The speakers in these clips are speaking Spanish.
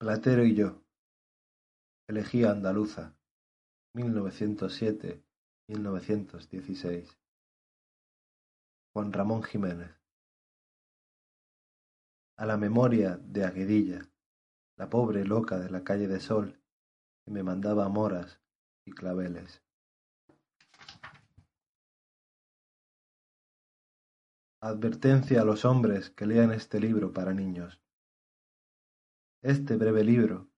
Platero y yo. Elegía andaluza. 1907-1916. Juan Ramón Jiménez. A la memoria de Aguedilla, la pobre loca de la calle de Sol, que me mandaba moras y claveles. Advertencia a los hombres que lean este libro para niños. Este breve libro,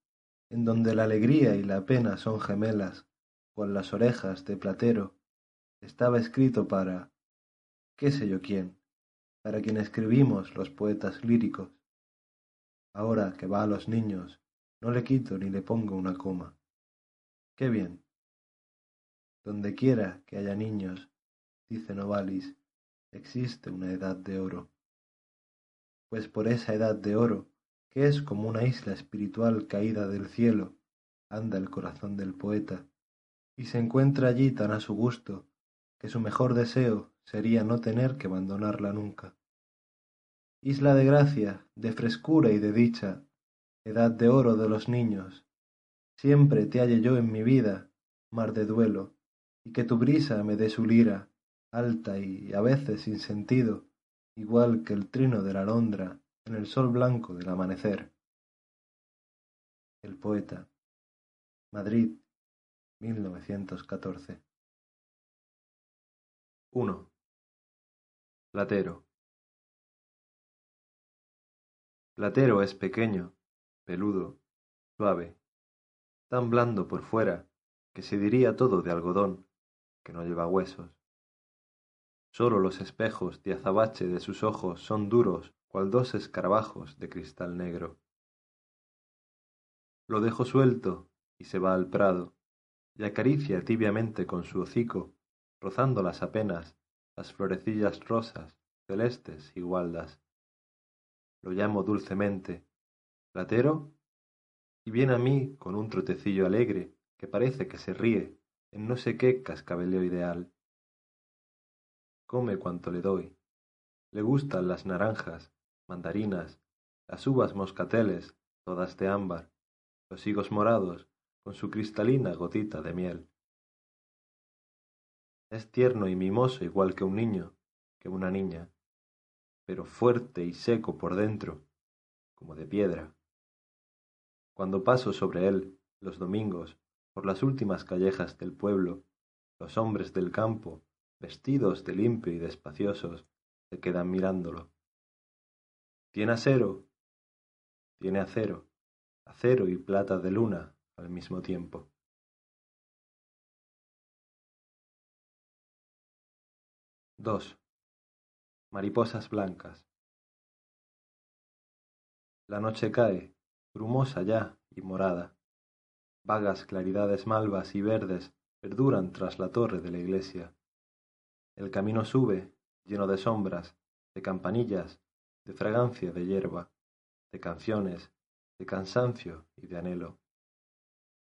en donde la alegría y la pena son gemelas, con las orejas de platero, estaba escrito para, qué sé yo quién, para quien escribimos los poetas líricos. Ahora que va a los niños, no le quito ni le pongo una coma. Qué bien. Donde quiera que haya niños, dice Novalis, existe una edad de oro. Pues por esa edad de oro que es como una isla espiritual caída del cielo, anda el corazón del poeta, y se encuentra allí tan a su gusto, que su mejor deseo sería no tener que abandonarla nunca. Isla de gracia, de frescura y de dicha, edad de oro de los niños, siempre te halle yo en mi vida, mar de duelo, y que tu brisa me dé su lira, alta y a veces sin sentido, igual que el trino de la alondra en el sol blanco del amanecer. El poeta. Madrid, 1914. 1. Platero. Platero es pequeño, peludo, suave, tan blando por fuera que se diría todo de algodón, que no lleva huesos. Sólo los espejos de azabache de sus ojos son duros cual dos escarabajos de cristal negro. Lo dejo suelto y se va al prado, y acaricia tibiamente con su hocico, rozándolas apenas, las florecillas rosas, celestes y gualdas. Lo llamo dulcemente, ¿Platero? Y viene a mí con un trotecillo alegre que parece que se ríe en no sé qué cascabeleo ideal. Come cuanto le doy. Le gustan las naranjas, mandarinas, las uvas moscateles, todas de ámbar, los higos morados, con su cristalina gotita de miel. Es tierno y mimoso igual que un niño, que una niña, pero fuerte y seco por dentro, como de piedra. Cuando paso sobre él, los domingos, por las últimas callejas del pueblo, los hombres del campo, vestidos de limpio y despaciosos, se quedan mirándolo. Tiene acero, tiene acero, acero y plata de luna al mismo tiempo. Dos. Mariposas blancas. La noche cae, brumosa ya y morada. Vagas claridades malvas y verdes perduran tras la torre de la iglesia. El camino sube, lleno de sombras, de campanillas, de fragancia de hierba, de canciones, de cansancio y de anhelo.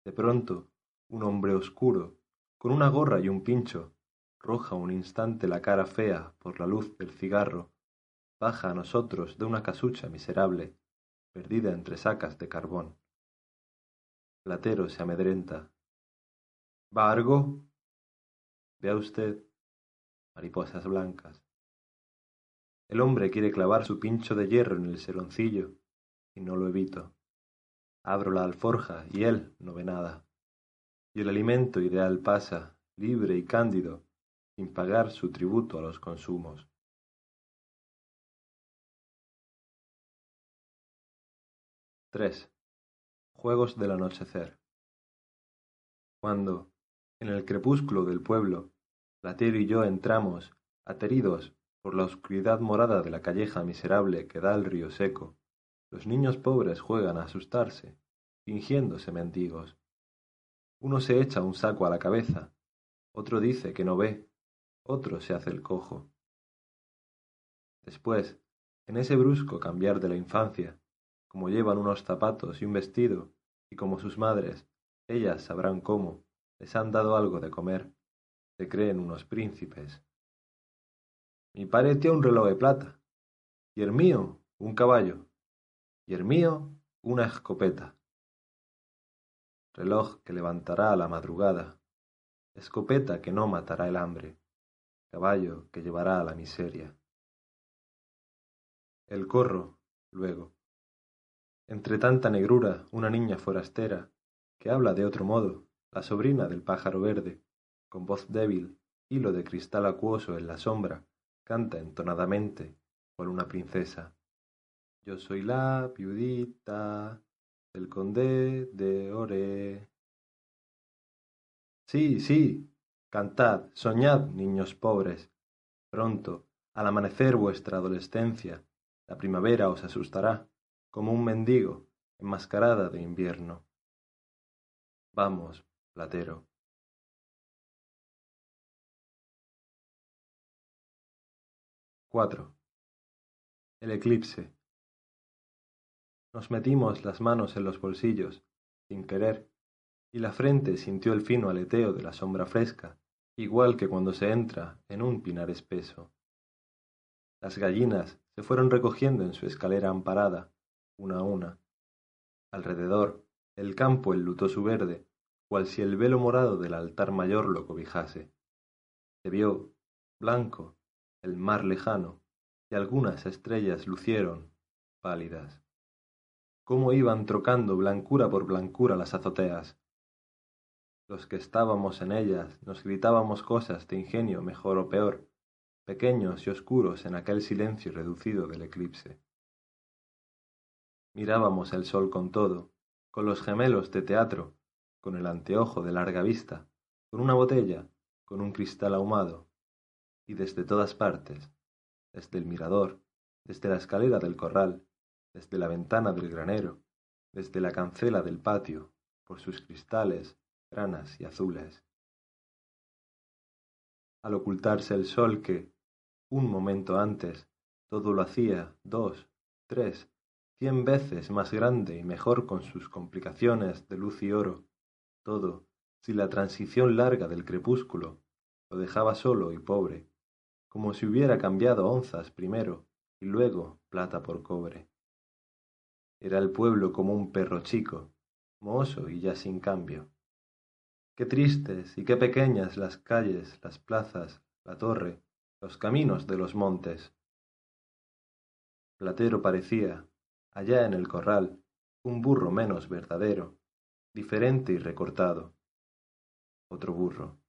De pronto, un hombre oscuro, con una gorra y un pincho, roja un instante la cara fea por la luz del cigarro, baja a nosotros de una casucha miserable, perdida entre sacas de carbón. Platero se amedrenta. ¿Va Vea usted, mariposas blancas. El hombre quiere clavar su pincho de hierro en el seroncillo, y no lo evito. Abro la alforja y él no ve nada. Y el alimento ideal pasa, libre y cándido, sin pagar su tributo a los consumos. Tres. Juegos del anochecer. Cuando, en el crepúsculo del pueblo, Platero y yo entramos, ateridos por la oscuridad morada de la calleja miserable que da al río seco, los niños pobres juegan a asustarse, fingiéndose mendigos. Uno se echa un saco a la cabeza, otro dice que no ve, otro se hace el cojo. Después, en ese brusco cambiar de la infancia, como llevan unos zapatos y un vestido, y como sus madres, ellas sabrán cómo, les han dado algo de comer, se creen unos príncipes. Mi padre un reloj de plata, y el mío un caballo, y el mío una escopeta. reloj que levantará a la madrugada, escopeta que no matará el hambre, caballo que llevará a la miseria. El corro, luego. Entre tanta negrura, una niña forastera, que habla de otro modo, la sobrina del pájaro verde, con voz débil, hilo de cristal acuoso en la sombra, canta entonadamente, cual una princesa. Yo soy la viudita del conde de Ore. Sí, sí, cantad, soñad, niños pobres. Pronto, al amanecer vuestra adolescencia, la primavera os asustará, como un mendigo, enmascarada de invierno. Vamos, platero. Cuatro. El eclipse. Nos metimos las manos en los bolsillos, sin querer, y la frente sintió el fino aleteo de la sombra fresca, igual que cuando se entra en un pinar espeso. Las gallinas se fueron recogiendo en su escalera amparada, una a una. Alrededor, el campo enlutó su verde, cual si el velo morado del altar mayor lo cobijase. Se vio, blanco, el mar lejano, y algunas estrellas lucieron, pálidas cómo iban trocando blancura por blancura las azoteas. Los que estábamos en ellas nos gritábamos cosas de ingenio mejor o peor, pequeños y oscuros en aquel silencio reducido del eclipse. Mirábamos el sol con todo, con los gemelos de teatro, con el anteojo de larga vista, con una botella, con un cristal ahumado, y desde todas partes, desde el mirador, desde la escalera del corral, desde la ventana del granero, desde la cancela del patio, por sus cristales, granas y azules. Al ocultarse el sol que, un momento antes, todo lo hacía dos, tres, cien veces más grande y mejor con sus complicaciones de luz y oro, todo, si la transición larga del crepúsculo lo dejaba solo y pobre, como si hubiera cambiado onzas primero y luego plata por cobre. Era el pueblo como un perro chico, mohoso y ya sin cambio. Qué tristes y qué pequeñas las calles, las plazas, la torre, los caminos de los montes. Platero parecía, allá en el corral, un burro menos verdadero, diferente y recortado. Otro burro.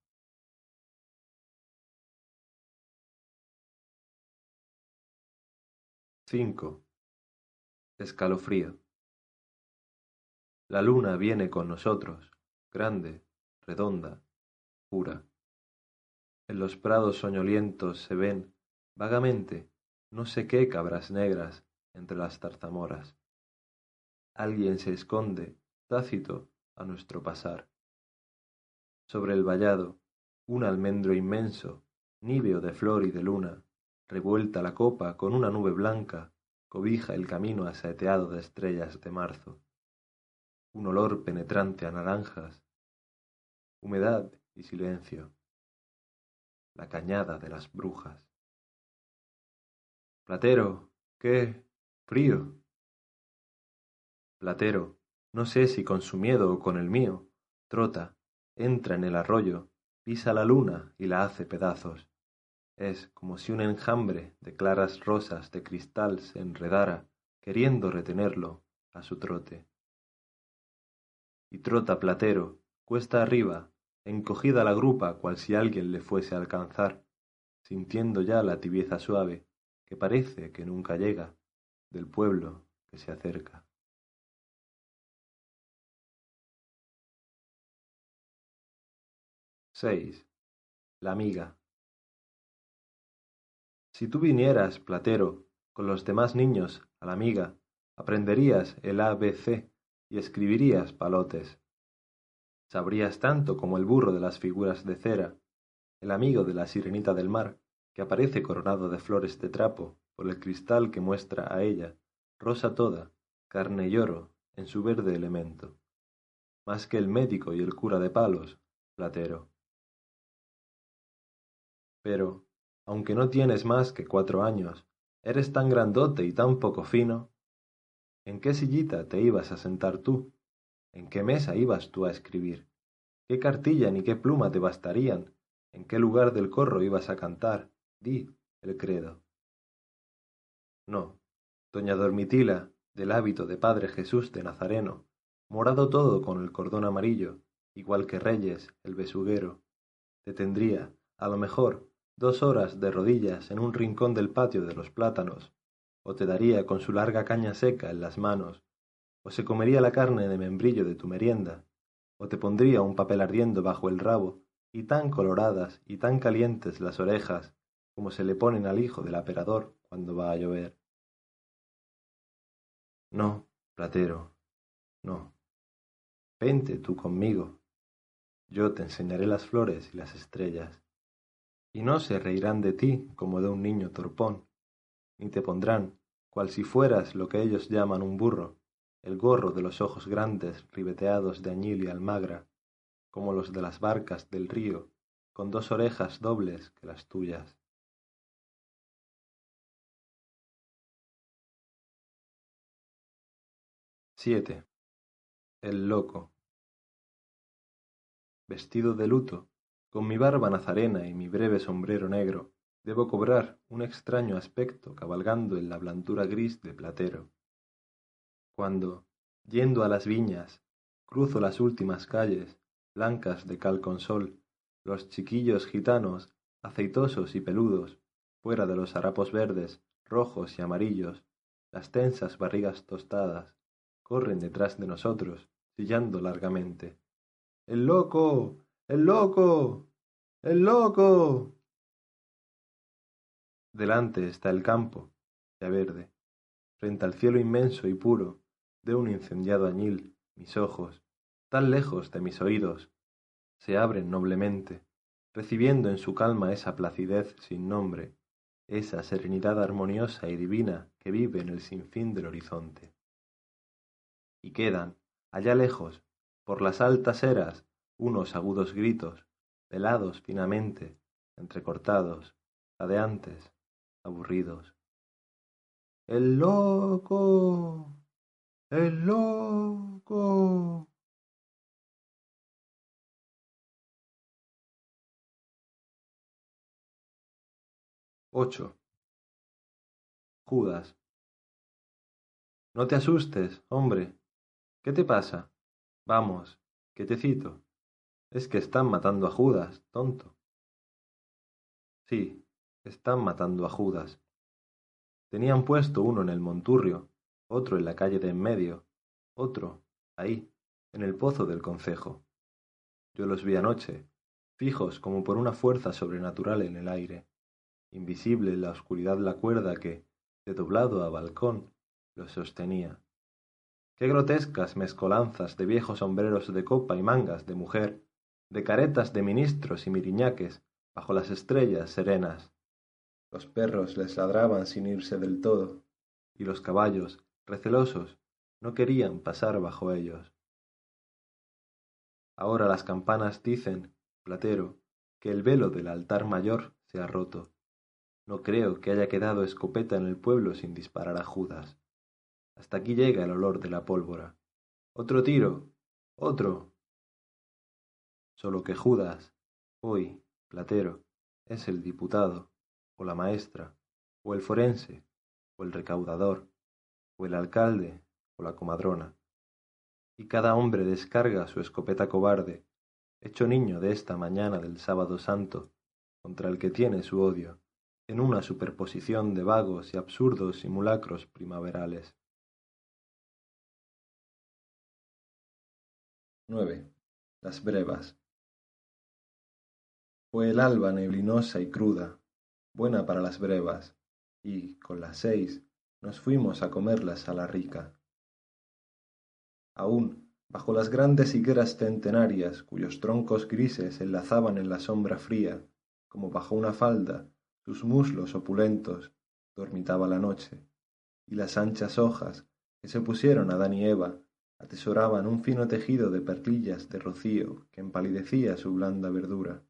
Cinco escalofrío. La luna viene con nosotros, grande, redonda, pura. En los prados soñolientos se ven, vagamente, no sé qué cabras negras entre las tarzamoras. Alguien se esconde, tácito, a nuestro pasar. Sobre el vallado, un almendro inmenso, níveo de flor y de luna, revuelta la copa con una nube blanca, cobija el camino asaeteado de estrellas de marzo, un olor penetrante a naranjas, humedad y silencio, la cañada de las brujas. Platero, ¿qué? Frío. Platero, no sé si con su miedo o con el mío, trota, entra en el arroyo, pisa la luna y la hace pedazos. Es como si un enjambre de claras rosas de cristal se enredara, queriendo retenerlo a su trote. Y trota Platero, cuesta arriba, encogida la grupa cual si alguien le fuese a alcanzar, sintiendo ya la tibieza suave, que parece que nunca llega, del pueblo que se acerca. Seis. La amiga. Si tú vinieras, Platero, con los demás niños a la amiga, aprenderías el ABC y escribirías palotes. Sabrías tanto como el burro de las figuras de cera, el amigo de la sirenita del mar, que aparece coronado de flores de trapo por el cristal que muestra a ella, rosa toda, carne y oro, en su verde elemento. Más que el médico y el cura de palos, Platero. Pero, aunque no tienes más que cuatro años, eres tan grandote y tan poco fino. ¿En qué sillita te ibas a sentar tú? ¿En qué mesa ibas tú a escribir? ¿Qué cartilla ni qué pluma te bastarían? ¿En qué lugar del corro ibas a cantar? Di el credo. No, doña Dormitila, del hábito de Padre Jesús de Nazareno, morado todo con el cordón amarillo, igual que Reyes, el besuguero, te tendría, a lo mejor, dos horas de rodillas en un rincón del patio de los plátanos, o te daría con su larga caña seca en las manos, o se comería la carne de membrillo de tu merienda, o te pondría un papel ardiendo bajo el rabo, y tan coloradas y tan calientes las orejas como se le ponen al hijo del aperador cuando va a llover. No, platero, no. Vente tú conmigo. Yo te enseñaré las flores y las estrellas. Y no se reirán de ti como de un niño torpón, ni te pondrán, cual si fueras lo que ellos llaman un burro, el gorro de los ojos grandes ribeteados de añil y almagra, como los de las barcas del río, con dos orejas dobles que las tuyas. Siete. El loco. Vestido de luto, con mi barba nazarena y mi breve sombrero negro, debo cobrar un extraño aspecto cabalgando en la blandura gris de platero. Cuando, yendo a las viñas, cruzo las últimas calles, blancas de cal con sol, los chiquillos gitanos, aceitosos y peludos, fuera de los harapos verdes, rojos y amarillos, las tensas barrigas tostadas, corren detrás de nosotros, chillando largamente. ¡El loco! ¡El loco! ¡El loco! Delante está el campo, ya verde, frente al cielo inmenso y puro de un incendiado añil, mis ojos, tan lejos de mis oídos, se abren noblemente, recibiendo en su calma esa placidez sin nombre, esa serenidad armoniosa y divina que vive en el sinfín del horizonte y quedan, allá lejos, por las altas eras, unos agudos gritos, velados finamente, entrecortados, jadeantes, aburridos. ¡El loco! ¡El loco! Ocho. Judas. No te asustes, hombre, ¿Qué te pasa? Vamos, que te cito. Es que están matando a Judas, tonto. Sí, están matando a Judas. Tenían puesto uno en el Monturrio, otro en la calle de en medio, otro, ahí, en el pozo del concejo. Yo los vi anoche, fijos como por una fuerza sobrenatural en el aire, invisible en la oscuridad la cuerda que, de doblado a balcón, los sostenía qué grotescas mezcolanzas de viejos sombreros de copa y mangas de mujer, de caretas de ministros y miriñaques, bajo las estrellas serenas. Los perros les ladraban sin irse del todo, y los caballos, recelosos, no querían pasar bajo ellos. Ahora las campanas dicen, Platero, que el velo del altar mayor se ha roto. No creo que haya quedado escopeta en el pueblo sin disparar a Judas. Hasta aquí llega el olor de la pólvora. Otro tiro. Otro. Solo que Judas, hoy, Platero, es el diputado, o la maestra, o el forense, o el recaudador, o el alcalde, o la comadrona. Y cada hombre descarga su escopeta cobarde, hecho niño de esta mañana del sábado santo, contra el que tiene su odio, en una superposición de vagos y absurdos simulacros primaverales. 9. Las brevas. Fue el alba neblinosa y cruda, buena para las brevas, y, con las seis, nos fuimos a comerlas a la rica. Aún, bajo las grandes higueras centenarias cuyos troncos grises enlazaban en la sombra fría, como bajo una falda, sus muslos opulentos, dormitaba la noche, y las anchas hojas que se pusieron a Dan y Eva atesoraban un fino tejido de perlillas de rocío que empalidecía su blanda verdura.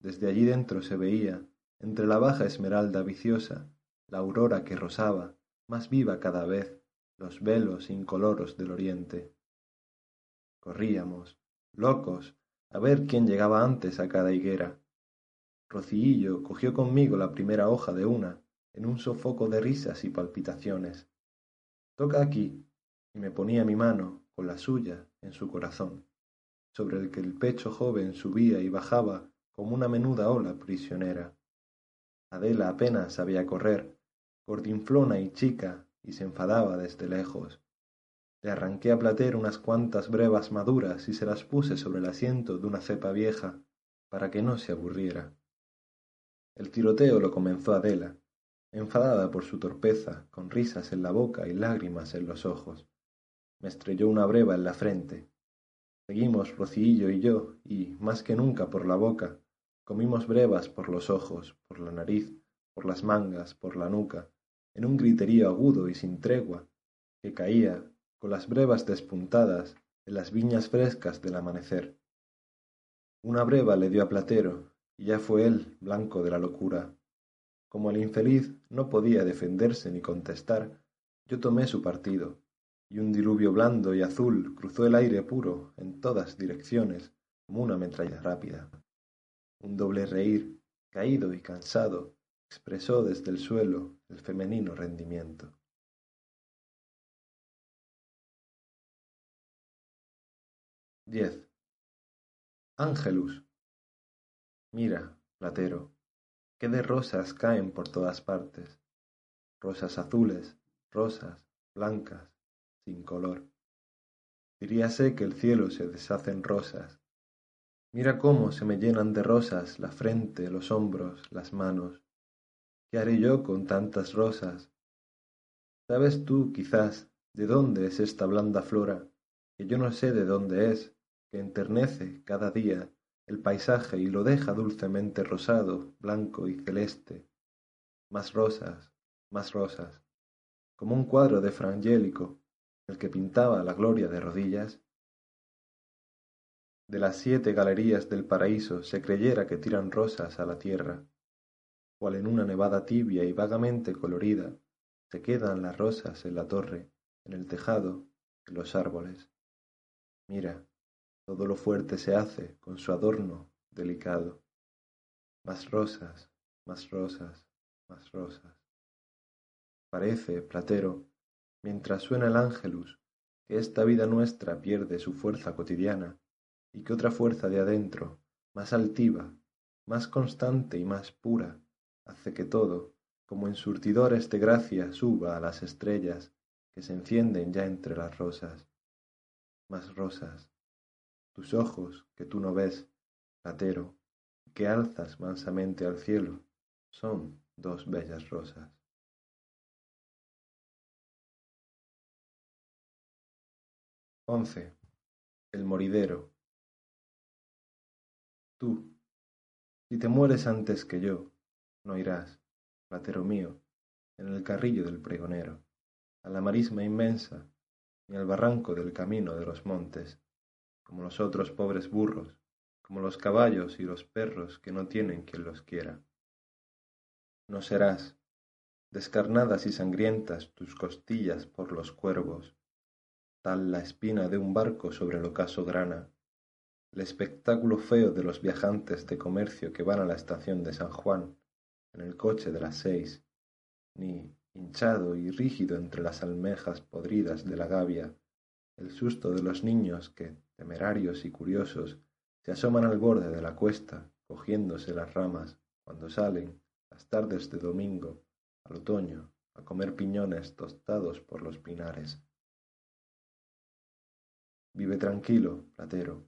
Desde allí dentro se veía, entre la baja esmeralda viciosa, la aurora que rosaba, más viva cada vez, los velos incoloros del oriente. corríamos, locos, a ver quién llegaba antes a cada higuera. Rociillo cogió conmigo la primera hoja de una, en un sofoco de risas y palpitaciones. Toca aquí, y me ponía mi mano, con la suya, en su corazón, sobre el que el pecho joven subía y bajaba como una menuda ola prisionera. Adela apenas sabía correr, gordinflona y chica, y se enfadaba desde lejos. Le arranqué a Plater unas cuantas brevas maduras y se las puse sobre el asiento de una cepa vieja, para que no se aburriera. El tiroteo lo comenzó Adela, enfadada por su torpeza, con risas en la boca y lágrimas en los ojos. Me estrelló una breva en la frente. Seguimos Rocillo y yo, y, más que nunca por la boca, comimos brevas por los ojos, por la nariz, por las mangas, por la nuca, en un griterío agudo y sin tregua, que caía, con las brevas despuntadas, en las viñas frescas del amanecer. Una breva le dio a Platero, y ya fue él blanco de la locura. Como el infeliz no podía defenderse ni contestar, yo tomé su partido, y un diluvio blando y azul cruzó el aire puro en todas direcciones como una metralla rápida. Un doble reír, caído y cansado, expresó desde el suelo el femenino rendimiento. Diez. Ángelus. Mira, Platero, qué de rosas caen por todas partes. Rosas azules, rosas, blancas, sin color. Diríase que el cielo se deshace en rosas. Mira cómo se me llenan de rosas la frente, los hombros, las manos. ¿Qué haré yo con tantas rosas? ¿Sabes tú, quizás, de dónde es esta blanda flora, que yo no sé de dónde es, que enternece cada día el paisaje y lo deja dulcemente rosado, blanco y celeste? Más rosas, más rosas, como un cuadro de Frangélico el que pintaba la gloria de rodillas, de las siete galerías del paraíso se creyera que tiran rosas a la tierra, cual en una nevada tibia y vagamente colorida se quedan las rosas en la torre, en el tejado, en los árboles. Mira, todo lo fuerte se hace con su adorno delicado. Más rosas, más rosas, más rosas. Parece, Platero, mientras suena el ángelus, que esta vida nuestra pierde su fuerza cotidiana, y que otra fuerza de adentro, más altiva, más constante y más pura, hace que todo, como en surtidores de gracia, suba a las estrellas que se encienden ya entre las rosas. Más rosas, tus ojos que tú no ves, platero, que alzas mansamente al cielo, son dos bellas rosas. Once. El moridero. Tú, si te mueres antes que yo, no irás, platero mío, en el carrillo del pregonero, a la marisma inmensa, ni al barranco del camino de los montes, como los otros pobres burros, como los caballos y los perros que no tienen quien los quiera. No serás, descarnadas y sangrientas tus costillas por los cuervos, tal la espina de un barco sobre el ocaso grana, el espectáculo feo de los viajantes de comercio que van a la estación de San Juan en el coche de las seis, ni, hinchado y rígido entre las almejas podridas de la gavia, el susto de los niños que, temerarios y curiosos, se asoman al borde de la cuesta, cogiéndose las ramas, cuando salen, las tardes de domingo, al otoño, a comer piñones tostados por los pinares. Vive tranquilo, platero.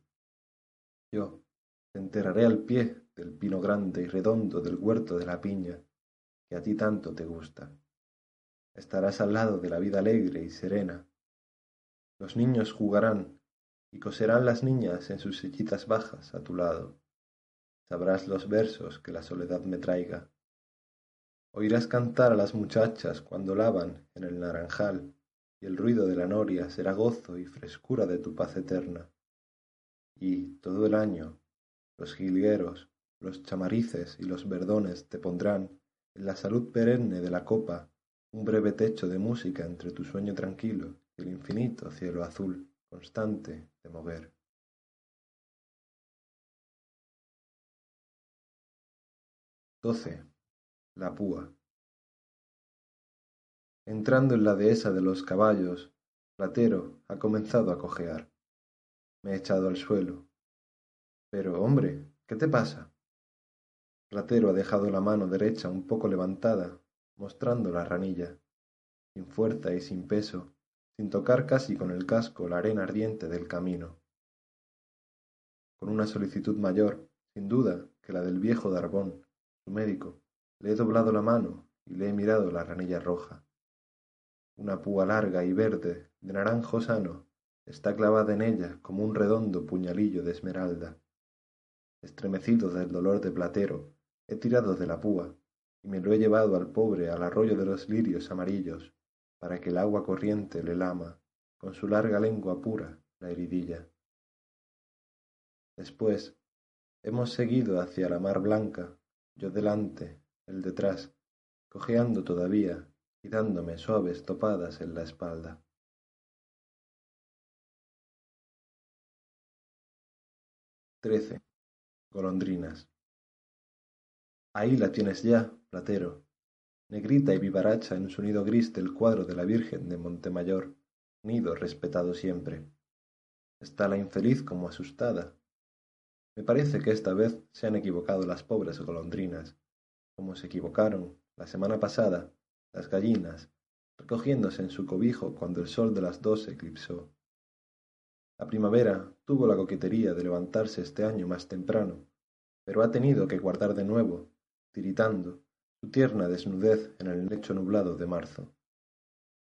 Yo te enterraré al pie del pino grande y redondo del huerto de la piña, que a ti tanto te gusta. Estarás al lado de la vida alegre y serena. Los niños jugarán y coserán las niñas en sus sillitas bajas a tu lado. Sabrás los versos que la soledad me traiga. Oirás cantar a las muchachas cuando lavan en el naranjal y el ruido de la noria será gozo y frescura de tu paz eterna. Y todo el año los jilgueros, los chamarices y los verdones te pondrán en la salud perenne de la copa un breve techo de música entre tu sueño tranquilo y el infinito cielo azul constante de mover. Doce. La púa. Entrando en la dehesa de los caballos, Platero ha comenzado a cojear. Me he echado al suelo. Pero, hombre, ¿qué te pasa? Platero ha dejado la mano derecha un poco levantada, mostrando la ranilla, sin fuerza y sin peso, sin tocar casi con el casco la arena ardiente del camino. Con una solicitud mayor, sin duda, que la del viejo Darbón, su médico, le he doblado la mano y le he mirado la ranilla roja. Una púa larga y verde, de naranjo sano, está clavada en ella como un redondo puñalillo de esmeralda. Estremecido del dolor de Platero, he tirado de la púa y me lo he llevado al pobre al arroyo de los lirios amarillos, para que el agua corriente le lama, con su larga lengua pura, la heridilla. Después, hemos seguido hacia la mar blanca, yo delante, él detrás, cojeando todavía y dándome suaves topadas en la espalda. Trece. Golondrinas. Ahí la tienes ya, platero, negrita y vivaracha en su nido gris del cuadro de la Virgen de Montemayor, nido respetado siempre. Está la infeliz como asustada. Me parece que esta vez se han equivocado las pobres golondrinas, como se equivocaron la semana pasada las gallinas, recogiéndose en su cobijo cuando el sol de las dos eclipsó. La primavera tuvo la coquetería de levantarse este año más temprano, pero ha tenido que guardar de nuevo, tiritando, su tierna desnudez en el lecho nublado de marzo.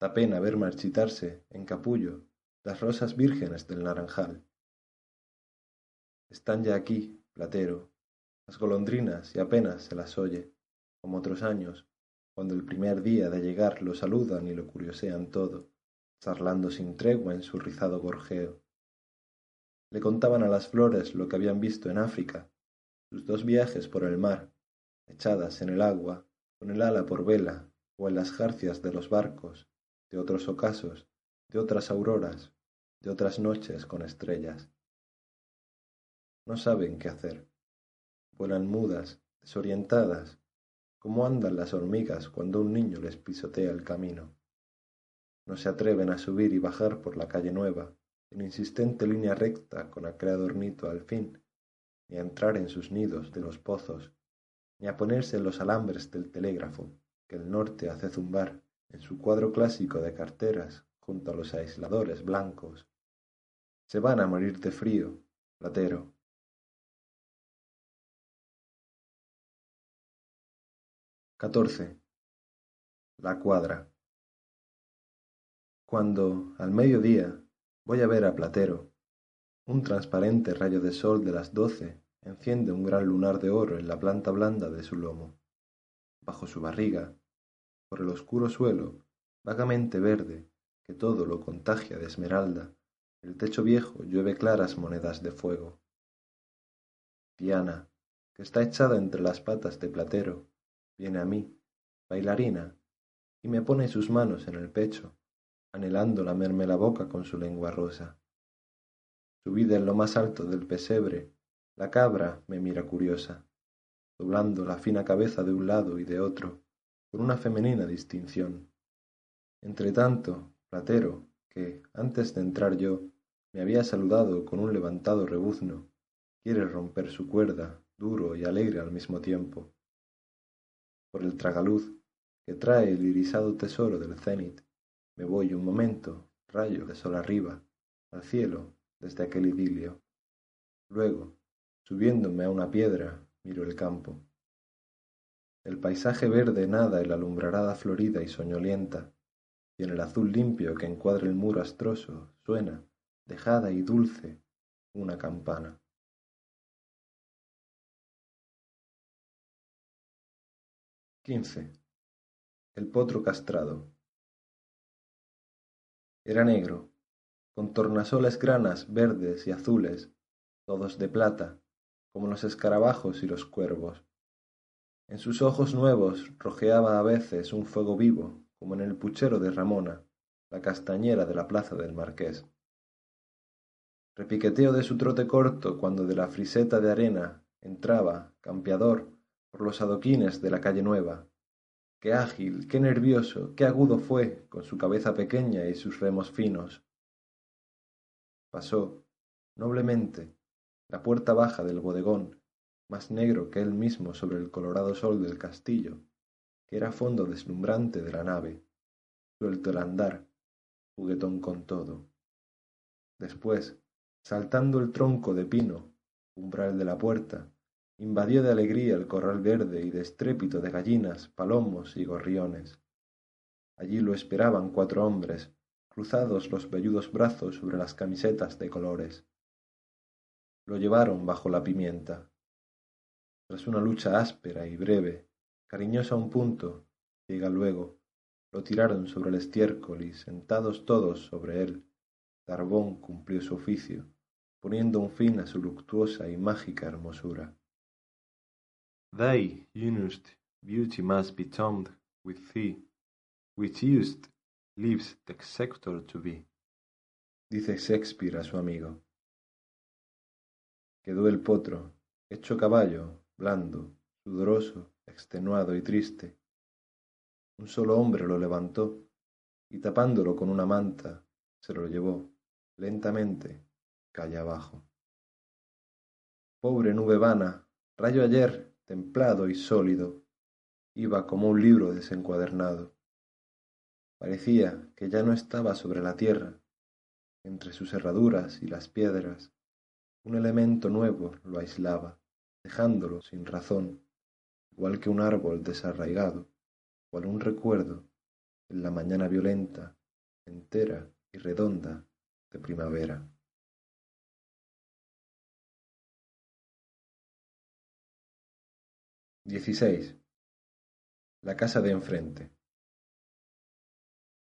Da pena ver marchitarse, en capullo, las rosas vírgenes del naranjal. Están ya aquí, platero, las golondrinas y apenas se las oye, como otros años, cuando el primer día de llegar lo saludan y lo curiosean todo, charlando sin tregua en su rizado gorjeo. Le contaban a las flores lo que habían visto en África, sus dos viajes por el mar, echadas en el agua, con el ala por vela, o en las jarcias de los barcos, de otros ocasos, de otras auroras, de otras noches con estrellas. No saben qué hacer. Vuelan mudas, desorientadas, cómo andan las hormigas cuando un niño les pisotea el camino. No se atreven a subir y bajar por la calle nueva, insistente línea recta con aquel adornito al fin, ni a entrar en sus nidos de los pozos, ni a ponerse en los alambres del telégrafo que el norte hace zumbar en su cuadro clásico de carteras junto a los aisladores blancos. Se van a morir de frío, platero, XIV. La cuadra. Cuando, al mediodía, voy a ver a Platero, un transparente rayo de sol de las doce enciende un gran lunar de oro en la planta blanda de su lomo. Bajo su barriga, por el oscuro suelo, vagamente verde, que todo lo contagia de esmeralda, el techo viejo llueve claras monedas de fuego. Diana, que está echada entre las patas de Platero, viene a mí, bailarina, y me pone sus manos en el pecho, anhelando lamerme la boca con su lengua rosa. Subida en lo más alto del pesebre, la cabra me mira curiosa, doblando la fina cabeza de un lado y de otro, con una femenina distinción. Entretanto, Platero, que, antes de entrar yo, me había saludado con un levantado rebuzno, quiere romper su cuerda, duro y alegre al mismo tiempo por el tragaluz que trae el irisado tesoro del cenit, me voy un momento, rayo de sol arriba, al cielo desde aquel idilio. Luego, subiéndome a una piedra, miro el campo. El paisaje verde nada en la alumbrarada florida y soñolienta, y en el azul limpio que encuadra el muro astroso suena, dejada y dulce, una campana. El potro castrado. Era negro, con tornasoles granas verdes y azules, todos de plata, como los escarabajos y los cuervos. En sus ojos nuevos rojeaba a veces un fuego vivo, como en el puchero de Ramona, la castañera de la plaza del Marqués. repiqueteo de su trote corto cuando de la friseta de arena entraba, campeador, por los adoquines de la calle nueva. Qué ágil, qué nervioso, qué agudo fue, con su cabeza pequeña y sus remos finos. Pasó, noblemente, la puerta baja del bodegón, más negro que él mismo sobre el colorado sol del castillo, que era fondo deslumbrante de la nave, suelto el andar, juguetón con todo. Después, saltando el tronco de pino, umbral de la puerta, invadió de alegría el corral verde y de estrépito de gallinas, palomos y gorriones. Allí lo esperaban cuatro hombres, cruzados los velludos brazos sobre las camisetas de colores. Lo llevaron bajo la pimienta. Tras una lucha áspera y breve, cariñosa a un punto, llega luego, lo tiraron sobre el estiércol y sentados todos sobre él, Darbón cumplió su oficio, poniendo un fin a su luctuosa y mágica hermosura. Thy unused beauty must be tombed with thee, which used lives the executor to be, dice Shakespeare a su amigo. Quedó el potro, hecho caballo, blando, sudoroso, extenuado y triste. Un solo hombre lo levantó y tapándolo con una manta, se lo llevó, lentamente, calle abajo. Pobre nube vana, rayo ayer, templado y sólido, iba como un libro desencuadernado. Parecía que ya no estaba sobre la tierra, entre sus herraduras y las piedras, un elemento nuevo lo aislaba, dejándolo sin razón, igual que un árbol desarraigado, cual un recuerdo en la mañana violenta, entera y redonda de primavera. XVI. La casa de enfrente.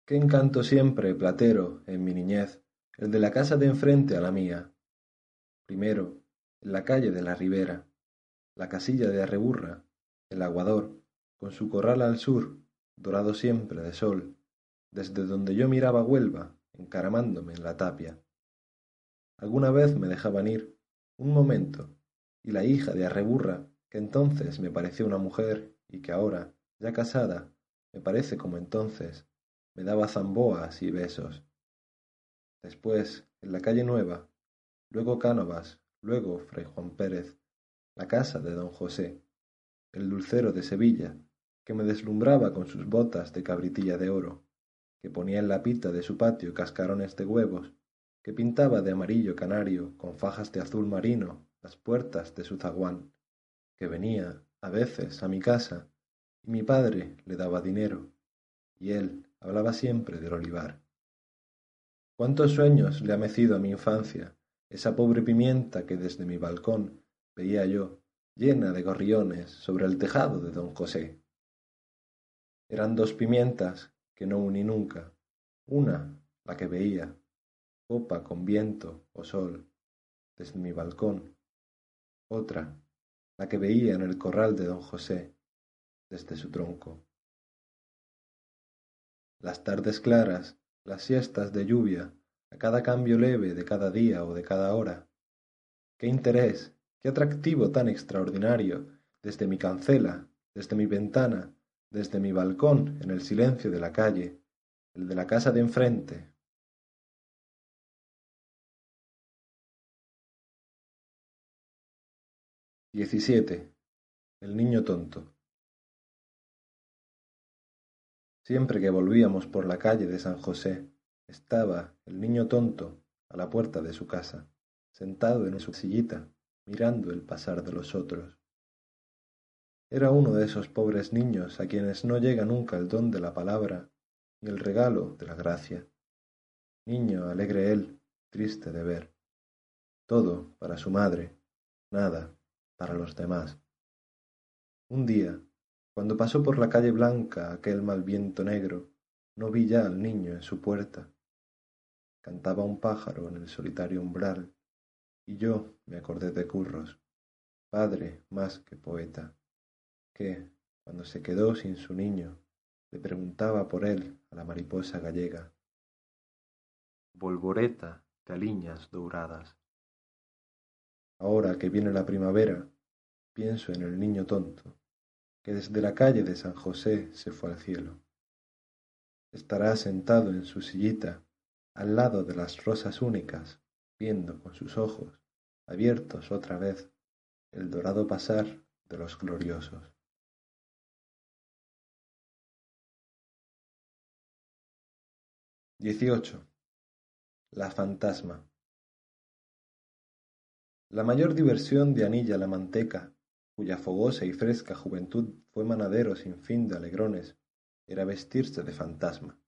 Qué encanto siempre, platero, en mi niñez, el de la casa de enfrente a la mía. Primero, en la calle de la Ribera, la casilla de Arreburra, el aguador, con su corral al sur, dorado siempre de sol, desde donde yo miraba Huelva, encaramándome en la tapia. Alguna vez me dejaban ir, un momento, y la hija de Arreburra que entonces me pareció una mujer y que ahora, ya casada, me parece como entonces, me daba zamboas y besos. Después, en la calle Nueva, luego Cánovas, luego Fray Juan Pérez, la casa de don José, el dulcero de Sevilla, que me deslumbraba con sus botas de cabritilla de oro, que ponía en la pita de su patio cascarones de huevos, que pintaba de amarillo canario con fajas de azul marino las puertas de su zaguán, que venía a veces a mi casa y mi padre le daba dinero y él hablaba siempre del olivar. Cuántos sueños le ha mecido a mi infancia esa pobre pimienta que desde mi balcón veía yo llena de gorriones sobre el tejado de don José. Eran dos pimientas que no uní nunca, una la que veía, copa con viento o sol, desde mi balcón, otra la que veía en el corral de don José, desde su tronco. Las tardes claras, las siestas de lluvia, a cada cambio leve de cada día o de cada hora. Qué interés, qué atractivo tan extraordinario, desde mi cancela, desde mi ventana, desde mi balcón, en el silencio de la calle, el de la casa de enfrente, XVII. El niño tonto. Siempre que volvíamos por la calle de San José, estaba el niño tonto a la puerta de su casa, sentado en su sillita, mirando el pasar de los otros. Era uno de esos pobres niños a quienes no llega nunca el don de la palabra ni el regalo de la gracia. Niño alegre él, triste de ver. Todo para su madre, nada para los demás. Un día, cuando pasó por la calle blanca aquel mal viento negro, no vi ya al niño en su puerta. Cantaba un pájaro en el solitario umbral, y yo me acordé de Curros, padre más que poeta, que, cuando se quedó sin su niño, le preguntaba por él a la mariposa gallega. Volvoreta, de aliñas douradas. Ahora que viene la primavera, pienso en el niño tonto, que desde la calle de San José se fue al cielo. Estará sentado en su sillita al lado de las rosas únicas, viendo con sus ojos, abiertos otra vez, el dorado pasar de los gloriosos. XVIII. La fantasma. La mayor diversión de Anilla la Manteca, cuya fogosa y fresca juventud fue manadero sin fin de alegrones, era vestirse de fantasma.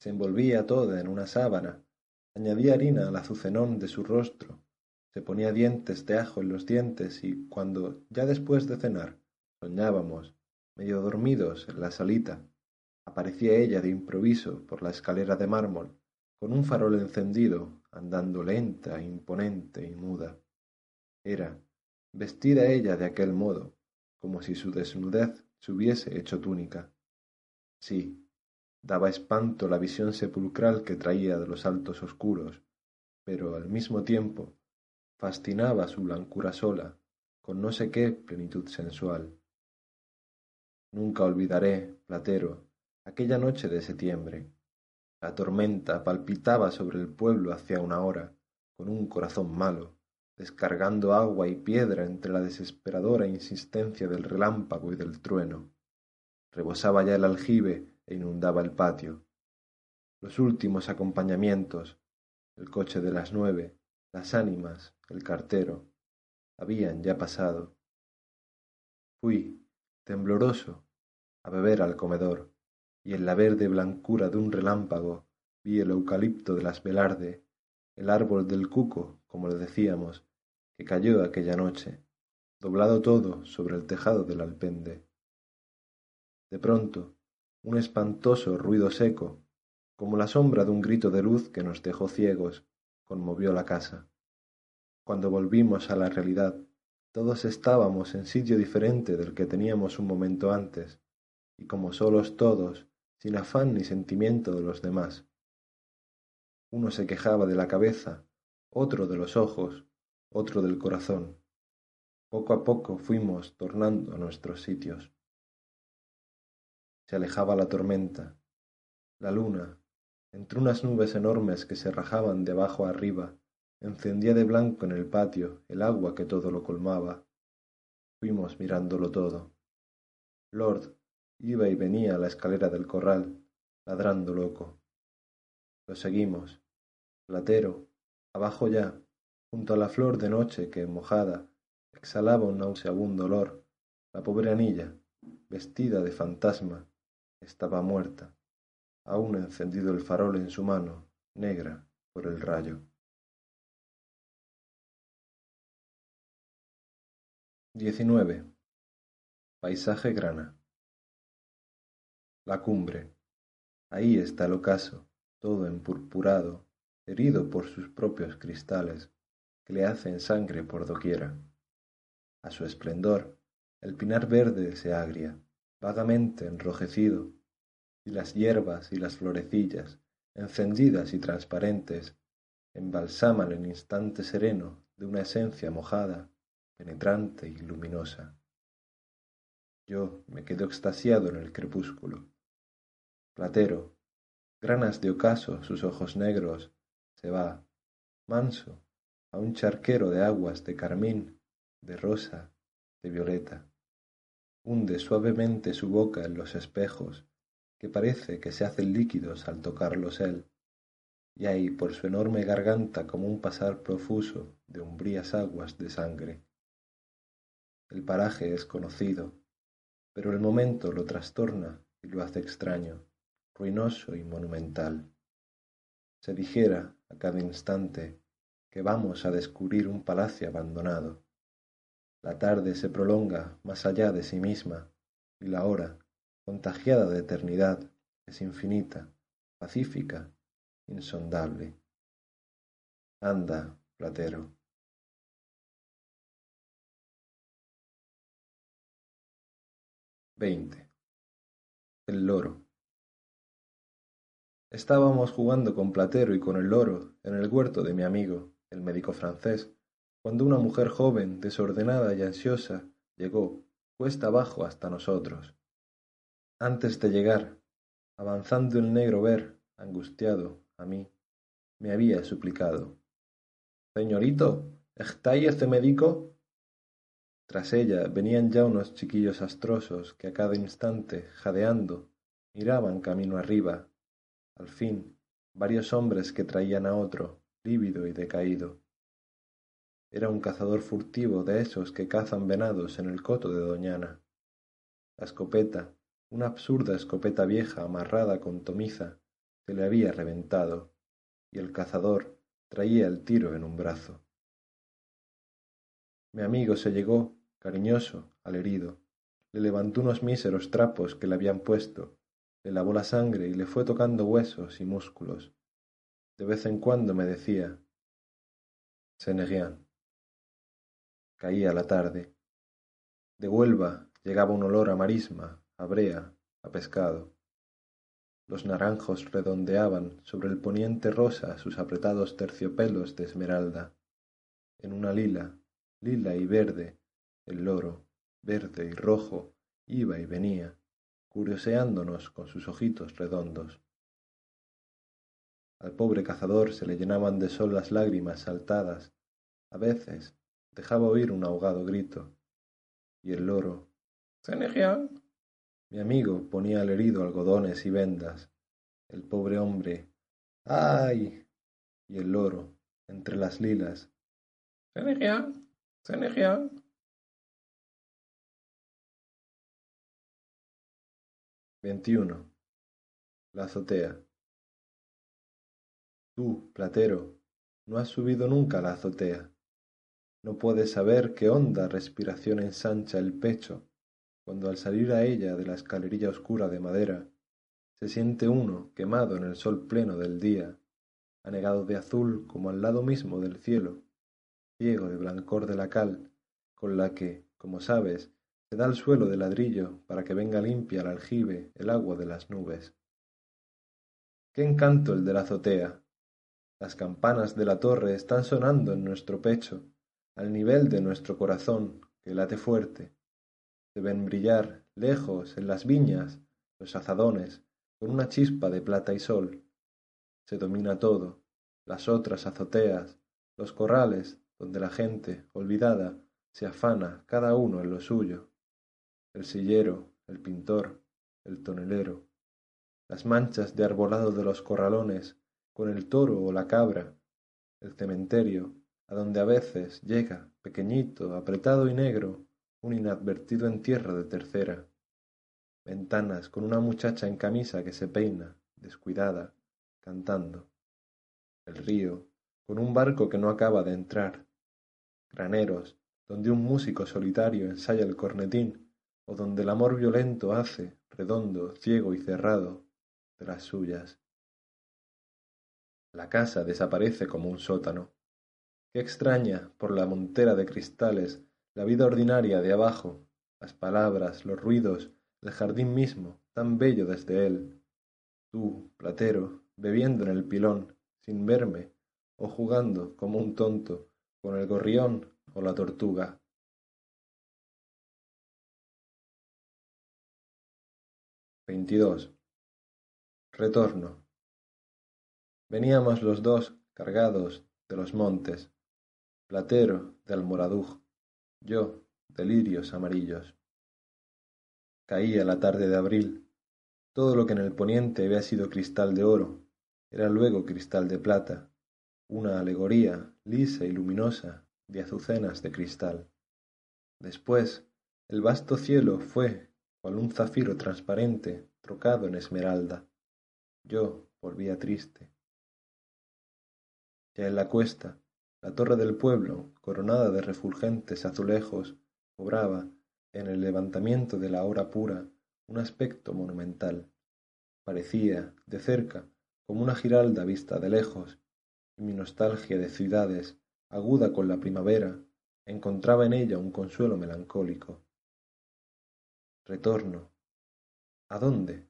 Se envolvía toda en una sábana, añadía harina al azucenón de su rostro, se ponía dientes de ajo en los dientes y cuando, ya después de cenar, soñábamos, medio dormidos en la salita, aparecía ella de improviso por la escalera de mármol, con un farol encendido, andando lenta, imponente y muda. Era, vestida ella de aquel modo, como si su desnudez se hubiese hecho túnica. Sí, daba espanto la visión sepulcral que traía de los altos oscuros, pero al mismo tiempo fascinaba su blancura sola, con no sé qué plenitud sensual. Nunca olvidaré, Platero, aquella noche de septiembre. La tormenta palpitaba sobre el pueblo hacía una hora, con un corazón malo, descargando agua y piedra entre la desesperadora insistencia del relámpago y del trueno. Rebosaba ya el aljibe e inundaba el patio. Los últimos acompañamientos, el coche de las nueve, las ánimas, el cartero, habían ya pasado. Fui, tembloroso, a beber al comedor y en la verde blancura de un relámpago vi el eucalipto de las velarde, el árbol del cuco, como le decíamos, que cayó aquella noche, doblado todo sobre el tejado del alpende. De pronto, un espantoso ruido seco, como la sombra de un grito de luz que nos dejó ciegos, conmovió la casa. Cuando volvimos a la realidad, todos estábamos en sitio diferente del que teníamos un momento antes, y como solos todos, sin afán ni sentimiento de los demás. Uno se quejaba de la cabeza, otro de los ojos, otro del corazón. Poco a poco fuimos tornando a nuestros sitios. Se alejaba la tormenta. La luna, entre unas nubes enormes que se rajaban de abajo arriba, encendía de blanco en el patio el agua que todo lo colmaba. Fuimos mirándolo todo. Lord Iba y venía a la escalera del corral, ladrando loco. Lo seguimos. Platero, abajo ya, junto a la flor de noche que, mojada, exhalaba un nauseabundo olor, la pobre Anilla, vestida de fantasma, estaba muerta, aún encendido el farol en su mano, negra por el rayo. XIX. Paisaje grana. La cumbre. Ahí está el ocaso, todo empurpurado, herido por sus propios cristales, que le hacen sangre por doquiera. A su esplendor, el pinar verde se agria, vagamente enrojecido, y las hierbas y las florecillas, encendidas y transparentes, embalsaman el instante sereno de una esencia mojada, penetrante y luminosa. Yo me quedo extasiado en el crepúsculo, Platero, granas de ocaso sus ojos negros, se va, manso, a un charquero de aguas de carmín, de rosa, de violeta. Hunde suavemente su boca en los espejos, que parece que se hacen líquidos al tocarlos él, y hay por su enorme garganta como un pasar profuso de umbrías aguas de sangre. El paraje es conocido, pero el momento lo trastorna y lo hace extraño ruinoso y monumental. Se dijera a cada instante que vamos a descubrir un palacio abandonado. La tarde se prolonga más allá de sí misma y la hora, contagiada de eternidad, es infinita, pacífica, insondable. Anda, platero. Veinte. El loro. Estábamos jugando con Platero y con el loro en el huerto de mi amigo, el médico francés, cuando una mujer joven, desordenada y ansiosa, llegó, cuesta abajo hasta nosotros. Antes de llegar, avanzando el negro ver, angustiado, a mí, me había suplicado. Señorito, ¿está ahí este médico? Tras ella venían ya unos chiquillos astrosos que a cada instante, jadeando, miraban camino arriba. Al fin, varios hombres que traían a otro, lívido y decaído. Era un cazador furtivo de esos que cazan venados en el coto de Doñana. La escopeta, una absurda escopeta vieja amarrada con tomiza, se le había reventado, y el cazador traía el tiro en un brazo. Mi amigo se llegó, cariñoso, al herido, le levantó unos míseros trapos que le habían puesto, le lavó la sangre y le fue tocando huesos y músculos. De vez en cuando me decía, Senegian. Caía la tarde. De Huelva llegaba un olor a marisma, a brea, a pescado. Los naranjos redondeaban sobre el poniente rosa sus apretados terciopelos de esmeralda. En una lila, lila y verde, el loro, verde y rojo, iba y venía, curioseándonos con sus ojitos redondos. Al pobre cazador se le llenaban de sol las lágrimas saltadas, a veces dejaba oír un ahogado grito, y el loro, Senegian, mi amigo ponía al herido algodones y vendas. El pobre hombre, ¡ay! Y el loro, entre las lilas, Senegian, Senegian. Veintiuno. La azotea. Tú, platero, no has subido nunca la azotea. No puedes saber qué honda respiración ensancha el pecho cuando al salir a ella de la escalerilla oscura de madera, se siente uno quemado en el sol pleno del día, anegado de azul como al lado mismo del cielo, ciego de blancor de la cal, con la que, como sabes, se da el suelo de ladrillo para que venga limpia al aljibe el agua de las nubes. Qué encanto el de la azotea. Las campanas de la torre están sonando en nuestro pecho, al nivel de nuestro corazón, que late fuerte, se ven brillar, lejos, en las viñas, los azadones, con una chispa de plata y sol. Se domina todo, las otras azoteas, los corrales, donde la gente, olvidada, se afana cada uno en lo suyo. El sillero, el pintor, el tonelero, las manchas de arbolado de los corralones, con el toro o la cabra, el cementerio, a donde a veces llega, pequeñito, apretado y negro, un inadvertido entierro de tercera. Ventanas con una muchacha en camisa que se peina, descuidada, cantando. El río, con un barco que no acaba de entrar. Graneros, donde un músico solitario ensaya el cornetín, o donde el amor violento hace, redondo, ciego y cerrado, de las suyas. La casa desaparece como un sótano. Qué extraña, por la montera de cristales, la vida ordinaria de abajo, las palabras, los ruidos, el jardín mismo, tan bello desde él. Tú, platero, bebiendo en el pilón, sin verme, o jugando, como un tonto, con el gorrión o la tortuga. Veintidós. Retorno. Veníamos los dos cargados de los montes, platero de Almoraduj, yo, delirios amarillos. Caía la tarde de abril. Todo lo que en el poniente había sido cristal de oro, era luego cristal de plata, una alegoría lisa y luminosa de azucenas de cristal. Después, el vasto cielo fue un zafiro transparente trocado en esmeralda. Yo volvía triste. Ya en la cuesta, la torre del pueblo, coronada de refulgentes azulejos, cobraba, en el levantamiento de la hora pura, un aspecto monumental. Parecía, de cerca, como una giralda vista de lejos, y mi nostalgia de ciudades, aguda con la primavera, encontraba en ella un consuelo melancólico. Retorno. ¿A dónde?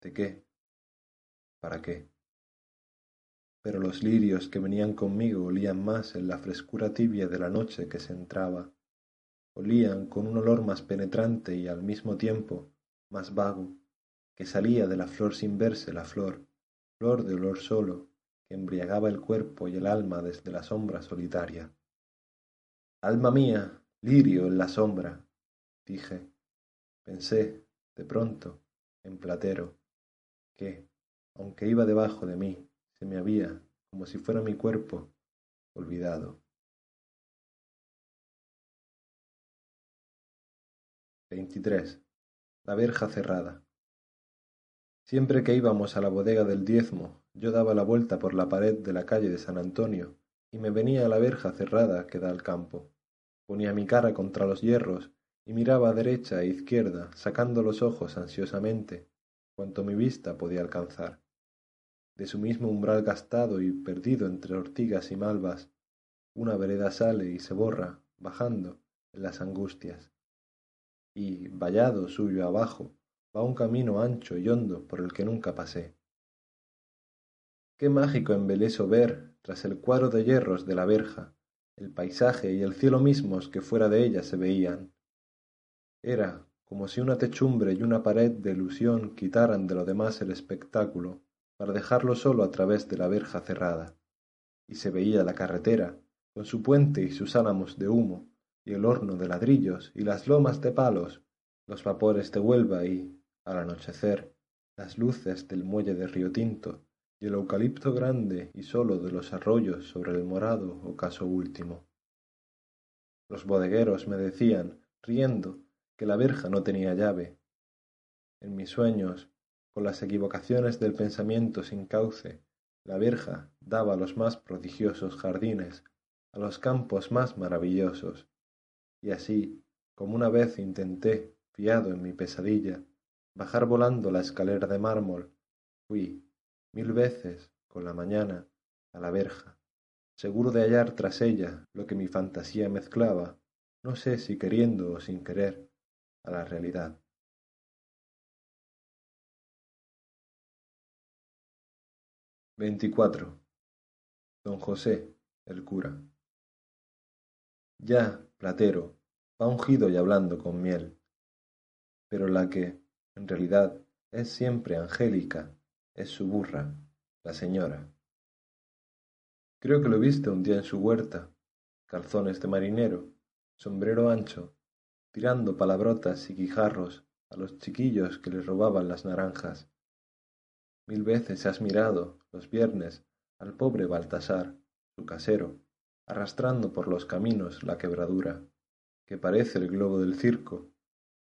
¿De qué? ¿para qué? Pero los lirios que venían conmigo olían más en la frescura tibia de la noche que se entraba, olían con un olor más penetrante y al mismo tiempo más vago, que salía de la flor sin verse la flor, flor de olor solo, que embriagaba el cuerpo y el alma desde la sombra solitaria. Alma mía, lirio en la sombra, dije. Pensé, de pronto, en Platero, que, aunque iba debajo de mí, se me había, como si fuera mi cuerpo, olvidado. 23. La verja cerrada. Siempre que íbamos a la bodega del diezmo, yo daba la vuelta por la pared de la calle de San Antonio y me venía a la verja cerrada que da al campo. Ponía mi cara contra los hierros y miraba a derecha e izquierda, sacando los ojos ansiosamente, cuanto mi vista podía alcanzar. De su mismo umbral gastado y perdido entre ortigas y malvas, una vereda sale y se borra, bajando en las angustias. Y, vallado suyo abajo, va un camino ancho y hondo por el que nunca pasé. Qué mágico embeleso ver, tras el cuadro de hierros de la verja, el paisaje y el cielo mismos que fuera de ella se veían. Era como si una techumbre y una pared de ilusión quitaran de lo demás el espectáculo, para dejarlo solo a través de la verja cerrada. Y se veía la carretera, con su puente y sus álamos de humo, y el horno de ladrillos, y las lomas de palos, los vapores de Huelva y, al anochecer, las luces del muelle de Río Tinto y el eucalipto grande y solo de los arroyos sobre el morado ocaso último. Los bodegueros me decían, riendo, que la verja no tenía llave. En mis sueños, con las equivocaciones del pensamiento sin cauce, la verja daba los más prodigiosos jardines, a los campos más maravillosos. Y así, como una vez intenté, fiado en mi pesadilla, bajar volando la escalera de mármol, fui, mil veces, con la mañana, a la verja, seguro de hallar tras ella lo que mi fantasía mezclaba, no sé si queriendo o sin querer, a la realidad. Veinticuatro. Don José, el cura. Ya, platero, va ungido y hablando con miel. Pero la que, en realidad es siempre Angélica, es su burra, la señora. Creo que lo viste un día en su huerta, calzones de marinero, sombrero ancho, tirando palabrotas y guijarros a los chiquillos que le robaban las naranjas. Mil veces has mirado, los viernes, al pobre Baltasar, su casero, arrastrando por los caminos la quebradura, que parece el globo del circo,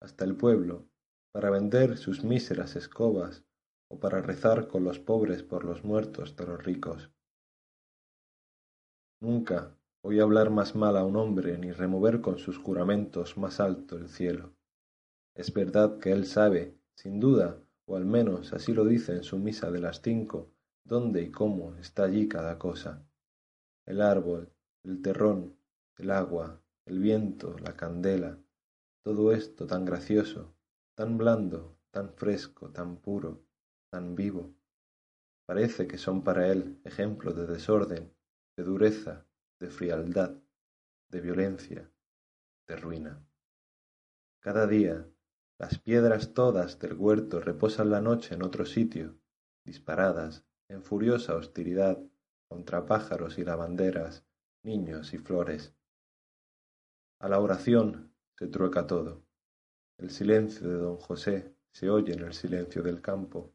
hasta el pueblo, para vender sus míseras escobas o para rezar con los pobres por los muertos de los ricos. Nunca oí hablar más mal a un hombre ni remover con sus juramentos más alto el cielo. Es verdad que él sabe, sin duda, o al menos así lo dice en su misa de las cinco, dónde y cómo está allí cada cosa. El árbol, el terrón, el agua, el viento, la candela, todo esto tan gracioso, tan blando, tan fresco, tan puro, tan vivo. Parece que son para él ejemplo de desorden, de dureza, de frialdad, de violencia, de ruina. Cada día las piedras todas del huerto reposan la noche en otro sitio, disparadas en furiosa hostilidad contra pájaros y lavanderas, niños y flores. A la oración se trueca todo. El silencio de don José se oye en el silencio del campo.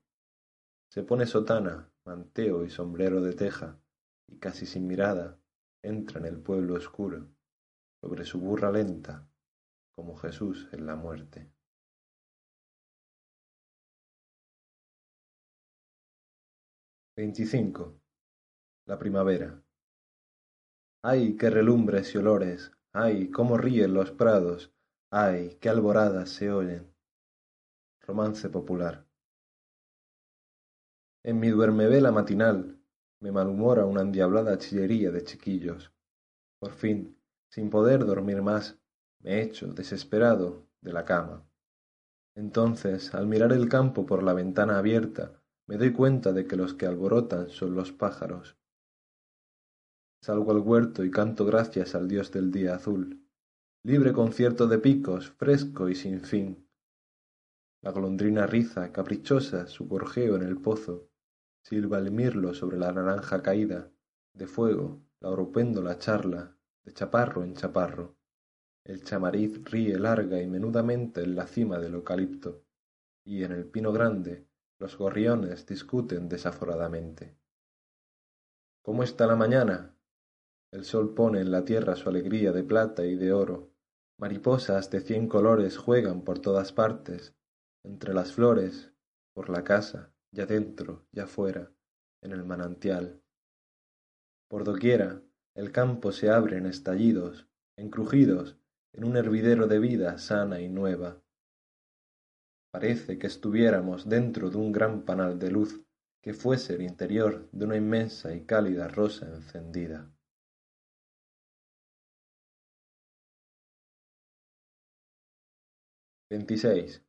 Se pone sotana, manteo y sombrero de teja, y casi sin mirada entra en el pueblo oscuro, sobre su burra lenta, como Jesús en la muerte. Veinticinco. La primavera. Ay, qué relumbres y olores, ay, cómo ríen los prados, Ay, qué alboradas se oyen. Romance popular. En mi duermevela matinal me malhumora una endiablada chillería de chiquillos. Por fin, sin poder dormir más, me echo, desesperado, de la cama. Entonces, al mirar el campo por la ventana abierta, me doy cuenta de que los que alborotan son los pájaros. Salgo al huerto y canto gracias al dios del día azul. Libre concierto de picos, fresco y sin fin. La golondrina riza, caprichosa, su gorjeo en el pozo. Silba el mirlo sobre la naranja caída. De fuego, la oropéndola charla, de chaparro en chaparro. El chamariz ríe larga y menudamente en la cima del eucalipto, y en el pino grande los gorriones discuten desaforadamente. ¿Cómo está la mañana? El sol pone en la tierra su alegría de plata y de oro. Mariposas de cien colores juegan por todas partes, entre las flores, por la casa, ya dentro, ya fuera, en el manantial. Por doquiera, el campo se abre en estallidos, en crujidos, en un hervidero de vida sana y nueva. Parece que estuviéramos dentro de un gran panal de luz que fuese el interior de una inmensa y cálida rosa encendida. Veintiséis.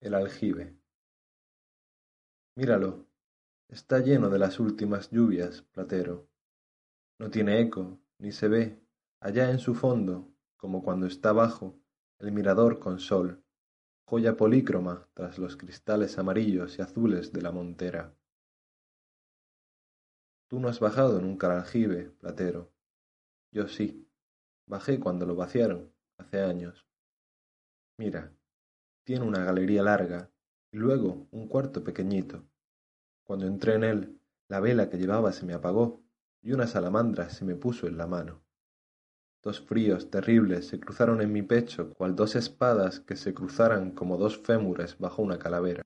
El aljibe. Míralo, está lleno de las últimas lluvias, Platero. No tiene eco, ni se ve, allá en su fondo, como cuando está bajo, el mirador con sol, joya polícroma tras los cristales amarillos y azules de la montera. Tú no has bajado nunca al aljibe, platero. Yo sí. Bajé cuando lo vaciaron, hace años. Mira, tiene una galería larga y luego un cuarto pequeñito. Cuando entré en él, la vela que llevaba se me apagó y una salamandra se me puso en la mano. Dos fríos terribles se cruzaron en mi pecho cual dos espadas que se cruzaran como dos fémures bajo una calavera.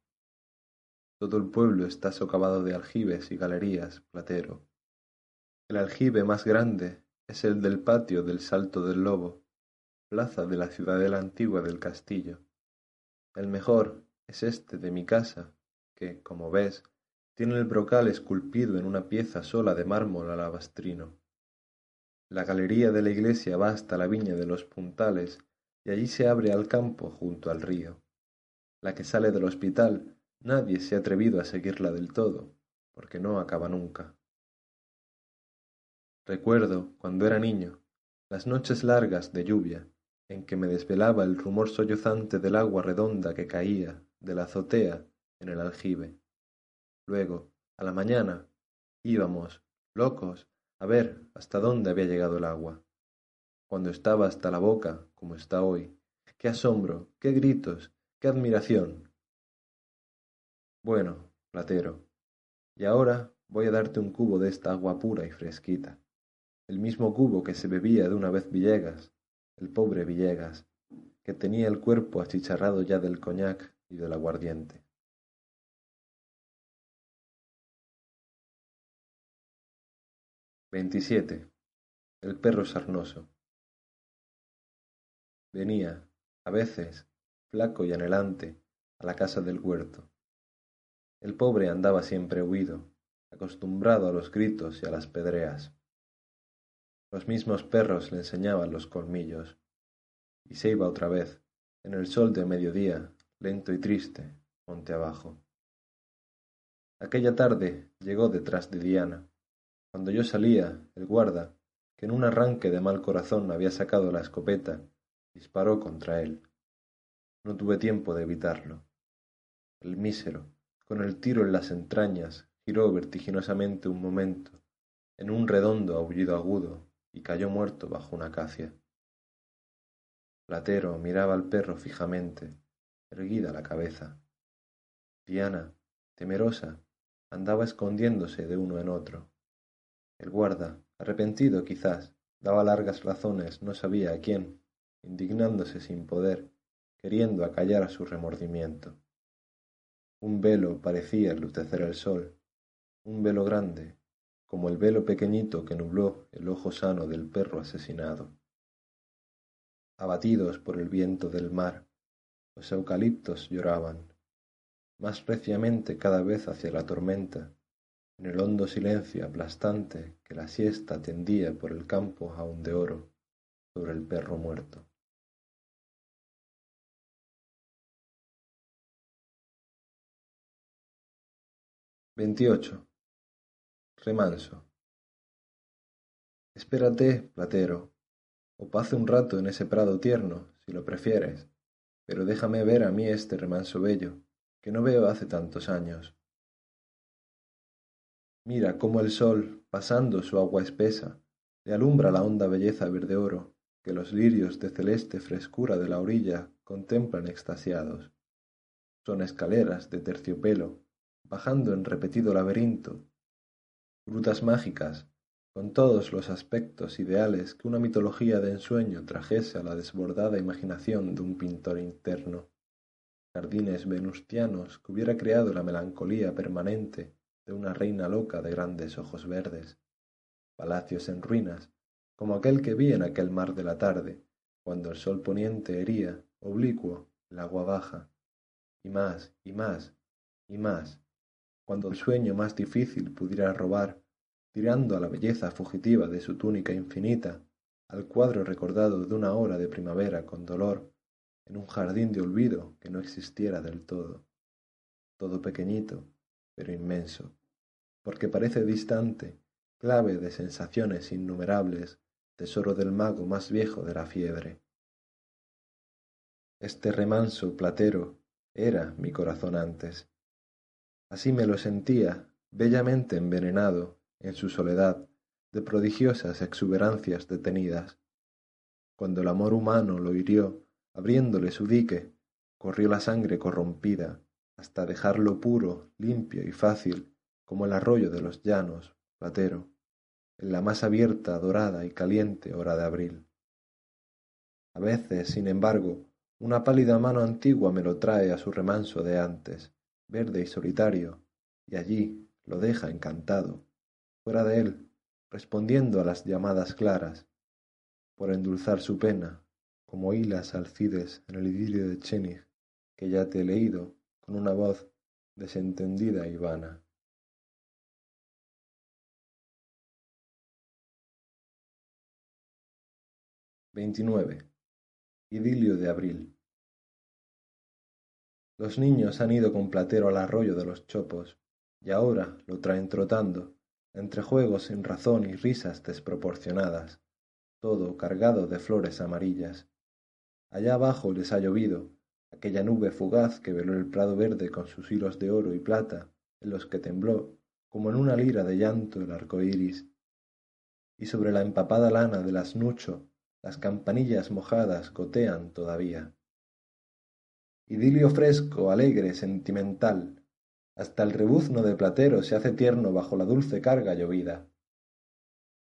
Todo el pueblo está socavado de aljibes y galerías, platero. El aljibe más grande es el del patio del Salto del Lobo, plaza de la ciudadela antigua del castillo. El mejor es este de mi casa, que, como ves, tiene el brocal esculpido en una pieza sola de mármol alabastrino. La galería de la iglesia va hasta la viña de los puntales y allí se abre al campo junto al río. La que sale del hospital nadie se ha atrevido a seguirla del todo, porque no acaba nunca. Recuerdo, cuando era niño, las noches largas de lluvia, en que me desvelaba el rumor sollozante del agua redonda que caía de la azotea en el aljibe. Luego, a la mañana, íbamos, locos, a ver hasta dónde había llegado el agua. Cuando estaba hasta la boca, como está hoy. ¡Qué asombro! ¡Qué gritos! ¡Qué admiración! Bueno, platero, y ahora voy a darte un cubo de esta agua pura y fresquita. El mismo cubo que se bebía de una vez Villegas, el pobre Villegas, que tenía el cuerpo achicharrado ya del coñac y del aguardiente. Veintisiete. El perro sarnoso. Venía, a veces, flaco y anhelante, a la casa del huerto. El pobre andaba siempre huido, acostumbrado a los gritos y a las pedreas. Los mismos perros le enseñaban los colmillos, y se iba otra vez, en el sol de mediodía, lento y triste, monte abajo. Aquella tarde llegó detrás de Diana, cuando yo salía, el guarda, que en un arranque de mal corazón había sacado la escopeta, disparó contra él. No tuve tiempo de evitarlo. El mísero, con el tiro en las entrañas, giró vertiginosamente un momento, en un redondo aullido agudo, y cayó muerto bajo una acacia. Platero miraba al perro fijamente, erguida la cabeza. Diana, temerosa, andaba escondiéndose de uno en otro. El guarda, arrepentido quizás, daba largas razones no sabía a quién, indignándose sin poder, queriendo acallar a su remordimiento. Un velo parecía lutecer el sol, un velo grande, como el velo pequeñito que nubló el ojo sano del perro asesinado. Abatidos por el viento del mar, los eucaliptos lloraban, más reciamente cada vez hacia la tormenta, en el hondo silencio aplastante que la siesta tendía por el campo aún de oro sobre el perro muerto. XXVIII. Remanso. Espérate, platero, o pase un rato en ese prado tierno, si lo prefieres, pero déjame ver a mí este remanso bello, que no veo hace tantos años. Mira cómo el sol, pasando su agua espesa, le alumbra la honda belleza verde oro, que los lirios de celeste frescura de la orilla contemplan extasiados. Son escaleras de terciopelo, bajando en repetido laberinto, grutas mágicas, con todos los aspectos ideales que una mitología de ensueño trajese a la desbordada imaginación de un pintor interno, jardines venustianos que hubiera creado la melancolía permanente de una reina loca de grandes ojos verdes, palacios en ruinas, como aquel que vi en aquel mar de la tarde, cuando el sol poniente hería, oblicuo, el agua baja, y más, y más, y más, cuando el sueño más difícil pudiera robar, tirando a la belleza fugitiva de su túnica infinita, al cuadro recordado de una hora de primavera con dolor, en un jardín de olvido que no existiera del todo, todo pequeñito, pero inmenso, porque parece distante, clave de sensaciones innumerables, tesoro del mago más viejo de la fiebre. Este remanso platero era mi corazón antes, Así me lo sentía, bellamente envenenado, en su soledad, de prodigiosas exuberancias detenidas. Cuando el amor humano lo hirió, abriéndole su dique, corrió la sangre corrompida, hasta dejarlo puro, limpio y fácil, como el arroyo de los llanos, platero, en la más abierta, dorada y caliente hora de abril. A veces, sin embargo, una pálida mano antigua me lo trae a su remanso de antes, verde y solitario, y allí lo deja encantado, fuera de él, respondiendo a las llamadas claras, por endulzar su pena, como hilas alcides en el idilio de Chenig, que ya te he leído con una voz desentendida y vana. XXIX. Idilio de abril. Los niños han ido con Platero al arroyo de los chopos, y ahora lo traen trotando, entre juegos sin razón y risas desproporcionadas, todo cargado de flores amarillas. Allá abajo les ha llovido, aquella nube fugaz que veló el prado verde con sus hilos de oro y plata, en los que tembló, como en una lira de llanto, el arco iris. Y sobre la empapada lana del asnucho, las campanillas mojadas gotean todavía idilio fresco, alegre, sentimental, hasta el rebuzno de platero se hace tierno bajo la dulce carga llovida.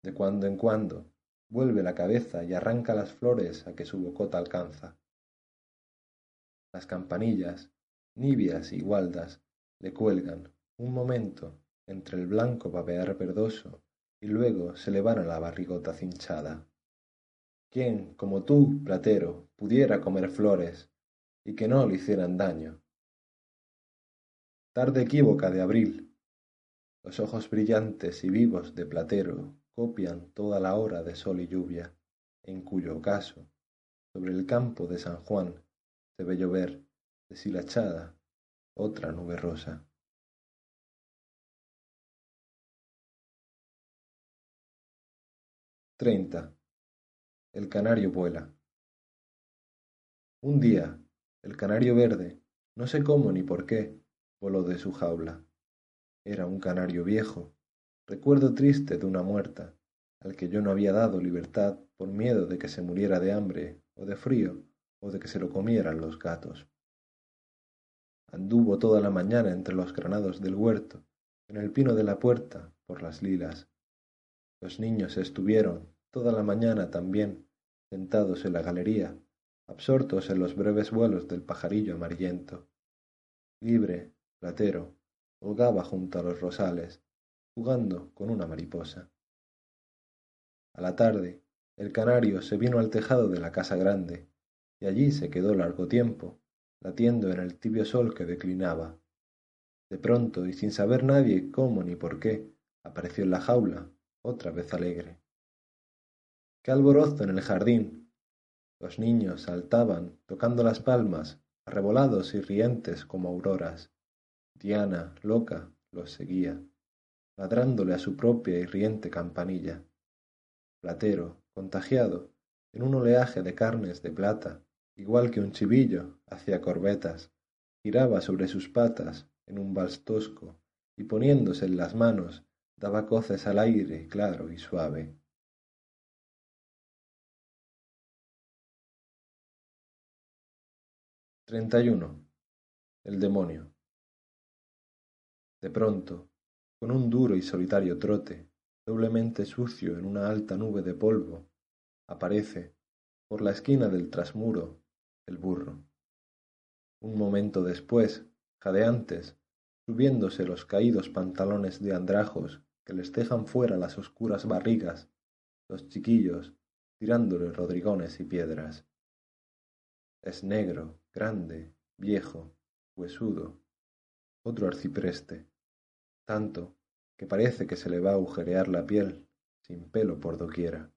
De cuando en cuando vuelve la cabeza y arranca las flores a que su bocota alcanza. Las campanillas, nibias y gualdas, le cuelgan un momento entre el blanco babear verdoso y luego se le van a la barrigota cinchada. ¿Quién, como tú, platero, pudiera comer flores y que no le hicieran daño. Tarde equívoca de abril. Los ojos brillantes y vivos de Platero copian toda la hora de sol y lluvia, en cuyo caso, sobre el campo de San Juan, se ve llover, deshilachada, otra nube rosa. Treinta. El canario vuela. Un día, el canario verde, no sé cómo ni por qué, voló de su jaula. Era un canario viejo, recuerdo triste de una muerta, al que yo no había dado libertad por miedo de que se muriera de hambre o de frío o de que se lo comieran los gatos. Anduvo toda la mañana entre los granados del huerto, en el pino de la puerta, por las lilas. Los niños estuvieron toda la mañana también sentados en la galería absortos en los breves vuelos del pajarillo amarillento. Libre, platero, holgaba junto a los rosales, jugando con una mariposa. A la tarde, el canario se vino al tejado de la casa grande, y allí se quedó largo tiempo, latiendo en el tibio sol que declinaba. De pronto, y sin saber nadie cómo ni por qué, apareció en la jaula, otra vez alegre. ¡Qué alborozo en el jardín! Los niños saltaban, tocando las palmas, arrebolados y rientes como auroras. Diana, loca, los seguía, ladrándole a su propia y riente campanilla. Platero, contagiado, en un oleaje de carnes de plata, igual que un chivillo, hacía corbetas, giraba sobre sus patas en un vals tosco y poniéndose en las manos daba coces al aire claro y suave. Treinta. El demonio. De pronto, con un duro y solitario trote, doblemente sucio en una alta nube de polvo, aparece, por la esquina del trasmuro, el burro. Un momento después, jadeantes, subiéndose los caídos pantalones de andrajos que les dejan fuera las oscuras barrigas, los chiquillos tirándole rodrigones y piedras. Es negro, grande, viejo, huesudo, otro arcipreste, tanto que parece que se le va a agujerear la piel, sin pelo por doquiera.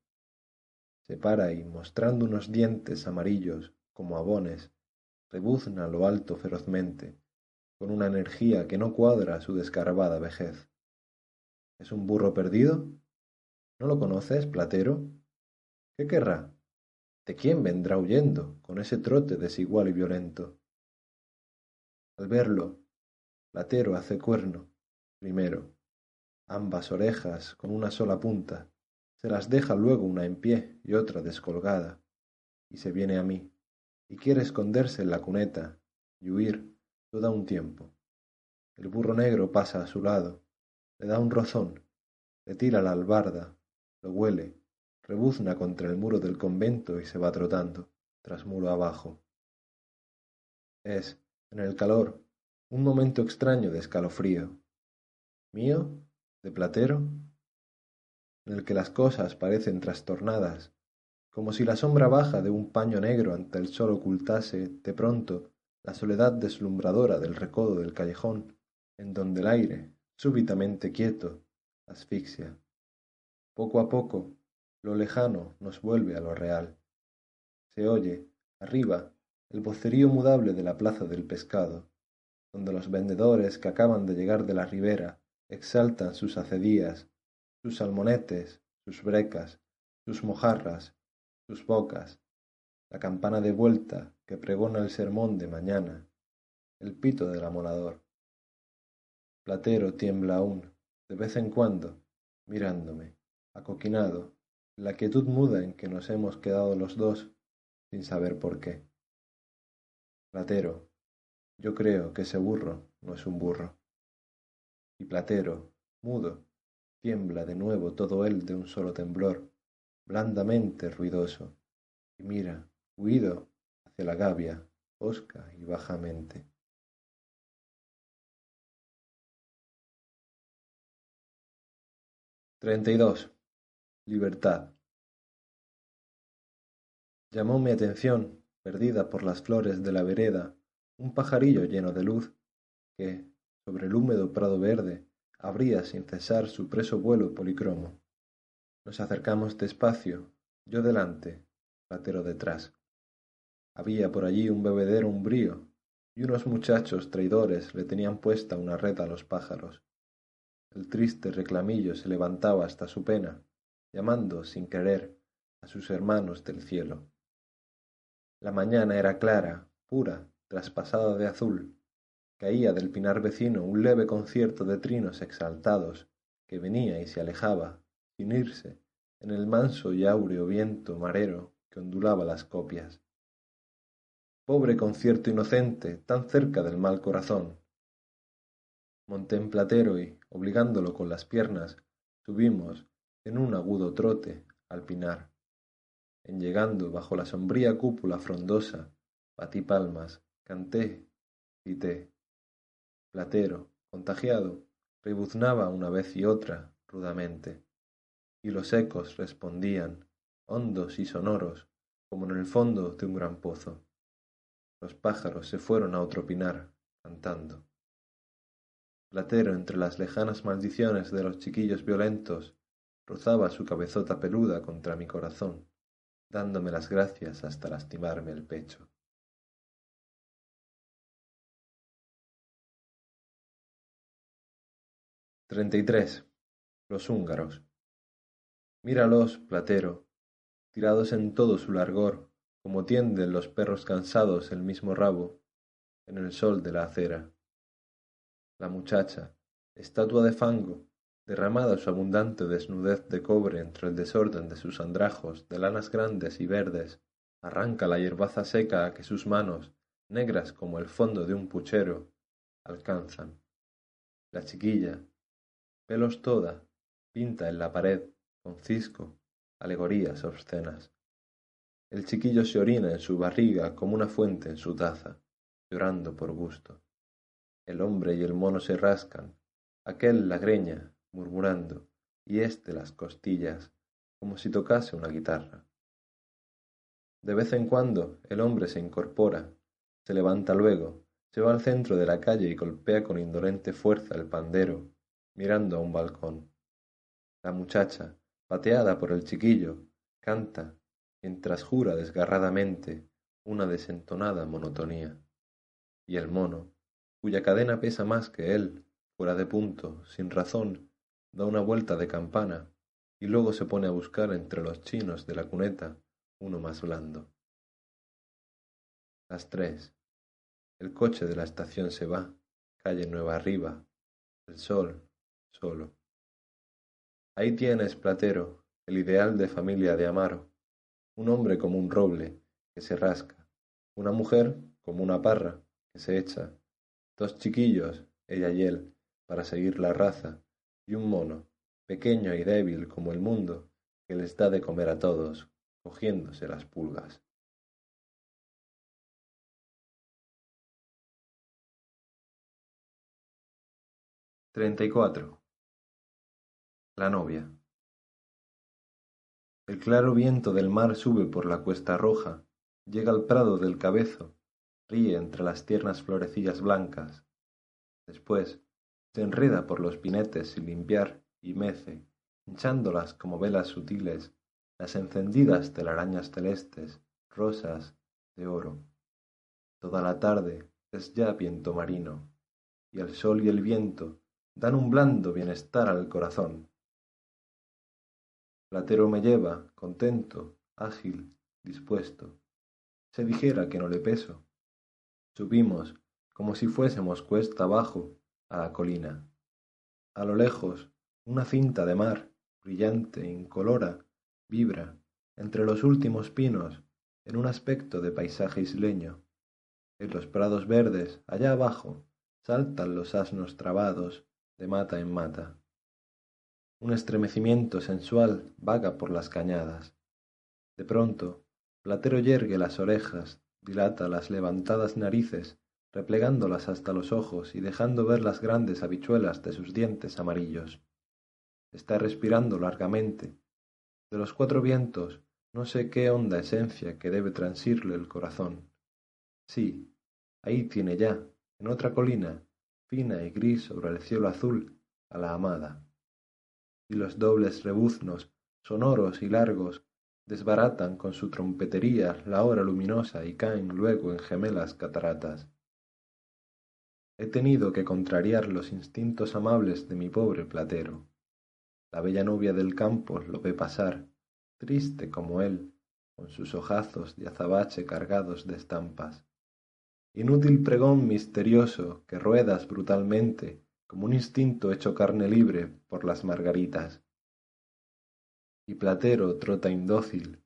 Se para y, mostrando unos dientes amarillos como abones, rebuzna lo alto ferozmente, con una energía que no cuadra su descarabada vejez. ¿Es un burro perdido? ¿No lo conoces, Platero? ¿Qué querrá? ¿De quién vendrá huyendo con ese trote desigual y violento? Al verlo, Platero hace cuerno, primero, ambas orejas con una sola punta, se las deja luego una en pie y otra descolgada, y se viene a mí. Y quiere esconderse en la cuneta y huir todo un tiempo. El burro negro pasa a su lado, le da un rozón, le tira la albarda, lo huele, rebuzna contra el muro del convento y se va trotando, tras muro abajo. Es, en el calor, un momento extraño de escalofrío. ¿Mío? ¿De platero? En el que las cosas parecen trastornadas como si la sombra baja de un paño negro ante el sol ocultase de pronto la soledad deslumbradora del recodo del callejón, en donde el aire, súbitamente quieto, asfixia. Poco a poco, lo lejano nos vuelve a lo real. Se oye, arriba, el vocerío mudable de la plaza del pescado, donde los vendedores que acaban de llegar de la ribera exaltan sus acedías, sus salmonetes, sus brecas, sus mojarras, sus bocas, la campana de vuelta que pregona el sermón de mañana, el pito del amolador. Platero tiembla aún, de vez en cuando, mirándome, acoquinado, la quietud muda en que nos hemos quedado los dos, sin saber por qué. Platero, yo creo que ese burro no es un burro. Y Platero, mudo, tiembla de nuevo todo él de un solo temblor, blandamente ruidoso, y mira, huido, hacia la gavia, osca y bajamente. Treinta y dos. Libertad. Llamó mi atención, perdida por las flores de la vereda, un pajarillo lleno de luz, que, sobre el húmedo prado verde, abría sin cesar su preso vuelo policromo. Nos acercamos despacio, yo delante, Platero detrás. Había por allí un bebedero umbrío, y unos muchachos traidores le tenían puesta una red a los pájaros. El triste reclamillo se levantaba hasta su pena, llamando, sin querer, a sus hermanos del cielo. La mañana era clara, pura, traspasada de azul. Caía del pinar vecino un leve concierto de trinos exaltados, que venía y se alejaba, irse en el manso y áureo viento marero que ondulaba las copias. Pobre concierto inocente, tan cerca del mal corazón. Monté en platero y, obligándolo con las piernas, subimos, en un agudo trote, al pinar. En llegando bajo la sombría cúpula frondosa, batí palmas, canté, cité. Platero, contagiado, rebuznaba una vez y otra, rudamente y los ecos respondían, hondos y sonoros, como en el fondo de un gran pozo. Los pájaros se fueron a otro pinar, cantando. Platero, entre las lejanas maldiciones de los chiquillos violentos, rozaba su cabezota peluda contra mi corazón, dándome las gracias hasta lastimarme el pecho. Los húngaros. Míralos, Platero, tirados en todo su largor, como tienden los perros cansados el mismo rabo, en el sol de la acera. La muchacha, estatua de fango, derramada su abundante desnudez de cobre entre el desorden de sus andrajos de lanas grandes y verdes, arranca la hierbaza seca a que sus manos, negras como el fondo de un puchero, alcanzan. La chiquilla, pelos toda, pinta en la pared, con cisco, alegorías obscenas. El chiquillo se orina en su barriga como una fuente en su taza, llorando por gusto. El hombre y el mono se rascan, aquel la greña, murmurando, y éste las costillas, como si tocase una guitarra. De vez en cuando el hombre se incorpora, se levanta luego, se va al centro de la calle y golpea con indolente fuerza el pandero, mirando a un balcón. La muchacha, pateada por el chiquillo, canta, mientras jura desgarradamente una desentonada monotonía. Y el mono, cuya cadena pesa más que él, fuera de punto, sin razón, da una vuelta de campana y luego se pone a buscar entre los chinos de la cuneta uno más blando. Las tres. El coche de la estación se va, calle nueva arriba, el sol, solo. Ahí tienes, Platero, el ideal de familia de Amaro, un hombre como un roble, que se rasca, una mujer como una parra, que se echa, dos chiquillos, ella y él, para seguir la raza, y un mono, pequeño y débil como el mundo, que les da de comer a todos, cogiéndose las pulgas. Treinta y cuatro. La novia. El claro viento del mar sube por la cuesta roja, llega al prado del cabezo, ríe entre las tiernas florecillas blancas. Después, se enreda por los pinetes sin limpiar y mece, hinchándolas como velas sutiles, las encendidas telarañas celestes, rosas, de oro. Toda la tarde es ya viento marino, y el sol y el viento dan un blando bienestar al corazón. Platero me lleva, contento, ágil, dispuesto. Se dijera que no le peso. Subimos, como si fuésemos cuesta abajo, a la colina. A lo lejos, una cinta de mar, brillante, incolora, vibra, entre los últimos pinos, en un aspecto de paisaje isleño. En los prados verdes, allá abajo, saltan los asnos trabados, de mata en mata. Un estremecimiento sensual vaga por las cañadas. De pronto, Platero yergue las orejas, dilata las levantadas narices replegándolas hasta los ojos y dejando ver las grandes habichuelas de sus dientes amarillos. Está respirando largamente. De los cuatro vientos no sé qué honda esencia que debe transirle el corazón. Sí, ahí tiene ya, en otra colina, fina y gris sobre el cielo azul, a la amada. Y los dobles rebuznos, sonoros y largos, desbaratan con su trompetería la hora luminosa y caen luego en gemelas cataratas. He tenido que contrariar los instintos amables de mi pobre platero. La bella novia del campo lo ve pasar, triste como él, con sus ojazos de azabache cargados de estampas. Inútil pregón misterioso que ruedas brutalmente como un instinto hecho carne libre por las margaritas. Y Platero trota indócil,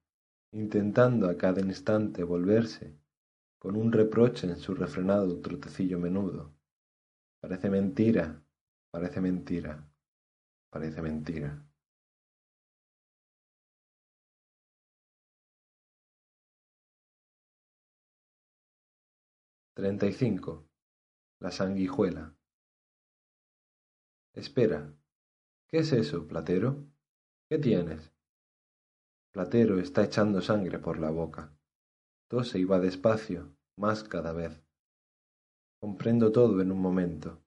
intentando a cada instante volverse, con un reproche en su refrenado trotecillo menudo. Parece mentira, parece mentira, parece mentira. Treinta y cinco. La sanguijuela. Espera. ¿Qué es eso, Platero? ¿Qué tienes? Platero está echando sangre por la boca. Tose y va despacio, más cada vez. Comprendo todo en un momento.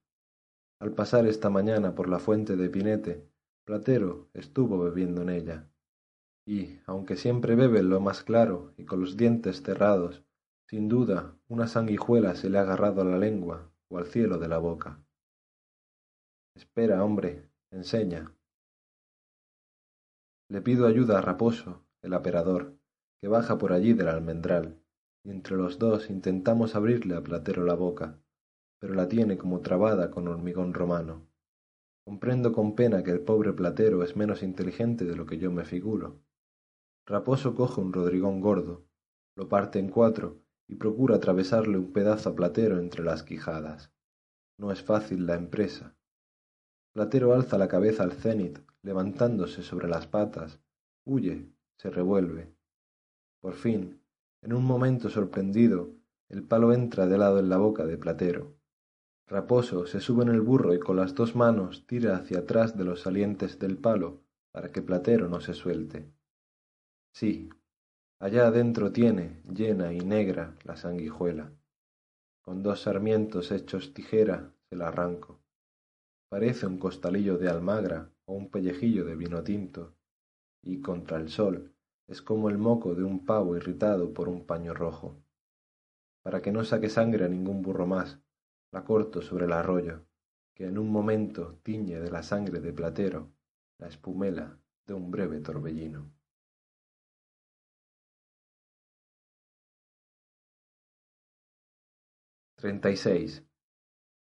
Al pasar esta mañana por la fuente de Pinete, Platero estuvo bebiendo en ella. Y, aunque siempre bebe lo más claro y con los dientes cerrados, sin duda una sanguijuela se le ha agarrado a la lengua o al cielo de la boca. Espera, hombre, enseña. Le pido ayuda a Raposo, el aperador, que baja por allí del almendral, y entre los dos intentamos abrirle a Platero la boca, pero la tiene como trabada con hormigón romano. Comprendo con pena que el pobre Platero es menos inteligente de lo que yo me figuro. Raposo coge un rodrigón gordo, lo parte en cuatro y procura atravesarle un pedazo a Platero entre las quijadas. No es fácil la empresa. Platero alza la cabeza al cenit, levantándose sobre las patas, huye, se revuelve. Por fin, en un momento sorprendido, el palo entra de lado en la boca de Platero. Raposo se sube en el burro y con las dos manos tira hacia atrás de los salientes del palo para que Platero no se suelte. Sí, allá adentro tiene, llena y negra, la sanguijuela. Con dos sarmientos hechos tijera se la arranco. Parece un costalillo de almagra o un pellejillo de vino tinto, y contra el sol es como el moco de un pavo irritado por un paño rojo. Para que no saque sangre a ningún burro más, la corto sobre el arroyo, que en un momento tiñe de la sangre de platero la espumela de un breve torbellino. Treinta y seis.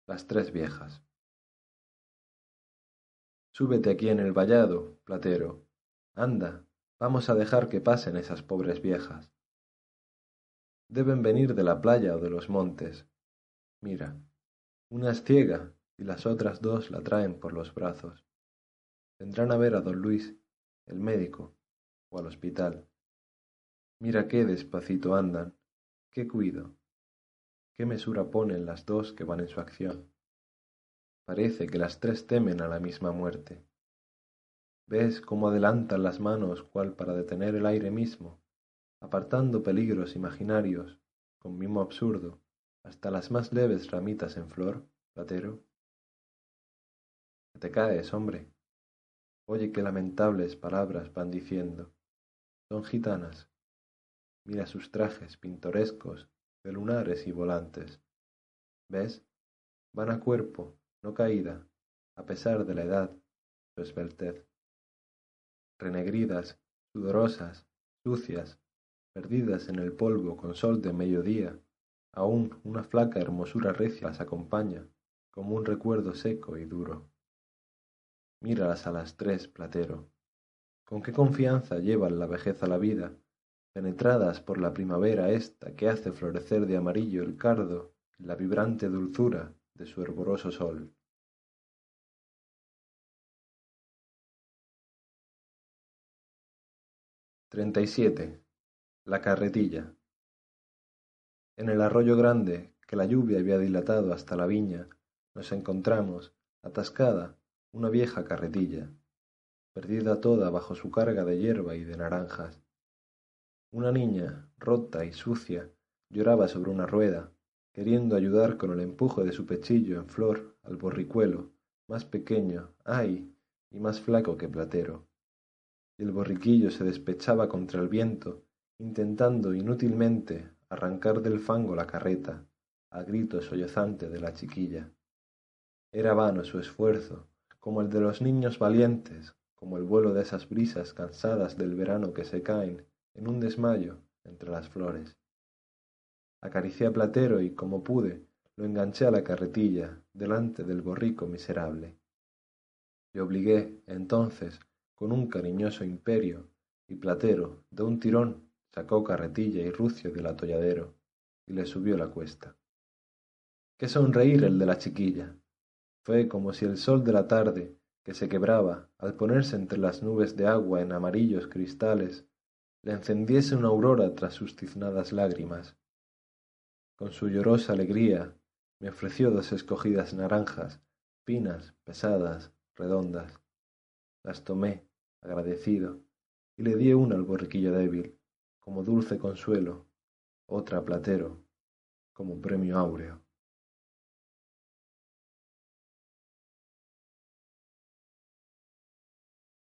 Las tres viejas. Súbete aquí en el vallado, platero. Anda, vamos a dejar que pasen esas pobres viejas. Deben venir de la playa o de los montes. Mira, una es ciega y las otras dos la traen por los brazos. Vendrán a ver a don Luis, el médico, o al hospital. Mira qué despacito andan, qué cuido, qué mesura ponen las dos que van en su acción. Parece que las tres temen a la misma muerte. ¿Ves cómo adelantan las manos cual para detener el aire mismo, apartando peligros imaginarios, con mimo absurdo, hasta las más leves ramitas en flor, platero? te caes, hombre. Oye qué lamentables palabras van diciendo. Son gitanas. Mira sus trajes pintorescos de lunares y volantes. ¿Ves? Van a cuerpo, no caída, a pesar de la edad, su esbeltez. Renegridas, sudorosas, sucias, perdidas en el polvo con sol de mediodía, aún una flaca hermosura recia las acompaña, como un recuerdo seco y duro. Míralas a las tres, platero. Con qué confianza llevan la vejez a la vida, penetradas por la primavera esta que hace florecer de amarillo el cardo la vibrante dulzura de su hervoroso sol. Treinta y siete. La carretilla. En el arroyo grande, que la lluvia había dilatado hasta la viña, nos encontramos, atascada, una vieja carretilla, perdida toda bajo su carga de hierba y de naranjas. Una niña, rota y sucia, lloraba sobre una rueda, queriendo ayudar con el empuje de su pechillo en flor al borricuelo, más pequeño, ay, y más flaco que platero. Y el borriquillo se despechaba contra el viento, intentando inútilmente arrancar del fango la carreta, a grito sollozante de la chiquilla. Era vano su esfuerzo, como el de los niños valientes, como el vuelo de esas brisas cansadas del verano que se caen en un desmayo entre las flores. Acaricié a Platero y, como pude, lo enganché a la carretilla delante del borrico miserable. Le obligué, entonces, con un cariñoso imperio, y Platero, de un tirón, sacó carretilla y rucio del atolladero y le subió la cuesta. Qué sonreír el de la chiquilla. Fue como si el sol de la tarde, que se quebraba al ponerse entre las nubes de agua en amarillos cristales, le encendiese una aurora tras sus tiznadas lágrimas. Con su llorosa alegría me ofreció dos escogidas naranjas, finas, pesadas, redondas. Las tomé, agradecido, y le di una al borriquillo débil, como dulce consuelo, otra platero, como premio áureo.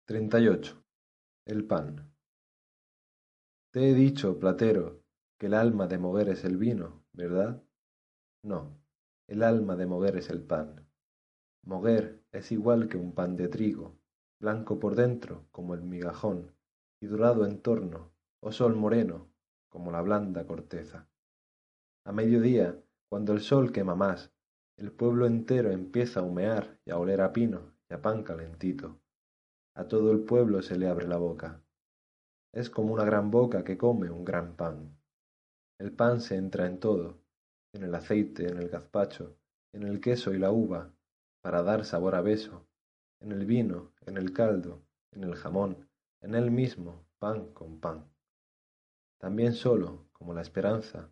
Treinta y ocho. El pan. Te he dicho, platero, que el alma de mover es el vino, ¿verdad? No, el alma de mover es el pan. Moguer es igual que un pan de trigo, blanco por dentro como el migajón, y dorado en torno, o sol moreno como la blanda corteza. A mediodía, cuando el sol quema más, el pueblo entero empieza a humear y a oler a pino y a pan calentito. A todo el pueblo se le abre la boca. Es como una gran boca que come un gran pan. El pan se entra en todo, en el aceite, en el gazpacho, en el queso y la uva, para dar sabor a beso, en el vino, en el caldo, en el jamón, en él mismo, pan con pan. También solo, como la esperanza,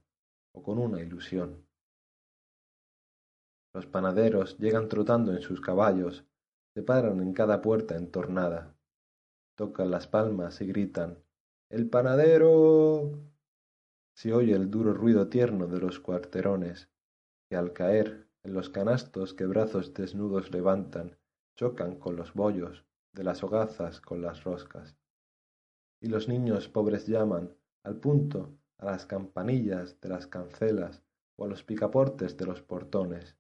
o con una ilusión. Los panaderos llegan trotando en sus caballos, se paran en cada puerta entornada, tocan las palmas y gritan ¡El panadero! Se oye el duro ruido tierno de los cuarterones, que al caer en los canastos que brazos desnudos levantan, chocan con los bollos, de las hogazas con las roscas. Y los niños pobres llaman, al punto, a las campanillas de las cancelas o a los picaportes de los portones,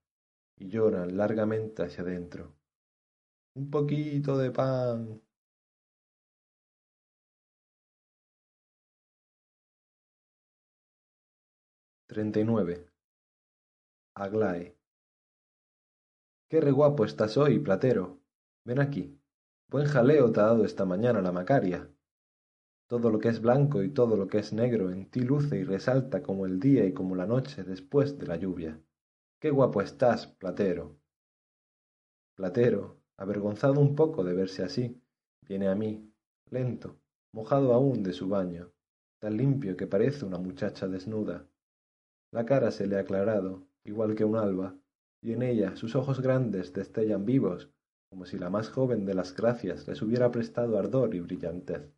y lloran largamente hacia adentro. Un poquito de pan. Treinta y nueve. Aglae. Qué reguapo estás hoy, platero. Ven aquí. Buen jaleo te ha dado esta mañana la Macaria. Todo lo que es blanco y todo lo que es negro en ti luce y resalta como el día y como la noche después de la lluvia. Qué guapo estás, Platero. Platero, avergonzado un poco de verse así, viene a mí, lento, mojado aún de su baño, tan limpio que parece una muchacha desnuda. La cara se le ha aclarado, igual que un alba, y en ella sus ojos grandes destellan vivos, como si la más joven de las gracias les hubiera prestado ardor y brillantez.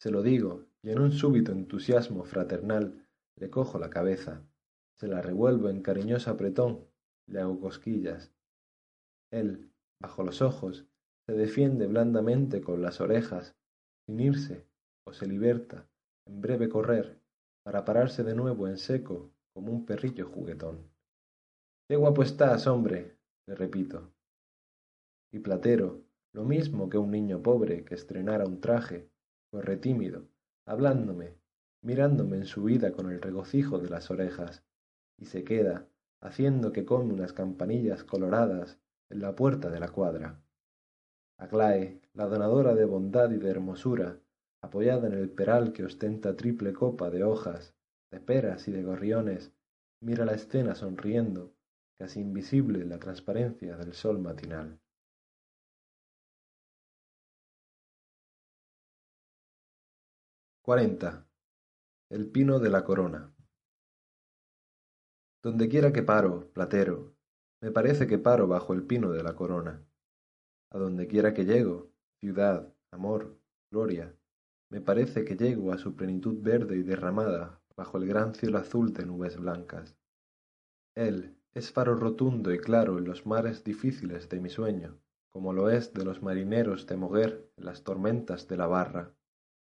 Se lo digo, y en un súbito entusiasmo fraternal le cojo la cabeza, se la revuelvo en cariñoso apretón, le hago cosquillas. Él, bajo los ojos, se defiende blandamente con las orejas, sin irse, o se liberta, en breve correr, para pararse de nuevo en seco como un perrillo juguetón. ¡Qué guapo estás, hombre! le repito. Y Platero, lo mismo que un niño pobre que estrenara un traje, corre tímido, hablándome, mirándome en su vida con el regocijo de las orejas, y se queda, haciendo que come unas campanillas coloradas en la puerta de la cuadra. Aglae, la donadora de bondad y de hermosura, apoyada en el peral que ostenta triple copa de hojas, de peras y de gorriones, mira la escena sonriendo, casi invisible la transparencia del sol matinal. Cuarenta. El pino de la corona. Donde quiera que paro, platero, me parece que paro bajo el pino de la corona. A donde quiera que llego, ciudad, amor, gloria, me parece que llego a su plenitud verde y derramada bajo el gran cielo azul de nubes blancas. Él es faro rotundo y claro en los mares difíciles de mi sueño, como lo es de los marineros de Moguer en las tormentas de la barra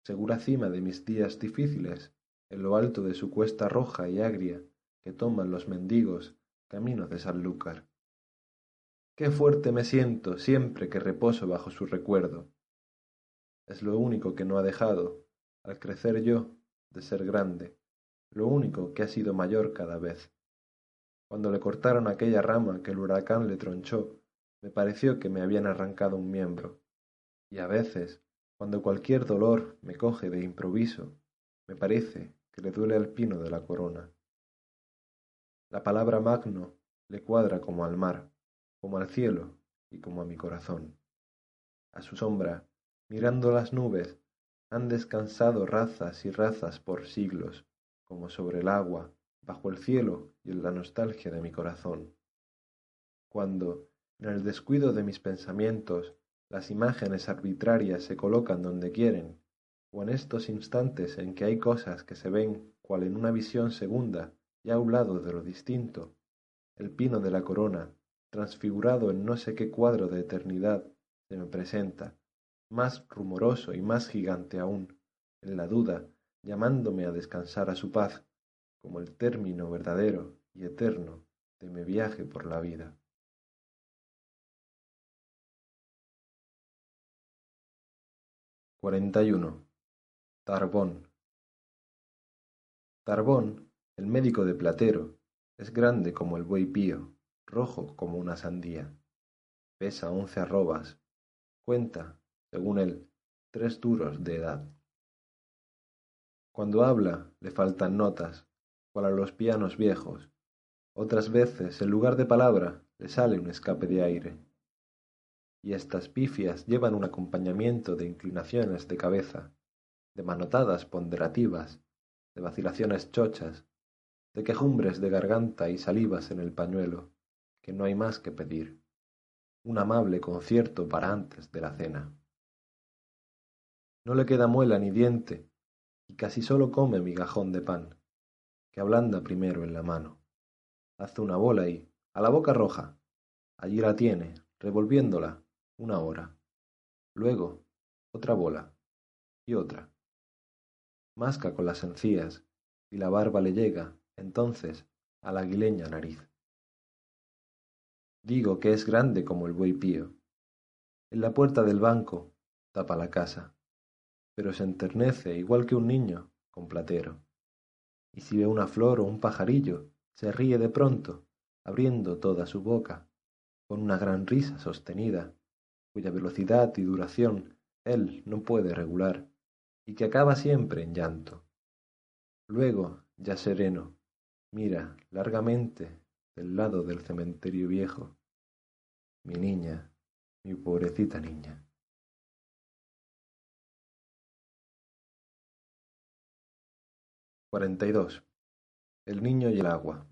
segura cima de mis días difíciles, en lo alto de su cuesta roja y agria que toman los mendigos camino de Sanlúcar. Qué fuerte me siento siempre que reposo bajo su recuerdo. Es lo único que no ha dejado, al crecer yo, de ser grande, lo único que ha sido mayor cada vez. Cuando le cortaron aquella rama que el huracán le tronchó, me pareció que me habían arrancado un miembro, y a veces, cuando cualquier dolor me coge de improviso, me parece que le duele al pino de la corona. La palabra magno le cuadra como al mar, como al cielo y como a mi corazón. A su sombra, mirando las nubes, han descansado razas y razas por siglos, como sobre el agua, bajo el cielo y en la nostalgia de mi corazón. Cuando, en el descuido de mis pensamientos, las imágenes arbitrarias se colocan donde quieren, o en estos instantes en que hay cosas que se ven cual en una visión segunda y a un lado de lo distinto, el pino de la corona, transfigurado en no sé qué cuadro de eternidad, se me presenta, más rumoroso y más gigante aún, en la duda, llamándome a descansar a su paz, como el término verdadero y eterno de mi viaje por la vida. Cuarenta. Tarbón. Tarbón, el médico de Platero, es grande como el buey pío, rojo como una sandía. Pesa once arrobas. Cuenta según él, tres duros de edad. Cuando habla le faltan notas, cual a los pianos viejos. Otras veces, en lugar de palabra, le sale un escape de aire y estas pifias llevan un acompañamiento de inclinaciones de cabeza, de manotadas ponderativas, de vacilaciones chochas, de quejumbres de garganta y salivas en el pañuelo, que no hay más que pedir. Un amable concierto para antes de la cena. No le queda muela ni diente, y casi solo come migajón de pan, que ablanda primero en la mano. Hace una bola y, a la boca roja, allí la tiene, revolviéndola, una hora, luego otra bola y otra. Masca con las encías y la barba le llega, entonces, a la aguileña nariz. Digo que es grande como el buey pío. En la puerta del banco tapa la casa, pero se enternece igual que un niño con platero. Y si ve una flor o un pajarillo, se ríe de pronto, abriendo toda su boca, con una gran risa sostenida cuya velocidad y duración él no puede regular, y que acaba siempre en llanto. Luego, ya sereno, mira largamente del lado del cementerio viejo. Mi niña, mi pobrecita niña. Cuarenta y dos. El niño y el agua.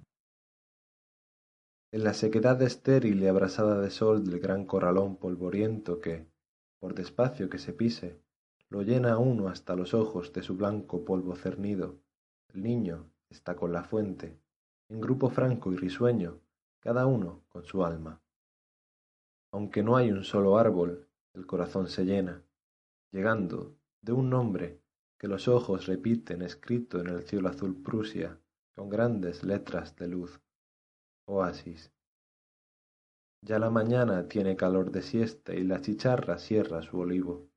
En la sequedad estéril y abrasada de sol del gran corralón polvoriento que, por despacio que se pise, lo llena uno hasta los ojos de su blanco polvo cernido, el niño está con la fuente, en grupo franco y risueño, cada uno con su alma. Aunque no hay un solo árbol, el corazón se llena, llegando de un nombre que los ojos repiten escrito en el cielo azul Prusia con grandes letras de luz oasis. Ya la mañana tiene calor de siesta y la chicharra cierra su olivo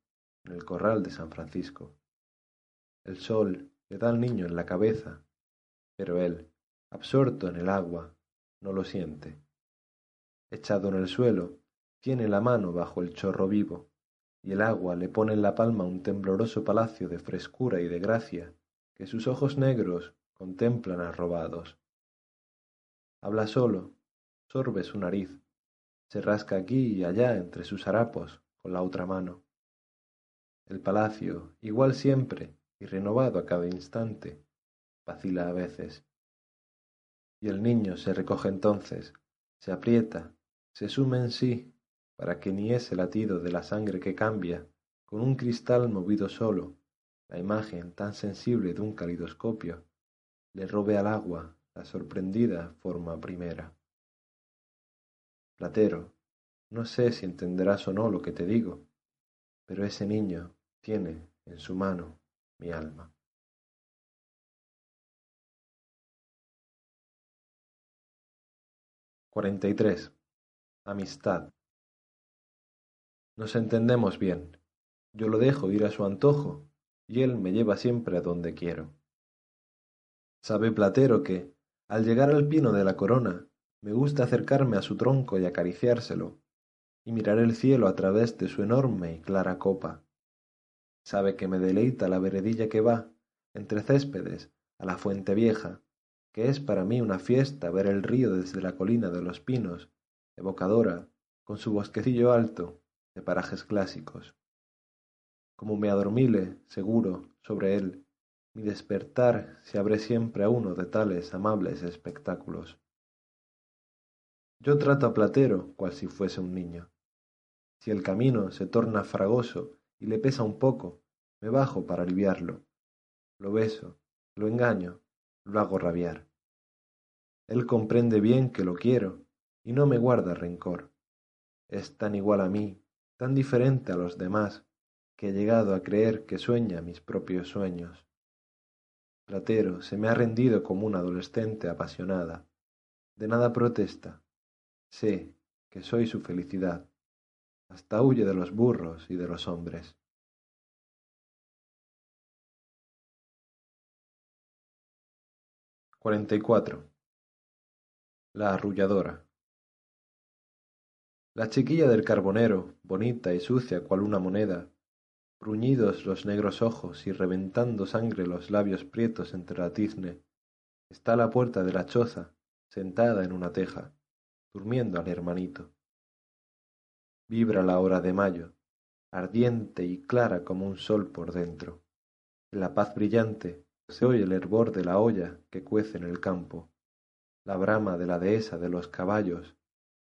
en el corral de San Francisco. El sol le da al niño en la cabeza, pero él, absorto en el agua, no lo siente. Echado en el suelo, tiene la mano bajo el chorro vivo, y el agua le pone en la palma un tembloroso palacio de frescura y de gracia que sus ojos negros contemplan arrobados habla solo, sorbe su nariz, se rasca aquí y allá entre sus harapos con la otra mano. El palacio, igual siempre y renovado a cada instante, vacila a veces. Y el niño se recoge entonces, se aprieta, se sume en sí, para que ni ese latido de la sangre que cambia, con un cristal movido solo, la imagen tan sensible de un calidoscopio, le robe al agua la sorprendida forma primera. Platero, no sé si entenderás o no lo que te digo, pero ese niño tiene en su mano mi alma. Cuarenta y tres. Amistad. Nos entendemos bien. Yo lo dejo ir a su antojo y él me lleva siempre a donde quiero. Sabe Platero que, al llegar al pino de la corona, me gusta acercarme a su tronco y acariciárselo, y mirar el cielo a través de su enorme y clara copa. Sabe que me deleita la veredilla que va, entre céspedes, a la fuente vieja, que es para mí una fiesta ver el río desde la colina de los pinos, evocadora, con su bosquecillo alto, de parajes clásicos. Como me adormile, seguro, sobre él, mi despertar se abre siempre a uno de tales amables espectáculos. Yo trato a Platero cual si fuese un niño. Si el camino se torna fragoso y le pesa un poco, me bajo para aliviarlo. Lo beso, lo engaño, lo hago rabiar. Él comprende bien que lo quiero y no me guarda rencor. Es tan igual a mí, tan diferente a los demás, que he llegado a creer que sueña mis propios sueños. Platero se me ha rendido como una adolescente apasionada. De nada protesta. Sé que soy su felicidad. Hasta huye de los burros y de los hombres. Cuarenta y cuatro. La arrulladora. La chiquilla del carbonero, bonita y sucia cual una moneda, bruñidos los negros ojos y reventando sangre los labios prietos entre la tizne, está a la puerta de la choza, sentada en una teja, durmiendo al hermanito. Vibra la hora de mayo, ardiente y clara como un sol por dentro. En la paz brillante se oye el hervor de la olla que cuece en el campo, la brama de la dehesa de los caballos,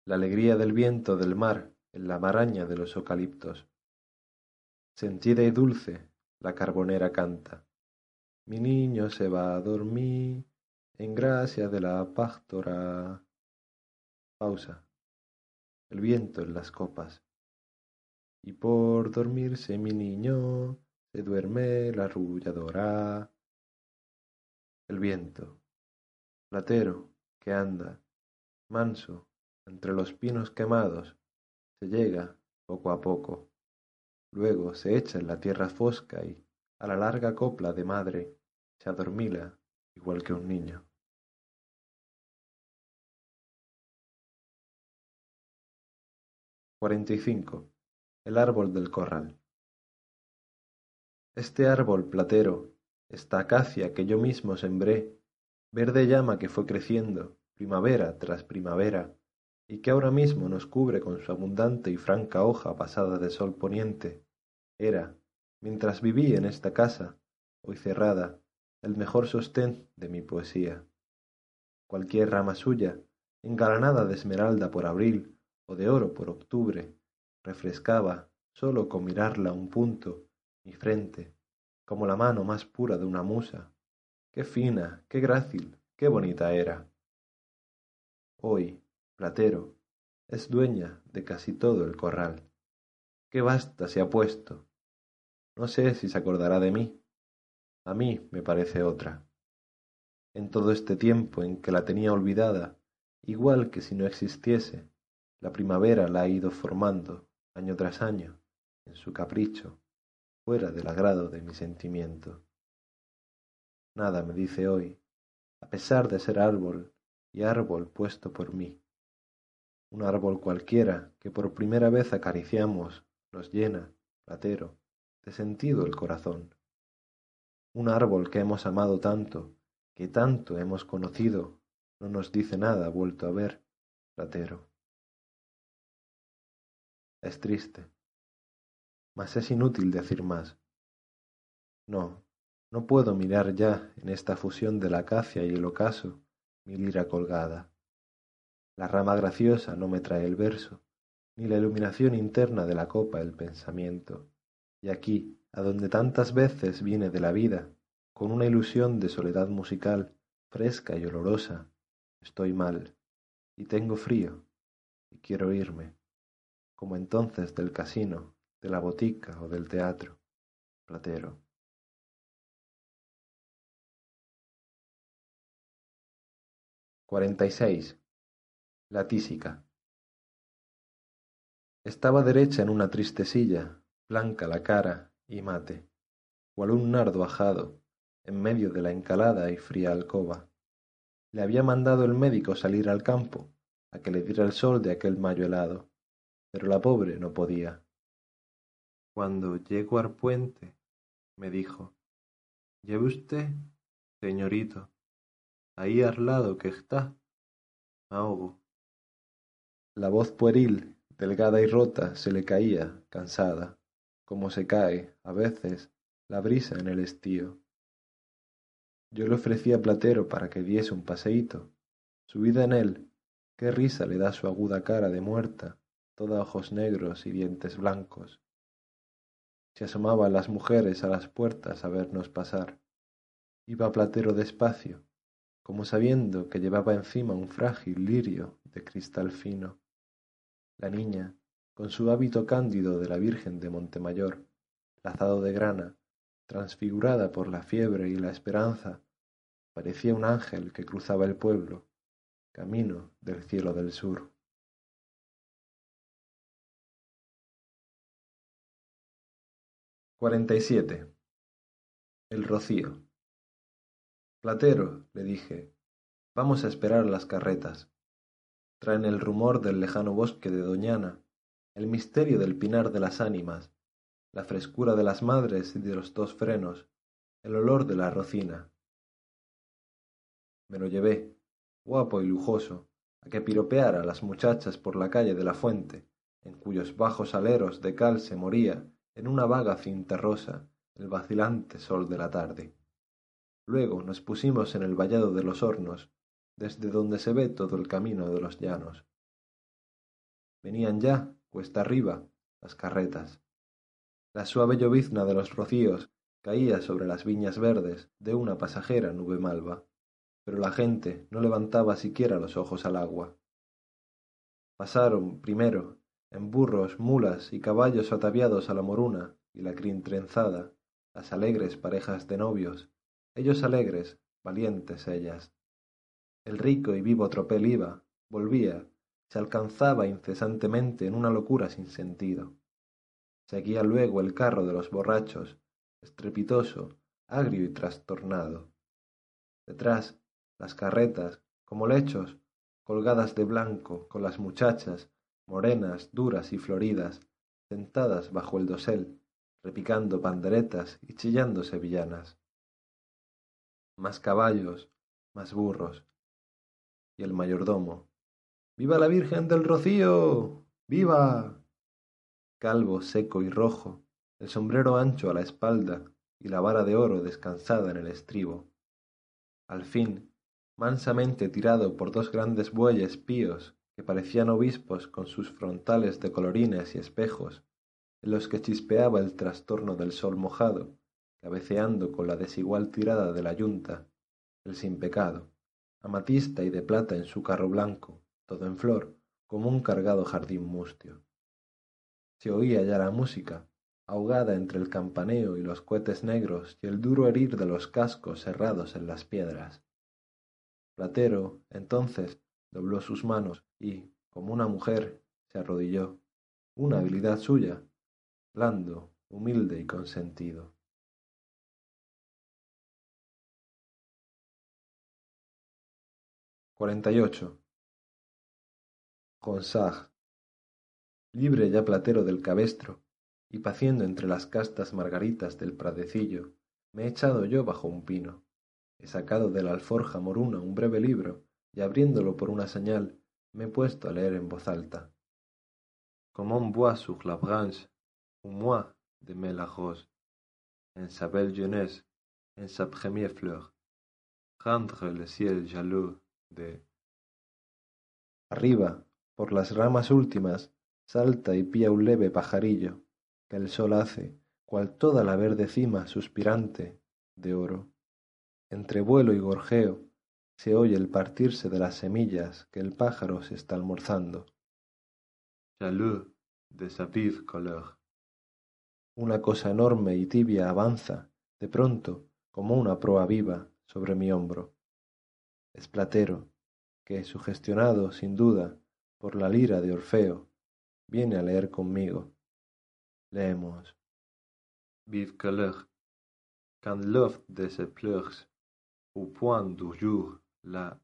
la alegría del viento del mar en la maraña de los eucaliptos. Sentida y dulce, la carbonera canta. Mi niño se va a dormir en gracia de la pastora. Pausa. El viento en las copas. Y por dormirse mi niño se duerme la arrulladora el viento, platero, que anda, manso, entre los pinos quemados, se llega poco a poco, luego se echa en la tierra fosca y, a la larga copla de madre, se adormila igual que un niño. Cuarenta y cinco. El árbol del corral. Este árbol platero esta acacia que yo mismo sembré, verde llama que fue creciendo, primavera tras primavera, y que ahora mismo nos cubre con su abundante y franca hoja pasada de sol poniente, era, mientras viví en esta casa, hoy cerrada, el mejor sostén de mi poesía. Cualquier rama suya, engalanada de esmeralda por abril o de oro por octubre, refrescaba, sólo con mirarla un punto, mi frente, como la mano más pura de una musa. Qué fina, qué grácil, qué bonita era. Hoy, Platero, es dueña de casi todo el corral. Qué basta se ha puesto. No sé si se acordará de mí. A mí me parece otra. En todo este tiempo en que la tenía olvidada, igual que si no existiese, la primavera la ha ido formando, año tras año, en su capricho, fuera del agrado de mi sentimiento. Nada me dice hoy, a pesar de ser árbol y árbol puesto por mí. Un árbol cualquiera que por primera vez acariciamos nos llena, platero, de sentido el corazón. Un árbol que hemos amado tanto, que tanto hemos conocido, no nos dice nada vuelto a ver, platero. Es triste, mas es inútil decir más. No, no puedo mirar ya en esta fusión de la acacia y el ocaso mi lira colgada. La rama graciosa no me trae el verso, ni la iluminación interna de la copa el pensamiento. Y aquí, a donde tantas veces viene de la vida, con una ilusión de soledad musical, fresca y olorosa, estoy mal, y tengo frío, y quiero irme, como entonces del casino de la botica o del teatro. Platero. La tísica. Estaba derecha en una triste silla, blanca la cara y mate, cual un nardo ajado, en medio de la encalada y fría alcoba. Le había mandado el médico salir al campo, a que le diera el sol de aquel mayo helado, pero la pobre no podía cuando llego al puente, me dijo, ¿Lleve usted, señorito, ahí al lado que está? ahogo. La voz pueril, delgada y rota, se le caía, cansada, como se cae, a veces, la brisa en el estío. Yo le ofrecí a Platero para que diese un paseíto. Subida en él, qué risa le da su aguda cara de muerta, toda ojos negros y dientes blancos se asomaban las mujeres a las puertas a vernos pasar. Iba Platero despacio, como sabiendo que llevaba encima un frágil lirio de cristal fino. La niña, con su hábito cándido de la Virgen de Montemayor, lazado de grana, transfigurada por la fiebre y la esperanza, parecía un ángel que cruzaba el pueblo, camino del cielo del sur. Cuarenta y siete. El rocío. Platero, le dije, Vamos a esperar las carretas. Traen el rumor del lejano bosque de Doñana, el misterio del pinar de las ánimas, la frescura de las madres y de los dos frenos, el olor de la rocina. Me lo llevé, guapo y lujoso, a que piropeara a las muchachas por la calle de la fuente, en cuyos bajos aleros de cal se moría, en una vaga cinta rosa, el vacilante sol de la tarde. Luego nos pusimos en el vallado de los hornos, desde donde se ve todo el camino de los llanos. Venían ya, cuesta arriba, las carretas. La suave llovizna de los rocíos caía sobre las viñas verdes de una pasajera nube malva, pero la gente no levantaba siquiera los ojos al agua. Pasaron, primero, en burros, mulas y caballos ataviados a la moruna y la crin trenzada, las alegres parejas de novios, ellos alegres, valientes ellas. El rico y vivo tropel iba, volvía, se alcanzaba incesantemente en una locura sin sentido. Seguía luego el carro de los borrachos, estrepitoso, agrio y trastornado. Detrás, las carretas, como lechos, colgadas de blanco, con las muchachas, morenas, duras y floridas, sentadas bajo el dosel, repicando panderetas y chillando sevillanas. Más caballos, más burros. El mayordomo. ¡Viva la Virgen del Rocío! ¡Viva! calvo, seco y rojo, el sombrero ancho a la espalda y la vara de oro descansada en el estribo. Al fin, mansamente tirado por dos grandes bueyes píos que parecían obispos con sus frontales de colorines y espejos, en los que chispeaba el trastorno del sol mojado, cabeceando con la desigual tirada de la yunta, el sin pecado, amatista y de plata en su carro blanco, todo en flor, como un cargado jardín mustio se oía ya la música, ahogada entre el campaneo y los cohetes negros y el duro herir de los cascos cerrados en las piedras. Platero, entonces, dobló sus manos y, como una mujer, se arrodilló, una habilidad suya, blando, humilde y consentido. Cuarenta y ocho. libre ya platero del cabestro, y paciendo entre las castas margaritas del pradecillo, me he echado yo bajo un pino. He sacado de la alforja moruna un breve libro, y abriéndolo por una señal, me he puesto a leer en voz alta. Comme bois sur la branche, un mois de mai en sa belle jeunesse, en sa première fleur, rendre le ciel jaloux de... Arriba, por las ramas últimas, salta y pía un leve pajarillo que el sol hace cual toda la verde cima suspirante de oro. Entre vuelo y gorjeo se oye el partirse de las semillas que el pájaro se está almorzando. Jaloux de sa vive couleur una cosa enorme y tibia avanza de pronto como una proa viva sobre mi hombro platero que sugestionado sin duda por la lira de orfeo Viene a leer conmigo. Leemos. Vive couleur, quand l'offre de ses pleurs au point du jour la...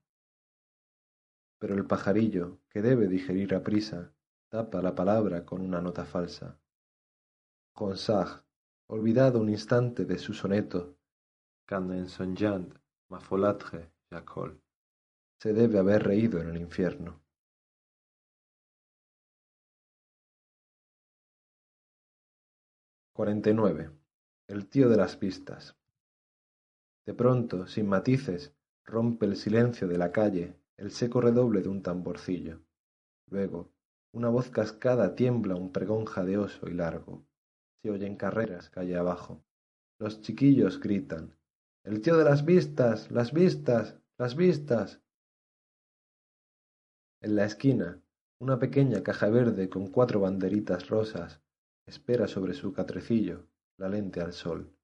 Pero el pajarillo, que debe digerir a prisa, tapa la palabra con una nota falsa. Ronsard, olvidado un instante de su soneto, quand en songeant ma folâtre se debe haber reído en el infierno. 49. El tío de las pistas. De pronto, sin matices, rompe el silencio de la calle el seco redoble de un tamborcillo. Luego, una voz cascada tiembla un pregón jadeoso y largo. Se oyen carreras calle abajo. Los chiquillos gritan. El tío de las vistas. las vistas. Las vistas. En la esquina, una pequeña caja verde con cuatro banderitas rosas espera sobre su catrecillo, la lente al sol.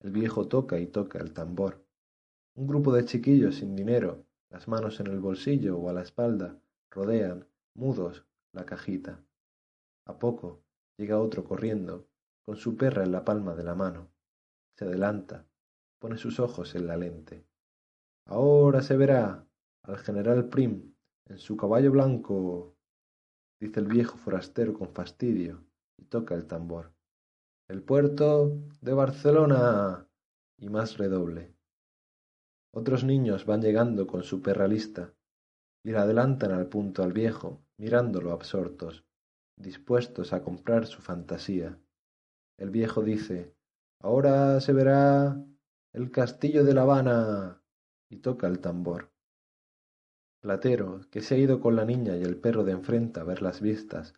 El viejo toca y toca el tambor. Un grupo de chiquillos sin dinero, las manos en el bolsillo o a la espalda, rodean, mudos, la cajita. A poco llega otro corriendo, con su perra en la palma de la mano. Se adelanta, pone sus ojos en la lente. Ahora se verá. al general Prim, en su caballo blanco, dice el viejo forastero con fastidio, y toca el tambor. El puerto de Barcelona. y más redoble. Otros niños van llegando con su perra lista, y le adelantan al punto al viejo, mirándolo absortos, dispuestos a comprar su fantasía. El viejo dice, Ahora se verá el castillo de La Habana. Y toca el tambor. Platero, que se ha ido con la niña y el perro de enfrente a ver las vistas,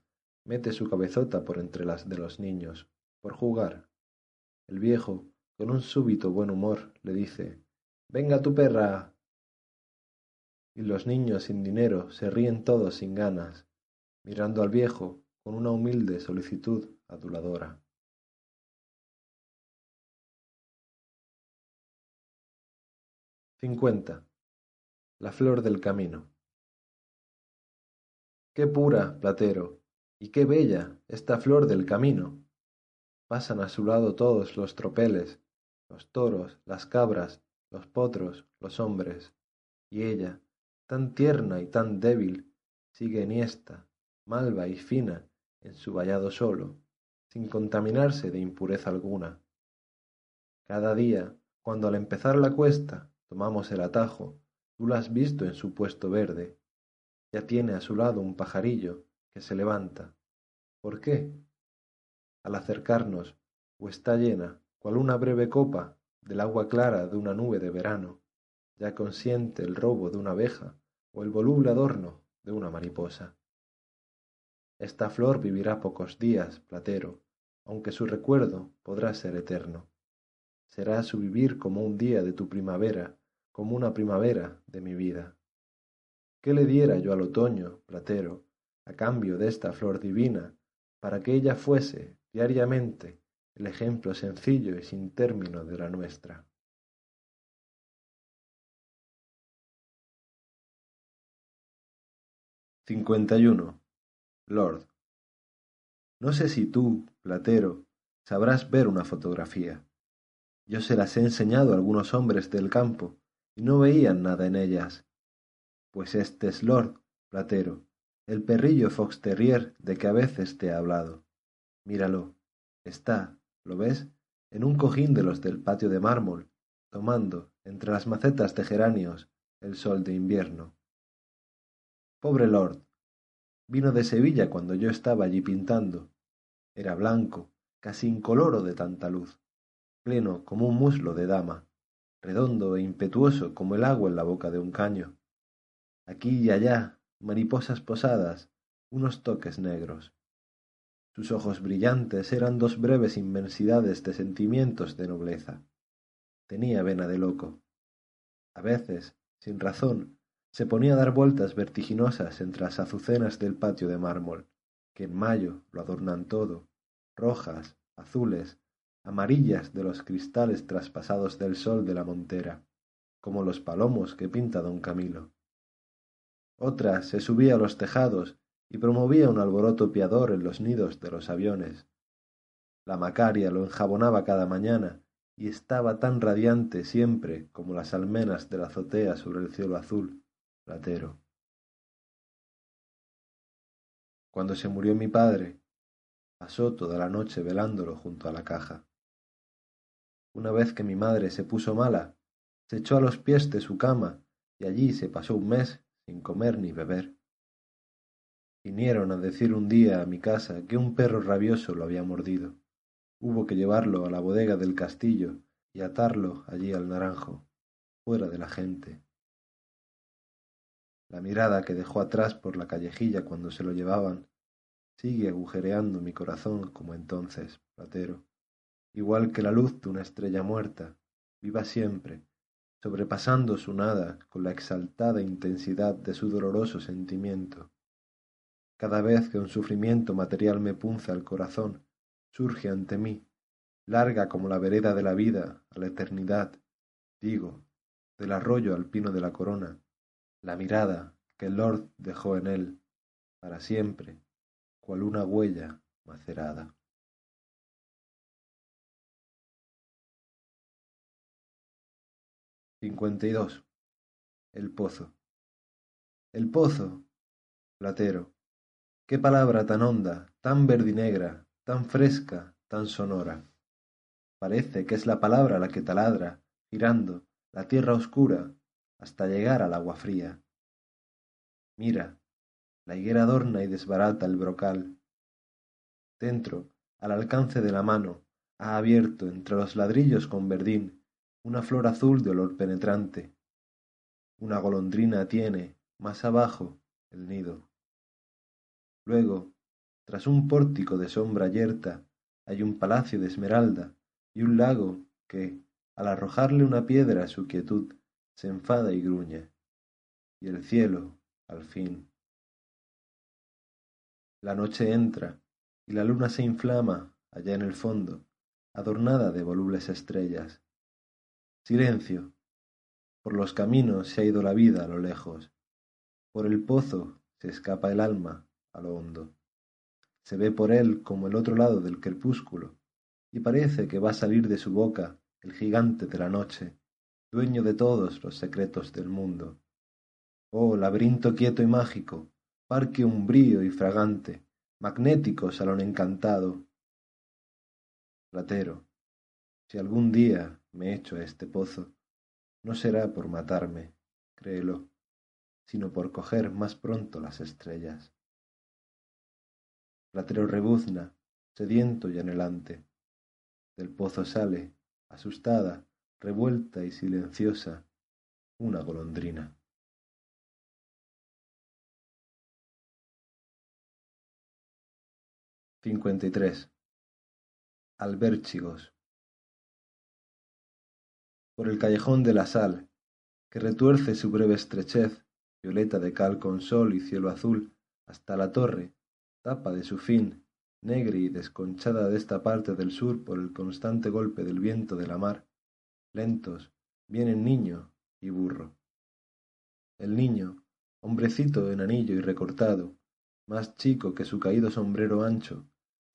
mete su cabezota por entre las de los niños, por jugar. El viejo, con un súbito buen humor, le dice, Venga tu perra. Y los niños sin dinero se ríen todos sin ganas, mirando al viejo con una humilde solicitud aduladora. 50. La flor del camino. Qué pura, Platero, y qué bella esta flor del camino. Pasan a su lado todos los tropeles, los toros, las cabras, los potros, los hombres, y ella, tan tierna y tan débil, sigue enhiesta, malva y fina en su vallado solo, sin contaminarse de impureza alguna. Cada día, cuando al empezar la cuesta tomamos el atajo, tú la has visto en su puesto verde. Ya tiene a su lado un pajarillo que se levanta. ¿Por qué? Al acercarnos, o está llena, cual una breve copa, del agua clara de una nube de verano, ya consiente el robo de una abeja o el voluble adorno de una mariposa. Esta flor vivirá pocos días, Platero, aunque su recuerdo podrá ser eterno será su vivir como un día de tu primavera, como una primavera de mi vida. ¿Qué le diera yo al otoño, platero, a cambio de esta flor divina, para que ella fuese, diariamente, el ejemplo sencillo y sin término de la nuestra? uno. Lord. No sé si tú, platero, sabrás ver una fotografía. Yo se las he enseñado a algunos hombres del campo, y no veían nada en ellas. Pues este es Lord, Platero, el perrillo fox terrier de que a veces te he hablado. Míralo, está, ¿lo ves? En un cojín de los del patio de mármol, tomando, entre las macetas de geranios, el sol de invierno. Pobre Lord. Vino de Sevilla cuando yo estaba allí pintando. Era blanco, casi incoloro de tanta luz pleno como un muslo de dama, redondo e impetuoso como el agua en la boca de un caño. Aquí y allá, mariposas posadas, unos toques negros. Sus ojos brillantes eran dos breves inmensidades de sentimientos de nobleza. Tenía vena de loco. A veces, sin razón, se ponía a dar vueltas vertiginosas entre las azucenas del patio de mármol, que en mayo lo adornan todo, rojas, azules, amarillas de los cristales traspasados del sol de la montera, como los palomos que pinta don Camilo. Otra se subía a los tejados y promovía un alboroto piador en los nidos de los aviones. La Macaria lo enjabonaba cada mañana y estaba tan radiante siempre como las almenas de la azotea sobre el cielo azul, platero. Cuando se murió mi padre, pasó toda la noche velándolo junto a la caja. Una vez que mi madre se puso mala, se echó a los pies de su cama y allí se pasó un mes sin comer ni beber. Vinieron a decir un día a mi casa que un perro rabioso lo había mordido. Hubo que llevarlo a la bodega del castillo y atarlo allí al naranjo, fuera de la gente. La mirada que dejó atrás por la callejilla cuando se lo llevaban sigue agujereando mi corazón como entonces, platero igual que la luz de una estrella muerta, viva siempre, sobrepasando su nada con la exaltada intensidad de su doloroso sentimiento. Cada vez que un sufrimiento material me punza el corazón, surge ante mí, larga como la vereda de la vida a la eternidad, digo, del arroyo alpino de la corona, la mirada que el Lord dejó en él, para siempre, cual una huella macerada. 52. El pozo. el pozo. Platero. Qué palabra tan honda, tan verdinegra, tan fresca, tan sonora. Parece que es la palabra la que taladra, girando, la tierra oscura, hasta llegar al agua fría. Mira, la higuera adorna y desbarata el brocal. Dentro, al alcance de la mano, ha abierto entre los ladrillos con verdín una flor azul de olor penetrante. Una golondrina tiene, más abajo, el nido. Luego, tras un pórtico de sombra yerta, hay un palacio de esmeralda y un lago que, al arrojarle una piedra a su quietud, se enfada y gruñe. Y el cielo, al fin. La noche entra, y la luna se inflama allá en el fondo, adornada de volubles estrellas. Silencio. Por los caminos se ha ido la vida a lo lejos. Por el pozo se escapa el alma a lo hondo. Se ve por él como el otro lado del crepúsculo, y parece que va a salir de su boca el gigante de la noche, dueño de todos los secretos del mundo. Oh, laberinto quieto y mágico, parque umbrío y fragante, magnético salón encantado. Platero, si algún día me echo a este pozo, no será por matarme, créelo, sino por coger más pronto las estrellas. Platero rebuzna, sediento y anhelante. Del pozo sale, asustada, revuelta y silenciosa, una golondrina. Cincuenta Albérchigos. Por el callejón de la sal, que retuerce su breve estrechez, violeta de cal con sol y cielo azul, hasta la torre, tapa de su fin, negra y desconchada de esta parte del sur por el constante golpe del viento de la mar, lentos, vienen niño y burro. El niño, hombrecito enanillo y recortado, más chico que su caído sombrero ancho,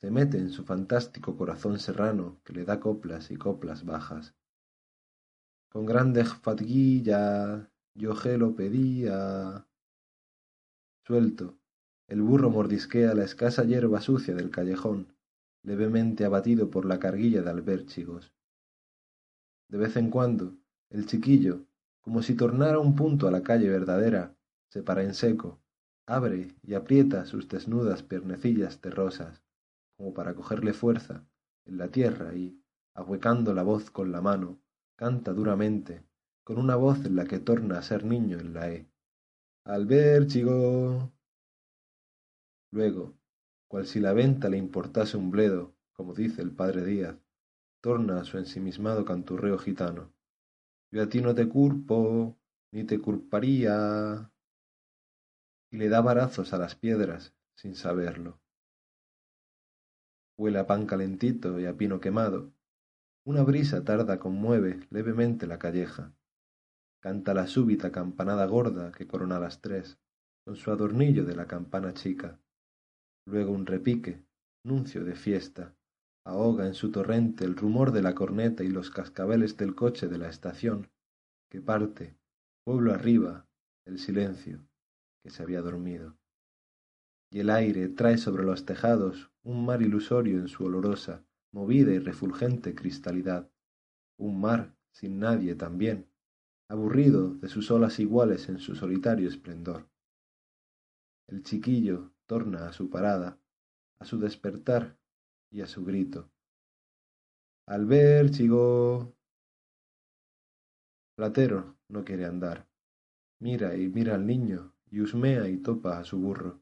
se mete en su fantástico corazón serrano que le da coplas y coplas bajas. Con grande fatiguilla yo lo pedía. Suelto, el burro mordisquea la escasa hierba sucia del callejón, levemente abatido por la carguilla de albérchigos. De vez en cuando, el chiquillo, como si tornara un punto a la calle verdadera, se para en seco, abre y aprieta sus desnudas piernecillas terrosas, como para cogerle fuerza en la tierra y, ahuecando la voz con la mano, canta duramente, con una voz en la que torna a ser niño en la E. Albérchigo. Luego, cual si la venta le importase un bledo, como dice el padre Díaz, torna a su ensimismado canturreo gitano. Yo a ti no te culpo, ni te culparía. Y le da varazos a las piedras, sin saberlo. Huele a pan calentito y a pino quemado. Una brisa tarda conmueve levemente la calleja. Canta la súbita campanada gorda que corona las tres, con su adornillo de la campana chica luego un repique, nuncio de fiesta, ahoga en su torrente el rumor de la corneta y los cascabeles del coche de la estación, que parte, pueblo arriba, el silencio, que se había dormido. Y el aire trae sobre los tejados un mar ilusorio en su olorosa, movida y refulgente cristalidad, un mar sin nadie también, aburrido de sus olas iguales en su solitario esplendor. El chiquillo torna a su parada, a su despertar y a su grito. chigo! Platero no quiere andar. Mira y mira al niño y husmea y topa a su burro.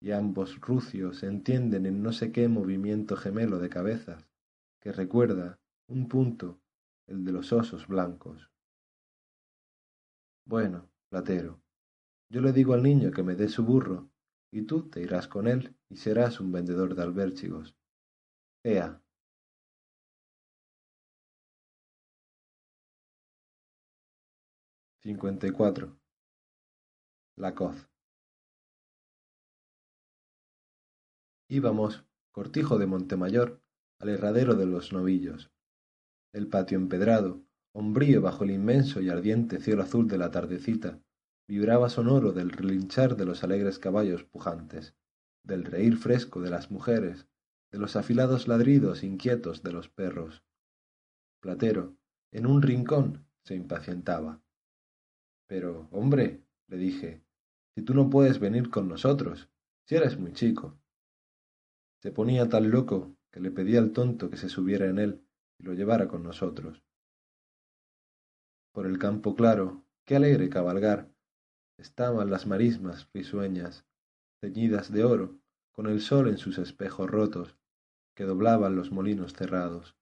Y ambos rucios se entienden en no sé qué movimiento gemelo de cabezas que recuerda un punto el de los osos blancos. Bueno, Platero, yo le digo al niño que me dé su burro y tú te irás con él y serás un vendedor de albérchigos. Ea. Cuatro. La coz. Íbamos, cortijo de Montemayor, al herradero de los novillos. El patio empedrado, hombrío bajo el inmenso y ardiente cielo azul de la tardecita, vibraba sonoro del relinchar de los alegres caballos pujantes, del reír fresco de las mujeres, de los afilados ladridos inquietos de los perros. Platero, en un rincón, se impacientaba. Pero, hombre, le dije, si tú no puedes venir con nosotros, si eres muy chico. Se ponía tan loco que le pedí al tonto que se subiera en él y lo llevara con nosotros. Por el campo claro, qué alegre cabalgar, estaban las marismas risueñas, ceñidas de oro, con el sol en sus espejos rotos, que doblaban los molinos cerrados.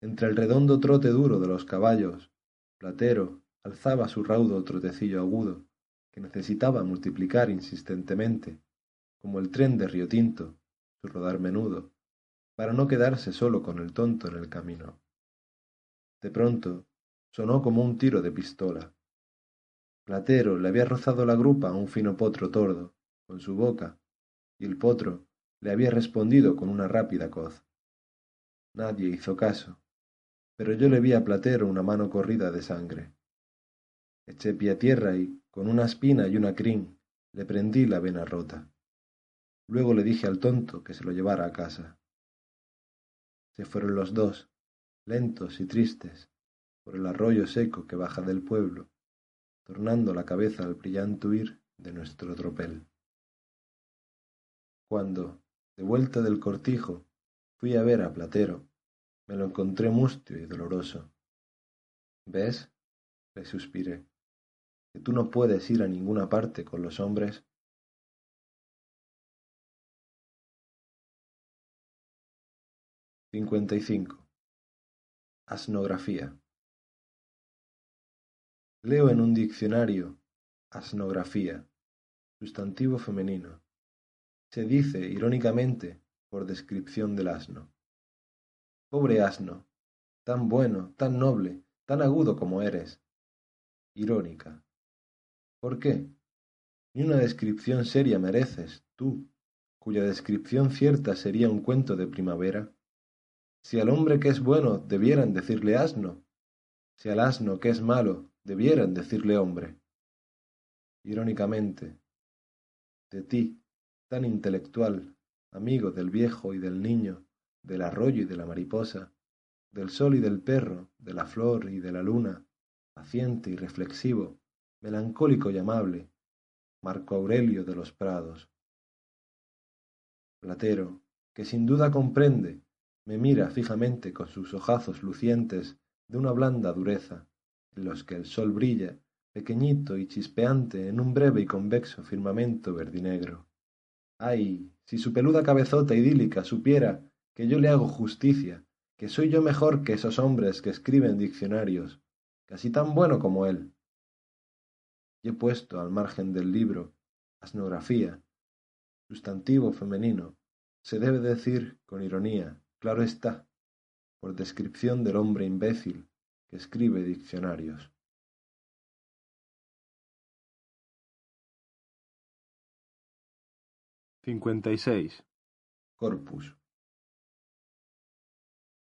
Entre el redondo trote duro de los caballos, Platero alzaba su raudo trotecillo agudo, que necesitaba multiplicar insistentemente, como el tren de Río Tinto, su rodar menudo, para no quedarse solo con el tonto en el camino. De pronto sonó como un tiro de pistola. Platero le había rozado la grupa a un fino potro tordo, con su boca, y el potro le había respondido con una rápida coz. Nadie hizo caso, pero yo le vi a Platero una mano corrida de sangre. Eché pie a tierra y, con una espina y una crin, le prendí la vena rota. Luego le dije al tonto que se lo llevara a casa. Se fueron los dos, lentos y tristes, por el arroyo seco que baja del pueblo, tornando la cabeza al brillante huir de nuestro tropel. Cuando, de vuelta del cortijo, fui a ver a Platero, me lo encontré mustio y doloroso. ¿Ves? le suspiré, que tú no puedes ir a ninguna parte con los hombres 55. Asnografía. Leo en un diccionario asnografía, sustantivo femenino. Se dice, irónicamente, por descripción del asno. Pobre asno, tan bueno, tan noble, tan agudo como eres. Irónica. ¿Por qué? Ni una descripción seria mereces, tú, cuya descripción cierta sería un cuento de primavera si al hombre que es bueno debieran decirle asno, si al asno que es malo debieran decirle hombre. Irónicamente, de ti, tan intelectual, amigo del viejo y del niño, del arroyo y de la mariposa, del sol y del perro, de la flor y de la luna, paciente y reflexivo, melancólico y amable, Marco Aurelio de los Prados. Platero, que sin duda comprende me mira fijamente con sus ojazos lucientes de una blanda dureza, en los que el sol brilla, pequeñito y chispeante en un breve y convexo firmamento verdinegro. Ay, si su peluda cabezota idílica supiera que yo le hago justicia, que soy yo mejor que esos hombres que escriben diccionarios, casi tan bueno como él. Y he puesto al margen del libro asnografía, sustantivo femenino, se debe decir con ironía, Claro está, por descripción del hombre imbécil que escribe diccionarios. seis. Corpus.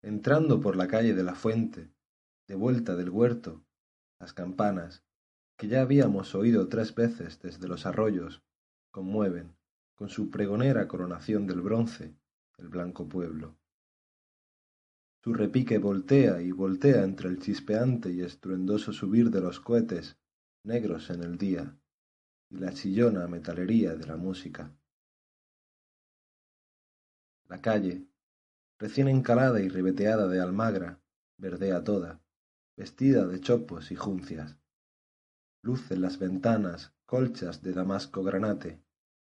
Entrando por la calle de la fuente, de vuelta del huerto, las campanas, que ya habíamos oído tres veces desde los arroyos, conmueven, con su pregonera coronación del bronce, el blanco pueblo. Su repique voltea y voltea entre el chispeante y estruendoso subir de los cohetes negros en el día y la chillona metalería de la música. La calle, recién encalada y ribeteada de almagra, verdea toda, vestida de chopos y juncias. Luz en las ventanas colchas de damasco granate,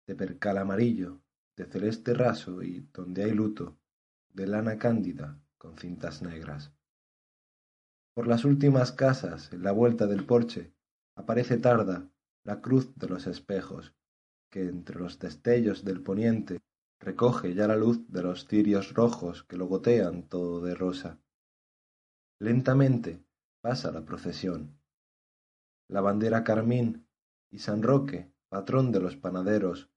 de percal amarillo, de celeste raso y, donde hay luto, de lana cándida con cintas negras. Por las últimas casas, en la vuelta del porche, aparece tarda la cruz de los espejos, que entre los destellos del poniente recoge ya la luz de los cirios rojos que lo gotean todo de rosa. Lentamente pasa la procesión. La bandera carmín y San Roque, patrón de los panaderos,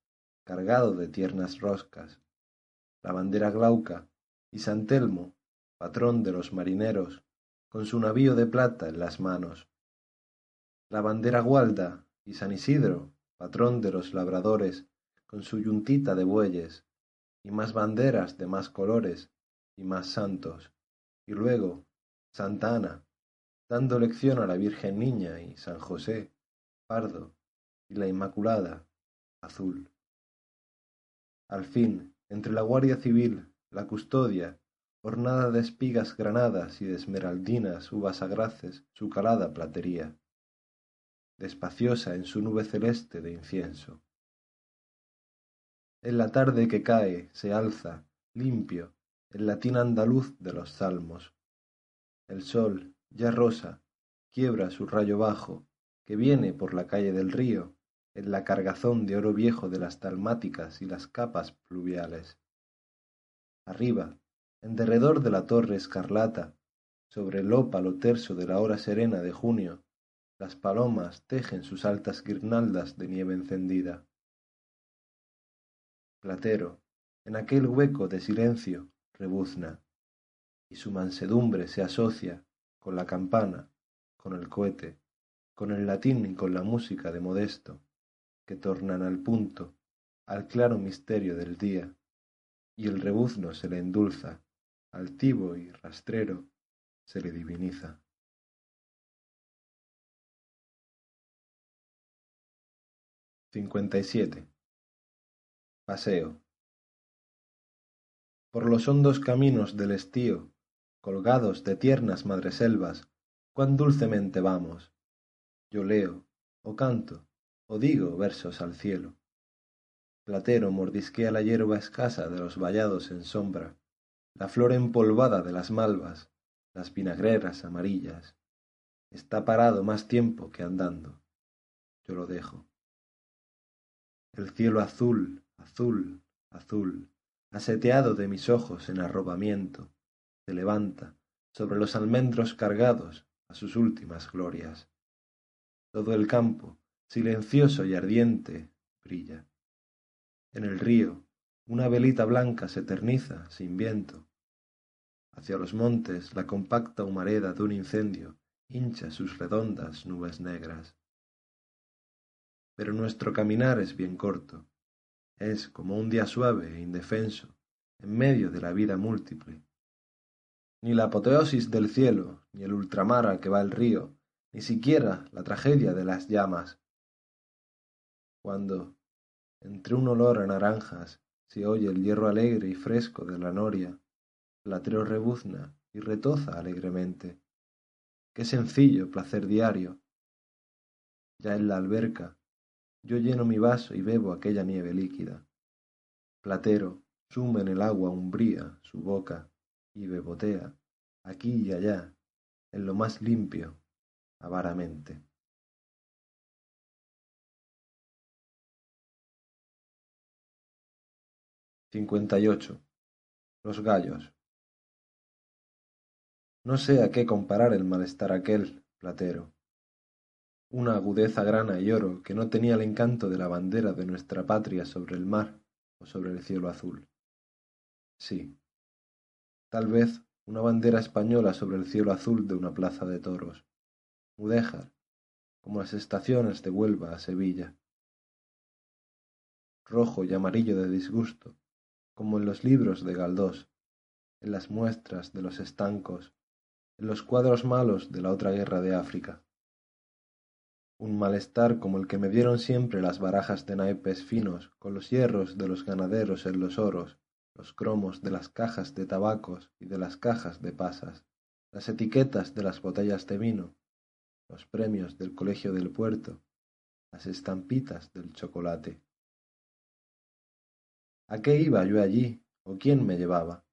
cargado de tiernas roscas. La bandera glauca y San Telmo, patrón de los marineros, con su navío de plata en las manos. la bandera gualda y San Isidro, patrón de los labradores, con su yuntita de bueyes, y más banderas de más colores y más santos, y luego Santa Ana, dando lección a la Virgen Niña y San José, pardo, y la Inmaculada, azul. Al fin, entre la Guardia Civil, la custodia, ornada de espigas granadas y de esmeraldinas uvas agraces su calada platería, despaciosa en su nube celeste de incienso. En la tarde que cae se alza, limpio, el latín andaluz de los salmos. El sol, ya rosa, quiebra su rayo bajo, que viene por la calle del río, en la cargazón de oro viejo de las talmáticas y las capas pluviales. Arriba, en derredor de la torre escarlata, sobre el ópalo terso de la hora serena de junio, las palomas tejen sus altas guirnaldas de nieve encendida. Platero, en aquel hueco de silencio, rebuzna, y su mansedumbre se asocia con la campana, con el cohete, con el latín y con la música de Modesto, que tornan al punto, al claro misterio del día, y el rebuzno se le endulza, altivo y rastrero se le diviniza. siete Paseo. Por los hondos caminos del estío, colgados de tiernas madreselvas, cuán dulcemente vamos. Yo leo, o canto, o digo versos al cielo. Platero mordisquea la hierba escasa de los vallados en sombra, la flor empolvada de las malvas, las vinagreras amarillas. Está parado más tiempo que andando. Yo lo dejo. El cielo azul, azul, azul, aseteado de mis ojos en arrobamiento, se levanta sobre los almendros cargados a sus últimas glorias. Todo el campo, silencioso y ardiente, brilla. En el río, una velita blanca se eterniza sin viento. Hacia los montes, la compacta humareda de un incendio hincha sus redondas nubes negras. Pero nuestro caminar es bien corto, es como un día suave e indefenso en medio de la vida múltiple. Ni la apoteosis del cielo, ni el ultramar al que va el río, ni siquiera la tragedia de las llamas. Cuando, entre un olor a naranjas, se oye el hierro alegre y fresco de la noria, Platero rebuzna y retoza alegremente. Qué sencillo placer diario. Ya en la alberca, yo lleno mi vaso y bebo aquella nieve líquida. Platero sume en el agua umbría su boca y bebotea, aquí y allá, en lo más limpio, avaramente. Cincuenta y ocho. Los gallos. No sé a qué comparar el malestar aquel, Platero una agudeza grana y oro que no tenía el encanto de la bandera de nuestra patria sobre el mar o sobre el cielo azul. Sí, tal vez una bandera española sobre el cielo azul de una plaza de toros, mudéjar, como las estaciones de Huelva a Sevilla. Rojo y amarillo de disgusto, como en los libros de Galdós, en las muestras de los estancos, en los cuadros malos de la otra guerra de África un malestar como el que me dieron siempre las barajas de naipes finos con los hierros de los ganaderos en los oros, los cromos de las cajas de tabacos y de las cajas de pasas, las etiquetas de las botellas de vino, los premios del colegio del puerto, las estampitas del chocolate. ¿A qué iba yo allí o quién me llevaba?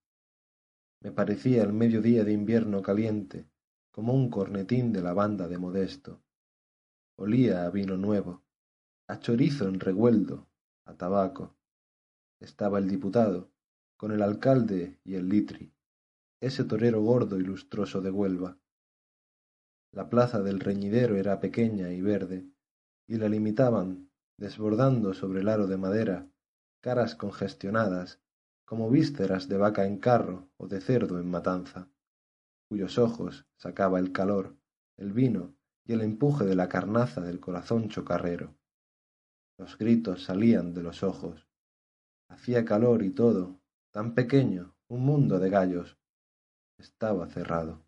Me parecía el mediodía de invierno caliente, como un cornetín de la banda de Modesto, olía a vino nuevo, a chorizo en regueldo, a tabaco. Estaba el diputado, con el alcalde y el litri, ese torero gordo y lustroso de Huelva. La plaza del reñidero era pequeña y verde, y la limitaban, desbordando sobre el aro de madera, caras congestionadas, como vísceras de vaca en carro o de cerdo en matanza, cuyos ojos sacaba el calor, el vino y el empuje de la carnaza del corazón chocarrero. Los gritos salían de los ojos. Hacía calor y todo, tan pequeño, un mundo de gallos. Estaba cerrado.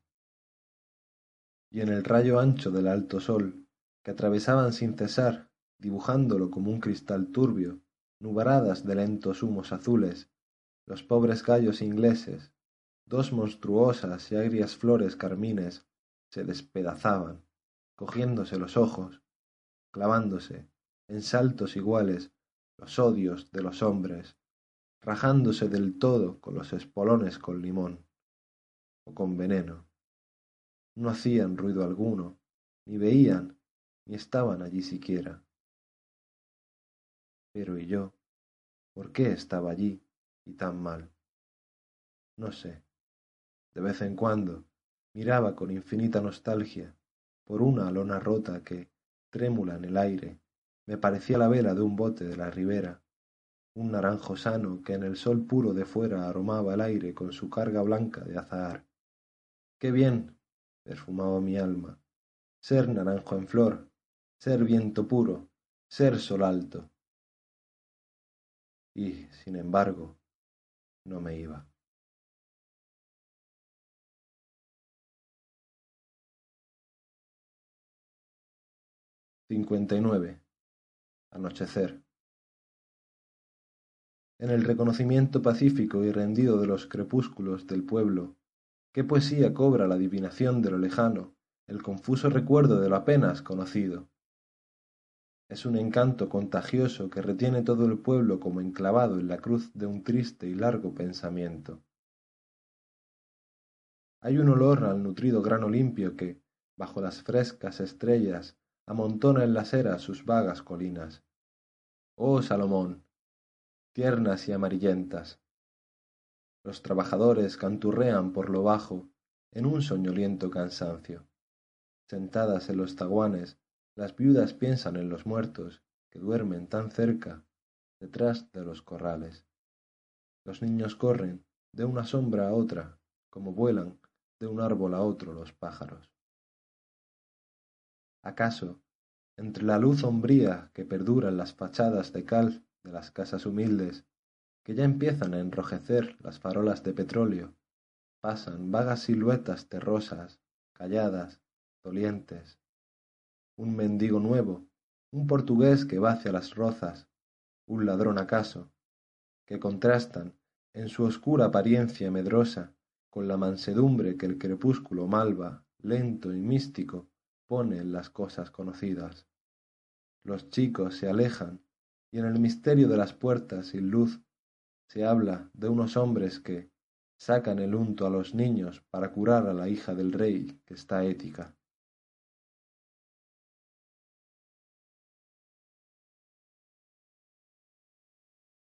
Y en el rayo ancho del alto sol, que atravesaban sin cesar, dibujándolo como un cristal turbio, nubaradas de lentos humos azules, los pobres gallos ingleses, dos monstruosas y agrias flores carmines, se despedazaban, cogiéndose los ojos, clavándose, en saltos iguales, los odios de los hombres, rajándose del todo con los espolones con limón, o con veneno. No hacían ruido alguno, ni veían, ni estaban allí siquiera. Pero ¿y yo? ¿Por qué estaba allí y tan mal? No sé. De vez en cuando miraba con infinita nostalgia por una lona rota que, trémula en el aire, me parecía la vela de un bote de la ribera, un naranjo sano que en el sol puro de fuera aromaba el aire con su carga blanca de azahar. ¡Qué bien! perfumaba mi alma. Ser naranjo en flor, ser viento puro, ser sol alto. Y, sin embargo, no me iba. Cincuenta y nueve. Anochecer. En el reconocimiento pacífico y rendido de los crepúsculos del pueblo, qué poesía cobra la adivinación de lo lejano, el confuso recuerdo de lo apenas conocido. Es un encanto contagioso que retiene todo el pueblo como enclavado en la cruz de un triste y largo pensamiento. Hay un olor al nutrido grano limpio que, bajo las frescas estrellas, amontona en las eras sus vagas colinas. Oh Salomón, tiernas y amarillentas. Los trabajadores canturrean por lo bajo en un soñoliento cansancio. Sentadas en los zaguanes, las viudas piensan en los muertos que duermen tan cerca detrás de los corrales. Los niños corren de una sombra a otra, como vuelan de un árbol a otro los pájaros. ¿Acaso, entre la luz sombría que perdura en las fachadas de cal de las casas humildes, que ya empiezan a enrojecer las farolas de petróleo, pasan vagas siluetas terrosas, calladas, dolientes? Un mendigo nuevo, un portugués que va hacia las rozas, un ladrón acaso, que contrastan, en su oscura apariencia medrosa, con la mansedumbre que el crepúsculo malva, lento y místico, pone en las cosas conocidas. Los chicos se alejan y en el misterio de las puertas sin luz se habla de unos hombres que sacan el unto a los niños para curar a la hija del rey que está ética.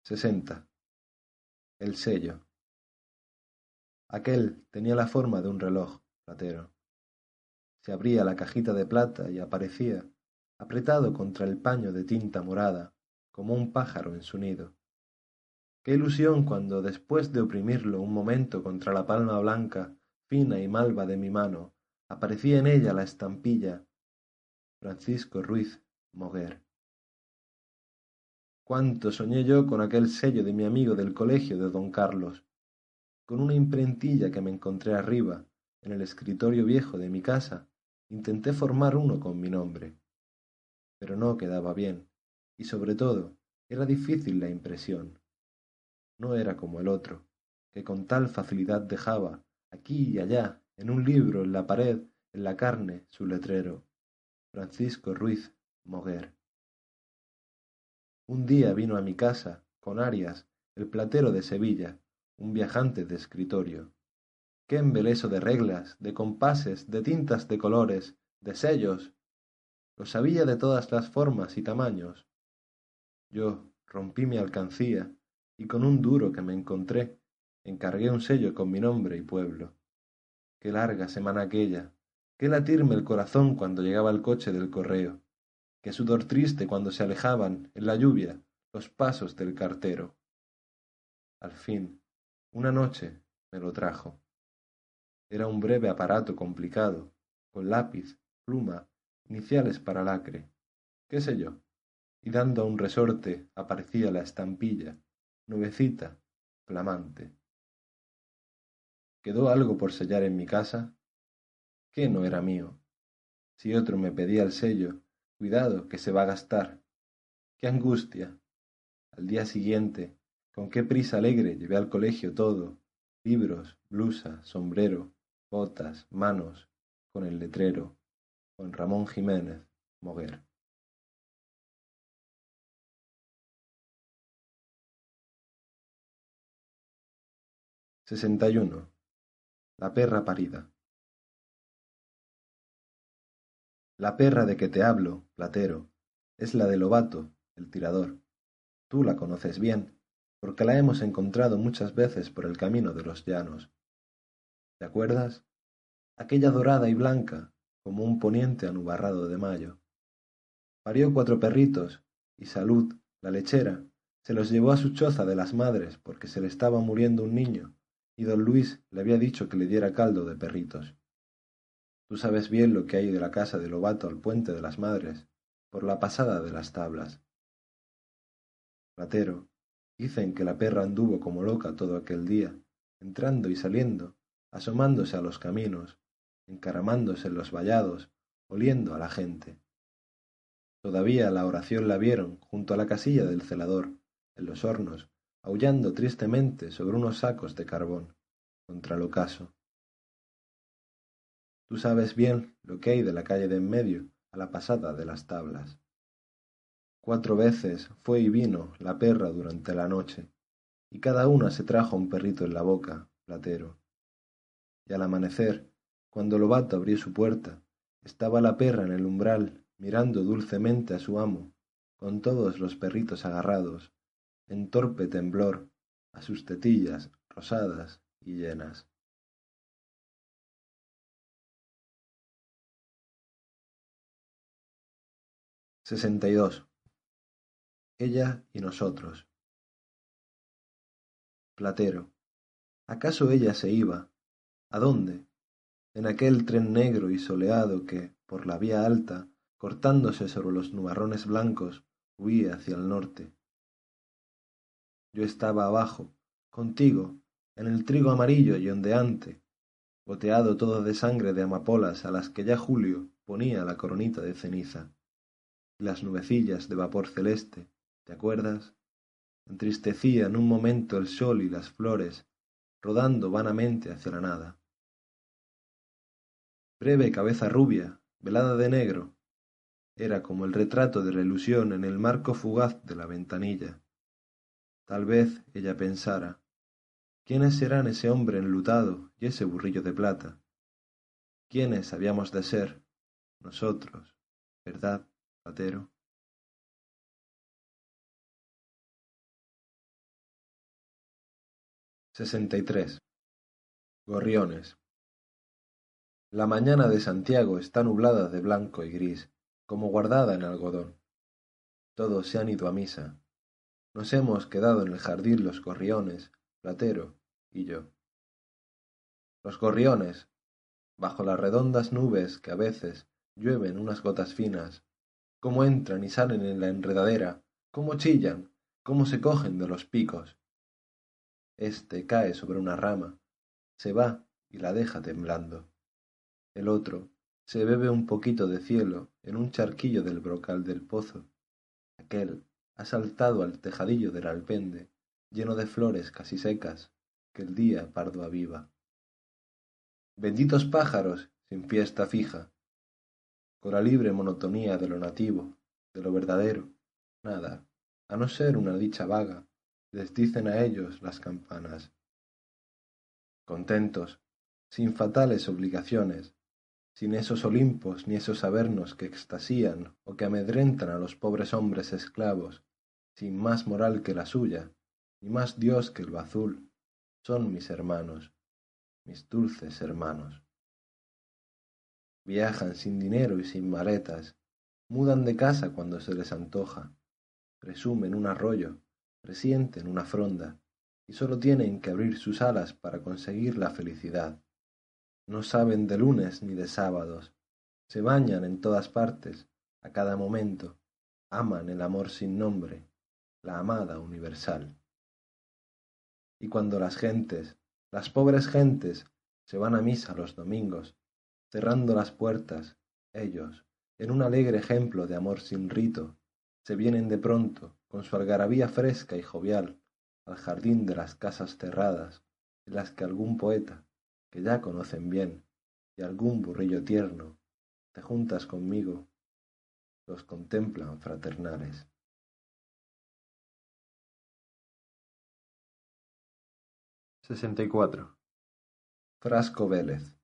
Sesenta. El sello. Aquel tenía la forma de un reloj platero se abría la cajita de plata y aparecía, apretado contra el paño de tinta morada, como un pájaro en su nido. Qué ilusión cuando, después de oprimirlo un momento contra la palma blanca, fina y malva de mi mano, aparecía en ella la estampilla Francisco Ruiz Moguer. Cuánto soñé yo con aquel sello de mi amigo del colegio de don Carlos, con una imprentilla que me encontré arriba, en el escritorio viejo de mi casa, Intenté formar uno con mi nombre, pero no quedaba bien, y sobre todo era difícil la impresión. No era como el otro, que con tal facilidad dejaba, aquí y allá, en un libro, en la pared, en la carne, su letrero. Francisco Ruiz Moguer. Un día vino a mi casa, con Arias, el platero de Sevilla, un viajante de escritorio qué embeleso de reglas, de compases, de tintas de colores, de sellos. Lo sabía de todas las formas y tamaños. Yo rompí mi alcancía y con un duro que me encontré encargué un sello con mi nombre y pueblo. Qué larga semana aquella, qué latirme el corazón cuando llegaba el coche del correo, qué sudor triste cuando se alejaban, en la lluvia, los pasos del cartero. Al fin, una noche me lo trajo. Era un breve aparato complicado, con lápiz, pluma iniciales para lacre, qué sé yo, y dando a un resorte aparecía la estampilla, nubecita, flamante. ¿Quedó algo por sellar en mi casa? ¿Qué no era mío? Si otro me pedía el sello, cuidado que se va a gastar. ¡Qué angustia! Al día siguiente, con qué prisa alegre llevé al colegio todo, libros, blusa, sombrero, botas, manos, con el letrero, con Ramón Jiménez, Moguer. Sesenta y uno. La perra parida. La perra de que te hablo, Platero, es la de Lobato, el tirador. Tú la conoces bien, porque la hemos encontrado muchas veces por el camino de los llanos. ¿Te acuerdas? Aquella dorada y blanca, como un poniente anubarrado de mayo. Parió cuatro perritos, y Salud, la lechera, se los llevó a su choza de las madres porque se le estaba muriendo un niño, y don Luis le había dicho que le diera caldo de perritos. Tú sabes bien lo que hay de la casa de Lobato al puente de las Madres, por la pasada de las tablas. Platero, dicen que la perra anduvo como loca todo aquel día, entrando y saliendo, asomándose a los caminos, encaramándose en los vallados, oliendo a la gente. Todavía la oración la vieron junto a la casilla del celador, en los hornos, aullando tristemente sobre unos sacos de carbón, contra el ocaso. Tú sabes bien lo que hay de la calle de en medio a la pasada de las tablas. Cuatro veces fue y vino la perra durante la noche, y cada una se trajo un perrito en la boca, platero. Y al amanecer, cuando Lobato abrió su puerta, estaba la perra en el umbral, mirando dulcemente a su amo, con todos los perritos agarrados, en torpe temblor, a sus tetillas rosadas y llenas. Sesenta y dos. Ella y nosotros. Platero. ¿Acaso ella se iba? ¿A dónde? En aquel tren negro y soleado que, por la vía alta, cortándose sobre los nubarrones blancos, huía hacia el norte. Yo estaba abajo, contigo, en el trigo amarillo y ondeante, goteado todo de sangre de amapolas a las que ya Julio ponía la coronita de ceniza las nubecillas de vapor celeste, ¿te acuerdas? Entristecían un momento el sol y las flores, rodando vanamente hacia la nada. Breve cabeza rubia, velada de negro, era como el retrato de la ilusión en el marco fugaz de la ventanilla. Tal vez ella pensara, ¿quiénes serán ese hombre enlutado y ese burrillo de plata? ¿Quiénes habíamos de ser? Nosotros, ¿verdad? Platero. Sesenta y tres. Gorriones. La mañana de Santiago está nublada de blanco y gris, como guardada en algodón. Todos se han ido a misa. Nos hemos quedado en el jardín los gorriones, Platero y yo. Los gorriones, bajo las redondas nubes que a veces llueven unas gotas finas cómo entran y salen en la enredadera, cómo chillan, cómo se cogen de los picos. Este cae sobre una rama, se va y la deja temblando. El otro se bebe un poquito de cielo en un charquillo del brocal del pozo. Aquel ha saltado al tejadillo del alpende, lleno de flores casi secas, que el día pardo aviva. Benditos pájaros sin fiesta fija, con la libre monotonía de lo nativo, de lo verdadero, nada, a no ser una dicha vaga, les dicen a ellos las campanas. Contentos, sin fatales obligaciones, sin esos Olimpos ni esos avernos que extasían o que amedrentan a los pobres hombres esclavos, sin más moral que la suya, ni más Dios que el azul, son mis hermanos, mis dulces hermanos. Viajan sin dinero y sin maletas, mudan de casa cuando se les antoja, presumen un arroyo, presienten una fronda, y sólo tienen que abrir sus alas para conseguir la felicidad. No saben de lunes ni de sábados, se bañan en todas partes, a cada momento, aman el amor sin nombre, la amada universal. Y cuando las gentes, las pobres gentes, se van a misa los domingos, cerrando las puertas, ellos, en un alegre ejemplo de amor sin rito, se vienen de pronto, con su algarabía fresca y jovial, al jardín de las casas cerradas, en las que algún poeta, que ya conocen bien, y algún burrillo tierno, te juntas conmigo, los contemplan fraternales. Sesenta y cuatro. Frasco Vélez.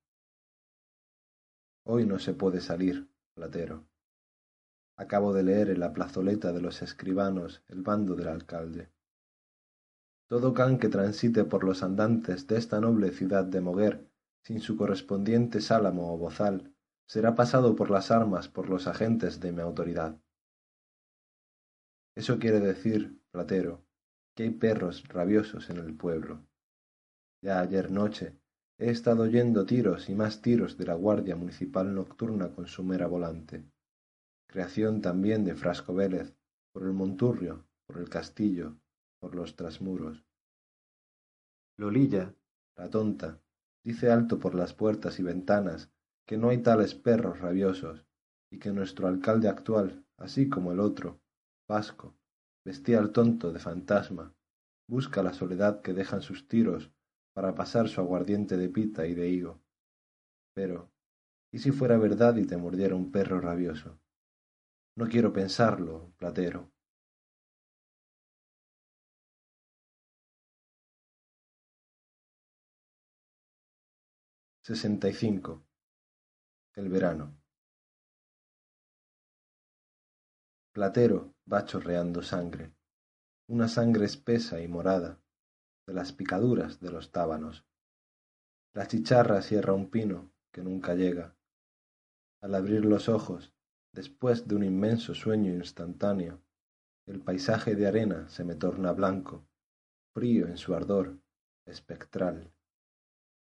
Hoy no se puede salir, Platero. Acabo de leer en la plazoleta de los escribanos el bando del alcalde. Todo can que transite por los andantes de esta noble ciudad de Moguer, sin su correspondiente sálamo o bozal, será pasado por las armas por los agentes de mi autoridad. Eso quiere decir, Platero, que hay perros rabiosos en el pueblo. Ya ayer noche he estado oyendo tiros y más tiros de la Guardia Municipal Nocturna con su mera volante creación también de Frasco Vélez, por el Monturrio, por el castillo, por los trasmuros. Lolilla, la tonta, dice alto por las puertas y ventanas que no hay tales perros rabiosos, y que nuestro alcalde actual, así como el otro, Vasco, vestía al tonto de fantasma, busca la soledad que dejan sus tiros para pasar su aguardiente de pita y de higo. Pero, ¿y si fuera verdad y te mordiera un perro rabioso? No quiero pensarlo, Platero. Sesenta y cinco. El verano. Platero va chorreando sangre, una sangre espesa y morada, de las picaduras de los tábanos. La chicharra cierra un pino que nunca llega. Al abrir los ojos, Después de un inmenso sueño instantáneo, el paisaje de arena se me torna blanco, frío en su ardor, espectral.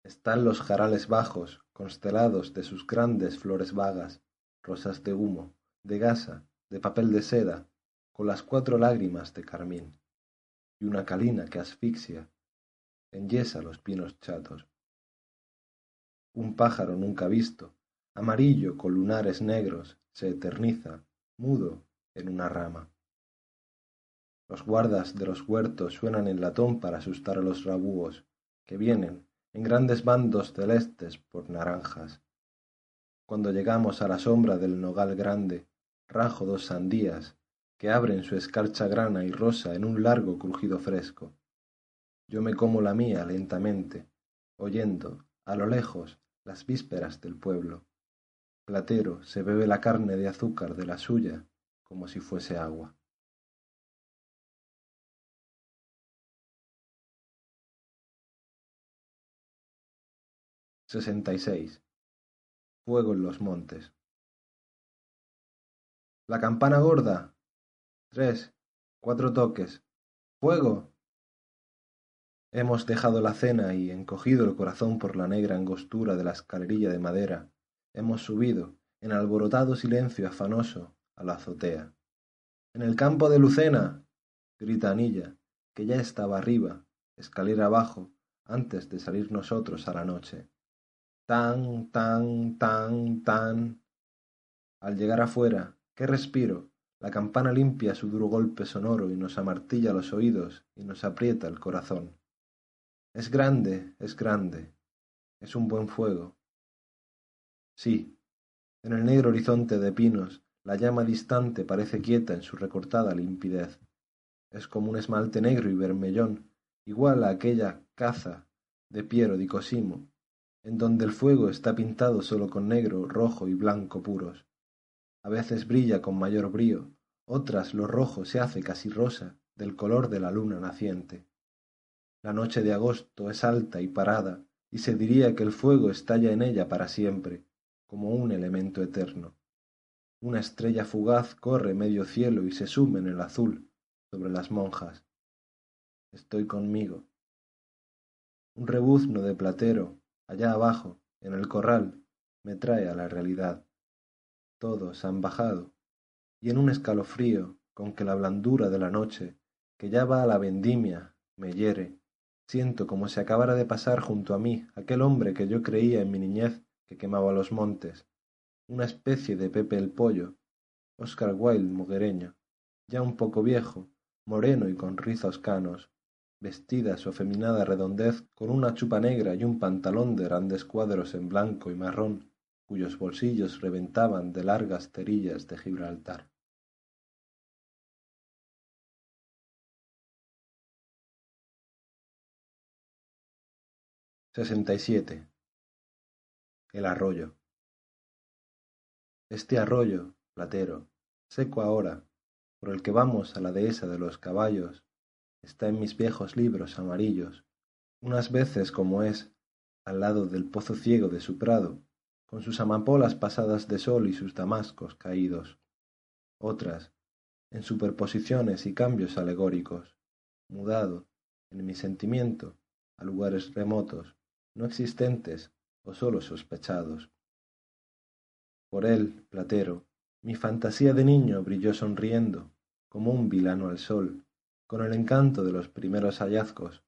Están los jarales bajos, constelados de sus grandes flores vagas, rosas de humo, de gasa, de papel de seda, con las cuatro lágrimas de carmín, y una calina que asfixia, enyesa los pinos chatos. Un pájaro nunca visto, amarillo con lunares negros, se eterniza, mudo, en una rama. Los guardas de los huertos suenan en latón para asustar a los rabúos, que vienen, en grandes bandos celestes, por naranjas. Cuando llegamos a la sombra del nogal grande, rajo dos sandías, que abren su escarcha grana y rosa en un largo crujido fresco. Yo me como la mía lentamente, oyendo, a lo lejos, las vísperas del pueblo. Platero se bebe la carne de azúcar de la suya como si fuese agua. Sesenta y seis. Fuego en los montes. La campana gorda. Tres, cuatro toques. ¡Fuego! Hemos dejado la cena y encogido el corazón por la negra angostura de la escalerilla de madera hemos subido, en alborotado silencio afanoso, a la azotea. En el campo de Lucena. grita Anilla, que ya estaba arriba, escalera abajo, antes de salir nosotros a la noche. Tan, tan, tan, tan. Al llegar afuera, qué respiro, la campana limpia su duro golpe sonoro y nos amartilla los oídos y nos aprieta el corazón. Es grande, es grande. Es un buen fuego, Sí, en el negro horizonte de pinos la llama distante parece quieta en su recortada limpidez. Es como un esmalte negro y vermellón, igual a aquella caza de Piero di Cosimo, en donde el fuego está pintado solo con negro, rojo y blanco puros. A veces brilla con mayor brío, otras lo rojo se hace casi rosa, del color de la luna naciente. La noche de agosto es alta y parada, y se diría que el fuego estalla en ella para siempre, como un elemento eterno. Una estrella fugaz corre medio cielo y se sume en el azul sobre las monjas. Estoy conmigo. Un rebuzno de platero, allá abajo, en el corral, me trae a la realidad. Todos han bajado, y en un escalofrío con que la blandura de la noche, que ya va a la vendimia, me hiere, siento como si acabara de pasar junto a mí aquel hombre que yo creía en mi niñez que quemaba los montes, una especie de Pepe el Pollo, Oscar Wilde muguereño, ya un poco viejo, moreno y con rizos canos, vestida su afeminada redondez con una chupa negra y un pantalón de grandes cuadros en blanco y marrón, cuyos bolsillos reventaban de largas cerillas de Gibraltar. sesenta y siete. El arroyo. Este arroyo, platero, seco ahora, por el que vamos a la dehesa de los caballos, está en mis viejos libros amarillos, unas veces como es, al lado del pozo ciego de su prado, con sus amapolas pasadas de sol y sus damascos caídos, otras, en superposiciones y cambios alegóricos, mudado, en mi sentimiento, a lugares remotos, no existentes o sólo sospechados. Por él, Platero, mi fantasía de niño brilló sonriendo, como un vilano al sol, con el encanto de los primeros hallazgos,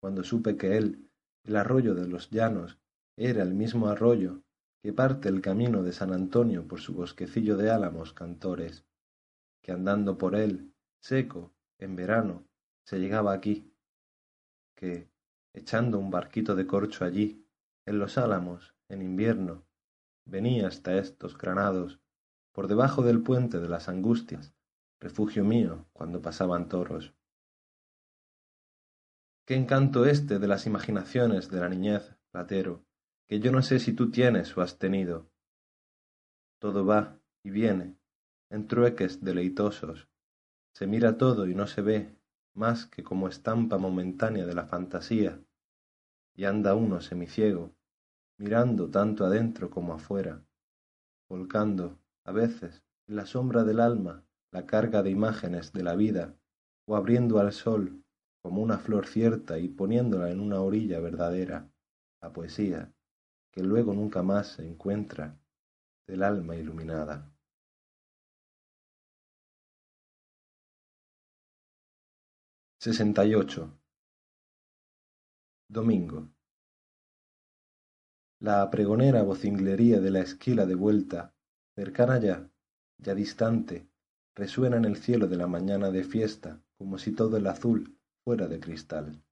cuando supe que él, el arroyo de los llanos, era el mismo arroyo que parte el camino de San Antonio por su bosquecillo de álamos cantores, que andando por él, seco, en verano, se llegaba aquí, que, echando un barquito de corcho allí, en los álamos, en invierno, venía hasta estos granados, por debajo del puente de las angustias, refugio mío cuando pasaban toros. Qué encanto este de las imaginaciones de la niñez, Platero, que yo no sé si tú tienes o has tenido. Todo va y viene, en trueques deleitosos. Se mira todo y no se ve más que como estampa momentánea de la fantasía, y anda uno semiciego, mirando tanto adentro como afuera, volcando, a veces, en la sombra del alma, la carga de imágenes de la vida, o abriendo al sol como una flor cierta y poniéndola en una orilla verdadera, la poesía, que luego nunca más se encuentra, del alma iluminada. Sesenta y ocho. Domingo. La pregonera vocinglería de la esquila de vuelta, cercana ya, ya distante, resuena en el cielo de la mañana de fiesta como si todo el azul fuera de cristal.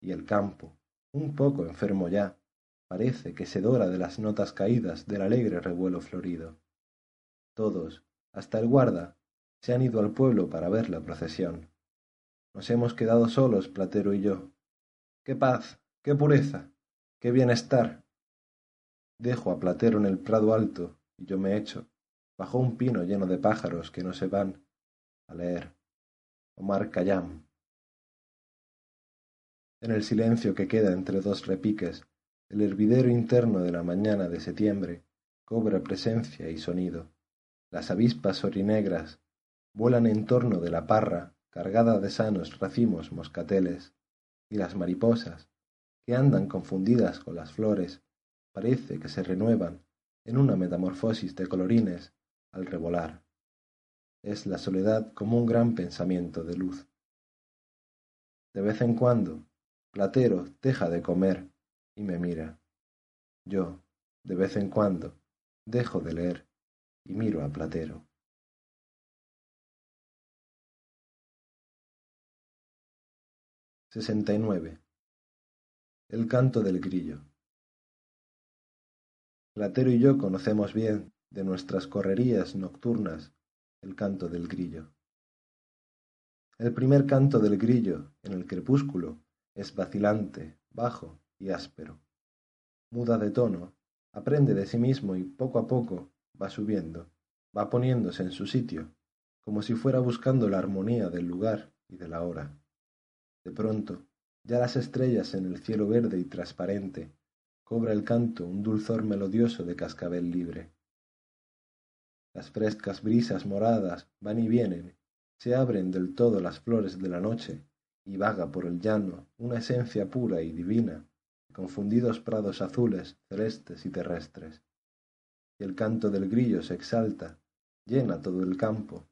Y el campo, un poco enfermo ya, parece que se dora de las notas caídas del alegre revuelo florido. Todos, hasta el guarda, se han ido al pueblo para ver la procesión. Nos hemos quedado solos, Platero y yo. ¡Qué paz! ¡Qué pureza! ¡Qué bienestar! Dejo a Platero en el prado alto y yo me echo, bajo un pino lleno de pájaros que no se van, a leer. Omar Khayyam en el silencio que queda entre dos repiques, el hervidero interno de la mañana de septiembre cobra presencia y sonido. Las avispas orinegras vuelan en torno de la parra cargada de sanos racimos moscateles, y las mariposas, que andan confundidas con las flores, parece que se renuevan en una metamorfosis de colorines al revolar. Es la soledad como un gran pensamiento de luz. De vez en cuando, Platero deja de comer y me mira. Yo, de vez en cuando, dejo de leer y miro a Platero. Sesenta y nueve. El canto del grillo. Platero y yo conocemos bien de nuestras correrías nocturnas el canto del grillo. El primer canto del grillo en el crepúsculo es vacilante, bajo y áspero. Muda de tono, aprende de sí mismo y poco a poco va subiendo, va poniéndose en su sitio, como si fuera buscando la armonía del lugar y de la hora. De pronto, ya las estrellas en el cielo verde y transparente, cobra el canto un dulzor melodioso de cascabel libre. Las frescas brisas moradas van y vienen, se abren del todo las flores de la noche y vaga por el llano una esencia pura y divina confundidos prados azules celestes y terrestres y el canto del grillo se exalta, llena todo el campo,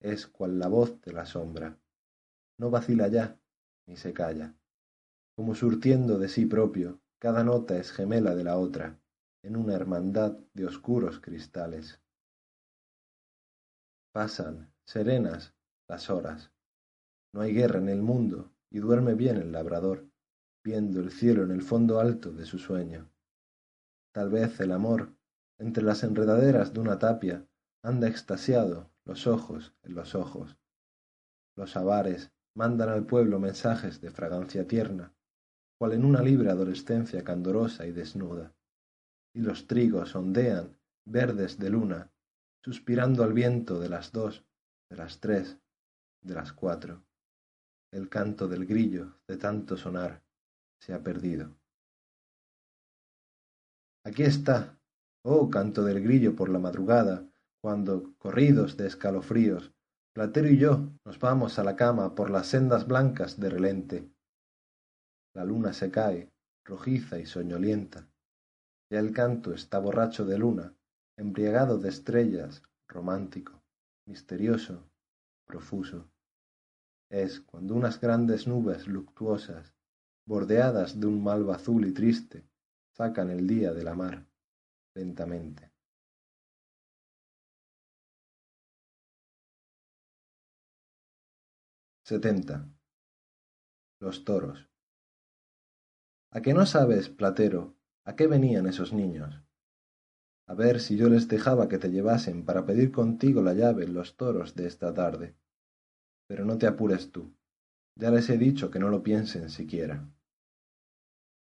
es cual la voz de la sombra. No vacila ya, ni se calla. Como surtiendo de sí propio, cada nota es gemela de la otra, en una hermandad de oscuros cristales. Pasan, serenas, las horas. No hay guerra en el mundo, y duerme bien el labrador, viendo el cielo en el fondo alto de su sueño. Tal vez el amor, entre las enredaderas de una tapia, anda extasiado, los ojos en los ojos. Los avares mandan al pueblo mensajes de fragancia tierna, cual en una libre adolescencia candorosa y desnuda. Y los trigos ondean, verdes de luna, suspirando al viento de las dos, de las tres, de las cuatro. El canto del grillo, de tanto sonar, se ha perdido. Aquí está, oh canto del grillo por la madrugada, cuando, corridos de escalofríos, Platero y yo nos vamos a la cama por las sendas blancas de relente. La luna se cae, rojiza y soñolienta. Ya el canto está borracho de luna, embriagado de estrellas, romántico, misterioso, profuso. Es cuando unas grandes nubes luctuosas, bordeadas de un malva azul y triste, sacan el día de la mar, lentamente. Setenta. Los toros. ¿A qué no sabes, Platero, a qué venían esos niños? A ver si yo les dejaba que te llevasen para pedir contigo la llave en los toros de esta tarde. Pero no te apures tú. Ya les he dicho que no lo piensen siquiera.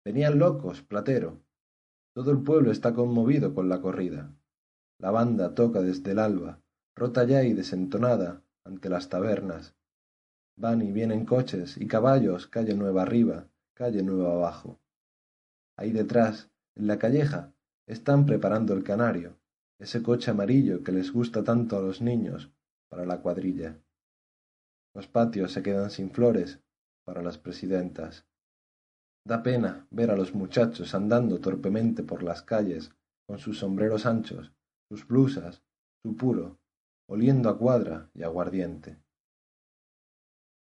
Venían locos, Platero. Todo el pueblo está conmovido con la corrida. La banda toca desde el alba, rota ya y desentonada, ante las tabernas, Van y vienen coches y caballos calle nueva arriba, calle nueva abajo. Ahí detrás, en la calleja, están preparando el canario, ese coche amarillo que les gusta tanto a los niños, para la cuadrilla. Los patios se quedan sin flores para las presidentas. Da pena ver a los muchachos andando torpemente por las calles con sus sombreros anchos, sus blusas, su puro, oliendo a cuadra y aguardiente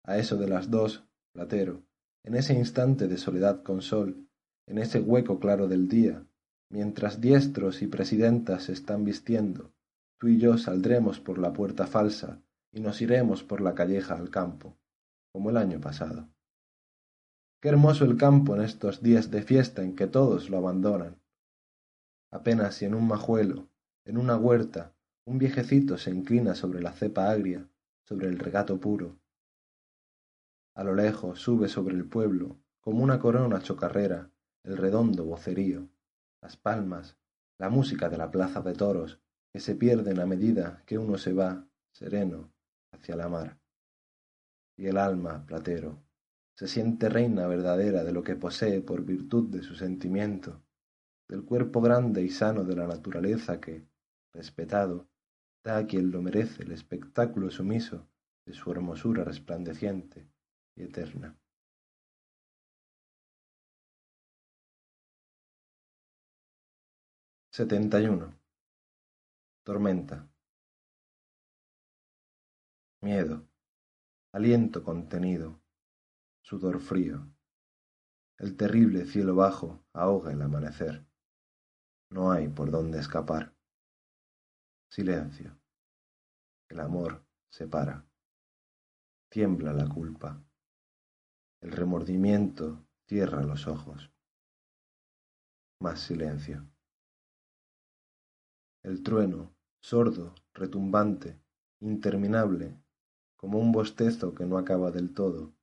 a eso de las dos, Platero, en ese instante de soledad con sol, en ese hueco claro del día, mientras diestros y presidentas se están vistiendo, tú y yo saldremos por la puerta falsa y nos iremos por la calleja al campo, como el año pasado. Qué hermoso el campo en estos días de fiesta en que todos lo abandonan. Apenas si en un majuelo, en una huerta, un viejecito se inclina sobre la cepa agria, sobre el regato puro, a lo lejos sube sobre el pueblo, como una corona chocarrera, el redondo vocerío, las palmas, la música de la plaza de toros, que se pierden a medida que uno se va, sereno, hacia la mar. Y el alma, platero, se siente reina verdadera de lo que posee por virtud de su sentimiento, del cuerpo grande y sano de la naturaleza que, respetado, da a quien lo merece el espectáculo sumiso de su hermosura resplandeciente y eterna. Setenta y uno. Tormenta. Miedo. Aliento contenido. Sudor frío. El terrible cielo bajo ahoga el amanecer. No hay por dónde escapar. Silencio. El amor se para. Tiembla la culpa. El remordimiento cierra los ojos. Más silencio. El trueno, sordo, retumbante, interminable, como un bostezo que no acaba del todo,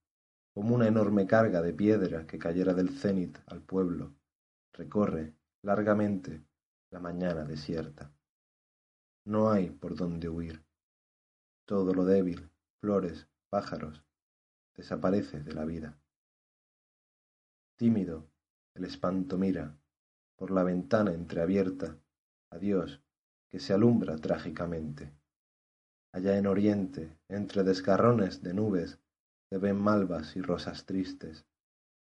como una enorme carga de piedra que cayera del cenit al pueblo, recorre largamente la mañana desierta. No hay por dónde huir. Todo lo débil, flores, pájaros, desaparece de la vida. Tímido, el espanto mira, por la ventana entreabierta, a Dios, que se alumbra trágicamente. Allá en oriente, entre desgarrones de nubes, se ven malvas y rosas tristes,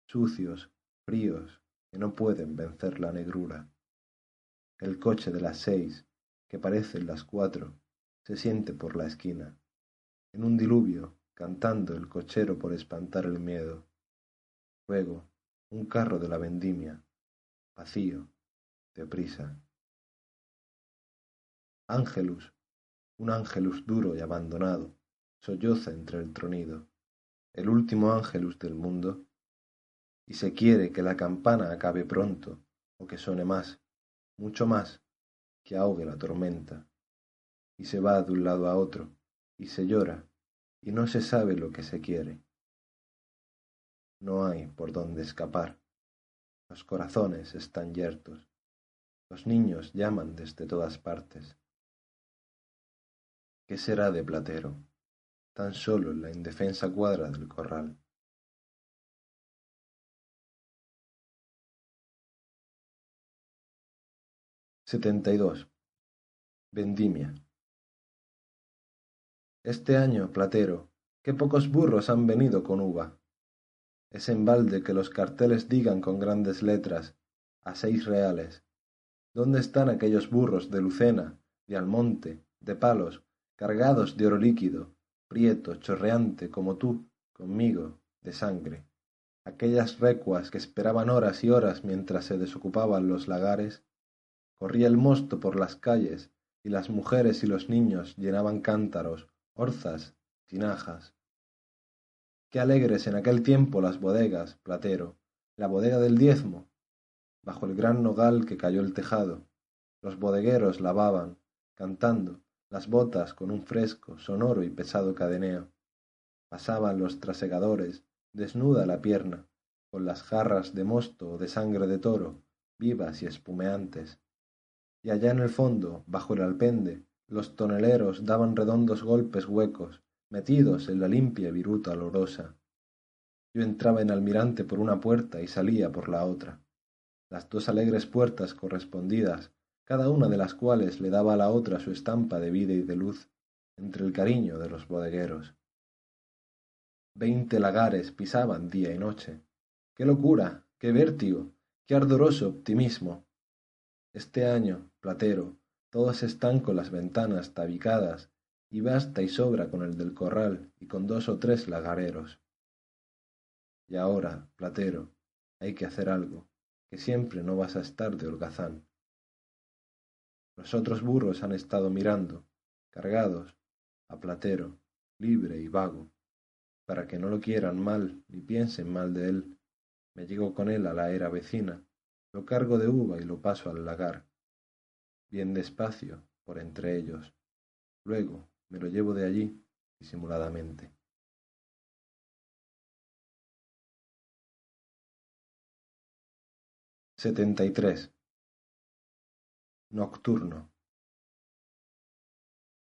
sucios, fríos, que no pueden vencer la negrura. el coche de las seis, que parecen las cuatro, se siente por la esquina. En un diluvio, cantando el cochero por espantar el miedo. Luego, un carro de la vendimia, vacío, deprisa. Ángelus, un ángelus duro y abandonado, solloza entre el tronido, el último ángelus del mundo, y se quiere que la campana acabe pronto, o que suene más, mucho más, que ahogue la tormenta, y se va de un lado a otro, y se llora, y no se sabe lo que se quiere. No hay por dónde escapar. Los corazones están yertos. Los niños llaman desde todas partes. ¿Qué será de Platero? Tan solo en la indefensa cuadra del corral. Setenta y dos. Vendimia. Este año, Platero, qué pocos burros han venido con uva. Es en balde que los carteles digan con grandes letras a seis reales. ¿Dónde están aquellos burros de Lucena, de Almonte, de Palos, cargados de oro líquido, prieto, chorreante, como tú, conmigo, de sangre? Aquellas recuas que esperaban horas y horas mientras se desocupaban los lagares. Corría el mosto por las calles, y las mujeres y los niños llenaban cántaros, orzas, tinajas. Qué alegres en aquel tiempo las bodegas, Platero, la bodega del diezmo, bajo el gran nogal que cayó el tejado. Los bodegueros lavaban, cantando, las botas con un fresco, sonoro y pesado cadeneo. Pasaban los trasegadores, desnuda la pierna, con las jarras de mosto o de sangre de toro, vivas y espumeantes. Y allá en el fondo, bajo el alpende, los toneleros daban redondos golpes huecos, metidos en la limpia viruta olorosa. Yo entraba en Almirante por una puerta y salía por la otra. Las dos alegres puertas correspondidas, cada una de las cuales le daba a la otra su estampa de vida y de luz, entre el cariño de los bodegueros. Veinte lagares pisaban día y noche. ¡Qué locura! ¡Qué vértigo! ¡Qué ardoroso optimismo! Este año, Platero, todos están con las ventanas tabicadas y basta y sobra con el del corral y con dos o tres lagareros. Y ahora, Platero, hay que hacer algo, que siempre no vas a estar de holgazán. Los otros burros han estado mirando, cargados, a Platero, libre y vago, para que no lo quieran mal ni piensen mal de él. Me llego con él a la era vecina, lo cargo de uva y lo paso al lagar, bien despacio, por entre ellos. Luego, me lo llevo de allí disimuladamente. Setenta y tres. Nocturno.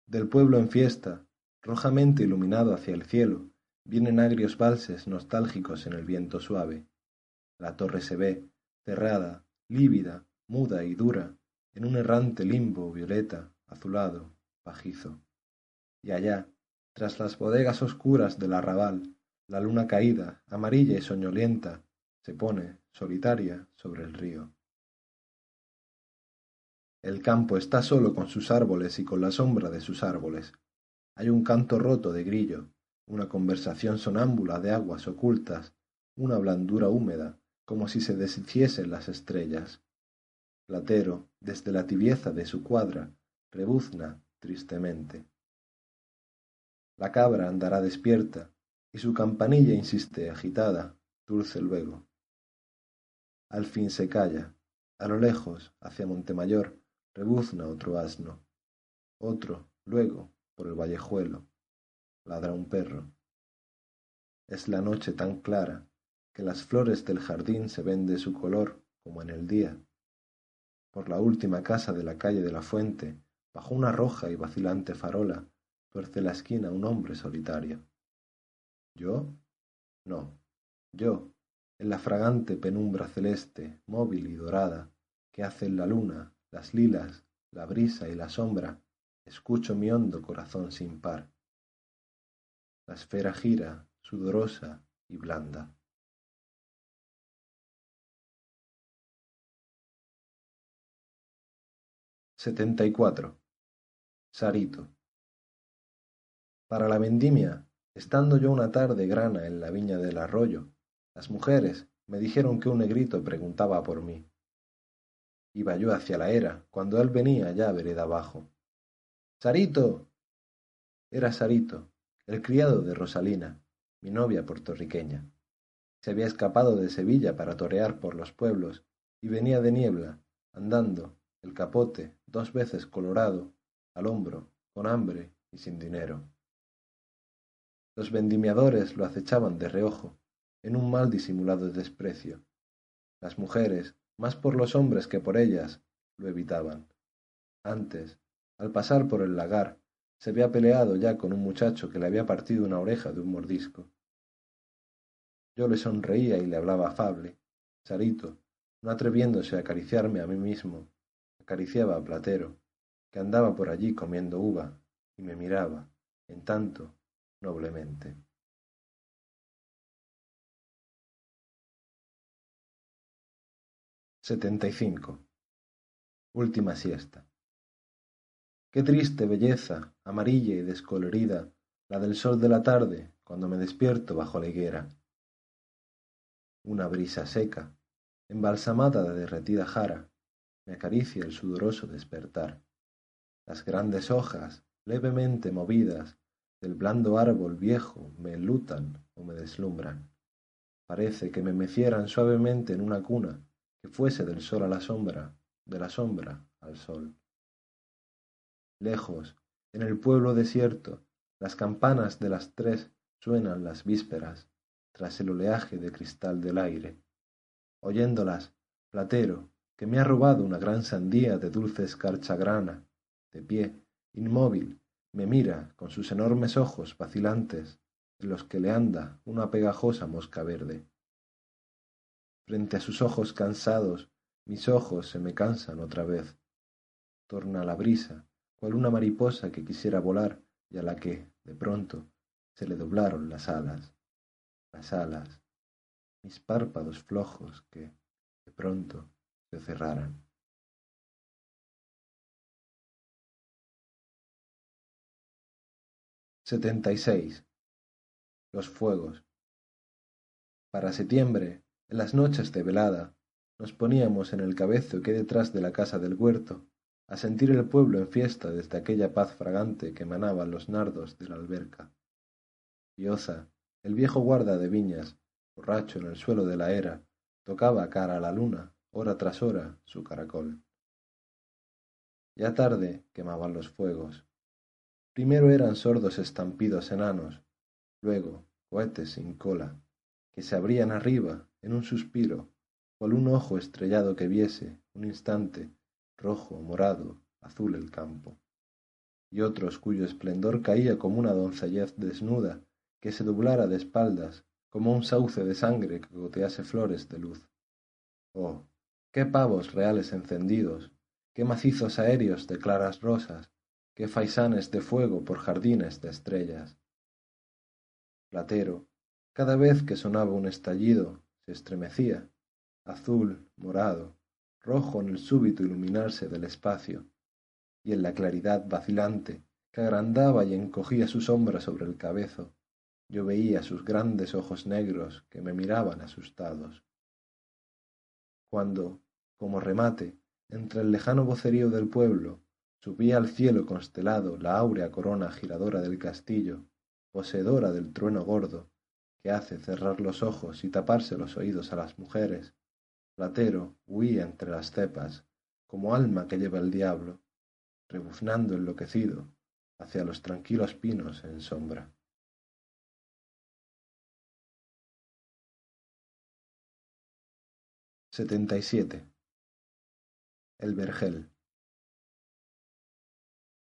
Del pueblo en fiesta, rojamente iluminado hacia el cielo, vienen agrios valses nostálgicos en el viento suave. La torre se ve, cerrada, lívida, muda y dura, en un errante limbo violeta, azulado, pajizo y allá, tras las bodegas oscuras del arrabal, la luna caída, amarilla y soñolienta, se pone, solitaria, sobre el río. El campo está solo con sus árboles y con la sombra de sus árboles. Hay un canto roto de grillo, una conversación sonámbula de aguas ocultas, una blandura húmeda, como si se deshiciesen las estrellas. Platero, desde la tibieza de su cuadra, rebuzna tristemente. La cabra andará despierta, y su campanilla insiste agitada, dulce luego. Al fin se calla. A lo lejos, hacia Montemayor, rebuzna otro asno. Otro, luego, por el vallejuelo, ladra un perro. Es la noche tan clara que las flores del jardín se ven de su color como en el día. Por la última casa de la calle de la Fuente, bajo una roja y vacilante farola, tuerce la esquina un hombre solitario. ¿Yo? No, yo, en la fragante penumbra celeste, móvil y dorada, que hacen la luna, las lilas, la brisa y la sombra, escucho mi hondo corazón sin par. La esfera gira, sudorosa y blanda. setenta y cuatro. Sarito. Para la vendimia, estando yo una tarde grana en la viña del arroyo, las mujeres me dijeron que un negrito preguntaba por mí. Iba yo hacia la era, cuando él venía ya vereda abajo. ¡Sarito! Era Sarito, el criado de Rosalina, mi novia puertorriqueña. Se había escapado de Sevilla para torear por los pueblos y venía de niebla, andando, el capote dos veces colorado, al hombro, con hambre y sin dinero. Los vendimiadores lo acechaban de reojo, en un mal disimulado desprecio. Las mujeres, más por los hombres que por ellas, lo evitaban. Antes, al pasar por el lagar, se había peleado ya con un muchacho que le había partido una oreja de un mordisco. Yo le sonreía y le hablaba afable. Sarito, no atreviéndose a acariciarme a mí mismo, acariciaba a Platero, que andaba por allí comiendo uva, y me miraba, en tanto, noblemente. Setenta y cinco. Última siesta. Qué triste belleza, amarilla y descolorida, la del sol de la tarde, cuando me despierto bajo la higuera. Una brisa seca, embalsamada de derretida jara, me acaricia el sudoroso despertar. Las grandes hojas, levemente movidas, del blando árbol viejo me enlutan o me deslumbran. Parece que me mecieran suavemente en una cuna que fuese del sol a la sombra, de la sombra al sol. Lejos, en el pueblo desierto, las campanas de las tres suenan las vísperas, tras el oleaje de cristal del aire. Oyéndolas, Platero, que me ha robado una gran sandía de dulce escarcha grana, de pie, inmóvil, me mira con sus enormes ojos vacilantes, en los que le anda una pegajosa mosca verde. Frente a sus ojos cansados, mis ojos se me cansan otra vez. Torna la brisa, cual una mariposa que quisiera volar y a la que, de pronto, se le doblaron las alas. Las alas, mis párpados flojos que, de pronto, se cerraran. Setenta y seis. Los fuegos. Para septiembre en las noches de velada, nos poníamos en el cabezo que detrás de la casa del huerto, a sentir el pueblo en fiesta desde aquella paz fragante que emanaban los nardos de la alberca. Pioza, el viejo guarda de viñas, borracho en el suelo de la era, tocaba cara a la luna, hora tras hora, su caracol. Ya tarde quemaban los fuegos. Primero eran sordos estampidos enanos, luego cohetes sin cola, que se abrían arriba en un suspiro, cual un ojo estrellado que viese, un instante, rojo, morado, azul el campo, y otros cuyo esplendor caía como una doncellez desnuda, que se doblara de espaldas, como un sauce de sangre que gotease flores de luz. Oh, qué pavos reales encendidos, qué macizos aéreos de claras rosas, qué faisanes de fuego por jardines de estrellas. Platero, cada vez que sonaba un estallido, se estremecía, azul, morado, rojo en el súbito iluminarse del espacio, y en la claridad vacilante que agrandaba y encogía su sombra sobre el cabezo, yo veía sus grandes ojos negros que me miraban asustados. Cuando, como remate, entre el lejano vocerío del pueblo, subía al cielo constelado la áurea corona giradora del castillo, poseedora del trueno gordo, que hace cerrar los ojos y taparse los oídos a las mujeres, Platero huía entre las cepas, como alma que lleva el diablo, rebuznando enloquecido hacia los tranquilos pinos en sombra. Setenta y siete. El vergel.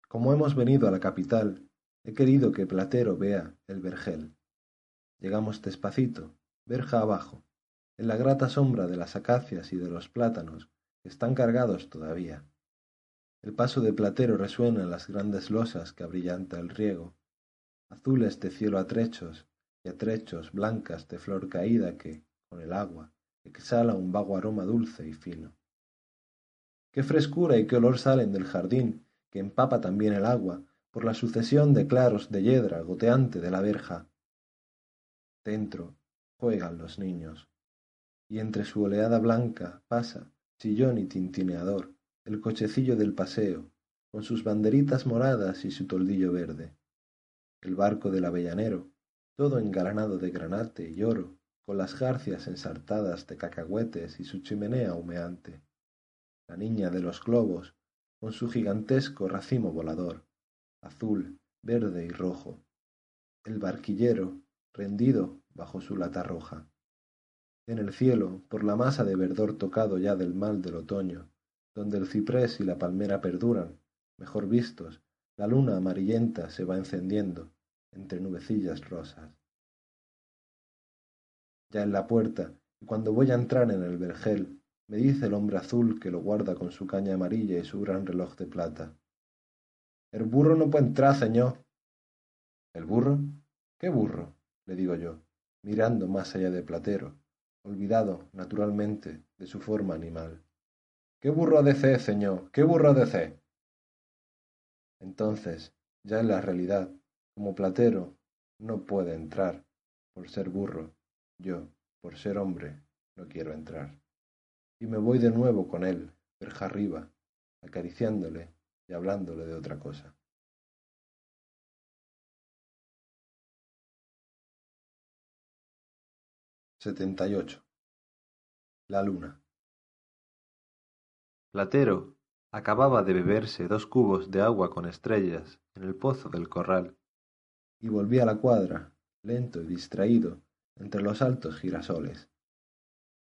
Como hemos venido a la capital, he querido que Platero vea el vergel. Llegamos despacito, verja abajo, en la grata sombra de las acacias y de los plátanos, que están cargados todavía. El paso de Platero resuena en las grandes losas que abrillanta el riego, azules de cielo a trechos y a trechos blancas de flor caída que, con el agua, exhala un vago aroma dulce y fino. qué frescura y qué olor salen del jardín, que empapa también el agua, por la sucesión de claros de yedra goteante de la verja. Dentro juegan los niños, y entre su oleada blanca pasa, chillón y tintineador, el cochecillo del paseo, con sus banderitas moradas y su toldillo verde. El barco del avellanero, todo engalanado de granate y oro, con las jarcias ensartadas de cacahuetes y su chimenea humeante. La niña de los globos, con su gigantesco racimo volador, azul, verde y rojo. El barquillero, rendido bajo su lata roja. En el cielo, por la masa de verdor tocado ya del mal del otoño, donde el ciprés y la palmera perduran, mejor vistos, la luna amarillenta se va encendiendo entre nubecillas rosas. Ya en la puerta, y cuando voy a entrar en el vergel, me dice el hombre azul que lo guarda con su caña amarilla y su gran reloj de plata. El burro no puede entrar, señor. ¿El burro? ¿Qué burro? Le digo yo, mirando más allá de Platero, olvidado, naturalmente, de su forma animal. ¿Qué burro de ce, señor? ¿Qué burro de ce? Entonces, ya en la realidad, como Platero no puede entrar por ser burro, yo, por ser hombre, no quiero entrar. Y me voy de nuevo con él, verja arriba, acariciándole y hablándole de otra cosa. Setenta y ocho. La luna. Platero acababa de beberse dos cubos de agua con estrellas en el pozo del corral y volvía a la cuadra, lento y distraído, entre los altos girasoles.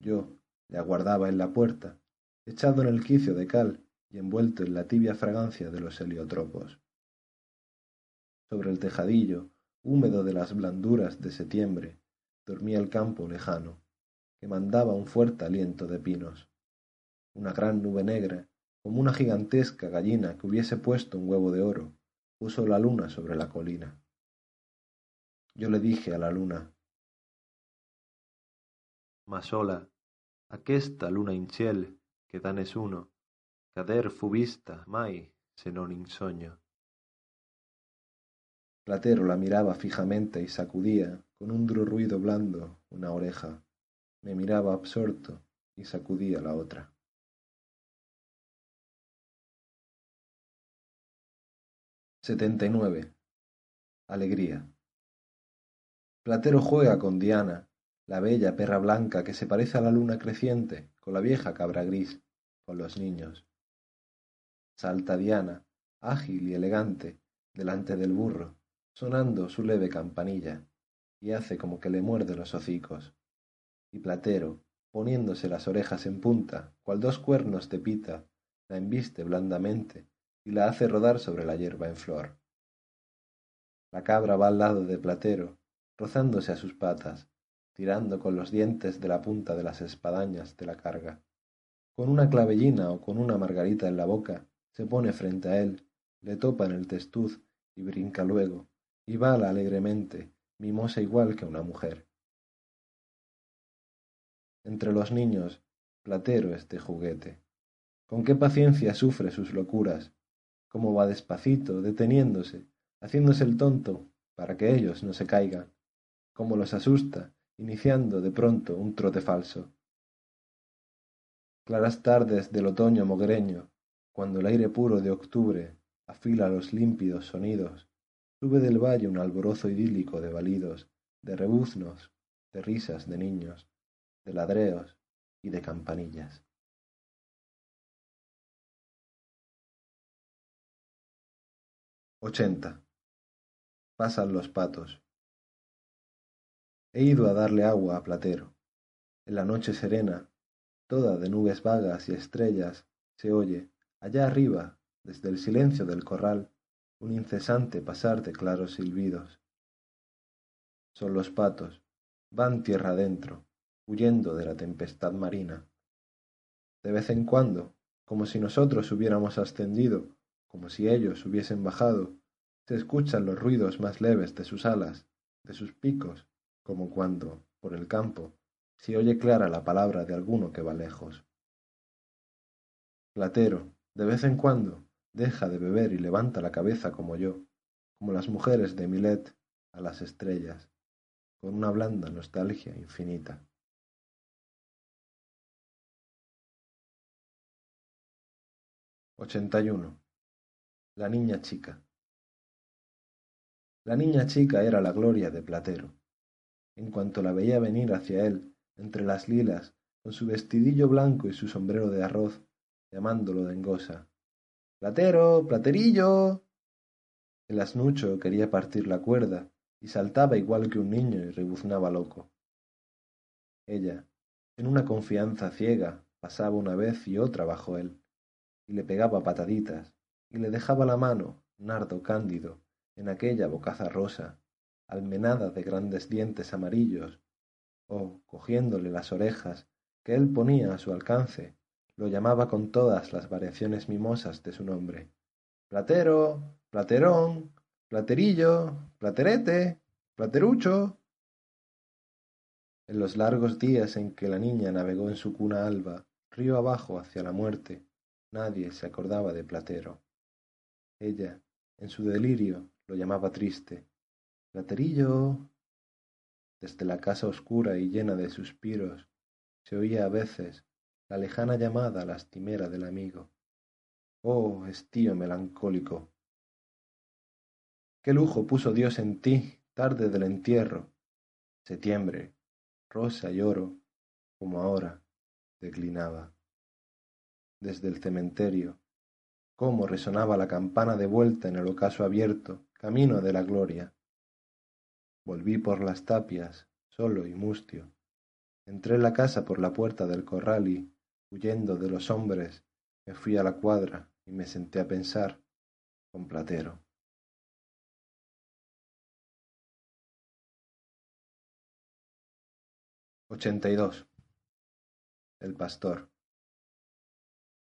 Yo le aguardaba en la puerta, echado en el quicio de cal y envuelto en la tibia fragancia de los heliotropos. Sobre el tejadillo, húmedo de las blanduras de septiembre, dormía el campo lejano, que mandaba un fuerte aliento de pinos. Una gran nube negra, como una gigantesca gallina que hubiese puesto un huevo de oro, puso la luna sobre la colina. Yo le dije a la luna, Ma sola, aquesta luna in ciel, che dan es uno, cader fu vista mai se non in sogno. Platero la miraba fijamente y sacudía, con un duro ruido blando, una oreja. Me miraba absorto y sacudía la otra. Setenta y nueve. Alegría. Platero juega con Diana, la bella perra blanca que se parece a la luna creciente, con la vieja cabra gris, con los niños. Salta Diana, ágil y elegante, delante del burro, sonando su leve campanilla, y hace como que le muerde los hocicos. Y Platero, poniéndose las orejas en punta, cual dos cuernos de pita, la embiste blandamente y la hace rodar sobre la hierba en flor. La cabra va al lado de Platero, rozándose a sus patas, tirando con los dientes de la punta de las espadañas de la carga. Con una clavellina o con una margarita en la boca, se pone frente a él, le topa en el testuz y brinca luego, y bala alegremente, mimosa igual que una mujer. Entre los niños, platero este juguete. Con qué paciencia sufre sus locuras, cómo va despacito, deteniéndose, haciéndose el tonto, para que ellos no se caigan cómo los asusta, iniciando de pronto un trote falso. Claras tardes del otoño mogreño, cuando el aire puro de octubre afila los límpidos sonidos, sube del valle un alborozo idílico de balidos, de rebuznos, de risas de niños, de ladreos y de campanillas. Ochenta. Pasan los patos. He ido a darle agua a Platero. En la noche serena, toda de nubes vagas y estrellas, se oye, allá arriba, desde el silencio del corral, un incesante pasar de claros silbidos. Son los patos, van tierra adentro, huyendo de la tempestad marina. De vez en cuando, como si nosotros hubiéramos ascendido, como si ellos hubiesen bajado, se escuchan los ruidos más leves de sus alas, de sus picos, como cuando, por el campo, se oye clara la palabra de alguno que va lejos. Platero, de vez en cuando, deja de beber y levanta la cabeza como yo, como las mujeres de Milet a las estrellas, con una blanda nostalgia infinita. Ochenta y uno. La niña chica. La niña chica era la gloria de Platero. En cuanto la veía venir hacia él, entre las lilas, con su vestidillo blanco y su sombrero de arroz, llamándolo dengosa. Platero, platerillo. El asnucho quería partir la cuerda y saltaba igual que un niño y rebuznaba loco. Ella, en una confianza ciega, pasaba una vez y otra bajo él, y le pegaba pataditas, y le dejaba la mano, nardo cándido, en aquella bocaza rosa, almenada de grandes dientes amarillos, o, cogiéndole las orejas, que él ponía a su alcance, lo llamaba con todas las variaciones mimosas de su nombre. Platero, platerón, platerillo, platerete, platerucho. En los largos días en que la niña navegó en su cuna alba, río abajo hacia la muerte, nadie se acordaba de Platero. Ella, en su delirio, lo llamaba triste. Platerillo. Desde la casa oscura y llena de suspiros se oía a veces la lejana llamada lastimera del amigo. Oh, estío melancólico. Qué lujo puso Dios en ti, tarde del entierro. Septiembre, rosa y oro, como ahora, declinaba. Desde el cementerio, cómo resonaba la campana de vuelta en el ocaso abierto, camino de la gloria. Volví por las tapias, solo y mustio. Entré en la casa por la puerta del corral y, huyendo de los hombres, me fui a la cuadra y me senté a pensar con Platero. Ochenta y dos. El pastor.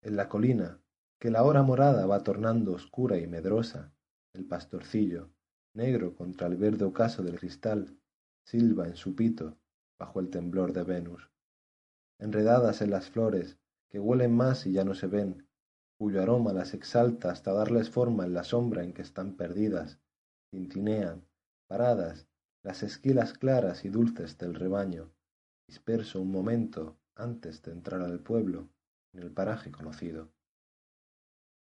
En la colina, que la hora morada va tornando oscura y medrosa, el pastorcillo, negro contra el verde ocaso del cristal, silba en su pito bajo el temblor de Venus. Enredadas en las flores, que huelen más y ya no se ven, cuyo aroma las exalta hasta darles forma en la sombra en que están perdidas, tintinean, paradas, las esquilas claras y dulces del rebaño, disperso un momento antes de entrar al pueblo, en el paraje conocido.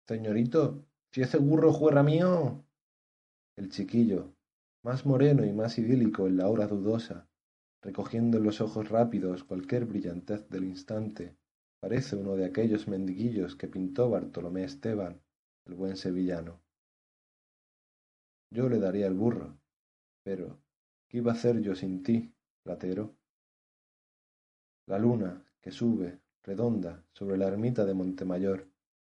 Señorito, si ese burro fuera mío. El chiquillo, más moreno y más idílico en la hora dudosa, recogiendo en los ojos rápidos cualquier brillantez del instante, parece uno de aquellos mendiguillos que pintó Bartolomé Esteban, el buen sevillano. Yo le daría el burro, pero ¿qué iba a hacer yo sin ti, platero? La luna, que sube, redonda, sobre la ermita de Montemayor,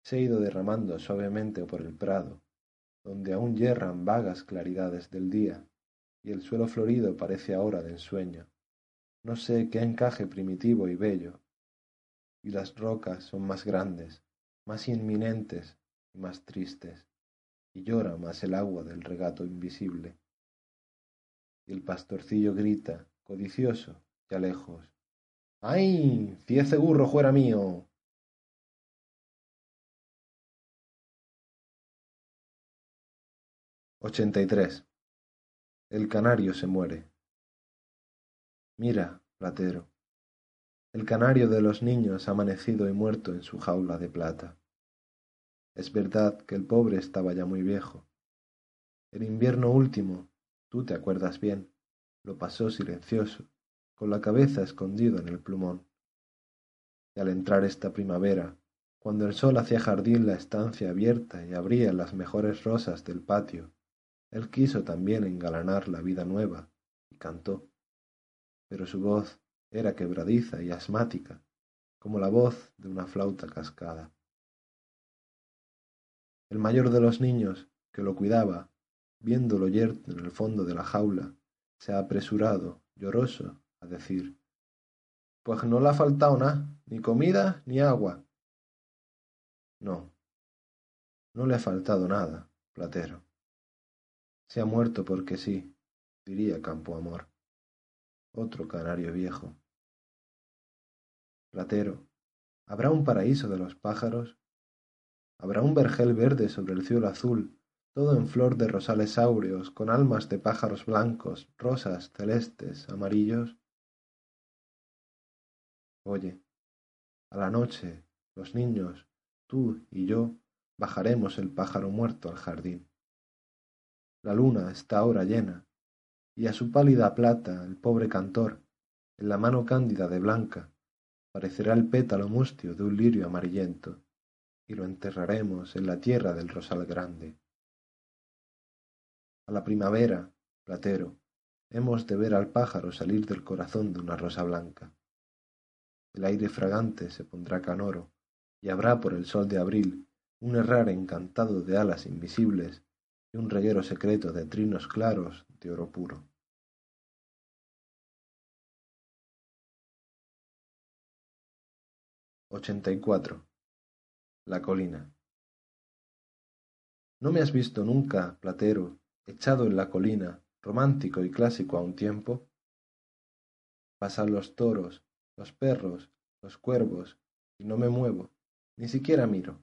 se ha ido derramando suavemente por el prado, donde aún yerran vagas claridades del día, y el suelo florido parece ahora de ensueño no sé qué encaje primitivo y bello, y las rocas son más grandes, más inminentes y más tristes, y llora más el agua del regato invisible. Y el pastorcillo grita, codicioso, ya lejos, ¡Ay! ¡Si ese burro fuera mío! Ochenta y tres. El canario se muere. Mira, platero, el canario de los niños ha amanecido y muerto en su jaula de plata. Es verdad que el pobre estaba ya muy viejo. El invierno último, tú te acuerdas bien, lo pasó silencioso, con la cabeza escondido en el plumón. Y al entrar esta primavera, cuando el sol hacía jardín la estancia abierta y abría las mejores rosas del patio, él quiso también engalanar la vida nueva y cantó pero su voz era quebradiza y asmática, como la voz de una flauta cascada. El mayor de los niños, que lo cuidaba, viéndolo yerto en el fondo de la jaula, se ha apresurado, lloroso, a decir Pues no le ha faltado nada, ni comida ni agua. No, no le ha faltado nada, Platero. Se ha muerto porque sí, diría Campo Amor otro canario viejo. Platero, ¿Habrá un paraíso de los pájaros? ¿Habrá un vergel verde sobre el cielo azul, todo en flor de rosales áureos, con almas de pájaros blancos, rosas, celestes, amarillos? Oye, a la noche, los niños, tú y yo, bajaremos el pájaro muerto al jardín. La luna está ahora llena, y a su pálida plata el pobre cantor, en la mano cándida de blanca, parecerá el pétalo mustio de un lirio amarillento, y lo enterraremos en la tierra del rosal grande. A la primavera, platero, hemos de ver al pájaro salir del corazón de una rosa blanca. El aire fragante se pondrá canoro, y habrá por el sol de abril un errar encantado de alas invisibles y un reguero secreto de trinos claros de oro puro. Ochenta y cuatro. La colina. ¿No me has visto nunca, platero, echado en la colina, romántico y clásico a un tiempo? Pasan los toros, los perros, los cuervos, y no me muevo, ni siquiera miro.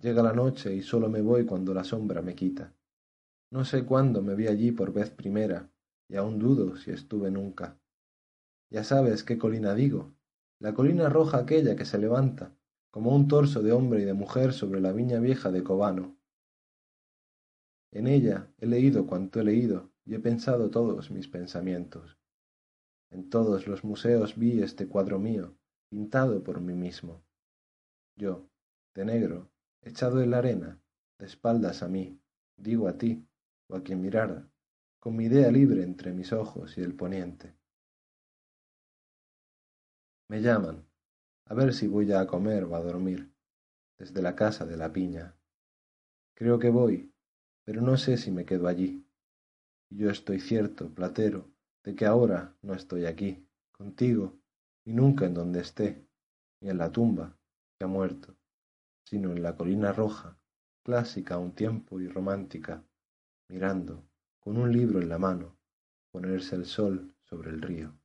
Llega la noche y solo me voy cuando la sombra me quita. No sé cuándo me vi allí por vez primera, y aún dudo si estuve nunca. Ya sabes qué colina digo, la colina roja aquella que se levanta, como un torso de hombre y de mujer sobre la viña vieja de Cobano. En ella he leído cuanto he leído y he pensado todos mis pensamientos. En todos los museos vi este cuadro mío, pintado por mí mismo. Yo, de negro, echado en la arena, de espaldas a mí, digo a ti, o a quien mirara, con mi idea libre entre mis ojos y el poniente. Me llaman, a ver si voy a comer o a dormir, desde la casa de la piña. Creo que voy, pero no sé si me quedo allí. Y yo estoy cierto, platero, de que ahora no estoy aquí, contigo, y nunca en donde esté, ni en la tumba, que ha muerto sino en la colina roja, clásica a un tiempo y romántica, mirando, con un libro en la mano, ponerse el sol sobre el río.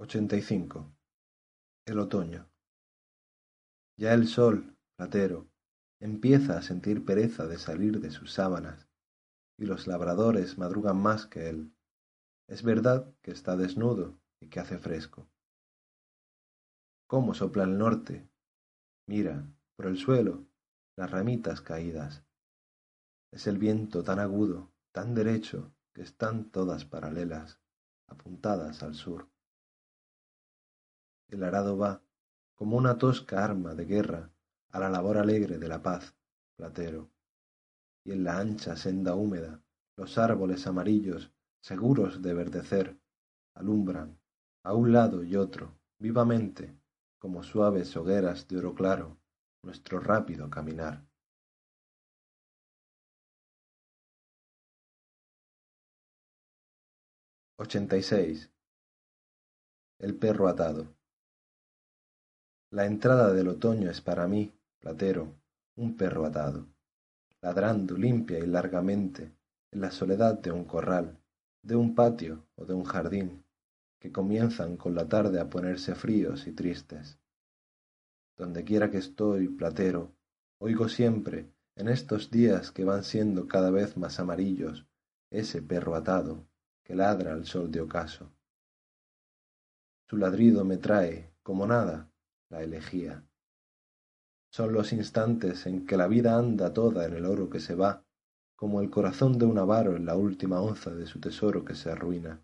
Ochenta y cinco. El otoño. Ya el sol, platero, empieza a sentir pereza de salir de sus sábanas, y los labradores madrugan más que él. Es verdad que está desnudo y que hace fresco. ¿Cómo sopla el norte? Mira, por el suelo, las ramitas caídas. Es el viento tan agudo, tan derecho, que están todas paralelas, apuntadas al sur. El arado va, como una tosca arma de guerra, a la labor alegre de la paz, platero. Y en la ancha senda húmeda, los árboles amarillos seguros de verdecer, alumbran, a un lado y otro, vivamente, como suaves hogueras de oro claro, nuestro rápido caminar. Ochenta y seis. El perro atado. La entrada del otoño es para mí, platero, un perro atado, ladrando limpia y largamente en la soledad de un corral, de un patio o de un jardín, que comienzan con la tarde a ponerse fríos y tristes. Donde quiera que estoy, platero, oigo siempre, en estos días que van siendo cada vez más amarillos, ese perro atado que ladra al sol de ocaso. Su ladrido me trae, como nada, la elegía. Son los instantes en que la vida anda toda en el oro que se va como el corazón de un avaro en la última onza de su tesoro que se arruina.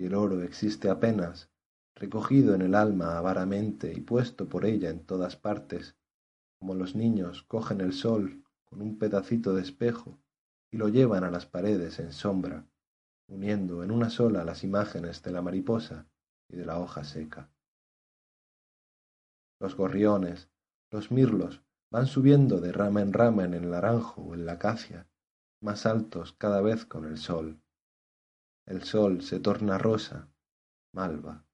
Y el oro existe apenas, recogido en el alma avaramente y puesto por ella en todas partes, como los niños cogen el sol con un pedacito de espejo y lo llevan a las paredes en sombra, uniendo en una sola las imágenes de la mariposa y de la hoja seca. Los gorriones, los mirlos, van subiendo de rama en rama en el naranjo o en la acacia, más altos cada vez con el sol. El sol se torna rosa, malva.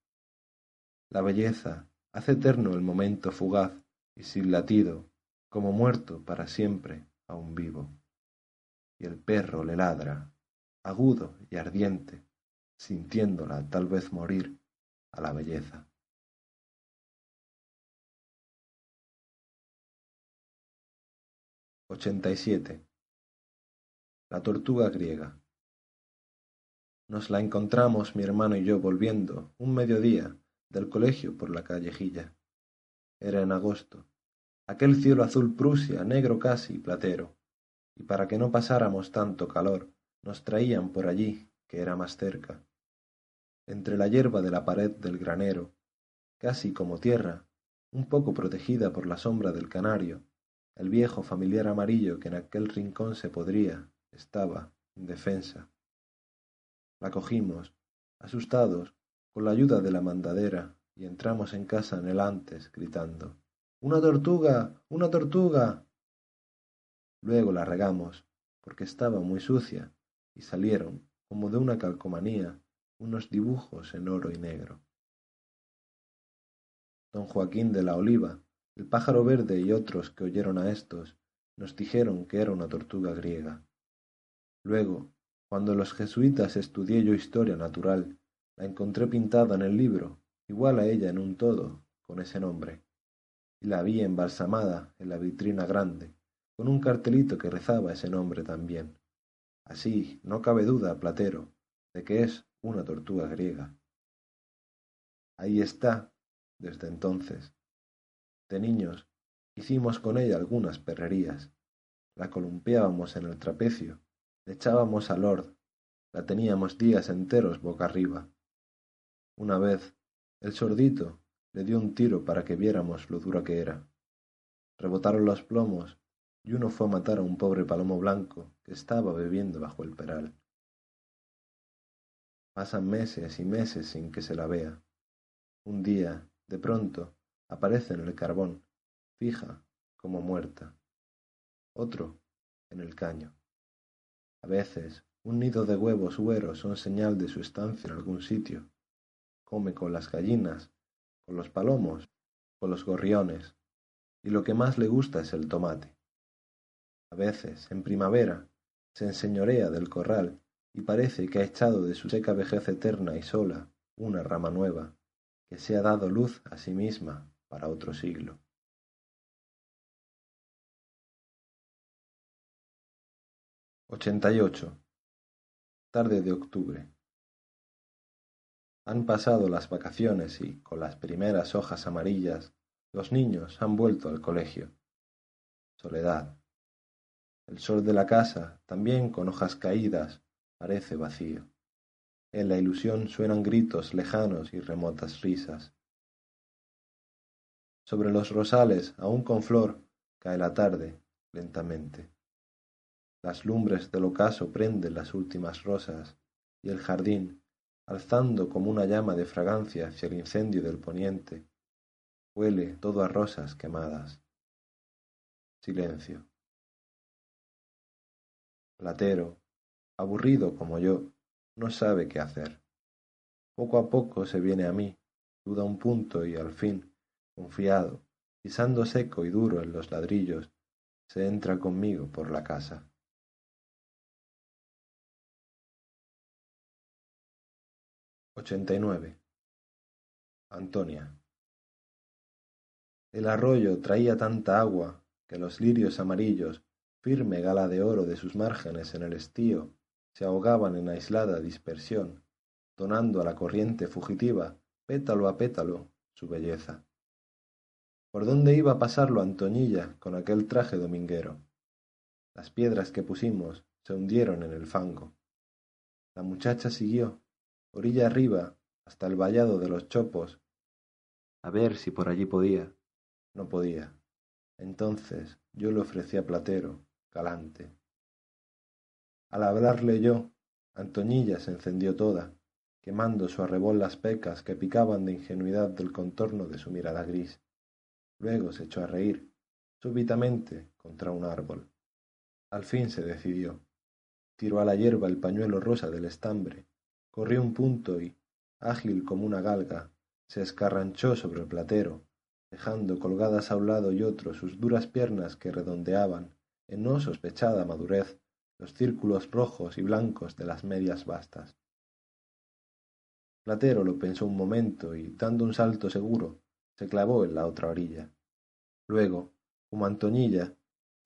La belleza hace eterno el momento fugaz y sin latido, como muerto para siempre, aún vivo. Y el perro le ladra agudo y ardiente, sintiéndola tal vez morir a la belleza. Ochenta y siete. La tortuga griega. Nos la encontramos mi hermano y yo volviendo, un mediodía, del colegio por la callejilla. Era en agosto. Aquel cielo azul Prusia, negro casi, platero. Y para que no pasáramos tanto calor, nos traían por allí, que era más cerca. Entre la hierba de la pared del granero, casi como tierra, un poco protegida por la sombra del canario, el viejo familiar amarillo que en aquel rincón se podría, estaba, indefensa. La cogimos, asustados, con la ayuda de la mandadera, y entramos en casa anhelantes, gritando Una tortuga. una tortuga. Luego la regamos, porque estaba muy sucia, y salieron, como de una calcomanía, unos dibujos en oro y negro. Don Joaquín de la Oliva, el pájaro verde y otros que oyeron a estos, nos dijeron que era una tortuga griega. Luego, cuando los jesuitas estudié yo historia natural, la encontré pintada en el libro, igual a ella en un todo, con ese nombre, y la vi embalsamada en la vitrina grande, con un cartelito que rezaba ese nombre también. Así, no cabe duda, Platero, de que es una tortuga griega. Ahí está, desde entonces. De niños, hicimos con ella algunas perrerías. La columpiábamos en el trapecio, echábamos a Lord, la teníamos días enteros boca arriba. Una vez, el sordito le dio un tiro para que viéramos lo dura que era. Rebotaron los plomos y uno fue a matar a un pobre palomo blanco que estaba bebiendo bajo el peral. Pasan meses y meses sin que se la vea. Un día, de pronto, aparece en el carbón, fija, como muerta. Otro, en el caño. A veces, un nido de huevos hueros son señal de su estancia en algún sitio. Come con las gallinas, con los palomos, con los gorriones, y lo que más le gusta es el tomate. A veces, en primavera, se enseñorea del corral y parece que ha echado de su seca vejez eterna y sola una rama nueva, que se ha dado luz a sí misma para otro siglo. 88. Tarde de octubre. Han pasado las vacaciones y, con las primeras hojas amarillas, los niños han vuelto al colegio. Soledad. El sol de la casa, también con hojas caídas, parece vacío. En la ilusión suenan gritos lejanos y remotas risas. Sobre los rosales, aún con flor, cae la tarde, lentamente. Las lumbres del ocaso prenden las últimas rosas, y el jardín, alzando como una llama de fragancia hacia el incendio del poniente, huele todo a rosas quemadas. Silencio. Platero, aburrido como yo, no sabe qué hacer. Poco a poco se viene a mí, duda un punto y al fin, confiado, pisando seco y duro en los ladrillos, se entra conmigo por la casa. 89. Antonia. El arroyo traía tanta agua que los lirios amarillos, firme gala de oro de sus márgenes en el estío, se ahogaban en aislada dispersión, donando a la corriente fugitiva, pétalo a pétalo, su belleza. ¿Por dónde iba a pasarlo Antoñilla con aquel traje dominguero? Las piedras que pusimos se hundieron en el fango. La muchacha siguió, orilla arriba, hasta el vallado de los chopos, a ver si por allí podía. No podía. Entonces yo le ofrecí a Platero, galante. Al hablarle yo, Antoñilla se encendió toda, quemando su arrebol las pecas que picaban de ingenuidad del contorno de su mirada gris. Luego se echó a reír, súbitamente, contra un árbol. Al fin se decidió. Tiró a la hierba el pañuelo rosa del estambre corrió un punto y, ágil como una galga, se escarranchó sobre el platero, dejando colgadas a un lado y otro sus duras piernas que redondeaban, en no sospechada madurez, los círculos rojos y blancos de las medias bastas. Platero lo pensó un momento y, dando un salto seguro, se clavó en la otra orilla. Luego, como Antoñilla,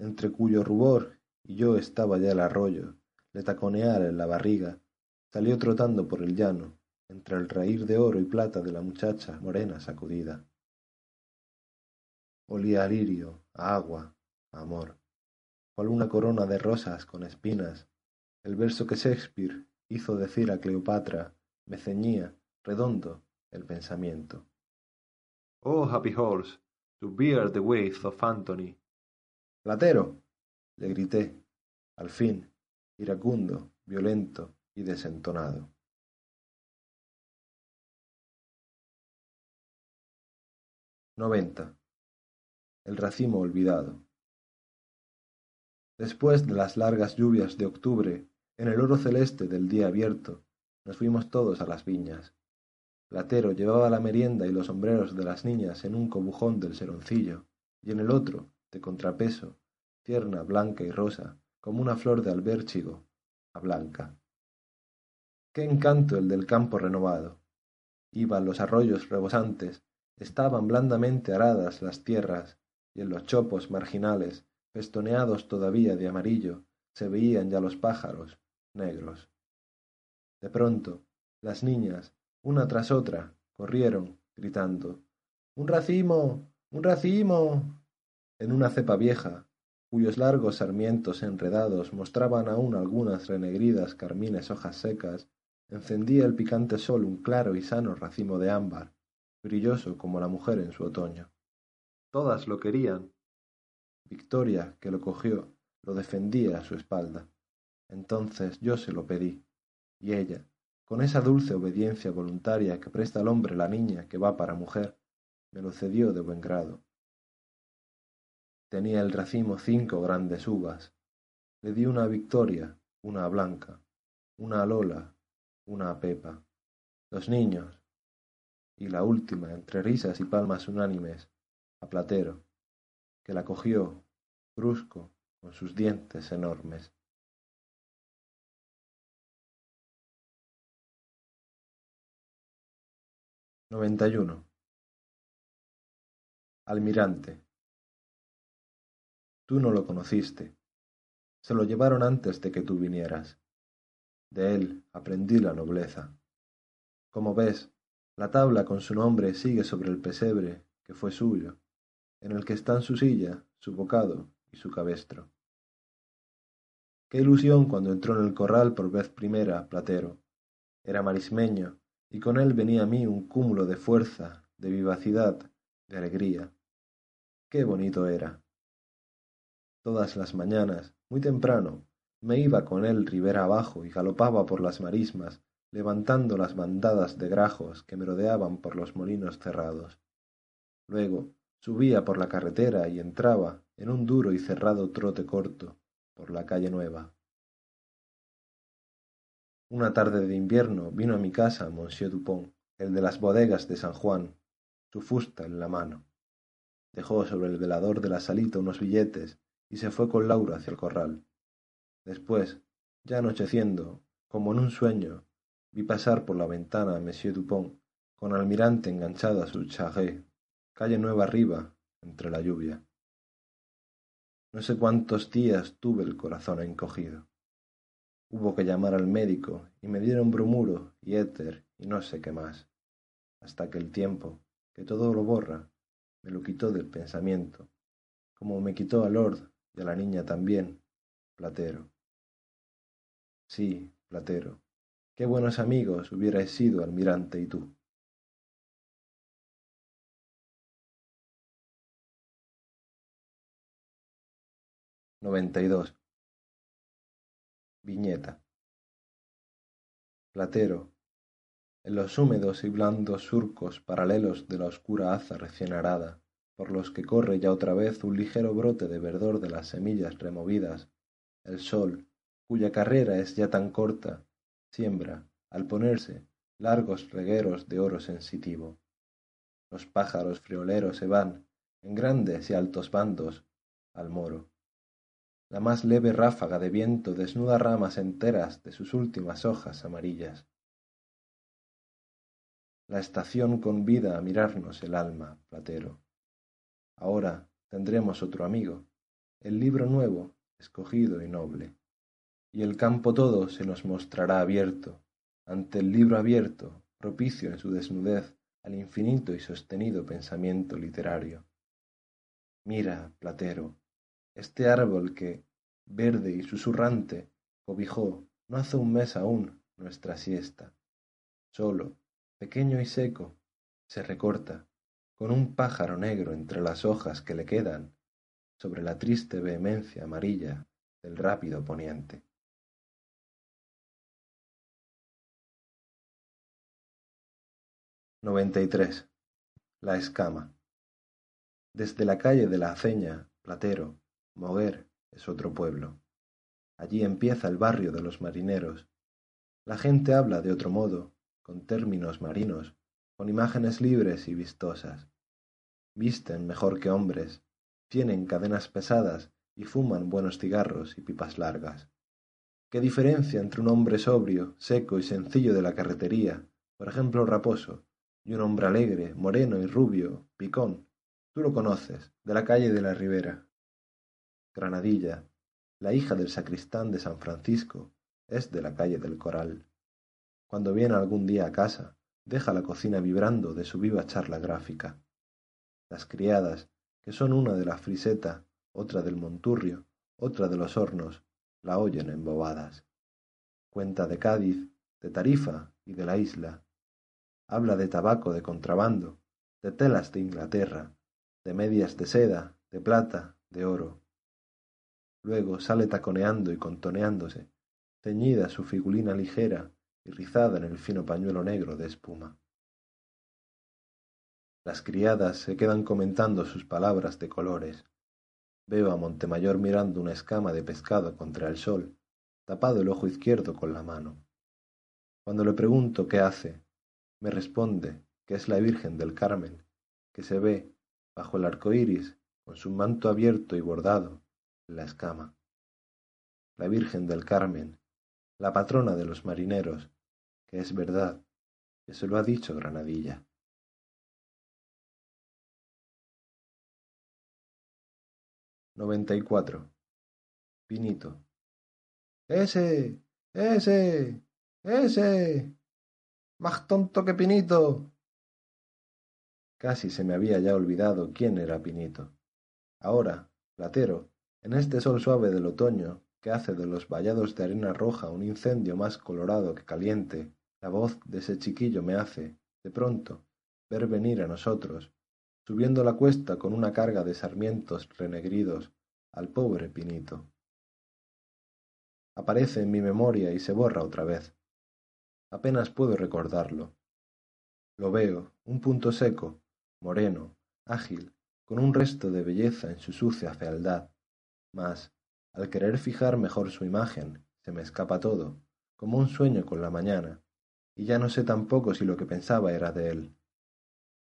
entre cuyo rubor y yo estaba ya el arroyo, le taconeara en la barriga, salió trotando por el llano, entre el raír de oro y plata de la muchacha morena sacudida. Olía a lirio, a agua, a amor, cual una corona de rosas con espinas. El verso que Shakespeare hizo decir a Cleopatra me ceñía, redondo, el pensamiento. Oh happy horse, to bear the weight of Antony. Platero, le grité, al fin, iracundo, violento y desentonado. Noventa. El racimo olvidado. Después de las largas lluvias de octubre, en el oro celeste del día abierto, nos fuimos todos a las viñas. Platero llevaba la merienda y los sombreros de las niñas en un cobujón del seroncillo, y en el otro, de contrapeso, tierna, blanca y rosa, como una flor de albérchigo, a blanca. Qué encanto el del campo renovado. Iban los arroyos rebosantes, estaban blandamente aradas las tierras, y en los chopos marginales, festoneados todavía de amarillo, se veían ya los pájaros, negros. De pronto, las niñas, una tras otra, corrieron, gritando Un racimo. un racimo. en una cepa vieja, cuyos largos sarmientos enredados mostraban aún algunas renegridas carmines hojas secas, encendía el picante sol un claro y sano racimo de ámbar, brilloso como la mujer en su otoño. Todas lo querían. Victoria, que lo cogió, lo defendía a su espalda. Entonces yo se lo pedí, y ella, con esa dulce obediencia voluntaria que presta al hombre la niña que va para mujer, me lo cedió de buen grado. Tenía el racimo cinco grandes uvas. Le di una a Victoria, una a Blanca, una a Lola, una a Pepa, los niños, y la última, entre risas y palmas unánimes, a Platero, que la cogió, brusco, con sus dientes enormes. Noventa y uno. Almirante. Tú no lo conociste. Se lo llevaron antes de que tú vinieras. De él aprendí la nobleza. Como ves, la tabla con su nombre sigue sobre el pesebre que fue suyo, en el que están su silla, su bocado y su cabestro. Qué ilusión cuando entró en el corral por vez primera Platero. Era marismeño, y con él venía a mí un cúmulo de fuerza, de vivacidad, de alegría. Qué bonito era. Todas las mañanas, muy temprano, me iba con él ribera abajo y galopaba por las marismas, levantando las bandadas de grajos que me rodeaban por los molinos cerrados. Luego subía por la carretera y entraba, en un duro y cerrado trote corto, por la calle Nueva. Una tarde de invierno vino a mi casa Monsieur Dupont, el de las bodegas de San Juan, su fusta en la mano. Dejó sobre el velador de la salita unos billetes y se fue con Laura hacia el corral. Después, ya anocheciendo, como en un sueño, vi pasar por la ventana a Monsieur Dupont, con Almirante enganchado a su charré, calle nueva arriba, entre la lluvia. No sé cuántos días tuve el corazón encogido. Hubo que llamar al médico y me dieron bromuro y éter y no sé qué más, hasta que el tiempo, que todo lo borra, me lo quitó del pensamiento, como me quitó a Lord y a la niña también, Platero. Sí, Platero, qué buenos amigos hubierais sido almirante y tú. Noventa y dos. Viñeta. Platero, en los húmedos y blandos surcos paralelos de la oscura haza recién arada, por los que corre ya otra vez un ligero brote de verdor de las semillas removidas, el sol, cuya carrera es ya tan corta, siembra, al ponerse, largos regueros de oro sensitivo. Los pájaros frioleros se van, en grandes y altos bandos, al moro. la más leve ráfaga de viento desnuda ramas enteras de sus últimas hojas amarillas. La estación convida a mirarnos el alma, Platero. Ahora tendremos otro amigo, el libro nuevo, escogido y noble. Y el campo todo se nos mostrará abierto, ante el libro abierto, propicio en su desnudez al infinito y sostenido pensamiento literario. Mira, Platero, este árbol que, verde y susurrante, cobijó, no hace un mes aún, nuestra siesta. Solo, pequeño y seco, se recorta, con un pájaro negro entre las hojas que le quedan, sobre la triste vehemencia amarilla del rápido poniente. Noventa y tres. La escama. Desde la calle de la Aceña, Platero, Moguer es otro pueblo. Allí empieza el barrio de los marineros. La gente habla de otro modo, con términos marinos, con imágenes libres y vistosas. Visten mejor que hombres, tienen cadenas pesadas y fuman buenos cigarros y pipas largas. ¿Qué diferencia entre un hombre sobrio, seco y sencillo de la carretería, por ejemplo Raposo, y un hombre alegre, moreno y rubio, picón? Tú lo conoces, de la calle de la Ribera. Granadilla, la hija del sacristán de San Francisco, es de la calle del Coral. Cuando viene algún día a casa, deja la cocina vibrando de su viva charla gráfica. Las criadas, que son una de la friseta, otra del monturrio, otra de los hornos, la oyen embobadas. Cuenta de Cádiz, de Tarifa y de la isla. Habla de tabaco de contrabando, de telas de Inglaterra, de medias de seda, de plata, de oro. Luego sale taconeando y contoneándose, ceñida su figulina ligera y rizada en el fino pañuelo negro de espuma. Las criadas se quedan comentando sus palabras de colores. Veo a Montemayor mirando una escama de pescado contra el sol, tapado el ojo izquierdo con la mano. Cuando le pregunto qué hace, me responde que es la Virgen del Carmen, que se ve, bajo el arco iris, con su manto abierto y bordado, en la escama. La Virgen del Carmen, la patrona de los marineros, que es verdad, que se lo ha dicho Granadilla. Noventa y cuatro. Pinito. Ese, ese, ese. Más tonto que Pinito. Casi se me había ya olvidado quién era Pinito. Ahora, Platero, en este sol suave del otoño, que hace de los vallados de arena roja un incendio más colorado que caliente, la voz de ese chiquillo me hace, de pronto, ver venir a nosotros, subiendo la cuesta con una carga de sarmientos renegridos, al pobre Pinito. Aparece en mi memoria y se borra otra vez. Apenas puedo recordarlo. Lo veo, un punto seco, moreno, ágil, con un resto de belleza en su sucia fealdad, mas, al querer fijar mejor su imagen, se me escapa todo, como un sueño con la mañana, y ya no sé tampoco si lo que pensaba era de él.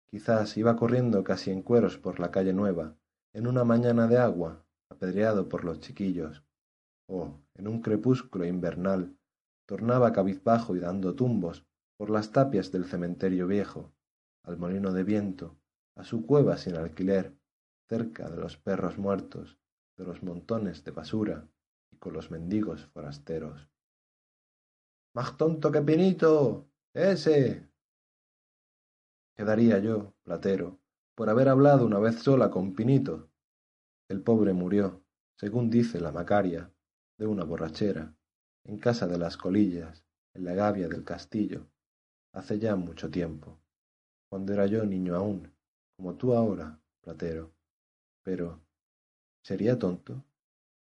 Quizás iba corriendo casi en cueros por la calle nueva, en una mañana de agua, apedreado por los chiquillos, o, en un crepúsculo invernal, tornaba cabizbajo y dando tumbos por las tapias del cementerio viejo, al molino de viento, a su cueva sin alquiler, cerca de los perros muertos, de los montones de basura y con los mendigos forasteros. ¡Más tonto que Pinito! ¡Ese! Quedaría yo, Platero, por haber hablado una vez sola con Pinito. El pobre murió, según dice la Macaria, de una borrachera, en casa de las colillas, en la gavia del castillo, hace ya mucho tiempo, cuando era yo niño aún, como tú ahora, Platero. Pero, ¿Sería tonto?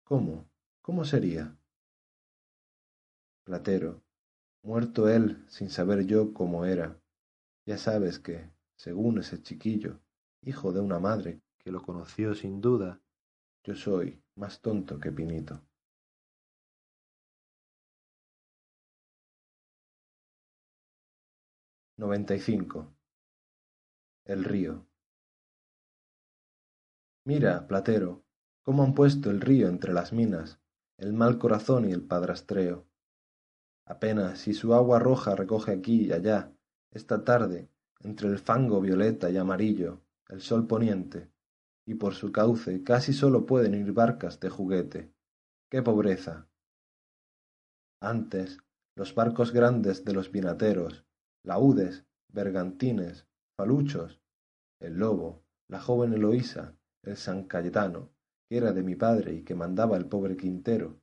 ¿Cómo? ¿Cómo sería? Platero, muerto él sin saber yo cómo era. Ya sabes que, según ese chiquillo, hijo de una madre que lo conoció sin duda, yo soy más tonto que Pinito. Noventa y cinco. El río. Mira, Platero, cómo han puesto el río entre las minas, el mal corazón y el padrastreo. Apenas si su agua roja recoge aquí y allá, esta tarde, entre el fango violeta y amarillo, el sol poniente, y por su cauce casi sólo pueden ir barcas de juguete. ¡Qué pobreza! Antes, los barcos grandes de los vinateros, laúdes, bergantines, faluchos, el lobo, la joven Eloísa, el San Cayetano, que era de mi padre y que mandaba el pobre Quintero,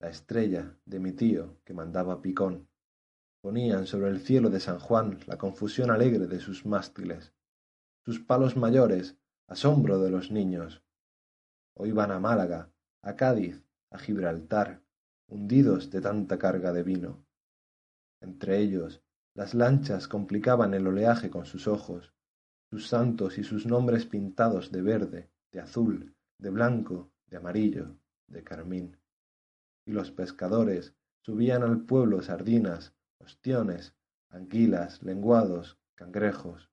la estrella de mi tío que mandaba Picón, ponían sobre el cielo de San Juan la confusión alegre de sus mástiles, sus palos mayores, asombro de los niños. Hoy van a Málaga, a Cádiz, a Gibraltar, hundidos de tanta carga de vino. Entre ellos, las lanchas complicaban el oleaje con sus ojos, sus santos y sus nombres pintados de verde, de azul, de blanco, de amarillo, de carmín. Y los pescadores subían al pueblo sardinas, ostiones, anguilas, lenguados, cangrejos.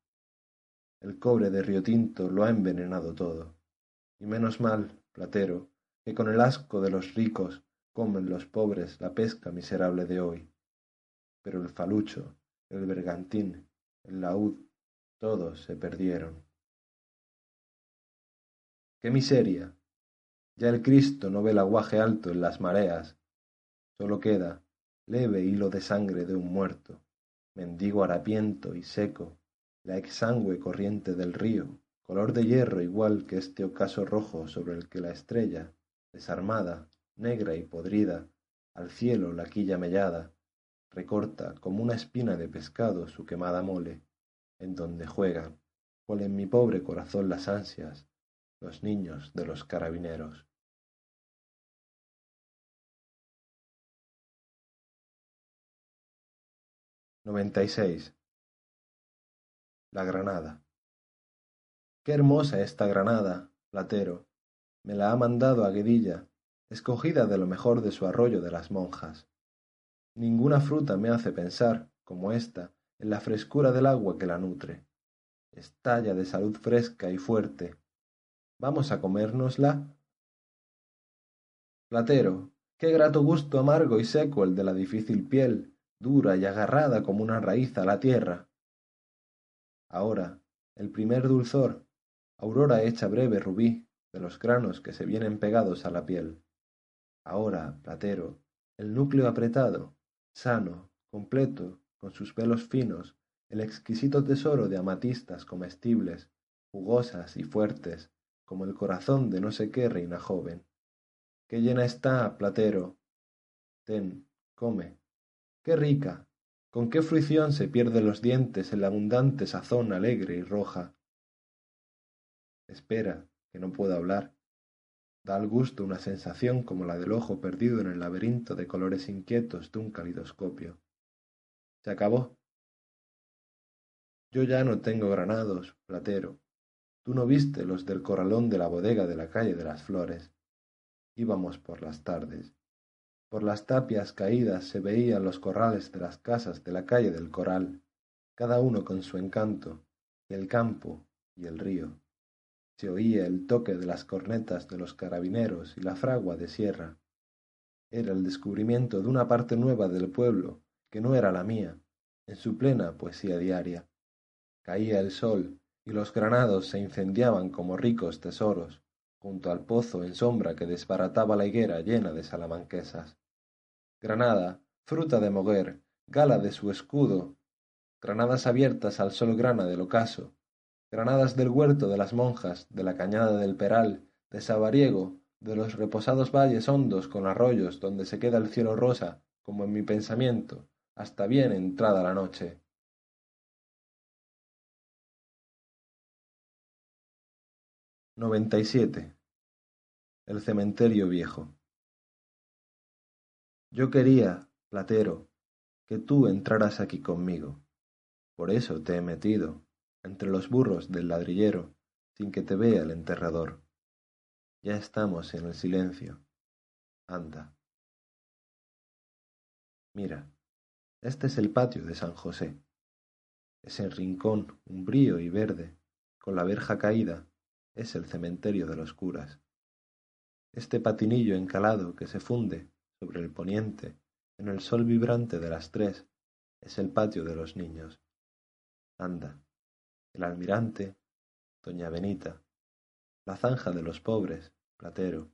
El cobre de Río Tinto lo ha envenenado todo. Y menos mal, Platero, que con el asco de los ricos comen los pobres la pesca miserable de hoy. Pero el falucho, el bergantín, el laúd, todos se perdieron. ¡Qué miseria! Ya el Cristo no ve el aguaje alto en las mareas, solo queda leve hilo de sangre de un muerto, mendigo harapiento y seco, la exangüe corriente del río, color de hierro igual que este ocaso rojo sobre el que la estrella, desarmada, negra y podrida, al cielo la quilla mellada, recorta como una espina de pescado su quemada mole, en donde juegan, cual en mi pobre corazón las ansias, los niños de los carabineros. Noventa y seis. La Granada. Qué hermosa esta Granada, Platero. Me la ha mandado Aguedilla, escogida de lo mejor de su arroyo de las monjas. Ninguna fruta me hace pensar, como ésta, en la frescura del agua que la nutre. Estalla de salud fresca y fuerte. ¿Vamos a comérnosla? Platero, qué grato gusto amargo y seco el de la difícil piel, dura y agarrada como una raíz a la tierra. Ahora, el primer dulzor, aurora hecha breve rubí, de los granos que se vienen pegados a la piel. Ahora, Platero, el núcleo apretado, sano, completo, con sus pelos finos, el exquisito tesoro de amatistas comestibles, jugosas y fuertes, como el corazón de no sé qué reina joven. Qué llena está, Platero. Ten, come. Qué rica. Con qué fruición se pierden los dientes en la abundante sazón alegre y roja. Espera, que no puedo hablar. Da al gusto una sensación como la del ojo perdido en el laberinto de colores inquietos de un calidoscopio. Se acabó. Yo ya no tengo granados, platero. Tú no viste los del corralón de la bodega de la calle de las flores. Íbamos por las tardes. Por las tapias caídas se veían los corrales de las casas de la calle del Coral, cada uno con su encanto, el campo y el río se oía el toque de las cornetas de los carabineros y la fragua de sierra. Era el descubrimiento de una parte nueva del pueblo que no era la mía, en su plena poesía diaria. Caía el sol y los granados se incendiaban como ricos tesoros, junto al pozo en sombra que desbarataba la higuera llena de salamanquesas. Granada, fruta de moguer, gala de su escudo, granadas abiertas al sol grana del ocaso, granadas del huerto de las monjas, de la cañada del Peral, de Sabariego, de los reposados valles hondos con arroyos donde se queda el cielo rosa, como en mi pensamiento, hasta bien entrada la noche. Noventa y siete. El cementerio viejo. Yo quería, Platero, que tú entraras aquí conmigo. Por eso te he metido, entre los burros del ladrillero, sin que te vea el enterrador. Ya estamos en el silencio. Anda. Mira, este es el patio de San José. Ese rincón umbrío y verde, con la verja caída, es el cementerio de los curas. este patinillo encalado que se funde sobre el poniente en el sol vibrante de las tres es el patio de los niños. Anda, el almirante, doña Benita, la zanja de los pobres, Platero.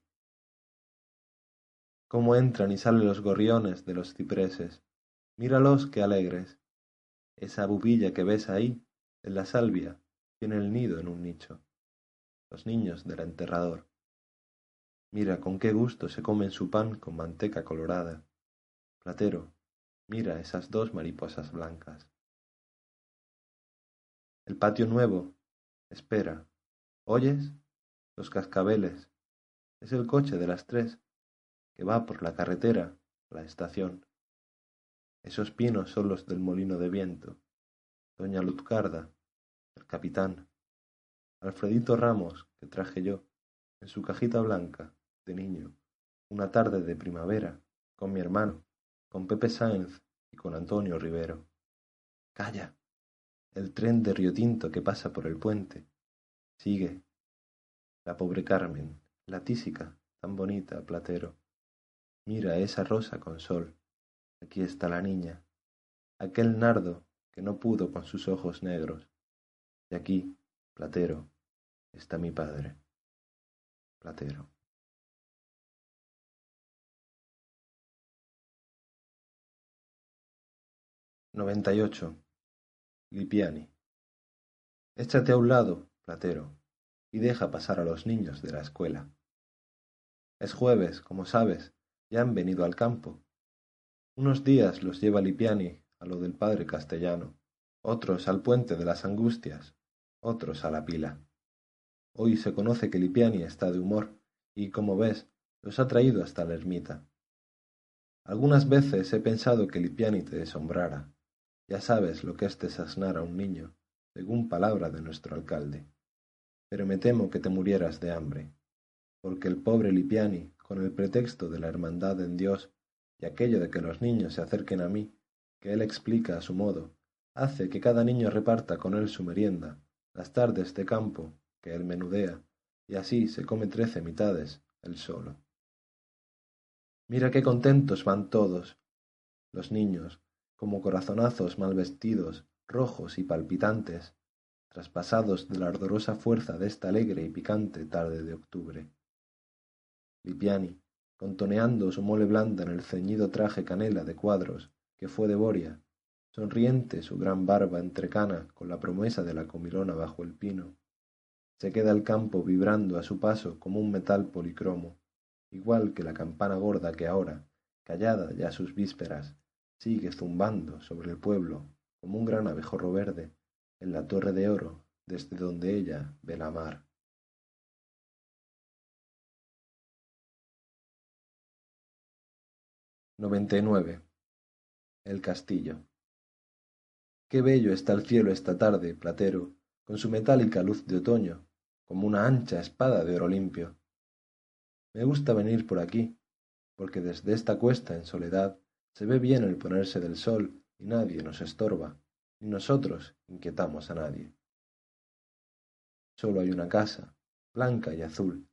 Cómo entran y salen los gorriones de los cipreses. Míralos qué alegres. Esa bubilla que ves ahí, en la salvia, tiene el nido en un nicho. Los niños del enterrador. Mira con qué gusto se comen su pan con manteca colorada. Platero, mira esas dos mariposas blancas. El patio nuevo, espera, ¿oyes? Los cascabeles. Es el coche de las tres, que va por la carretera a la estación. Esos pinos son los del molino de viento. Doña Luzcarda, el capitán. Alfredito Ramos, que traje yo, en su cajita blanca, de niño, una tarde de primavera, con mi hermano, con Pepe Sáenz y con Antonio Rivero. Calla. El tren de Río Tinto que pasa por el puente. Sigue. La pobre Carmen, la tísica, tan bonita, Platero. Mira esa rosa con sol. Aquí está la niña. Aquel nardo que no pudo con sus ojos negros. Y aquí, Platero, está mi padre. Platero. 98. Lipiani. Échate a un lado, Platero, y deja pasar a los niños de la escuela. Es jueves, como sabes, ya han venido al campo. Unos días los lleva Lipiani a lo del padre castellano, otros al puente de las angustias, otros a la pila. Hoy se conoce que Lipiani está de humor, y como ves, los ha traído hasta la ermita. Algunas veces he pensado que Lipiani te asombrara, ya sabes lo que es desasnar a un niño, según palabra de nuestro alcalde. Pero me temo que te murieras de hambre, porque el pobre Lipiani, con el pretexto de la hermandad en Dios y aquello de que los niños se acerquen a mí, que él explica a su modo, hace que cada niño reparta con él su merienda, las tardes de campo, que él menudea, y así se come trece mitades, él solo. Mira qué contentos van todos, los niños, como corazonazos mal vestidos, rojos y palpitantes, traspasados de la ardorosa fuerza de esta alegre y picante tarde de octubre. Lipiani, contoneando su mole blanda en el ceñido traje canela de cuadros que fue de Boria, sonriente su gran barba entrecana con la promesa de la comilona bajo el pino, se queda el campo vibrando a su paso como un metal policromo, igual que la campana gorda que ahora, callada ya sus vísperas, sigue zumbando sobre el pueblo como un gran abejorro verde en la torre de oro desde donde ella ve la mar. Noventa El castillo. Qué bello está el cielo esta tarde, platero, con su metálica luz de otoño, como una ancha espada de oro limpio. Me gusta venir por aquí, porque desde esta cuesta en soledad se ve bien el ponerse del sol y nadie nos estorba, ni nosotros inquietamos a nadie. Solo hay una casa, blanca y azul,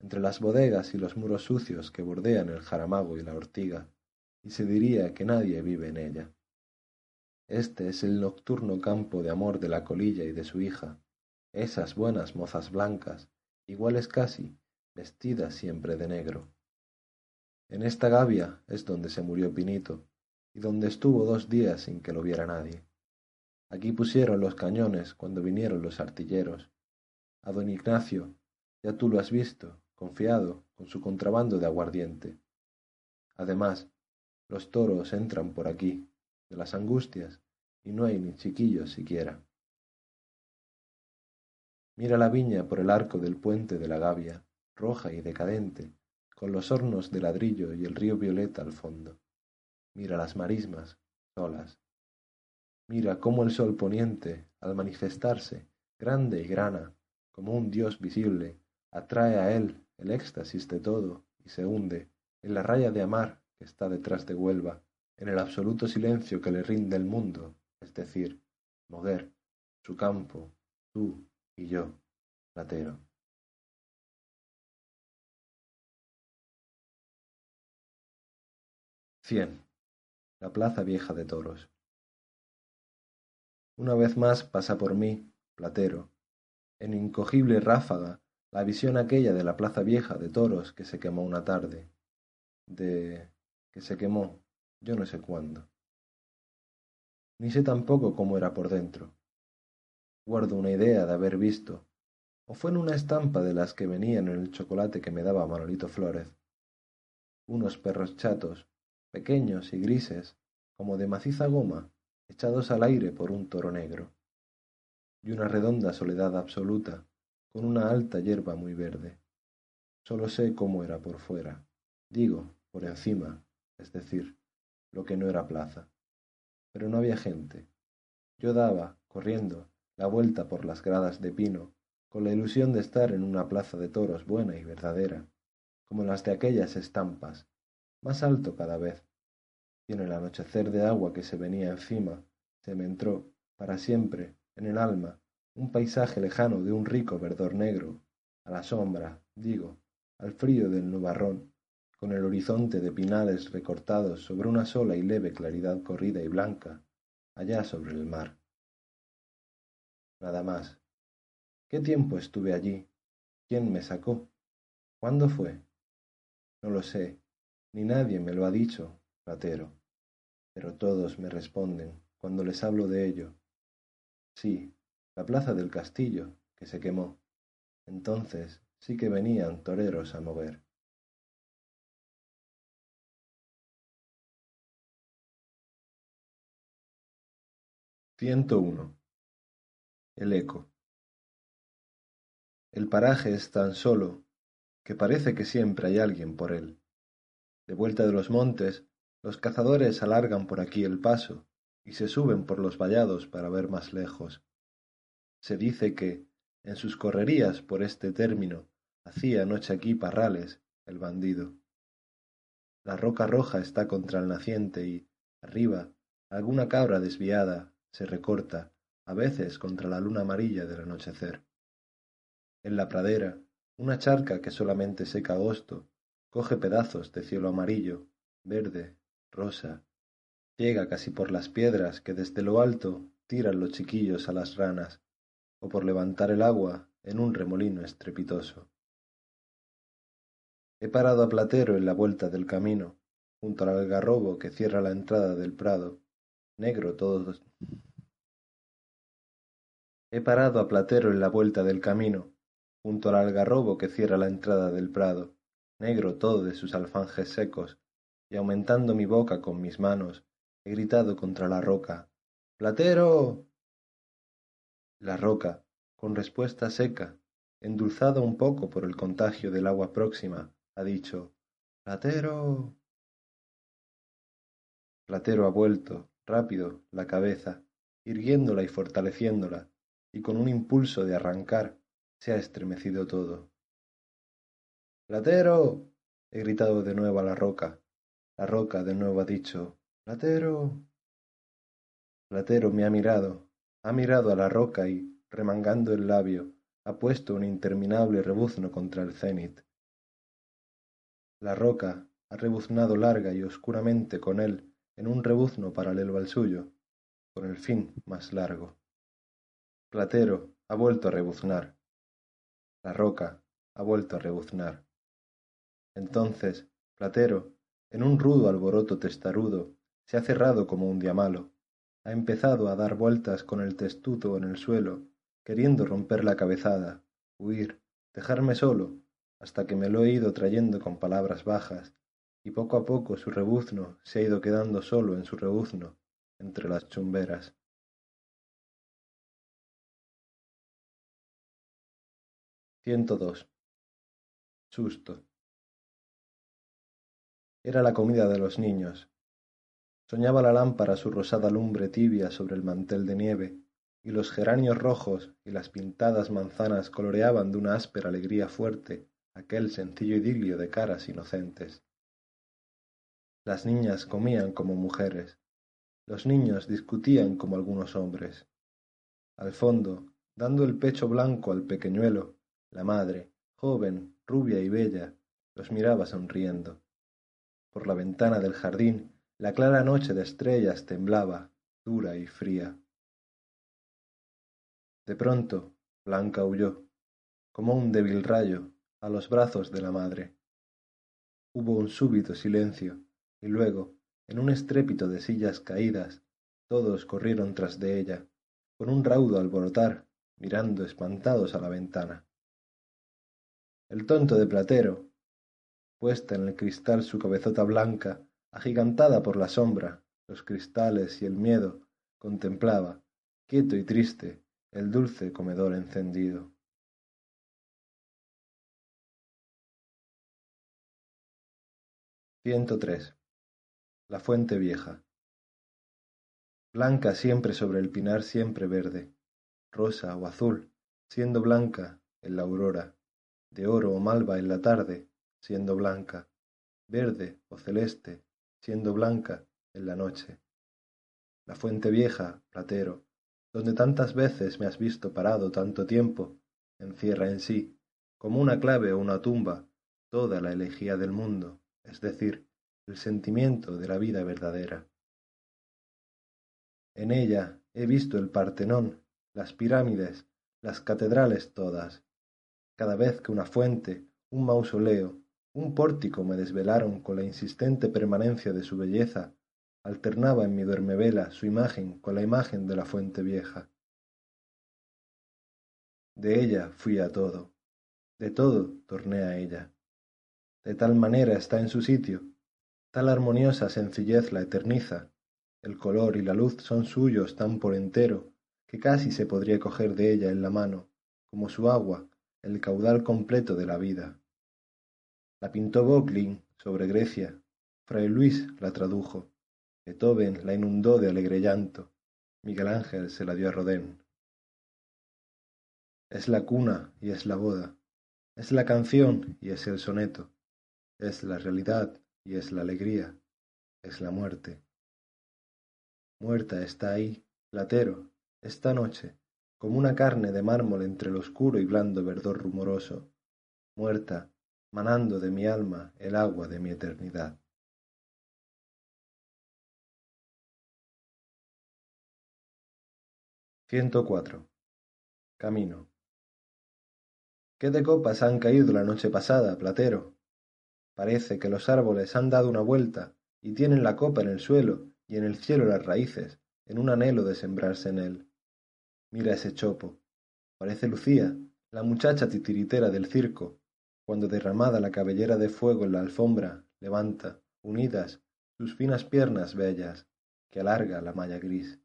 entre las bodegas y los muros sucios que bordean el jaramago y la ortiga, y se diría que nadie vive en ella. Este es el nocturno campo de amor de la colilla y de su hija, esas buenas mozas blancas, iguales casi, vestidas siempre de negro. En esta gavia es donde se murió Pinito, y donde estuvo dos días sin que lo viera nadie. Aquí pusieron los cañones cuando vinieron los artilleros. A don Ignacio, ya tú lo has visto, confiado, con su contrabando de aguardiente. Además, los toros entran por aquí, de las angustias, y no hay ni chiquillos siquiera. Mira la viña por el arco del puente de la gavia, roja y decadente, con los hornos de ladrillo y el río violeta al fondo. Mira las marismas, solas. Mira cómo el sol poniente, al manifestarse, grande y grana, como un dios visible, atrae a él el éxtasis de todo y se hunde en la raya de amar que está detrás de Huelva, en el absoluto silencio que le rinde el mundo, es decir, Moguer, su campo, tú y yo, Platero. Cien. La plaza vieja de toros. Una vez más pasa por mí, platero, en incogible ráfaga, la visión aquella de la plaza vieja de toros que se quemó una tarde. De. que se quemó, yo no sé cuándo. Ni sé tampoco cómo era por dentro. Guardo una idea de haber visto, o fue en una estampa de las que venían en el chocolate que me daba Manolito Flórez, unos perros chatos, pequeños y grises, como de maciza goma, echados al aire por un toro negro, y una redonda soledad absoluta, con una alta hierba muy verde. Solo sé cómo era por fuera, digo, por encima, es decir, lo que no era plaza. Pero no había gente. Yo daba, corriendo, la vuelta por las gradas de pino, con la ilusión de estar en una plaza de toros buena y verdadera, como las de aquellas estampas, más alto cada vez, y en el anochecer de agua que se venía encima, se me entró, para siempre, en el alma, un paisaje lejano de un rico verdor negro, a la sombra, digo, al frío del nubarrón, con el horizonte de pinales recortados sobre una sola y leve claridad corrida y blanca, allá sobre el mar. Nada más. ¿Qué tiempo estuve allí? ¿Quién me sacó? ¿Cuándo fue? No lo sé, ni nadie me lo ha dicho, platero. Pero todos me responden, cuando les hablo de ello. Sí, la plaza del castillo, que se quemó. Entonces sí que venían toreros a mover. uno. El eco. El paraje es tan solo que parece que siempre hay alguien por él. De vuelta de los montes, los cazadores alargan por aquí el paso y se suben por los vallados para ver más lejos. Se dice que, en sus correrías por este término, hacía noche aquí Parrales, el bandido. La roca roja está contra el naciente y, arriba, alguna cabra desviada se recorta, a veces contra la luna amarilla del anochecer. En la pradera, una charca que solamente seca agosto coge pedazos de cielo amarillo, verde, rosa, llega casi por las piedras que desde lo alto tiran los chiquillos a las ranas, o por levantar el agua en un remolino estrepitoso. He parado a Platero en la vuelta del camino, junto al algarrobo que cierra la entrada del prado, negro todo. He parado a Platero en la vuelta del camino, junto al algarrobo que cierra la entrada del prado, negro todo de sus alfanjes secos, y aumentando mi boca con mis manos, he gritado contra la roca Platero. La roca, con respuesta seca, endulzada un poco por el contagio del agua próxima, ha dicho Platero. Platero ha vuelto, rápido, la cabeza, irguiéndola y fortaleciéndola, y con un impulso de arrancar, se ha estremecido todo. Platero. he gritado de nuevo a la roca. La roca de nuevo ha dicho Platero. Platero me ha mirado, ha mirado a la roca y, remangando el labio, ha puesto un interminable rebuzno contra el cenit. La roca ha rebuznado larga y oscuramente con él en un rebuzno paralelo al suyo, con el fin más largo. Platero ha vuelto a rebuznar. La roca ha vuelto a rebuznar. Entonces, Platero, en un rudo alboroto testarudo, se ha cerrado como un diamalo, ha empezado a dar vueltas con el testudo en el suelo, queriendo romper la cabezada, huir, dejarme solo, hasta que me lo he ido trayendo con palabras bajas, y poco a poco su rebuzno se ha ido quedando solo en su rebuzno, entre las chumberas. dos. Susto. Era la comida de los niños. Soñaba la lámpara su rosada lumbre tibia sobre el mantel de nieve, y los geranios rojos y las pintadas manzanas coloreaban de una áspera alegría fuerte aquel sencillo idilio de caras inocentes. Las niñas comían como mujeres, los niños discutían como algunos hombres. Al fondo, dando el pecho blanco al pequeñuelo, la madre, joven, rubia y bella, los miraba sonriendo por la ventana del jardín, la clara noche de estrellas temblaba, dura y fría. De pronto, Blanca huyó, como un débil rayo, a los brazos de la madre. Hubo un súbito silencio, y luego, en un estrépito de sillas caídas, todos corrieron tras de ella, con un raudo alborotar, mirando espantados a la ventana. El tonto de Platero, puesta en el cristal su cabezota blanca, agigantada por la sombra, los cristales y el miedo, contemplaba, quieto y triste, el dulce comedor encendido. tres La fuente vieja. Blanca siempre sobre el pinar siempre verde, rosa o azul, siendo blanca en la aurora, de oro o malva en la tarde, siendo blanca, verde o celeste, siendo blanca en la noche. La fuente vieja, platero, donde tantas veces me has visto parado tanto tiempo, encierra en sí, como una clave o una tumba, toda la elegía del mundo, es decir, el sentimiento de la vida verdadera. En ella he visto el Partenón, las pirámides, las catedrales todas. Cada vez que una fuente, un mausoleo, un pórtico me desvelaron con la insistente permanencia de su belleza, alternaba en mi duermevela su imagen con la imagen de la fuente vieja. De ella fui a todo, de todo torné a ella. De tal manera está en su sitio, Tal armoniosa sencillez la eterniza, el color y la luz son suyos tan por entero, que casi se podría coger de ella en la mano, como su agua, el caudal completo de la vida. La pintó Bocklin sobre Grecia, Fray Luis la tradujo, Beethoven la inundó de alegre llanto, Miguel Ángel se la dio a Rodin. Es la cuna y es la boda, es la canción y es el soneto, es la realidad y es la alegría, es la muerte. Muerta está ahí, Platero, esta noche, como una carne de mármol entre el oscuro y blando verdor rumoroso, muerta, manando de mi alma el agua de mi eternidad. cuatro Camino. ¿Qué de copas han caído la noche pasada, Platero? Parece que los árboles han dado una vuelta y tienen la copa en el suelo y en el cielo las raíces, en un anhelo de sembrarse en él. Mira ese chopo. Parece Lucía, la muchacha titiritera del circo, cuando derramada la cabellera de fuego en la alfombra, levanta, unidas, sus finas piernas bellas, que alarga la malla gris.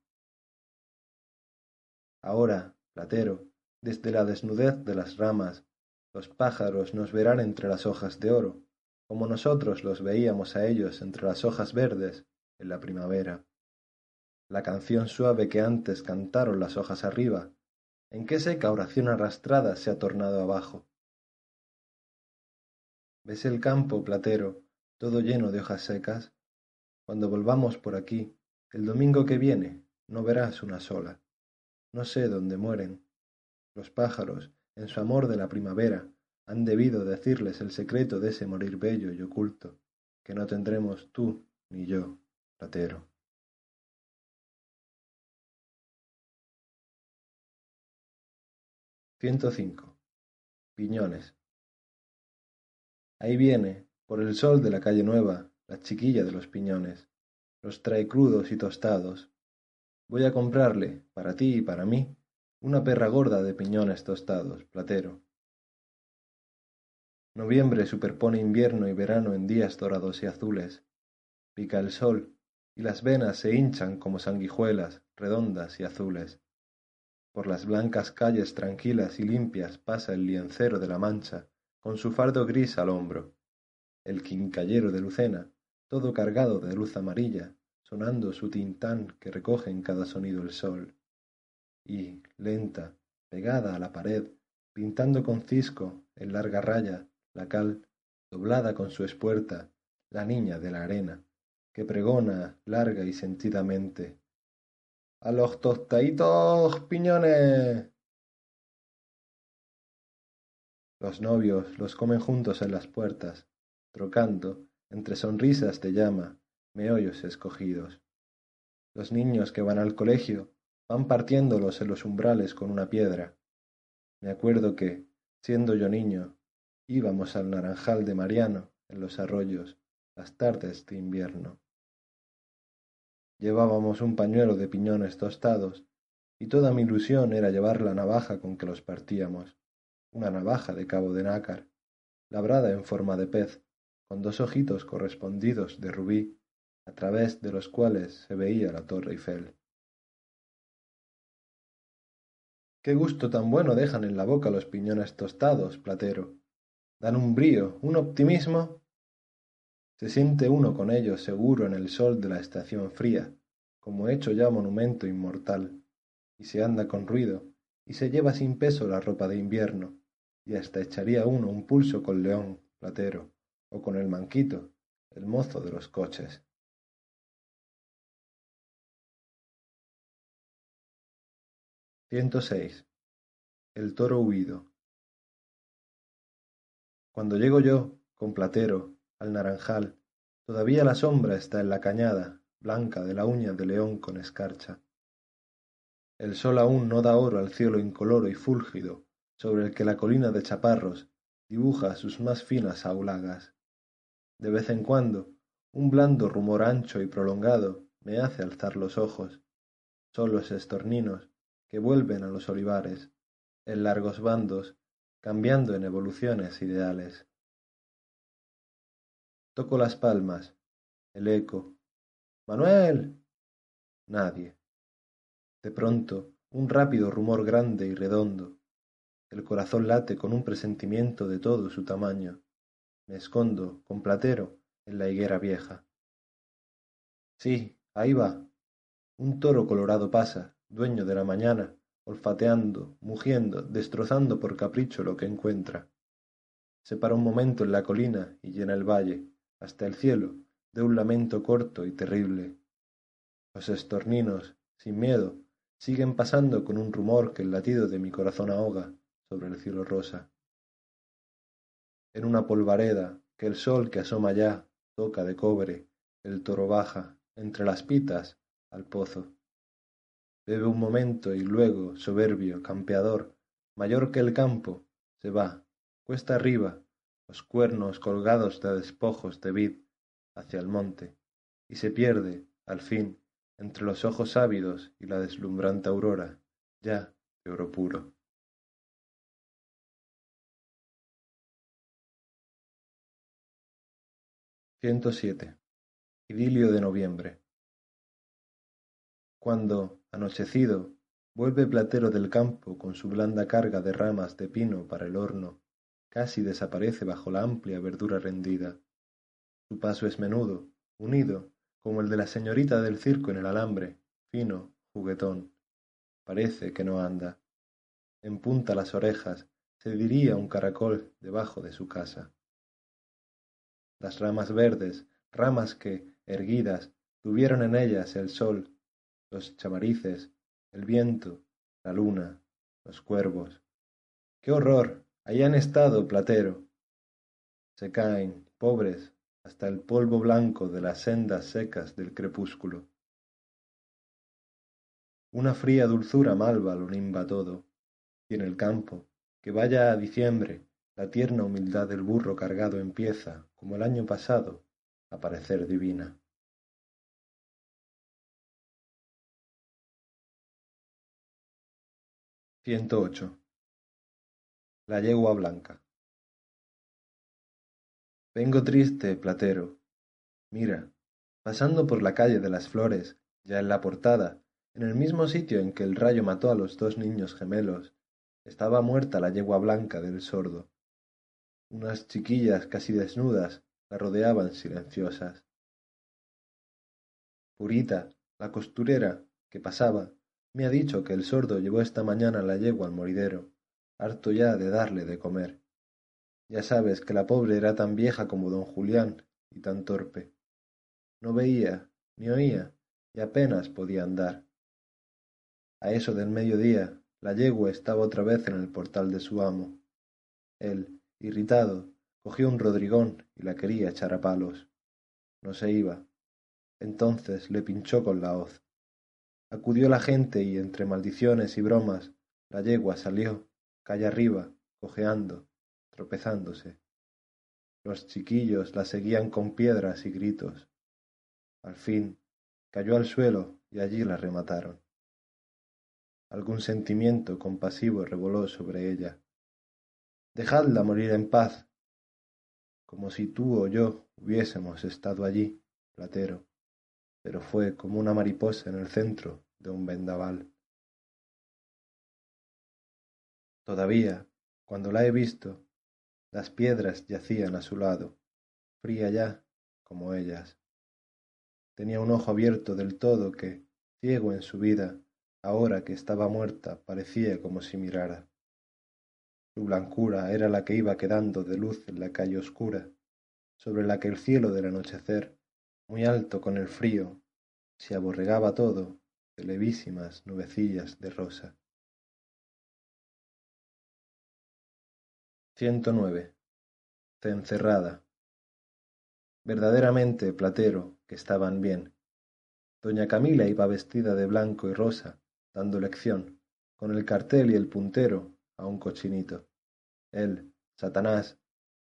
Ahora, platero, desde la desnudez de las ramas, los pájaros nos verán entre las hojas de oro, como nosotros los veíamos a ellos entre las hojas verdes en la primavera. La canción suave que antes cantaron las hojas arriba, en qué seca oración arrastrada se ha tornado abajo. ¿Ves el campo, platero, todo lleno de hojas secas? Cuando volvamos por aquí, el domingo que viene, no verás una sola. No sé dónde mueren. Los pájaros, en su amor de la primavera, han debido decirles el secreto de ese morir bello y oculto, que no tendremos tú ni yo, platero. cinco Piñones. Ahí viene, por el sol de la calle nueva, la chiquilla de los piñones. Los trae crudos y tostados. Voy a comprarle, para ti y para mí, una perra gorda de piñones tostados, platero. Noviembre superpone invierno y verano en días dorados y azules. Pica el sol, y las venas se hinchan como sanguijuelas, redondas y azules. Por las blancas calles tranquilas y limpias pasa el liencero de la Mancha, con su fardo gris al hombro. El quincallero de Lucena, todo cargado de luz amarilla, sonando su tintán que recoge en cada sonido el sol. Y, lenta, pegada a la pared, pintando con cisco, en larga raya, la cal, doblada con su espuerta, la niña de la arena, que pregona larga y sentidamente ¡A los tostaditos piñones! Los novios los comen juntos en las puertas, trocando, entre sonrisas te llama, meollos escogidos. Los niños que van al colegio van partiéndolos en los umbrales con una piedra. Me acuerdo que, siendo yo niño, íbamos al naranjal de Mariano en los arroyos las tardes de invierno. Llevábamos un pañuelo de piñones tostados y toda mi ilusión era llevar la navaja con que los partíamos, una navaja de cabo de nácar, labrada en forma de pez, con dos ojitos correspondidos de rubí, a través de los cuales se veía la torre Eiffel. Qué gusto tan bueno dejan en la boca los piñones tostados, Platero. Dan un brío, un optimismo. Se siente uno con ellos seguro en el sol de la estación fría, como hecho ya monumento inmortal, y se anda con ruido, y se lleva sin peso la ropa de invierno, y hasta echaría uno un pulso con León, Platero, o con el manquito, el mozo de los coches. seis. El toro huido. Cuando llego yo, con Platero, al naranjal, todavía la sombra está en la cañada, blanca de la uña de león con escarcha. El sol aún no da oro al cielo incoloro y fúlgido, sobre el que la colina de chaparros dibuja sus más finas aulagas. De vez en cuando, un blando rumor ancho y prolongado me hace alzar los ojos. Son los estorninos que vuelven a los olivares, en largos bandos, cambiando en evoluciones ideales. Toco las palmas, el eco. Manuel. Nadie. De pronto, un rápido rumor grande y redondo. El corazón late con un presentimiento de todo su tamaño. Me escondo, con platero, en la higuera vieja. Sí, ahí va. Un toro colorado pasa, dueño de la mañana, olfateando, mugiendo, destrozando por capricho lo que encuentra. Se para un momento en la colina y llena el valle, hasta el cielo, de un lamento corto y terrible. Los estorninos, sin miedo, siguen pasando con un rumor que el latido de mi corazón ahoga sobre el cielo rosa. En una polvareda que el sol que asoma ya toca de cobre, el toro baja, entre las pitas, al pozo. Bebe un momento y luego, soberbio, campeador, mayor que el campo, se va, cuesta arriba, los cuernos colgados de despojos de vid, hacia el monte, y se pierde, al fin, entre los ojos ávidos y la deslumbrante aurora, ya de oro puro. Siete. Idilio de noviembre. Cuando, anochecido, vuelve Platero del campo con su blanda carga de ramas de pino para el horno, casi desaparece bajo la amplia verdura rendida. Su paso es menudo, unido, como el de la señorita del circo en el alambre, fino, juguetón. Parece que no anda. Empunta las orejas, se diría un caracol debajo de su casa. Las ramas verdes, ramas que, erguidas, tuvieron en ellas el sol los chamarices, el viento, la luna, los cuervos. ¡Qué horror! Ahí han estado, Platero. Se caen, pobres, hasta el polvo blanco de las sendas secas del crepúsculo. Una fría dulzura malva lo nimba todo, y en el campo, que vaya a diciembre, la tierna humildad del burro cargado empieza, como el año pasado, a parecer divina. 108. La yegua blanca. Vengo triste, Platero. Mira, pasando por la calle de las flores, ya en la portada, en el mismo sitio en que el rayo mató a los dos niños gemelos, estaba muerta la yegua blanca del sordo. Unas chiquillas casi desnudas la rodeaban silenciosas. Purita, la costurera, que pasaba, me ha dicho que el sordo llevó esta mañana la yegua al moridero, harto ya de darle de comer. Ya sabes que la pobre era tan vieja como don Julián y tan torpe. No veía, ni oía, y apenas podía andar. A eso del mediodía, la yegua estaba otra vez en el portal de su amo. Él, irritado, cogió un rodrigón y la quería echar a palos. no se iba. Entonces le pinchó con la hoz. Acudió la gente y entre maldiciones y bromas la yegua salió, calle arriba, cojeando, tropezándose. Los chiquillos la seguían con piedras y gritos. Al fin cayó al suelo y allí la remataron. Algún sentimiento compasivo revoló sobre ella. Dejadla morir en paz, como si tú o yo hubiésemos estado allí, Platero, pero fue como una mariposa en el centro de un vendaval. Todavía, cuando la he visto, las piedras yacían a su lado, fría ya como ellas. Tenía un ojo abierto del todo que, ciego en su vida, ahora que estaba muerta, parecía como si mirara. Su blancura era la que iba quedando de luz en la calle oscura, sobre la que el cielo del anochecer, muy alto con el frío, se aborregaba todo de levísimas nubecillas de rosa. 109. Cencerrada. Verdaderamente, Platero, que estaban bien. Doña Camila iba vestida de blanco y rosa, dando lección, con el cartel y el puntero a un cochinito. Él, Satanás,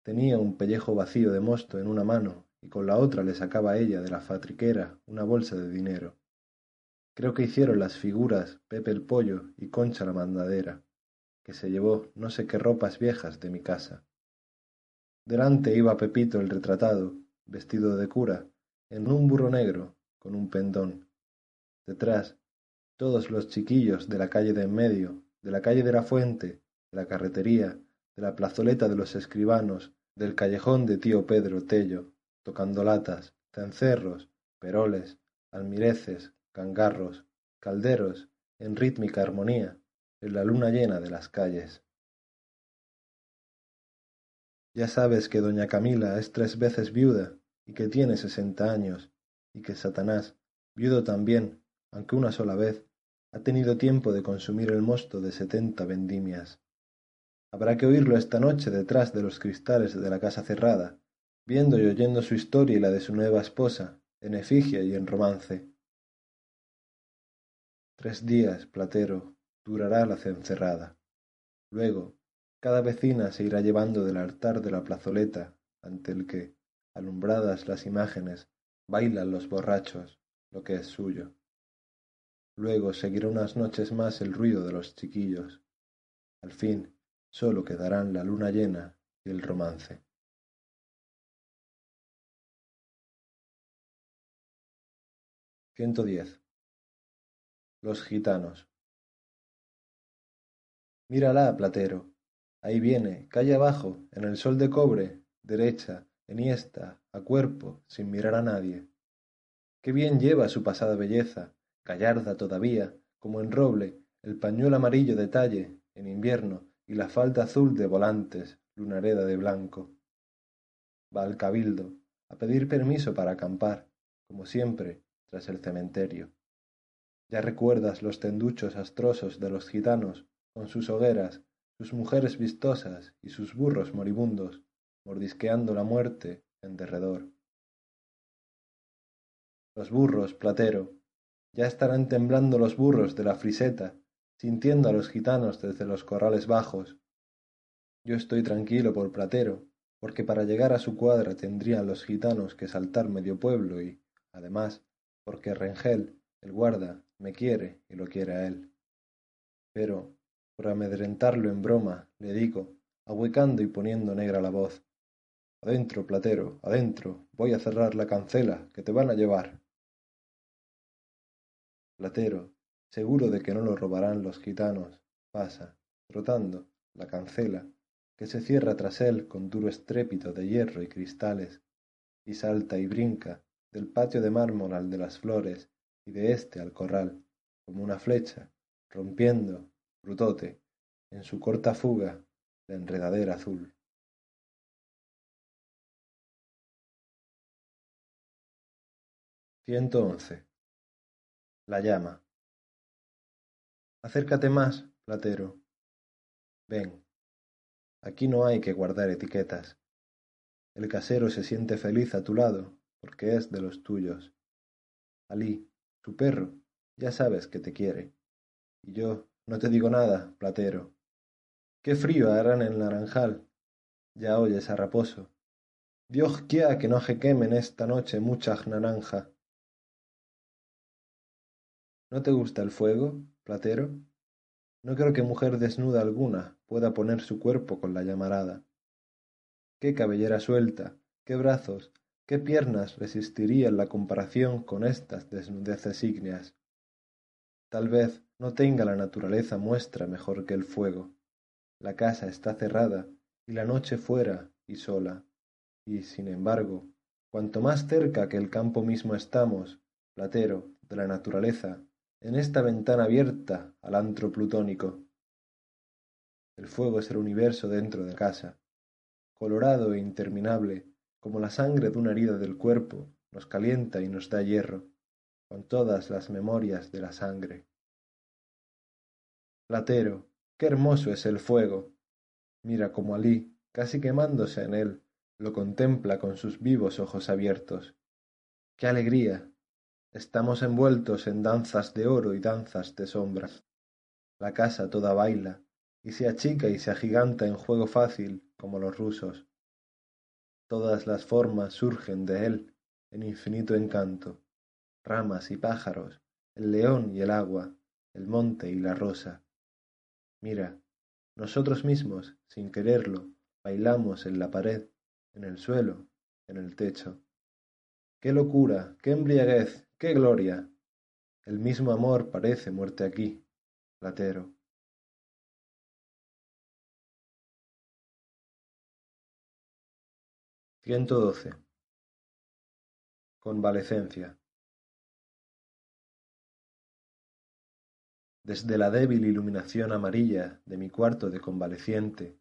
tenía un pellejo vacío de mosto en una mano y con la otra le sacaba ella de la fatriquera una bolsa de dinero. Creo que hicieron las figuras Pepe el pollo y Concha la mandadera, que se llevó no sé qué ropas viejas de mi casa. Delante iba Pepito el retratado, vestido de cura, en un burro negro, con un pendón. Detrás, todos los chiquillos de la calle de en medio, de la calle de la fuente, de la carretería, de la plazoleta de los escribanos, del callejón de tío Pedro Tello, tocando latas, cencerros, peroles, almireces, cangarros, calderos, en rítmica armonía, en la luna llena de las calles. Ya sabes que doña Camila es tres veces viuda y que tiene sesenta años, y que Satanás, viudo también, aunque una sola vez, ha tenido tiempo de consumir el mosto de setenta vendimias. Habrá que oírlo esta noche detrás de los cristales de la casa cerrada, viendo y oyendo su historia y la de su nueva esposa, en efigie y en romance. Tres días, Platero, durará la cencerrada. Luego, cada vecina se irá llevando del altar de la plazoleta, ante el que, alumbradas las imágenes, bailan los borrachos, lo que es suyo. Luego seguirá unas noches más el ruido de los chiquillos. Al fin, sólo quedarán la luna llena y el romance. diez. Los gitanos. Mírala, Platero. Ahí viene, calle abajo, en el sol de cobre, derecha, enhiesta, a cuerpo, sin mirar a nadie. Qué bien lleva su pasada belleza, gallarda todavía, como en roble, el pañuelo amarillo de talle, en invierno, y la falda azul de volantes, lunareda de blanco. Va al cabildo, a pedir permiso para acampar, como siempre, tras el cementerio. Ya recuerdas los tenduchos astrosos de los gitanos, con sus hogueras, sus mujeres vistosas y sus burros moribundos, mordisqueando la muerte en derredor. Los burros, Platero, ya estarán temblando los burros de la friseta sintiendo a los gitanos desde los corrales bajos. Yo estoy tranquilo por Platero, porque para llegar a su cuadra tendrían los gitanos que saltar medio pueblo y, además, porque Rengel, el guarda, me quiere y lo quiere a él. Pero, por amedrentarlo en broma, le digo, ahuecando y poniendo negra la voz, Adentro, Platero, adentro, voy a cerrar la cancela, que te van a llevar. Platero, seguro de que no lo robarán los gitanos, pasa, trotando, la cancela, que se cierra tras él con duro estrépito de hierro y cristales, y salta y brinca del patio de mármol al de las flores y de éste al corral, como una flecha, rompiendo, brutote, en su corta fuga, la enredadera azul. La llama. Acércate más, Platero. Ven. Aquí no hay que guardar etiquetas. El casero se siente feliz a tu lado, porque es de los tuyos. Alí, su perro, ya sabes que te quiere. Y yo no te digo nada, platero. Qué frío hará en el naranjal. Ya oyes a raposo. Dios quiera que no se quemen esta noche muchas naranja. ¿No te gusta el fuego, platero? No creo que mujer desnuda alguna pueda poner su cuerpo con la llamarada. Qué cabellera suelta, qué brazos, qué piernas resistirían la comparación con estas desnudeces ígneas. Tal vez no tenga la naturaleza muestra mejor que el fuego. La casa está cerrada y la noche fuera y sola. Y, sin embargo, cuanto más cerca que el campo mismo estamos, platero, de la naturaleza, en esta ventana abierta al antro plutónico. El fuego es el universo dentro de casa, colorado e interminable, como la sangre de una herida del cuerpo, nos calienta y nos da hierro, con todas las memorias de la sangre. Platero, qué hermoso es el fuego. Mira como Alí, casi quemándose en él, lo contempla con sus vivos ojos abiertos. ¡Qué alegría! Estamos envueltos en danzas de oro y danzas de sombras. La casa toda baila, y se achica y se agiganta en juego fácil, como los rusos. Todas las formas surgen de él en infinito encanto, ramas y pájaros, el león y el agua, el monte y la rosa. Mira, nosotros mismos, sin quererlo, bailamos en la pared, en el suelo, en el techo. ¡Qué locura! ¡Qué embriaguez! ¡Qué gloria! El mismo amor parece muerte aquí, Platero. Ciento doce. Convalecencia. Desde la débil iluminación amarilla de mi cuarto de convaleciente,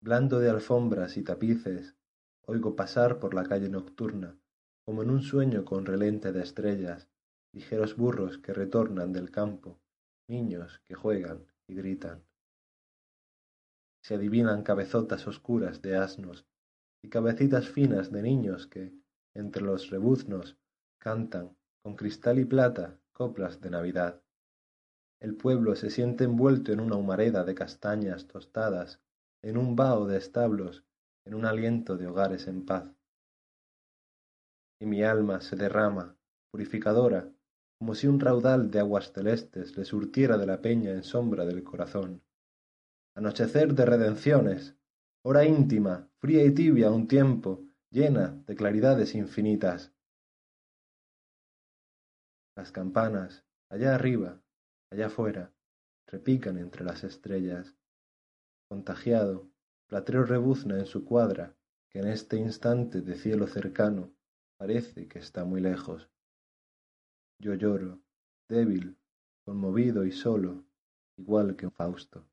blando de alfombras y tapices, oigo pasar por la calle nocturna como en un sueño con relente de estrellas, ligeros burros que retornan del campo, niños que juegan y gritan. Se adivinan cabezotas oscuras de asnos y cabecitas finas de niños que, entre los rebuznos, cantan con cristal y plata coplas de Navidad. El pueblo se siente envuelto en una humareda de castañas tostadas, en un vaho de establos, en un aliento de hogares en paz y mi alma se derrama, purificadora, como si un raudal de aguas celestes le surtiera de la peña en sombra del corazón. Anochecer de redenciones, hora íntima, fría y tibia a un tiempo, llena de claridades infinitas. Las campanas, allá arriba, allá fuera, repican entre las estrellas. Contagiado, Platero rebuzna en su cuadra, que en este instante de cielo cercano parece que está muy lejos. Yo lloro, débil, conmovido y solo, igual que un Fausto.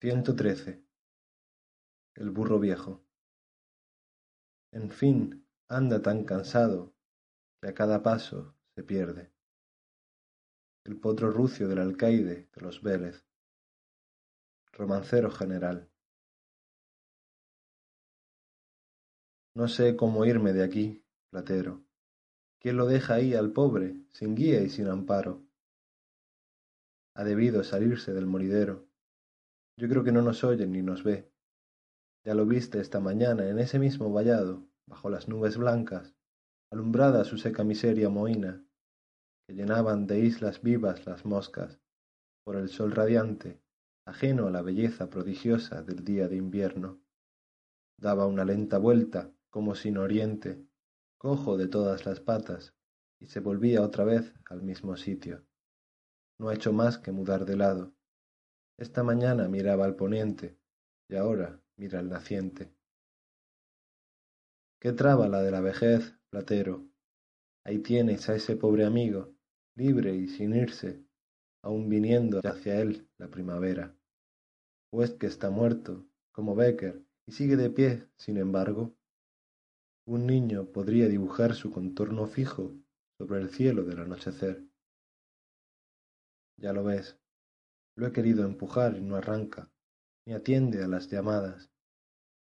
Ciento trece. El burro viejo. En fin, anda tan cansado que a cada paso se pierde. El potro rucio del alcaide de los Vélez. Romancero general. No sé cómo irme de aquí, Platero. ¿Quién lo deja ahí al pobre, sin guía y sin amparo? Ha debido salirse del moridero. Yo creo que no nos oye ni nos ve. Ya lo viste esta mañana en ese mismo vallado, bajo las nubes blancas, alumbrada su seca miseria mohina, que llenaban de islas vivas las moscas, por el sol radiante, ajeno a la belleza prodigiosa del día de invierno. Daba una lenta vuelta como sin oriente, cojo de todas las patas, y se volvía otra vez al mismo sitio. No ha hecho más que mudar de lado. Esta mañana miraba al poniente, y ahora mira al naciente. Qué traba la de la vejez, platero. Ahí tienes a ese pobre amigo, libre y sin irse, aun viniendo hacia él la primavera. O es que está muerto, como Becker, y sigue de pie, sin embargo. Un niño podría dibujar su contorno fijo sobre el cielo del anochecer. Ya lo ves, lo he querido empujar y no arranca, ni atiende a las llamadas,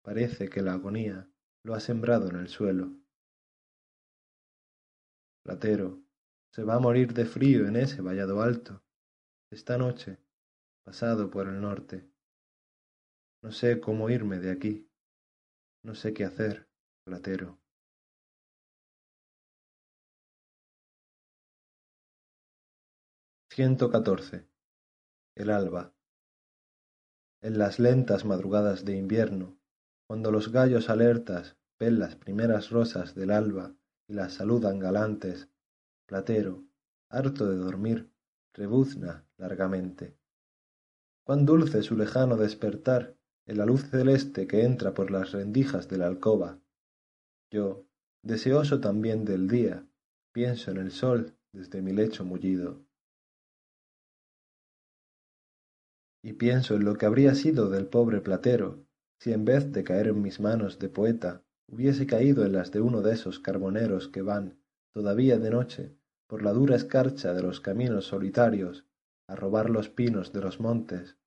parece que la agonía lo ha sembrado en el suelo. Platero se va a morir de frío en ese vallado alto, esta noche, pasado por el norte. No sé cómo irme de aquí, no sé qué hacer, Platero. catorce El alba. En las lentas madrugadas de invierno, cuando los gallos alertas ven las primeras rosas del alba y las saludan galantes, Platero, harto de dormir, rebuzna largamente. Cuán dulce su lejano despertar en la luz celeste que entra por las rendijas de la alcoba. Yo, deseoso también del día, pienso en el sol desde mi lecho mullido. Y pienso en lo que habría sido del pobre platero si en vez de caer en mis manos de poeta hubiese caído en las de uno de esos carboneros que van, todavía de noche, por la dura escarcha de los caminos solitarios, a robar los pinos de los montes,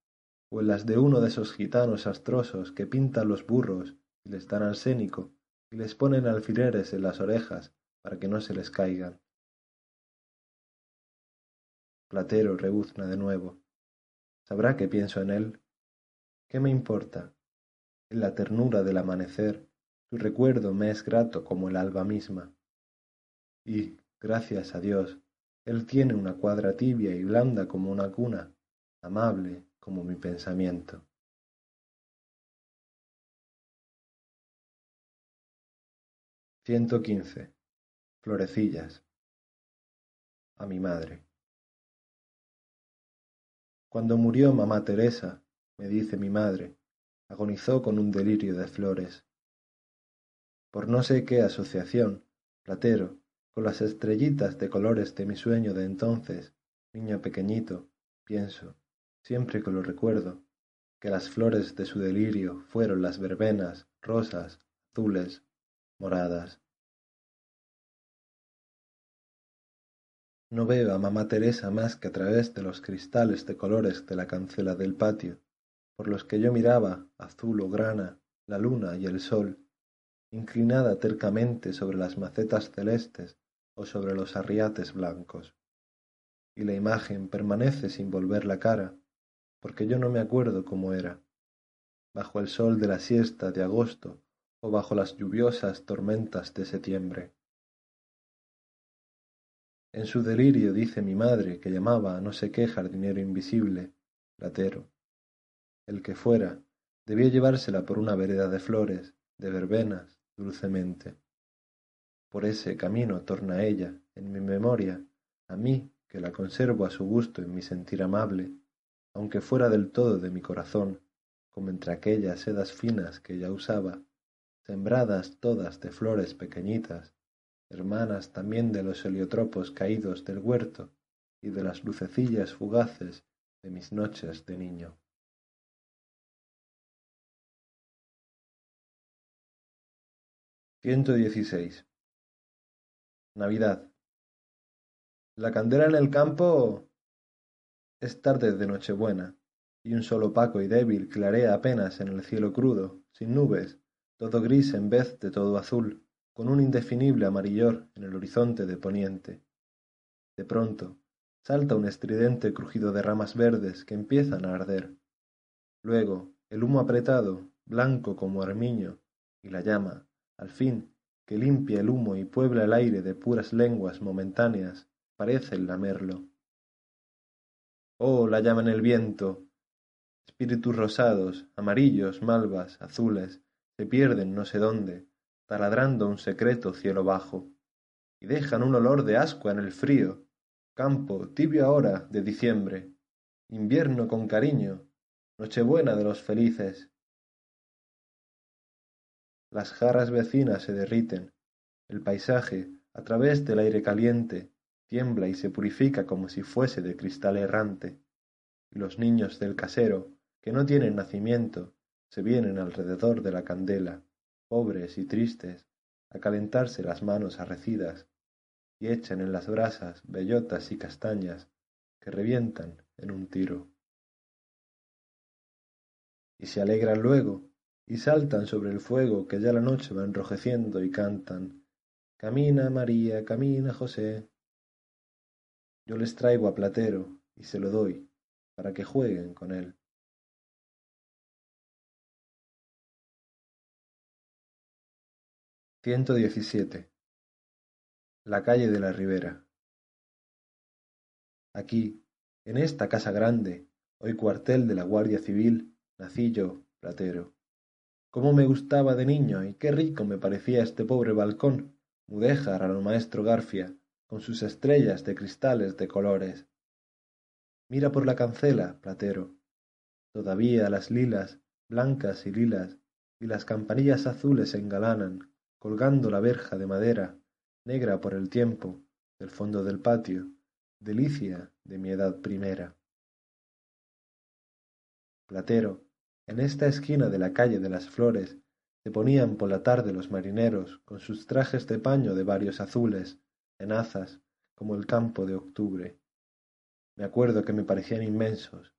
o en las de uno de esos gitanos astrosos que pintan los burros y les dan arsénico y les ponen alfileres en las orejas para que no se les caigan. Platero rebuzna de nuevo. ¿Sabrá que pienso en él? ¿Qué me importa? En la ternura del amanecer, tu recuerdo me es grato como el alba misma. Y, gracias a Dios, él tiene una cuadra tibia y blanda como una cuna, amable como mi pensamiento. Ciento quince. Florecillas. A mi madre. Cuando murió mamá Teresa, me dice mi madre, agonizó con un delirio de flores. Por no sé qué asociación, Platero, con las estrellitas de colores de mi sueño de entonces, niño pequeñito, pienso, siempre que lo recuerdo, que las flores de su delirio fueron las verbenas, rosas, azules, moradas. No veo a mamá Teresa más que a través de los cristales de colores de la cancela del patio, por los que yo miraba, azul o grana, la luna y el sol, inclinada tercamente sobre las macetas celestes o sobre los arriates blancos. Y la imagen permanece sin volver la cara, porque yo no me acuerdo cómo era, bajo el sol de la siesta de agosto bajo las lluviosas tormentas de septiembre. En su delirio dice mi madre que llamaba a no sé qué jardinero invisible, platero, el que fuera, debía llevársela por una vereda de flores, de verbenas, dulcemente. Por ese camino torna ella, en mi memoria, a mí, que la conservo a su gusto en mi sentir amable, aunque fuera del todo de mi corazón, como entre aquellas sedas finas que ella usaba, sembradas todas de flores pequeñitas, hermanas también de los heliotropos caídos del huerto y de las lucecillas fugaces de mis noches de niño. Ciento dieciséis. Navidad. La candela en el campo es tarde de Nochebuena, y un sol opaco y débil clarea apenas en el cielo crudo, sin nubes, todo gris en vez de todo azul, con un indefinible amarillor en el horizonte de poniente. De pronto, salta un estridente crujido de ramas verdes que empiezan a arder. Luego, el humo apretado, blanco como armiño, y la llama, al fin, que limpia el humo y puebla el aire de puras lenguas momentáneas, parecen lamerlo. Oh, la llama en el viento. Espíritus rosados, amarillos, malvas, azules, se pierden no sé dónde, taladrando un secreto cielo bajo, y dejan un olor de ascua en el frío, campo tibio ahora de diciembre, invierno con cariño, nochebuena de los felices, las jarras vecinas se derriten, el paisaje, a través del aire caliente, tiembla y se purifica como si fuese de cristal errante, y los niños del casero, que no tienen nacimiento, se vienen alrededor de la candela, pobres y tristes, a calentarse las manos arrecidas, y echan en las brasas bellotas y castañas que revientan en un tiro. Y se alegran luego, y saltan sobre el fuego que ya la noche va enrojeciendo y cantan Camina María, camina José. Yo les traigo a Platero y se lo doy para que jueguen con él. Ciento diecisiete. La calle de la Ribera. Aquí, en esta casa grande, hoy cuartel de la Guardia Civil, nací yo, Platero. Cómo me gustaba de niño y qué rico me parecía este pobre balcón, mudéjar a lo maestro Garfia, con sus estrellas de cristales de colores. Mira por la cancela, Platero. Todavía las lilas, blancas y lilas, y las campanillas azules engalanan, colgando la verja de madera, negra por el tiempo, del fondo del patio, delicia de mi edad primera. Platero, en esta esquina de la calle de las Flores, se ponían por la tarde los marineros con sus trajes de paño de varios azules, tenazas, como el campo de octubre. Me acuerdo que me parecían inmensos,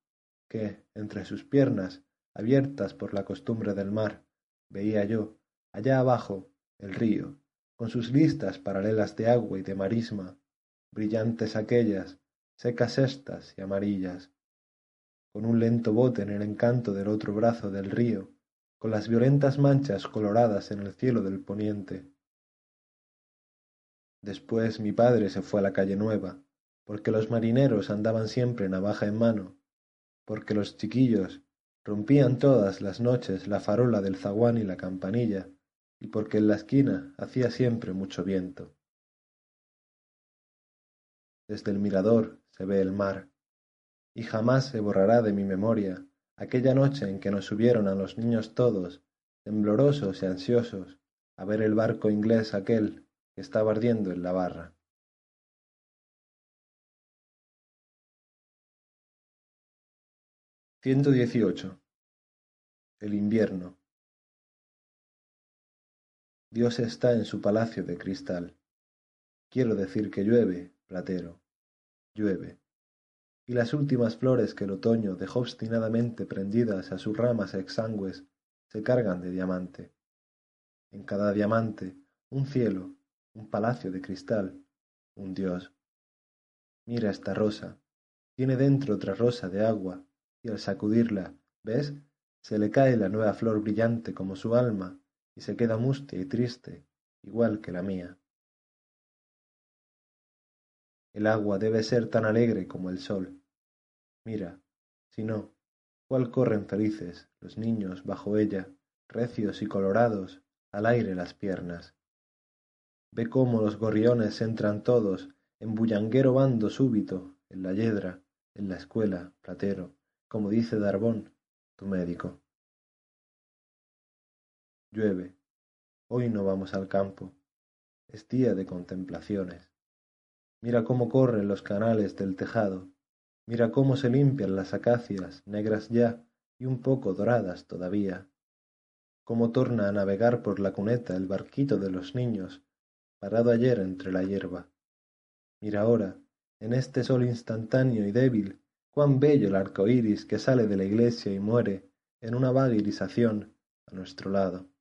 que, entre sus piernas, abiertas por la costumbre del mar, veía yo, allá abajo, el río, con sus listas paralelas de agua y de marisma, brillantes aquellas, secas estas y amarillas, con un lento bote en el encanto del otro brazo del río, con las violentas manchas coloradas en el cielo del poniente. Después mi padre se fue a la calle nueva, porque los marineros andaban siempre navaja en mano, porque los chiquillos rompían todas las noches la farola del zaguán y la campanilla, y porque en la esquina hacía siempre mucho viento. Desde el mirador se ve el mar, y jamás se borrará de mi memoria aquella noche en que nos subieron a los niños todos, temblorosos y ansiosos, a ver el barco inglés aquel que estaba ardiendo en la barra. Ciento dieciocho. El invierno. Dios está en su palacio de cristal. Quiero decir que llueve, platero llueve, y las últimas flores que el otoño dejó obstinadamente prendidas a sus ramas exangües se cargan de diamante. En cada diamante un cielo, un palacio de cristal, un dios. Mira esta rosa, tiene dentro otra rosa de agua, y al sacudirla, ¿ves? Se le cae la nueva flor brillante como su alma, y se queda mustia y triste, igual que la mía. El agua debe ser tan alegre como el sol. Mira, si no, cuál corren felices los niños bajo ella, recios y colorados, al aire las piernas. Ve cómo los gorriones entran todos en bullanguero bando súbito, en la yedra, en la escuela, platero, como dice Darbón, tu médico. Llueve. Hoy no vamos al campo. Es día de contemplaciones. Mira cómo corren los canales del tejado, mira cómo se limpian las acacias, negras ya y un poco doradas todavía, cómo torna a navegar por la cuneta el barquito de los niños, parado ayer entre la hierba. Mira ahora, en este sol instantáneo y débil, cuán bello el arco iris que sale de la iglesia y muere en una vaga irisación a nuestro lado.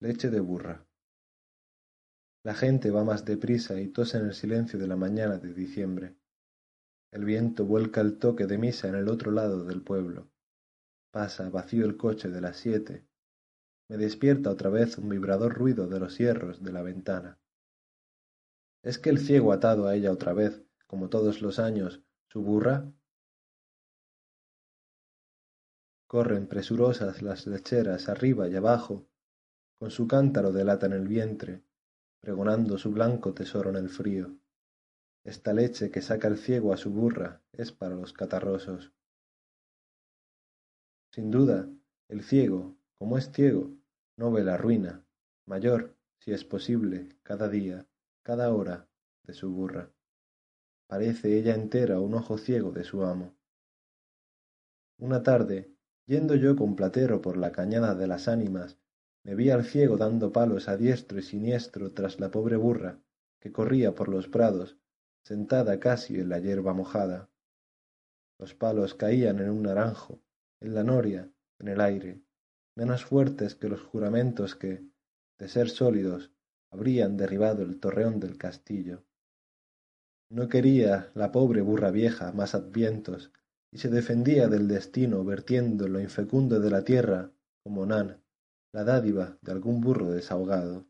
Leche de burra. La gente va más deprisa y tose en el silencio de la mañana de diciembre. El viento vuelca el toque de misa en el otro lado del pueblo. Pasa vacío el coche de las siete. Me despierta otra vez un vibrador ruido de los hierros de la ventana. ¿Es que el ciego atado a ella otra vez, como todos los años, su burra? Corren presurosas las lecheras arriba y abajo, con su cántaro de lata en el vientre, pregonando su blanco tesoro en el frío. Esta leche que saca el ciego a su burra es para los catarrosos. Sin duda, el ciego, como es ciego, no ve la ruina, mayor, si es posible, cada día, cada hora, de su burra. Parece ella entera un ojo ciego de su amo. Una tarde, Yendo yo con Platero por la cañada de las ánimas, me vi al ciego dando palos a diestro y siniestro tras la pobre burra, que corría por los prados, sentada casi en la hierba mojada. Los palos caían en un naranjo, en la noria, en el aire, menos fuertes que los juramentos que, de ser sólidos, habrían derribado el torreón del castillo. No quería la pobre burra vieja más advientos, y se defendía del destino vertiendo en lo infecundo de la tierra, como Nan, la dádiva de algún burro desahogado.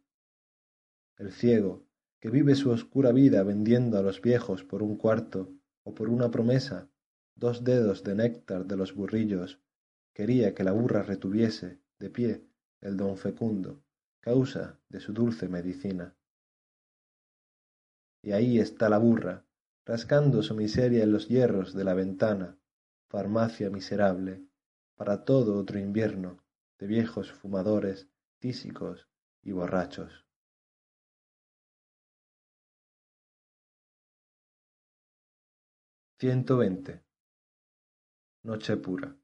El ciego, que vive su oscura vida vendiendo a los viejos por un cuarto o por una promesa dos dedos de néctar de los burrillos, quería que la burra retuviese, de pie, el don fecundo, causa de su dulce medicina. Y ahí está la burra, rascando su miseria en los hierros de la ventana, farmacia miserable, para todo otro invierno, de viejos fumadores, tísicos y borrachos. Ciento veinte. Noche pura.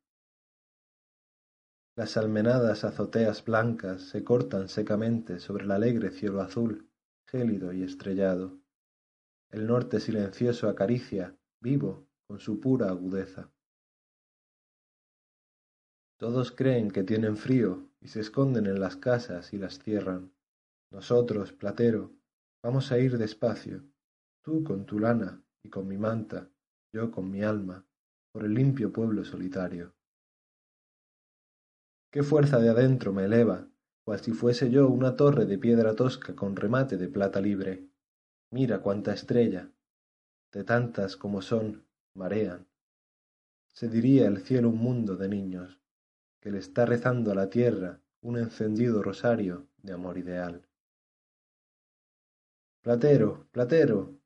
Las almenadas azoteas blancas se cortan secamente sobre el alegre cielo azul, gélido y estrellado. El norte silencioso acaricia, vivo, con su pura agudeza. Todos creen que tienen frío y se esconden en las casas y las cierran. Nosotros, platero, vamos a ir despacio, tú con tu lana y con mi manta, yo con mi alma, por el limpio pueblo solitario. Qué fuerza de adentro me eleva, cual si fuese yo una torre de piedra tosca con remate de plata libre. Mira cuánta estrella, de tantas como son, marean. Se diría el cielo un mundo de niños, que le está rezando a la tierra un encendido rosario de amor ideal. Platero, Platero,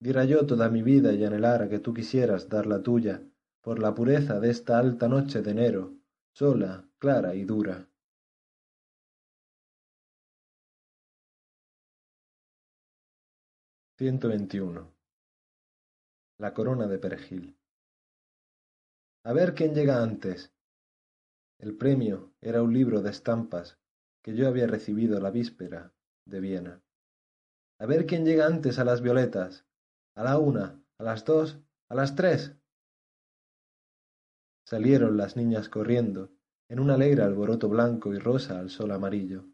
diera yo toda mi vida y anhelara que tú quisieras dar la tuya por la pureza de esta alta noche de enero, sola, clara y dura. Ciento veintiuno. La corona de perejil. A ver quién llega antes. El premio era un libro de estampas que yo había recibido la víspera de Viena. A ver quién llega antes a las violetas. A la una, a las dos, a las tres. Salieron las niñas corriendo, en un alegre alboroto blanco y rosa al sol amarillo.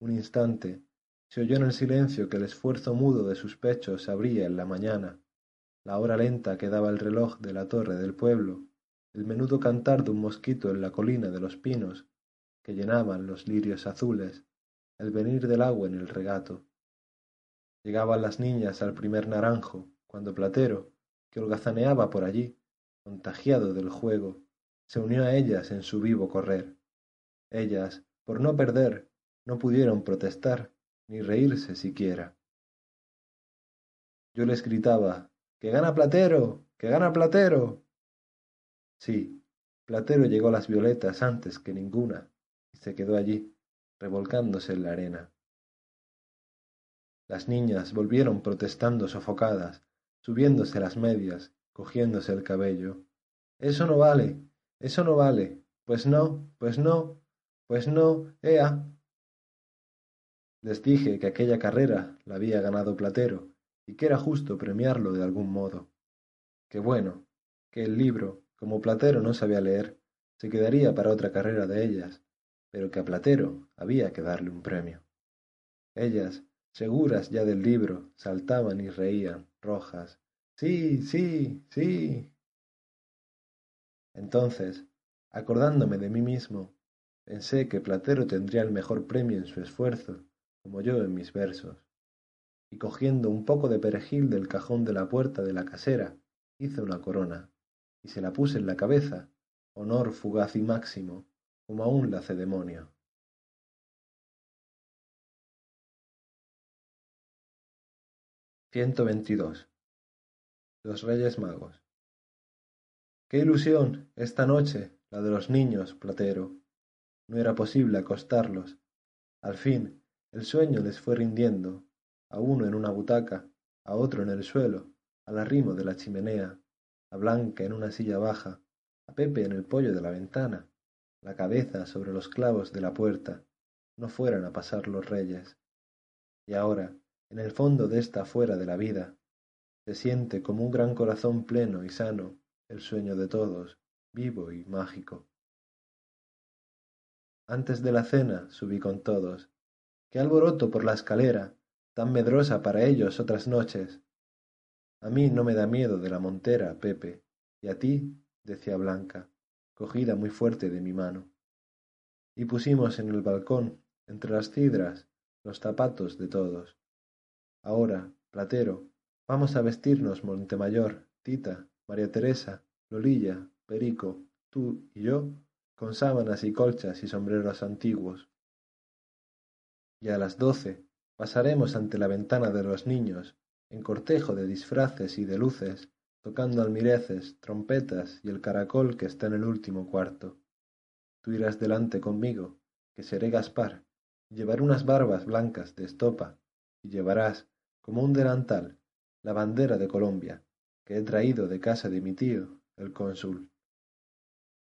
Un instante se oyó en el silencio que el esfuerzo mudo de sus pechos abría en la mañana, la hora lenta que daba el reloj de la torre del pueblo, el menudo cantar de un mosquito en la colina de los pinos, que llenaban los lirios azules, el venir del agua en el regato. Llegaban las niñas al primer naranjo, cuando Platero, que holgazaneaba por allí, contagiado del juego, se unió a ellas en su vivo correr. Ellas, por no perder, no pudieron protestar, ni reírse siquiera. Yo les gritaba ¡Que gana Platero! ¡Que gana Platero! Sí, Platero llegó a las violetas antes que ninguna, y se quedó allí, revolcándose en la arena. Las niñas volvieron protestando sofocadas, subiéndose las medias, cogiéndose el cabello. Eso no vale, eso no vale. Pues no, pues no, pues no, ea. Les dije que aquella carrera la había ganado Platero y que era justo premiarlo de algún modo. Que bueno, que el libro, como Platero no sabía leer, se quedaría para otra carrera de ellas, pero que a Platero había que darle un premio. Ellas, seguras ya del libro, saltaban y reían, rojas. Sí, sí, sí. Entonces, acordándome de mí mismo, pensé que Platero tendría el mejor premio en su esfuerzo, como yo en mis versos. Y cogiendo un poco de perejil del cajón de la puerta de la casera, hice una corona, y se la puse en la cabeza, honor fugaz y máximo, como a un lacedemonio. Ciento veintidós. Los Reyes Magos. Qué ilusión, esta noche, la de los niños, Platero. No era posible acostarlos. Al fin, el sueño les fue rindiendo, a uno en una butaca, a otro en el suelo, al arrimo de la chimenea, a Blanca en una silla baja, a Pepe en el pollo de la ventana, la cabeza sobre los clavos de la puerta, no fueran a pasar los reyes. Y ahora, en el fondo de esta fuera de la vida, se siente como un gran corazón pleno y sano el sueño de todos, vivo y mágico. Antes de la cena subí con todos. Qué alboroto por la escalera, tan medrosa para ellos otras noches. A mí no me da miedo de la montera, Pepe, y a ti, decía Blanca, cogida muy fuerte de mi mano. Y pusimos en el balcón, entre las cidras, los zapatos de todos. Ahora, Platero, vamos a vestirnos Montemayor, Tita, María Teresa, Lolilla, Perico, tú y yo, con sábanas y colchas y sombreros antiguos. Y a las doce pasaremos ante la ventana de los niños, en cortejo de disfraces y de luces, tocando almireces, trompetas y el caracol que está en el último cuarto. Tú irás delante conmigo, que seré Gaspar, y llevaré unas barbas blancas de estopa, y llevarás, como un delantal, la bandera de Colombia, que he traído de casa de mi tío, el cónsul.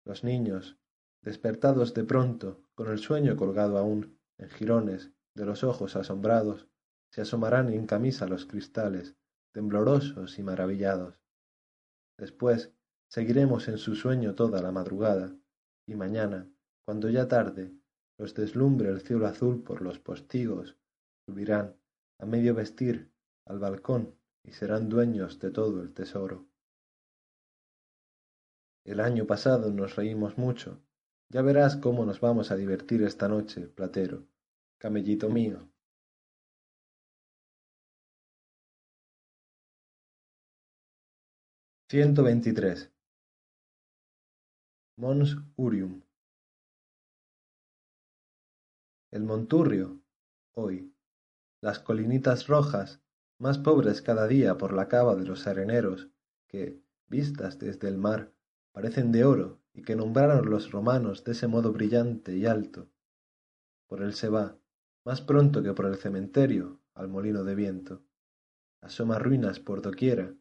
Los niños, despertados de pronto, con el sueño colgado aún, en jirones, de los ojos asombrados, se asomarán en camisa los cristales, temblorosos y maravillados. Después seguiremos en su sueño toda la madrugada, y mañana, cuando ya tarde, los deslumbre el cielo azul por los postigos, subirán, a medio vestir, al balcón y serán dueños de todo el tesoro. El año pasado nos reímos mucho. Ya verás cómo nos vamos a divertir esta noche, Platero, camellito mío. Ciento veintitrés. Mons Urium. El Monturrio, hoy. Las colinitas rojas, más pobres cada día por la cava de los areneros, que, vistas desde el mar, parecen de oro y que nombraron los romanos de ese modo brillante y alto. Por él se va, más pronto que por el cementerio, al molino de viento. Asoma ruinas por doquiera,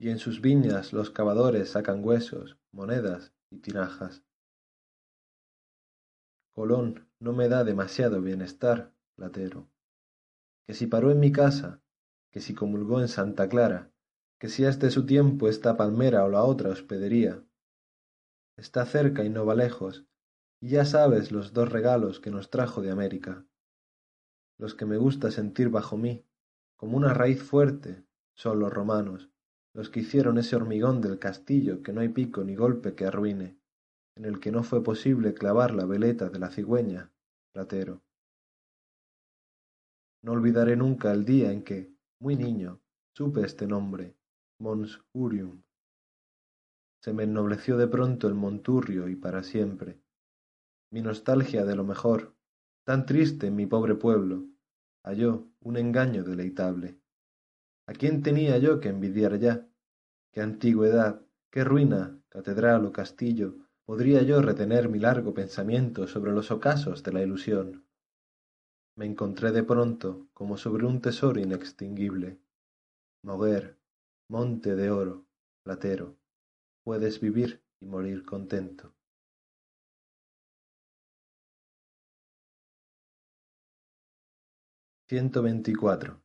y en sus viñas los cavadores sacan huesos, monedas y tinajas. Colón no me da demasiado bienestar, Platero. Que si paró en mi casa, que si comulgó en Santa Clara, que si es de su tiempo esta palmera o la otra hospedería, está cerca y no va lejos, y ya sabes los dos regalos que nos trajo de América. Los que me gusta sentir bajo mí, como una raíz fuerte, son los romanos, los que hicieron ese hormigón del castillo que no hay pico ni golpe que arruine, en el que no fue posible clavar la veleta de la cigüeña, Platero. No olvidaré nunca el día en que, muy niño, supe este nombre, Mons Urium, se me ennobleció de pronto el monturrio y para siempre. Mi nostalgia de lo mejor, tan triste en mi pobre pueblo, halló un engaño deleitable. ¿A quién tenía yo que envidiar ya? ¿Qué antigüedad, qué ruina, catedral o castillo podría yo retener mi largo pensamiento sobre los ocasos de la ilusión? Me encontré de pronto como sobre un tesoro inextinguible. Moguer, monte de oro, platero puedes vivir y morir contento. Ciento veinticuatro.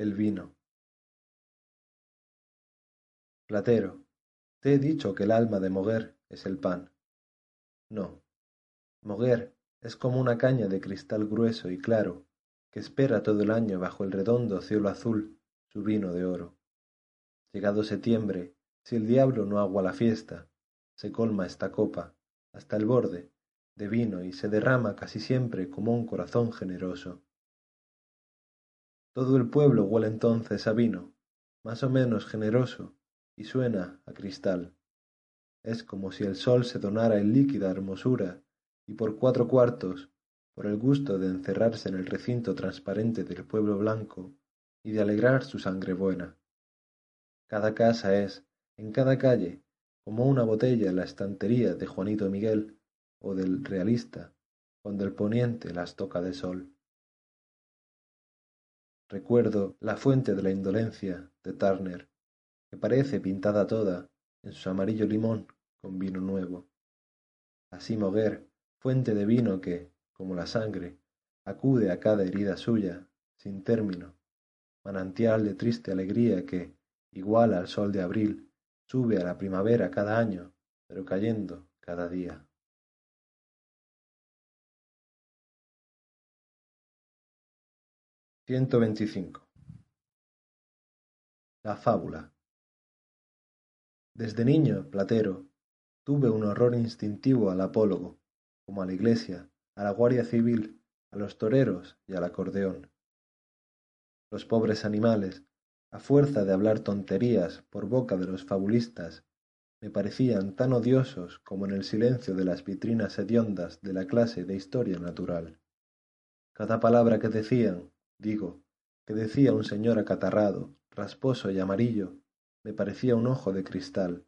El vino. Platero, te he dicho que el alma de Moguer es el pan. No. Moguer es como una caña de cristal grueso y claro que espera todo el año bajo el redondo cielo azul su vino de oro. Llegado septiembre si el diablo no agua la fiesta, se colma esta copa, hasta el borde, de vino y se derrama casi siempre como un corazón generoso. Todo el pueblo huele entonces a vino, más o menos generoso, y suena a cristal. Es como si el sol se donara en líquida hermosura, y por cuatro cuartos, por el gusto de encerrarse en el recinto transparente del pueblo blanco y de alegrar su sangre buena. Cada casa es, en cada calle, como una botella en la estantería de Juanito Miguel o del realista, cuando el poniente las toca de sol. Recuerdo la fuente de la indolencia de Turner, que parece pintada toda en su amarillo limón con vino nuevo. Así Moguer, fuente de vino que, como la sangre, acude a cada herida suya, sin término, manantial de triste alegría que, igual al sol de abril, sube a la primavera cada año, pero cayendo cada día. Veinticinco La fábula Desde niño, Platero, tuve un horror instintivo al apólogo, como a la iglesia, a la guardia civil, a los toreros y al acordeón. Los pobres animales, a fuerza de hablar tonterías por boca de los fabulistas, me parecían tan odiosos como en el silencio de las vitrinas hediondas de la clase de historia natural. Cada palabra que decían, digo, que decía un señor acatarrado, rasposo y amarillo, me parecía un ojo de cristal,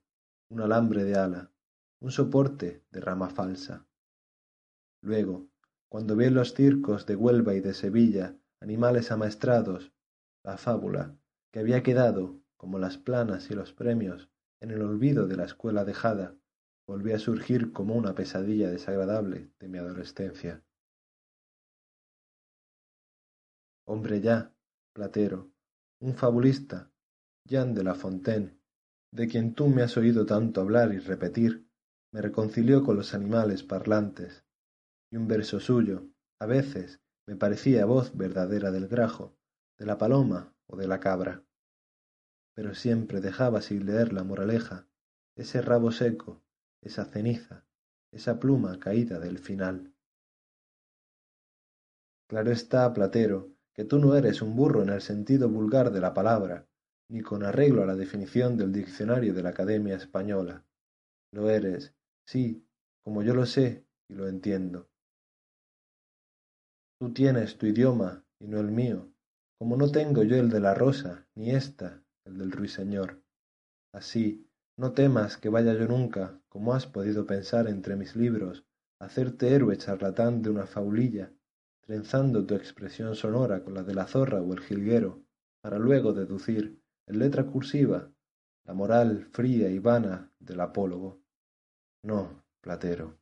un alambre de ala, un soporte de rama falsa. Luego, cuando vi en los circos de Huelva y de Sevilla animales amaestrados, la fábula, que había quedado, como las planas y los premios, en el olvido de la escuela dejada, volvió a surgir como una pesadilla desagradable de mi adolescencia. Hombre ya, Platero, un fabulista, Jean de la Fontaine, de quien tú me has oído tanto hablar y repetir, me reconcilió con los animales parlantes, y un verso suyo, a veces, me parecía voz verdadera del grajo, de la paloma o de la cabra. Pero siempre dejaba sin leer la moraleja, ese rabo seco, esa ceniza, esa pluma caída del final. Claro está, Platero, que tú no eres un burro en el sentido vulgar de la palabra, ni con arreglo a la definición del diccionario de la Academia Española. Lo eres, sí, como yo lo sé y lo entiendo. Tú tienes tu idioma y no el mío, como no tengo yo el de la rosa, ni ésta, el del ruiseñor. Así, no temas que vaya yo nunca, como has podido pensar entre mis libros, hacerte héroe charlatán de una faulilla, trenzando tu expresión sonora con la de la zorra o el jilguero, para luego deducir, en letra cursiva, la moral fría y vana del apólogo. No, Platero.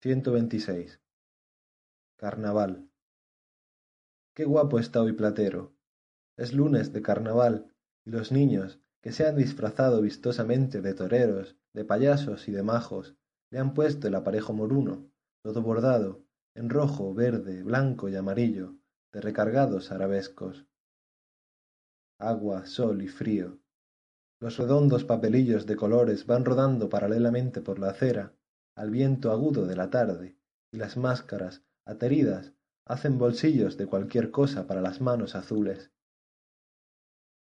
126. Carnaval. Qué guapo está hoy Platero. Es lunes de carnaval, y los niños, que se han disfrazado vistosamente de toreros, de payasos y de majos, le han puesto el aparejo moruno, todo bordado, en rojo, verde, blanco y amarillo, de recargados arabescos. Agua, sol y frío. Los redondos papelillos de colores van rodando paralelamente por la acera, al viento agudo de la tarde, y las máscaras, ateridas, hacen bolsillos de cualquier cosa para las manos azules.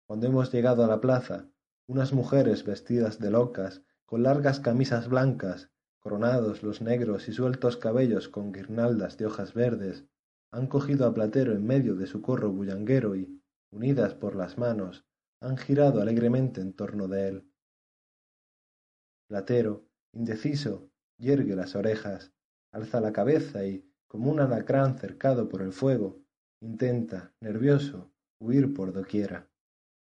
Cuando hemos llegado a la plaza, unas mujeres vestidas de locas, con largas camisas blancas, coronados los negros y sueltos cabellos con guirnaldas de hojas verdes, han cogido a Platero en medio de su corro bullanguero y, unidas por las manos, han girado alegremente en torno de él. Platero, indeciso, yergue las orejas, alza la cabeza y, como un alacrán cercado por el fuego, intenta, nervioso, huir por doquiera.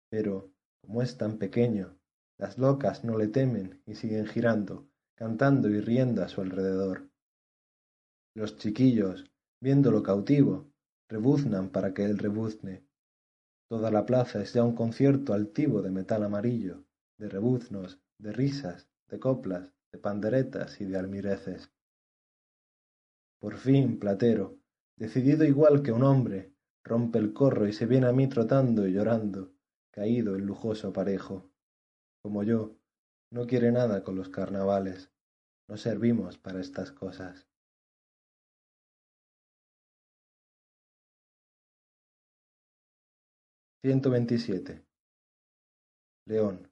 Pero, como es tan pequeño, las locas no le temen y siguen girando, cantando y riendo a su alrededor. Los chiquillos, viéndolo cautivo, rebuznan para que él rebuzne. Toda la plaza es ya un concierto altivo de metal amarillo, de rebuznos, de risas, de coplas, de panderetas y de almireces. Por fin, Platero, decidido igual que un hombre, rompe el corro y se viene a mí trotando y llorando, caído en lujoso aparejo. Como yo, no quiere nada con los carnavales. No servimos para estas cosas. Ciento veintisiete. León.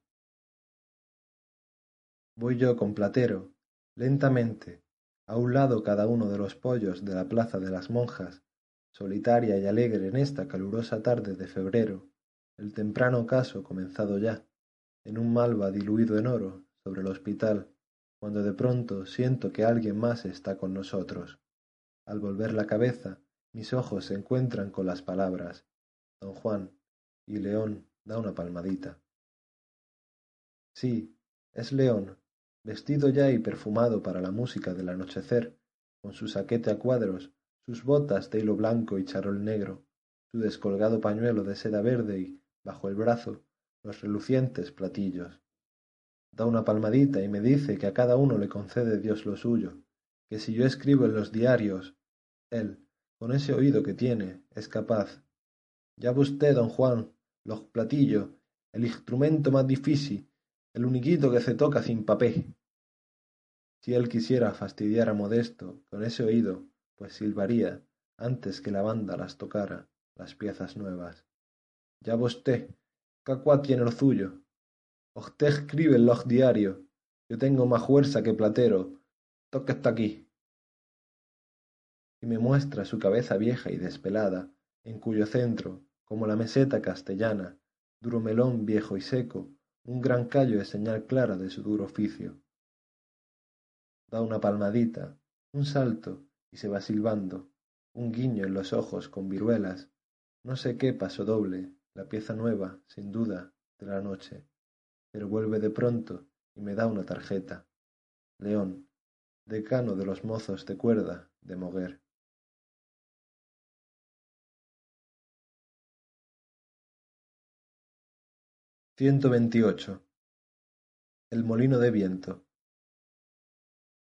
Voy yo con Platero, lentamente, a un lado cada uno de los pollos de la plaza de las monjas, solitaria y alegre en esta calurosa tarde de febrero, el temprano ocaso comenzado ya, en un malva diluido en oro, sobre el hospital, cuando de pronto siento que alguien más está con nosotros. Al volver la cabeza, mis ojos se encuentran con las palabras Don Juan, y León da una palmadita. Sí, es León, vestido ya y perfumado para la música del anochecer, con su saquete a cuadros, sus botas de hilo blanco y charol negro, su descolgado pañuelo de seda verde y, bajo el brazo, los relucientes platillos. Da una palmadita y me dice que a cada uno le concede Dios lo suyo, que si yo escribo en los diarios, él, con ese oído que tiene, es capaz. Ya ve usted, don Juan, los platillos, el instrumento más difícil, el uniquito que se toca sin papé. Si él quisiera fastidiar a Modesto con ese oído, pues silbaría antes que la banda las tocara, las piezas nuevas. Ya cacua tiene lo suyo. Usted escribe en los diarios. Yo tengo más fuerza que Platero. Toque está aquí. Y me muestra su cabeza vieja y despelada, en cuyo centro, como la meseta castellana, duro melón viejo y seco, un gran callo de señal clara de su duro oficio. Da una palmadita, un salto, y se va silbando, un guiño en los ojos con viruelas, no sé qué paso doble, la pieza nueva, sin duda, de la noche, pero vuelve de pronto y me da una tarjeta. León, decano de los mozos de cuerda de Moguer. Ciento veintiocho. El molino de viento.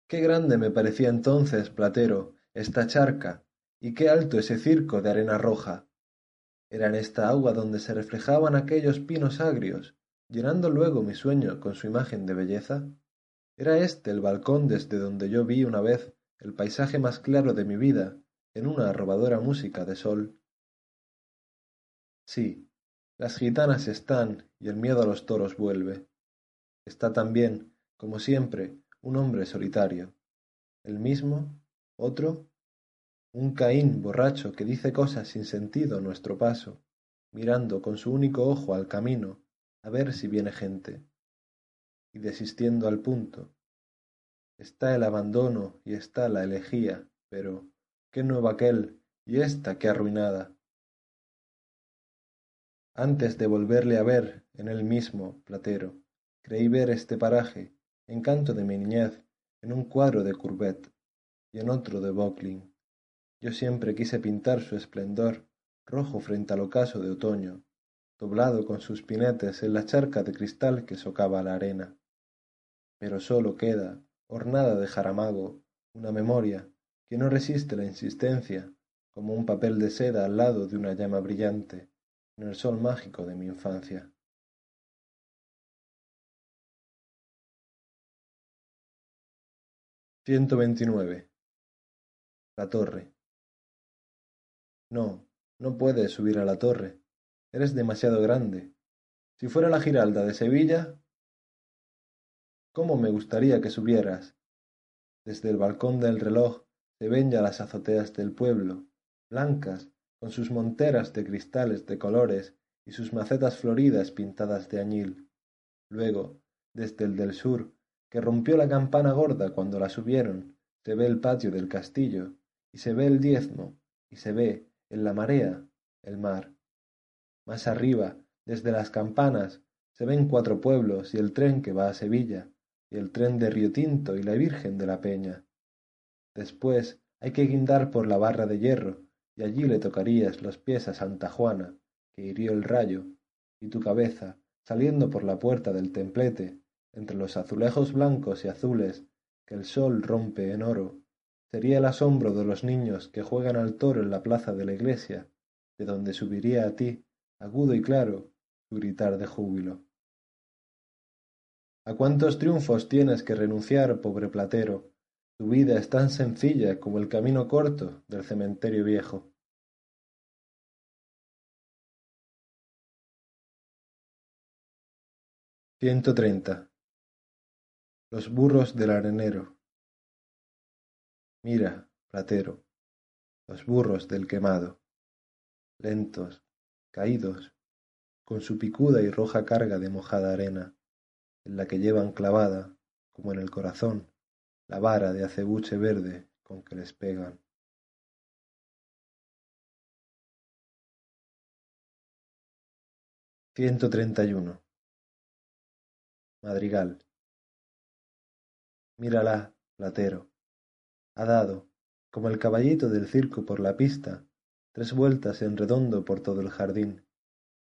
Qué grande me parecía entonces, Platero, esta charca, y qué alto ese circo de arena roja. Era en esta agua donde se reflejaban aquellos pinos agrios, llenando luego mi sueño con su imagen de belleza. Era este el balcón desde donde yo vi una vez el paisaje más claro de mi vida en una arrobadora música de sol. Sí, las gitanas están y el miedo a los toros vuelve. Está también, como siempre, un hombre solitario. El mismo, otro, un Caín borracho que dice cosas sin sentido a nuestro paso, mirando con su único ojo al camino a ver si viene gente. Y desistiendo al punto. Está el abandono y está la elegía, pero qué nuevo aquel y esta qué arruinada antes de volverle a ver en el mismo platero, creí ver este paraje, encanto de mi niñez, en un cuadro de Courbet y en otro de Bocklin. Yo siempre quise pintar su esplendor, rojo frente al ocaso de otoño, doblado con sus pinetes en la charca de cristal que socava la arena. Pero sólo queda, ornada de jaramago, una memoria que no resiste la insistencia, como un papel de seda al lado de una llama brillante en el sol mágico de mi infancia. Veintinueve. La torre. No, no puedes subir a la torre. Eres demasiado grande. Si fuera la Giralda de Sevilla, ¿cómo me gustaría que subieras? Desde el balcón del reloj se ven ya las azoteas del pueblo, blancas con sus monteras de cristales de colores y sus macetas floridas pintadas de añil. Luego, desde el del sur, que rompió la campana gorda cuando la subieron, se ve el patio del castillo, y se ve el diezmo, y se ve, en la marea, el mar. Más arriba, desde las campanas, se ven cuatro pueblos y el tren que va a Sevilla, y el tren de Río Tinto y la Virgen de la Peña. Después hay que guindar por la barra de hierro y allí le tocarías los pies a Santa Juana, que hirió el rayo, y tu cabeza, saliendo por la puerta del templete, entre los azulejos blancos y azules que el sol rompe en oro, sería el asombro de los niños que juegan al toro en la plaza de la iglesia, de donde subiría a ti, agudo y claro, tu gritar de júbilo. ¿A cuántos triunfos tienes que renunciar, pobre platero, tu vida es tan sencilla como el camino corto del cementerio viejo. Ciento treinta. Los burros del arenero. Mira, platero, los burros del quemado, lentos, caídos, con su picuda y roja carga de mojada arena, en la que llevan clavada, como en el corazón, la vara de acebuche verde con que les pegan. Ciento treinta y uno. Madrigal. Mírala, platero. Ha dado, como el caballito del circo por la pista, tres vueltas en redondo por todo el jardín,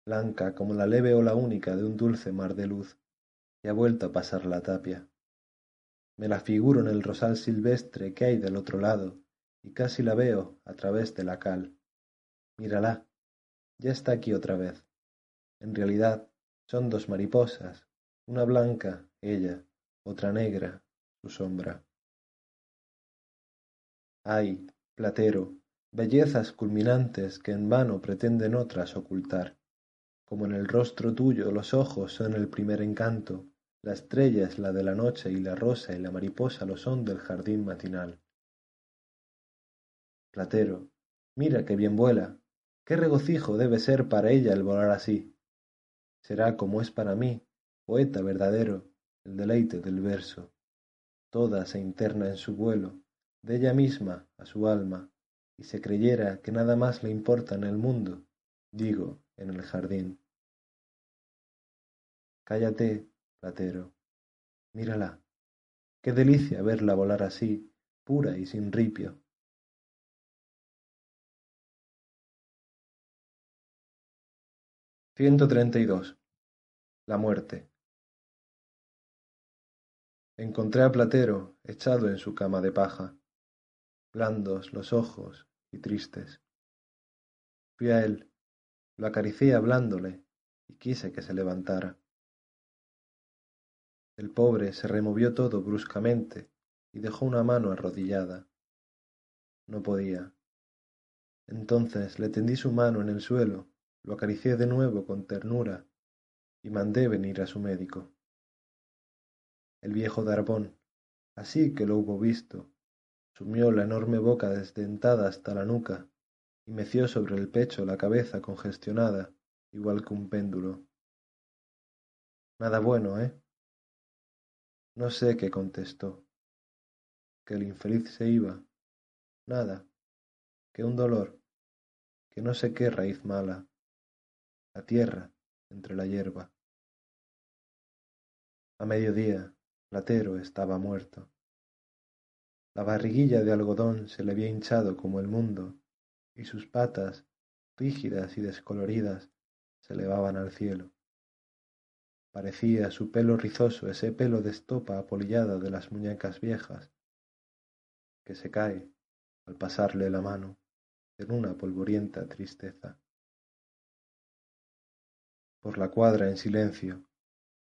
blanca como la leve ola única de un dulce mar de luz, y ha vuelto a pasar la tapia. Me la figuro en el rosal silvestre que hay del otro lado, y casi la veo a través de la cal. Mírala, ya está aquí otra vez. En realidad son dos mariposas, una blanca, ella, otra negra, su sombra. Ay, Platero, bellezas culminantes que en vano pretenden otras ocultar. Como en el rostro tuyo los ojos son el primer encanto, la estrella es la de la noche y la rosa y la mariposa lo son del jardín matinal. Platero, mira qué bien vuela, qué regocijo debe ser para ella el volar así. Será como es para mí, poeta verdadero, el deleite del verso. Toda se interna en su vuelo, de ella misma a su alma, y se creyera que nada más le importa en el mundo, digo, en el jardín. Cállate, platero, mírala. Qué delicia verla volar así, pura y sin ripio. Ciento treinta y dos. La muerte. Encontré a Platero echado en su cama de paja blandos los ojos y tristes. Fui a él, lo acaricié hablándole y quise que se levantara. El pobre se removió todo bruscamente y dejó una mano arrodillada. No podía. Entonces le tendí su mano en el suelo, lo acaricié de nuevo con ternura y mandé venir a su médico. El viejo Darbón, así que lo hubo visto, sumió la enorme boca desdentada hasta la nuca y meció sobre el pecho la cabeza congestionada igual que un péndulo. Nada bueno, ¿eh? No sé qué contestó. Que el infeliz se iba. Nada. Que un dolor. Que no sé qué raíz mala. La tierra entre la hierba. A mediodía, Platero estaba muerto. La barriguilla de algodón se le había hinchado como el mundo, y sus patas, rígidas y descoloridas, se elevaban al cielo. Parecía su pelo rizoso ese pelo de estopa apolillada de las muñecas viejas, que se cae al pasarle la mano en una polvorienta tristeza. Por la cuadra en silencio,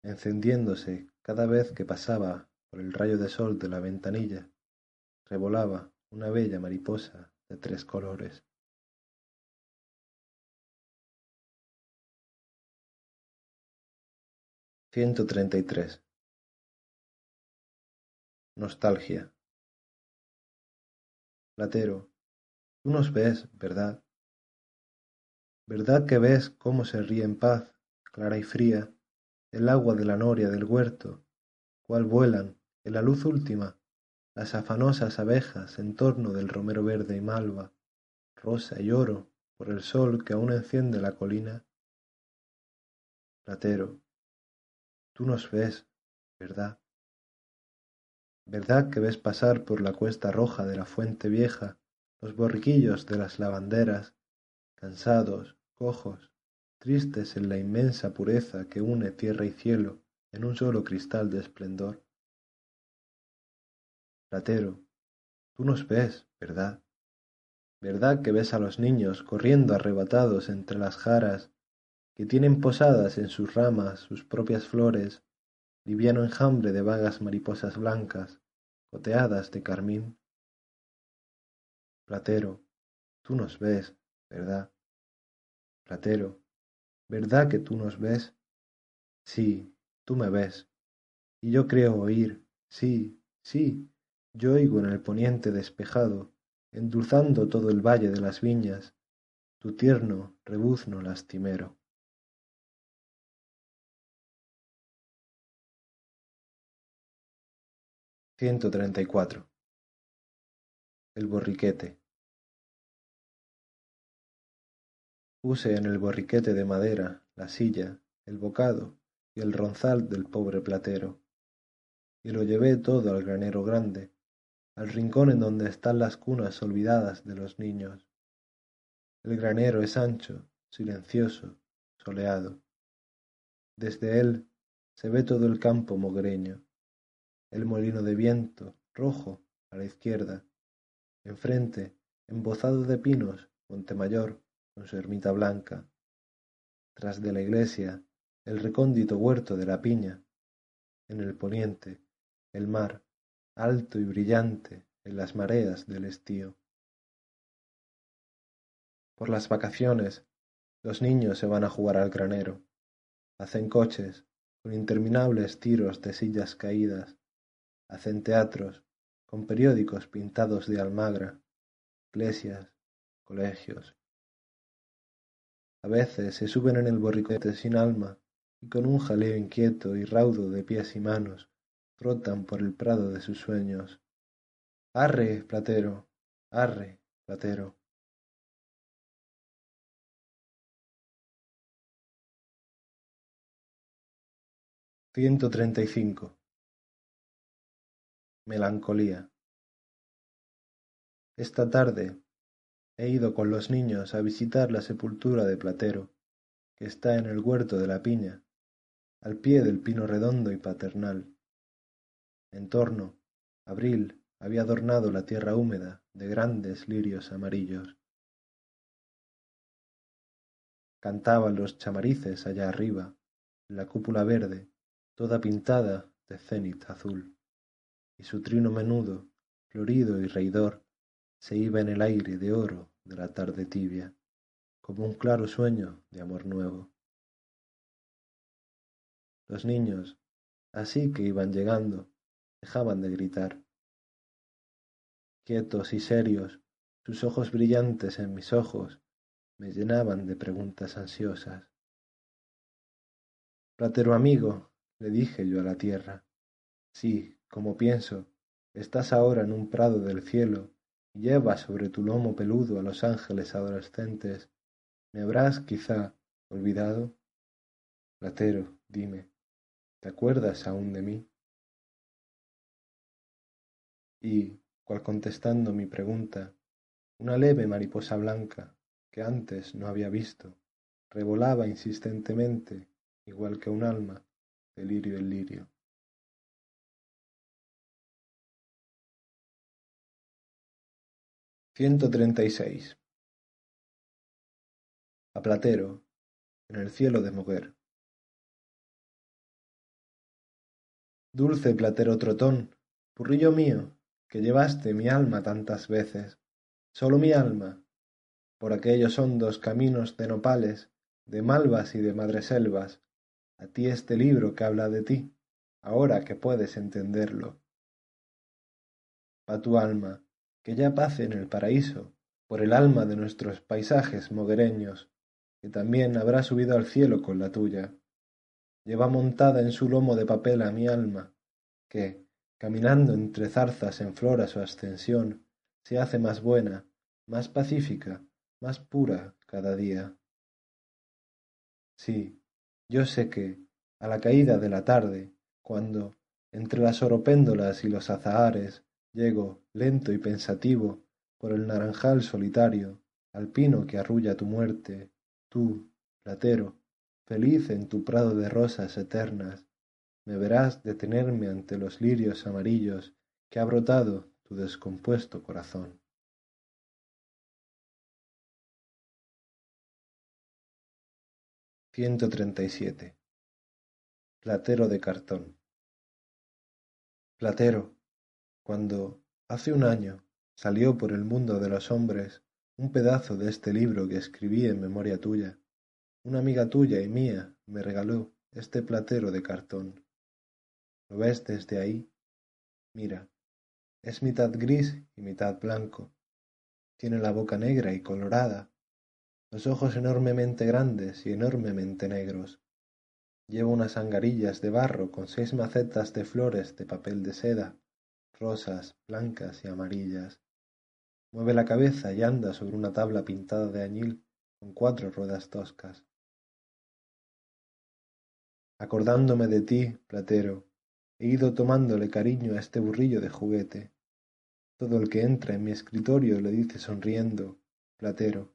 encendiéndose cada vez que pasaba por el rayo de sol de la ventanilla, revolaba una bella mariposa de tres colores. Ciento treinta y tres. Nostalgia. Platero, tú nos ves, ¿verdad? ¿Verdad que ves cómo se ríe en paz, clara y fría, el agua de la noria del huerto, cual vuelan, en la luz última, las afanosas abejas en torno del romero verde y malva, rosa y oro por el sol que aún enciende la colina. Platero, tú nos ves, ¿verdad? ¿Verdad que ves pasar por la cuesta roja de la fuente vieja los borriquillos de las lavanderas, cansados, cojos, tristes en la inmensa pureza que une tierra y cielo en un solo cristal de esplendor? Platero, tú nos ves, ¿verdad? ¿Verdad que ves a los niños corriendo arrebatados entre las jaras, que tienen posadas en sus ramas sus propias flores, liviano enjambre de vagas mariposas blancas, coteadas de carmín? Platero, tú nos ves, ¿verdad? Platero, ¿verdad que tú nos ves? Sí, tú me ves. Y yo creo oír, sí, sí, yo oigo en el poniente despejado, endulzando todo el valle de las viñas, tu tierno rebuzno lastimero. Cuatro. El borriquete. Puse en el borriquete de madera la silla, el bocado y el ronzal del pobre platero, y lo llevé todo al granero grande, al rincón en donde están las cunas olvidadas de los niños. El granero es ancho, silencioso, soleado. Desde él se ve todo el campo mogreño, el molino de viento, rojo, a la izquierda, enfrente, embozado de pinos, Montemayor, con su ermita blanca, tras de la iglesia, el recóndito huerto de la piña, en el poniente, el mar, alto y brillante en las mareas del estío. Por las vacaciones, los niños se van a jugar al granero, hacen coches con interminables tiros de sillas caídas, hacen teatros con periódicos pintados de almagra, iglesias, colegios. A veces se suben en el borricote sin alma y con un jaleo inquieto y raudo de pies y manos trotan por el prado de sus sueños. Arre, platero, arre, platero. Ciento treinta y cinco. Melancolía. Esta tarde he ido con los niños a visitar la sepultura de Platero, que está en el huerto de la piña, al pie del pino redondo y paternal. En torno, abril había adornado la tierra húmeda de grandes lirios amarillos. Cantaban los chamarices allá arriba, en la cúpula verde, toda pintada de cenit azul, y su trino menudo, florido y reidor, se iba en el aire de oro de la tarde tibia, como un claro sueño de amor nuevo. Los niños, así que iban llegando, dejaban de gritar. Quietos y serios, sus ojos brillantes en mis ojos me llenaban de preguntas ansiosas. Platero amigo, le dije yo a la tierra, sí, como pienso, estás ahora en un prado del cielo y llevas sobre tu lomo peludo a los ángeles adolescentes, ¿me habrás quizá olvidado? Platero, dime, ¿Te acuerdas aún de mí? Y, cual contestando mi pregunta, una leve mariposa blanca, que antes no había visto, revolaba insistentemente, igual que un alma, de lirio en lirio. A Platero, en el cielo de Moguer. Dulce platero trotón, burrillo mío, que llevaste mi alma tantas veces, sólo mi alma, por aquellos hondos caminos de nopales, de malvas y de madreselvas, a ti este libro que habla de ti, ahora que puedes entenderlo. Pa tu alma, que ya pace en el paraíso, por el alma de nuestros paisajes moguereños, que también habrá subido al cielo con la tuya. Lleva montada en su lomo de papel a mi alma, que, caminando entre zarzas en flor a su ascensión, se hace más buena, más pacífica, más pura cada día. Sí, yo sé que, a la caída de la tarde, cuando, entre las oropéndolas y los azahares, llego, lento y pensativo, por el naranjal solitario, al pino que arrulla tu muerte, tú, platero, feliz en tu prado de rosas eternas, me verás detenerme ante los lirios amarillos que ha brotado tu descompuesto corazón. Siete. Platero de cartón. Platero, cuando hace un año salió por el mundo de los hombres un pedazo de este libro que escribí en memoria tuya, una amiga tuya y mía me regaló este platero de cartón. ¿Lo ves desde ahí? Mira, es mitad gris y mitad blanco. Tiene la boca negra y colorada, los ojos enormemente grandes y enormemente negros. Lleva unas angarillas de barro con seis macetas de flores de papel de seda, rosas, blancas y amarillas. Mueve la cabeza y anda sobre una tabla pintada de añil con cuatro ruedas toscas. Acordándome de ti, platero, he ido tomándole cariño a este burrillo de juguete. Todo el que entra en mi escritorio le dice sonriendo, Platero.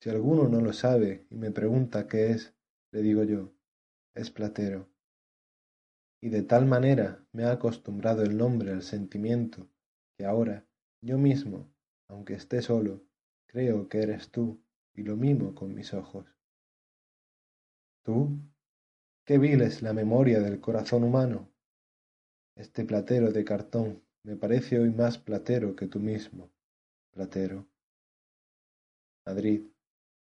Si alguno no lo sabe y me pregunta qué es, le digo yo, es Platero. Y de tal manera me ha acostumbrado el nombre al sentimiento, que ahora, yo mismo, aunque esté solo, creo que eres tú y lo mimo con mis ojos. ¿Tú? Qué vil es la memoria del corazón humano. Este platero de cartón me parece hoy más platero que tú mismo, platero. Madrid,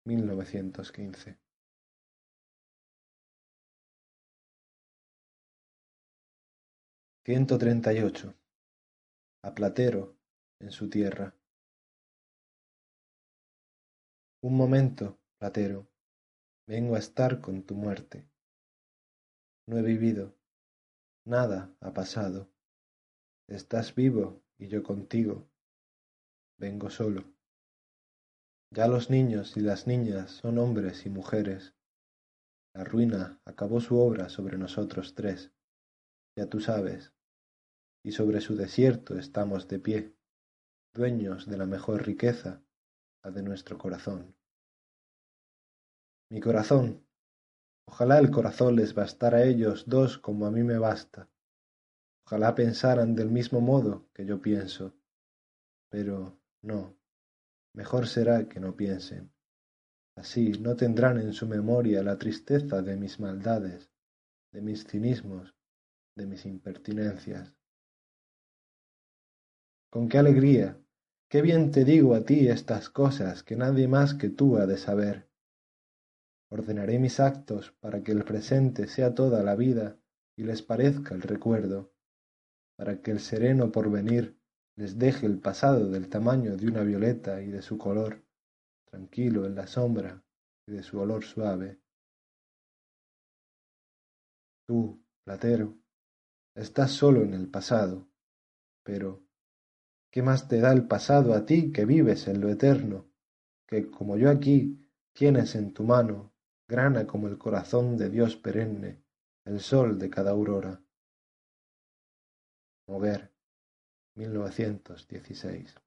1915. Ciento treinta y ocho. A Platero en su tierra. Un momento, Platero, vengo a estar con tu muerte. No he vivido, nada ha pasado. Estás vivo y yo contigo. Vengo solo. Ya los niños y las niñas son hombres y mujeres. La ruina acabó su obra sobre nosotros tres, ya tú sabes, y sobre su desierto estamos de pie, dueños de la mejor riqueza, la de nuestro corazón. Mi corazón, ojalá el corazón les bastara a ellos dos como a mí me basta, ojalá pensaran del mismo modo que yo pienso, pero no, mejor será que no piensen. Así no tendrán en su memoria la tristeza de mis maldades, de mis cinismos, de mis impertinencias. Con qué alegría, qué bien te digo a ti estas cosas que nadie más que tú ha de saber. Ordenaré mis actos para que el presente sea toda la vida y les parezca el recuerdo, para que el sereno porvenir les deje el pasado del tamaño de una violeta y de su color, tranquilo en la sombra y de su olor suave. Tú, platero, estás solo en el pasado, pero ¿qué más te da el pasado a ti que vives en lo eterno, que, como yo aquí, tienes en tu mano, grana como el corazón de Dios perenne, el sol de cada aurora? Mover 1916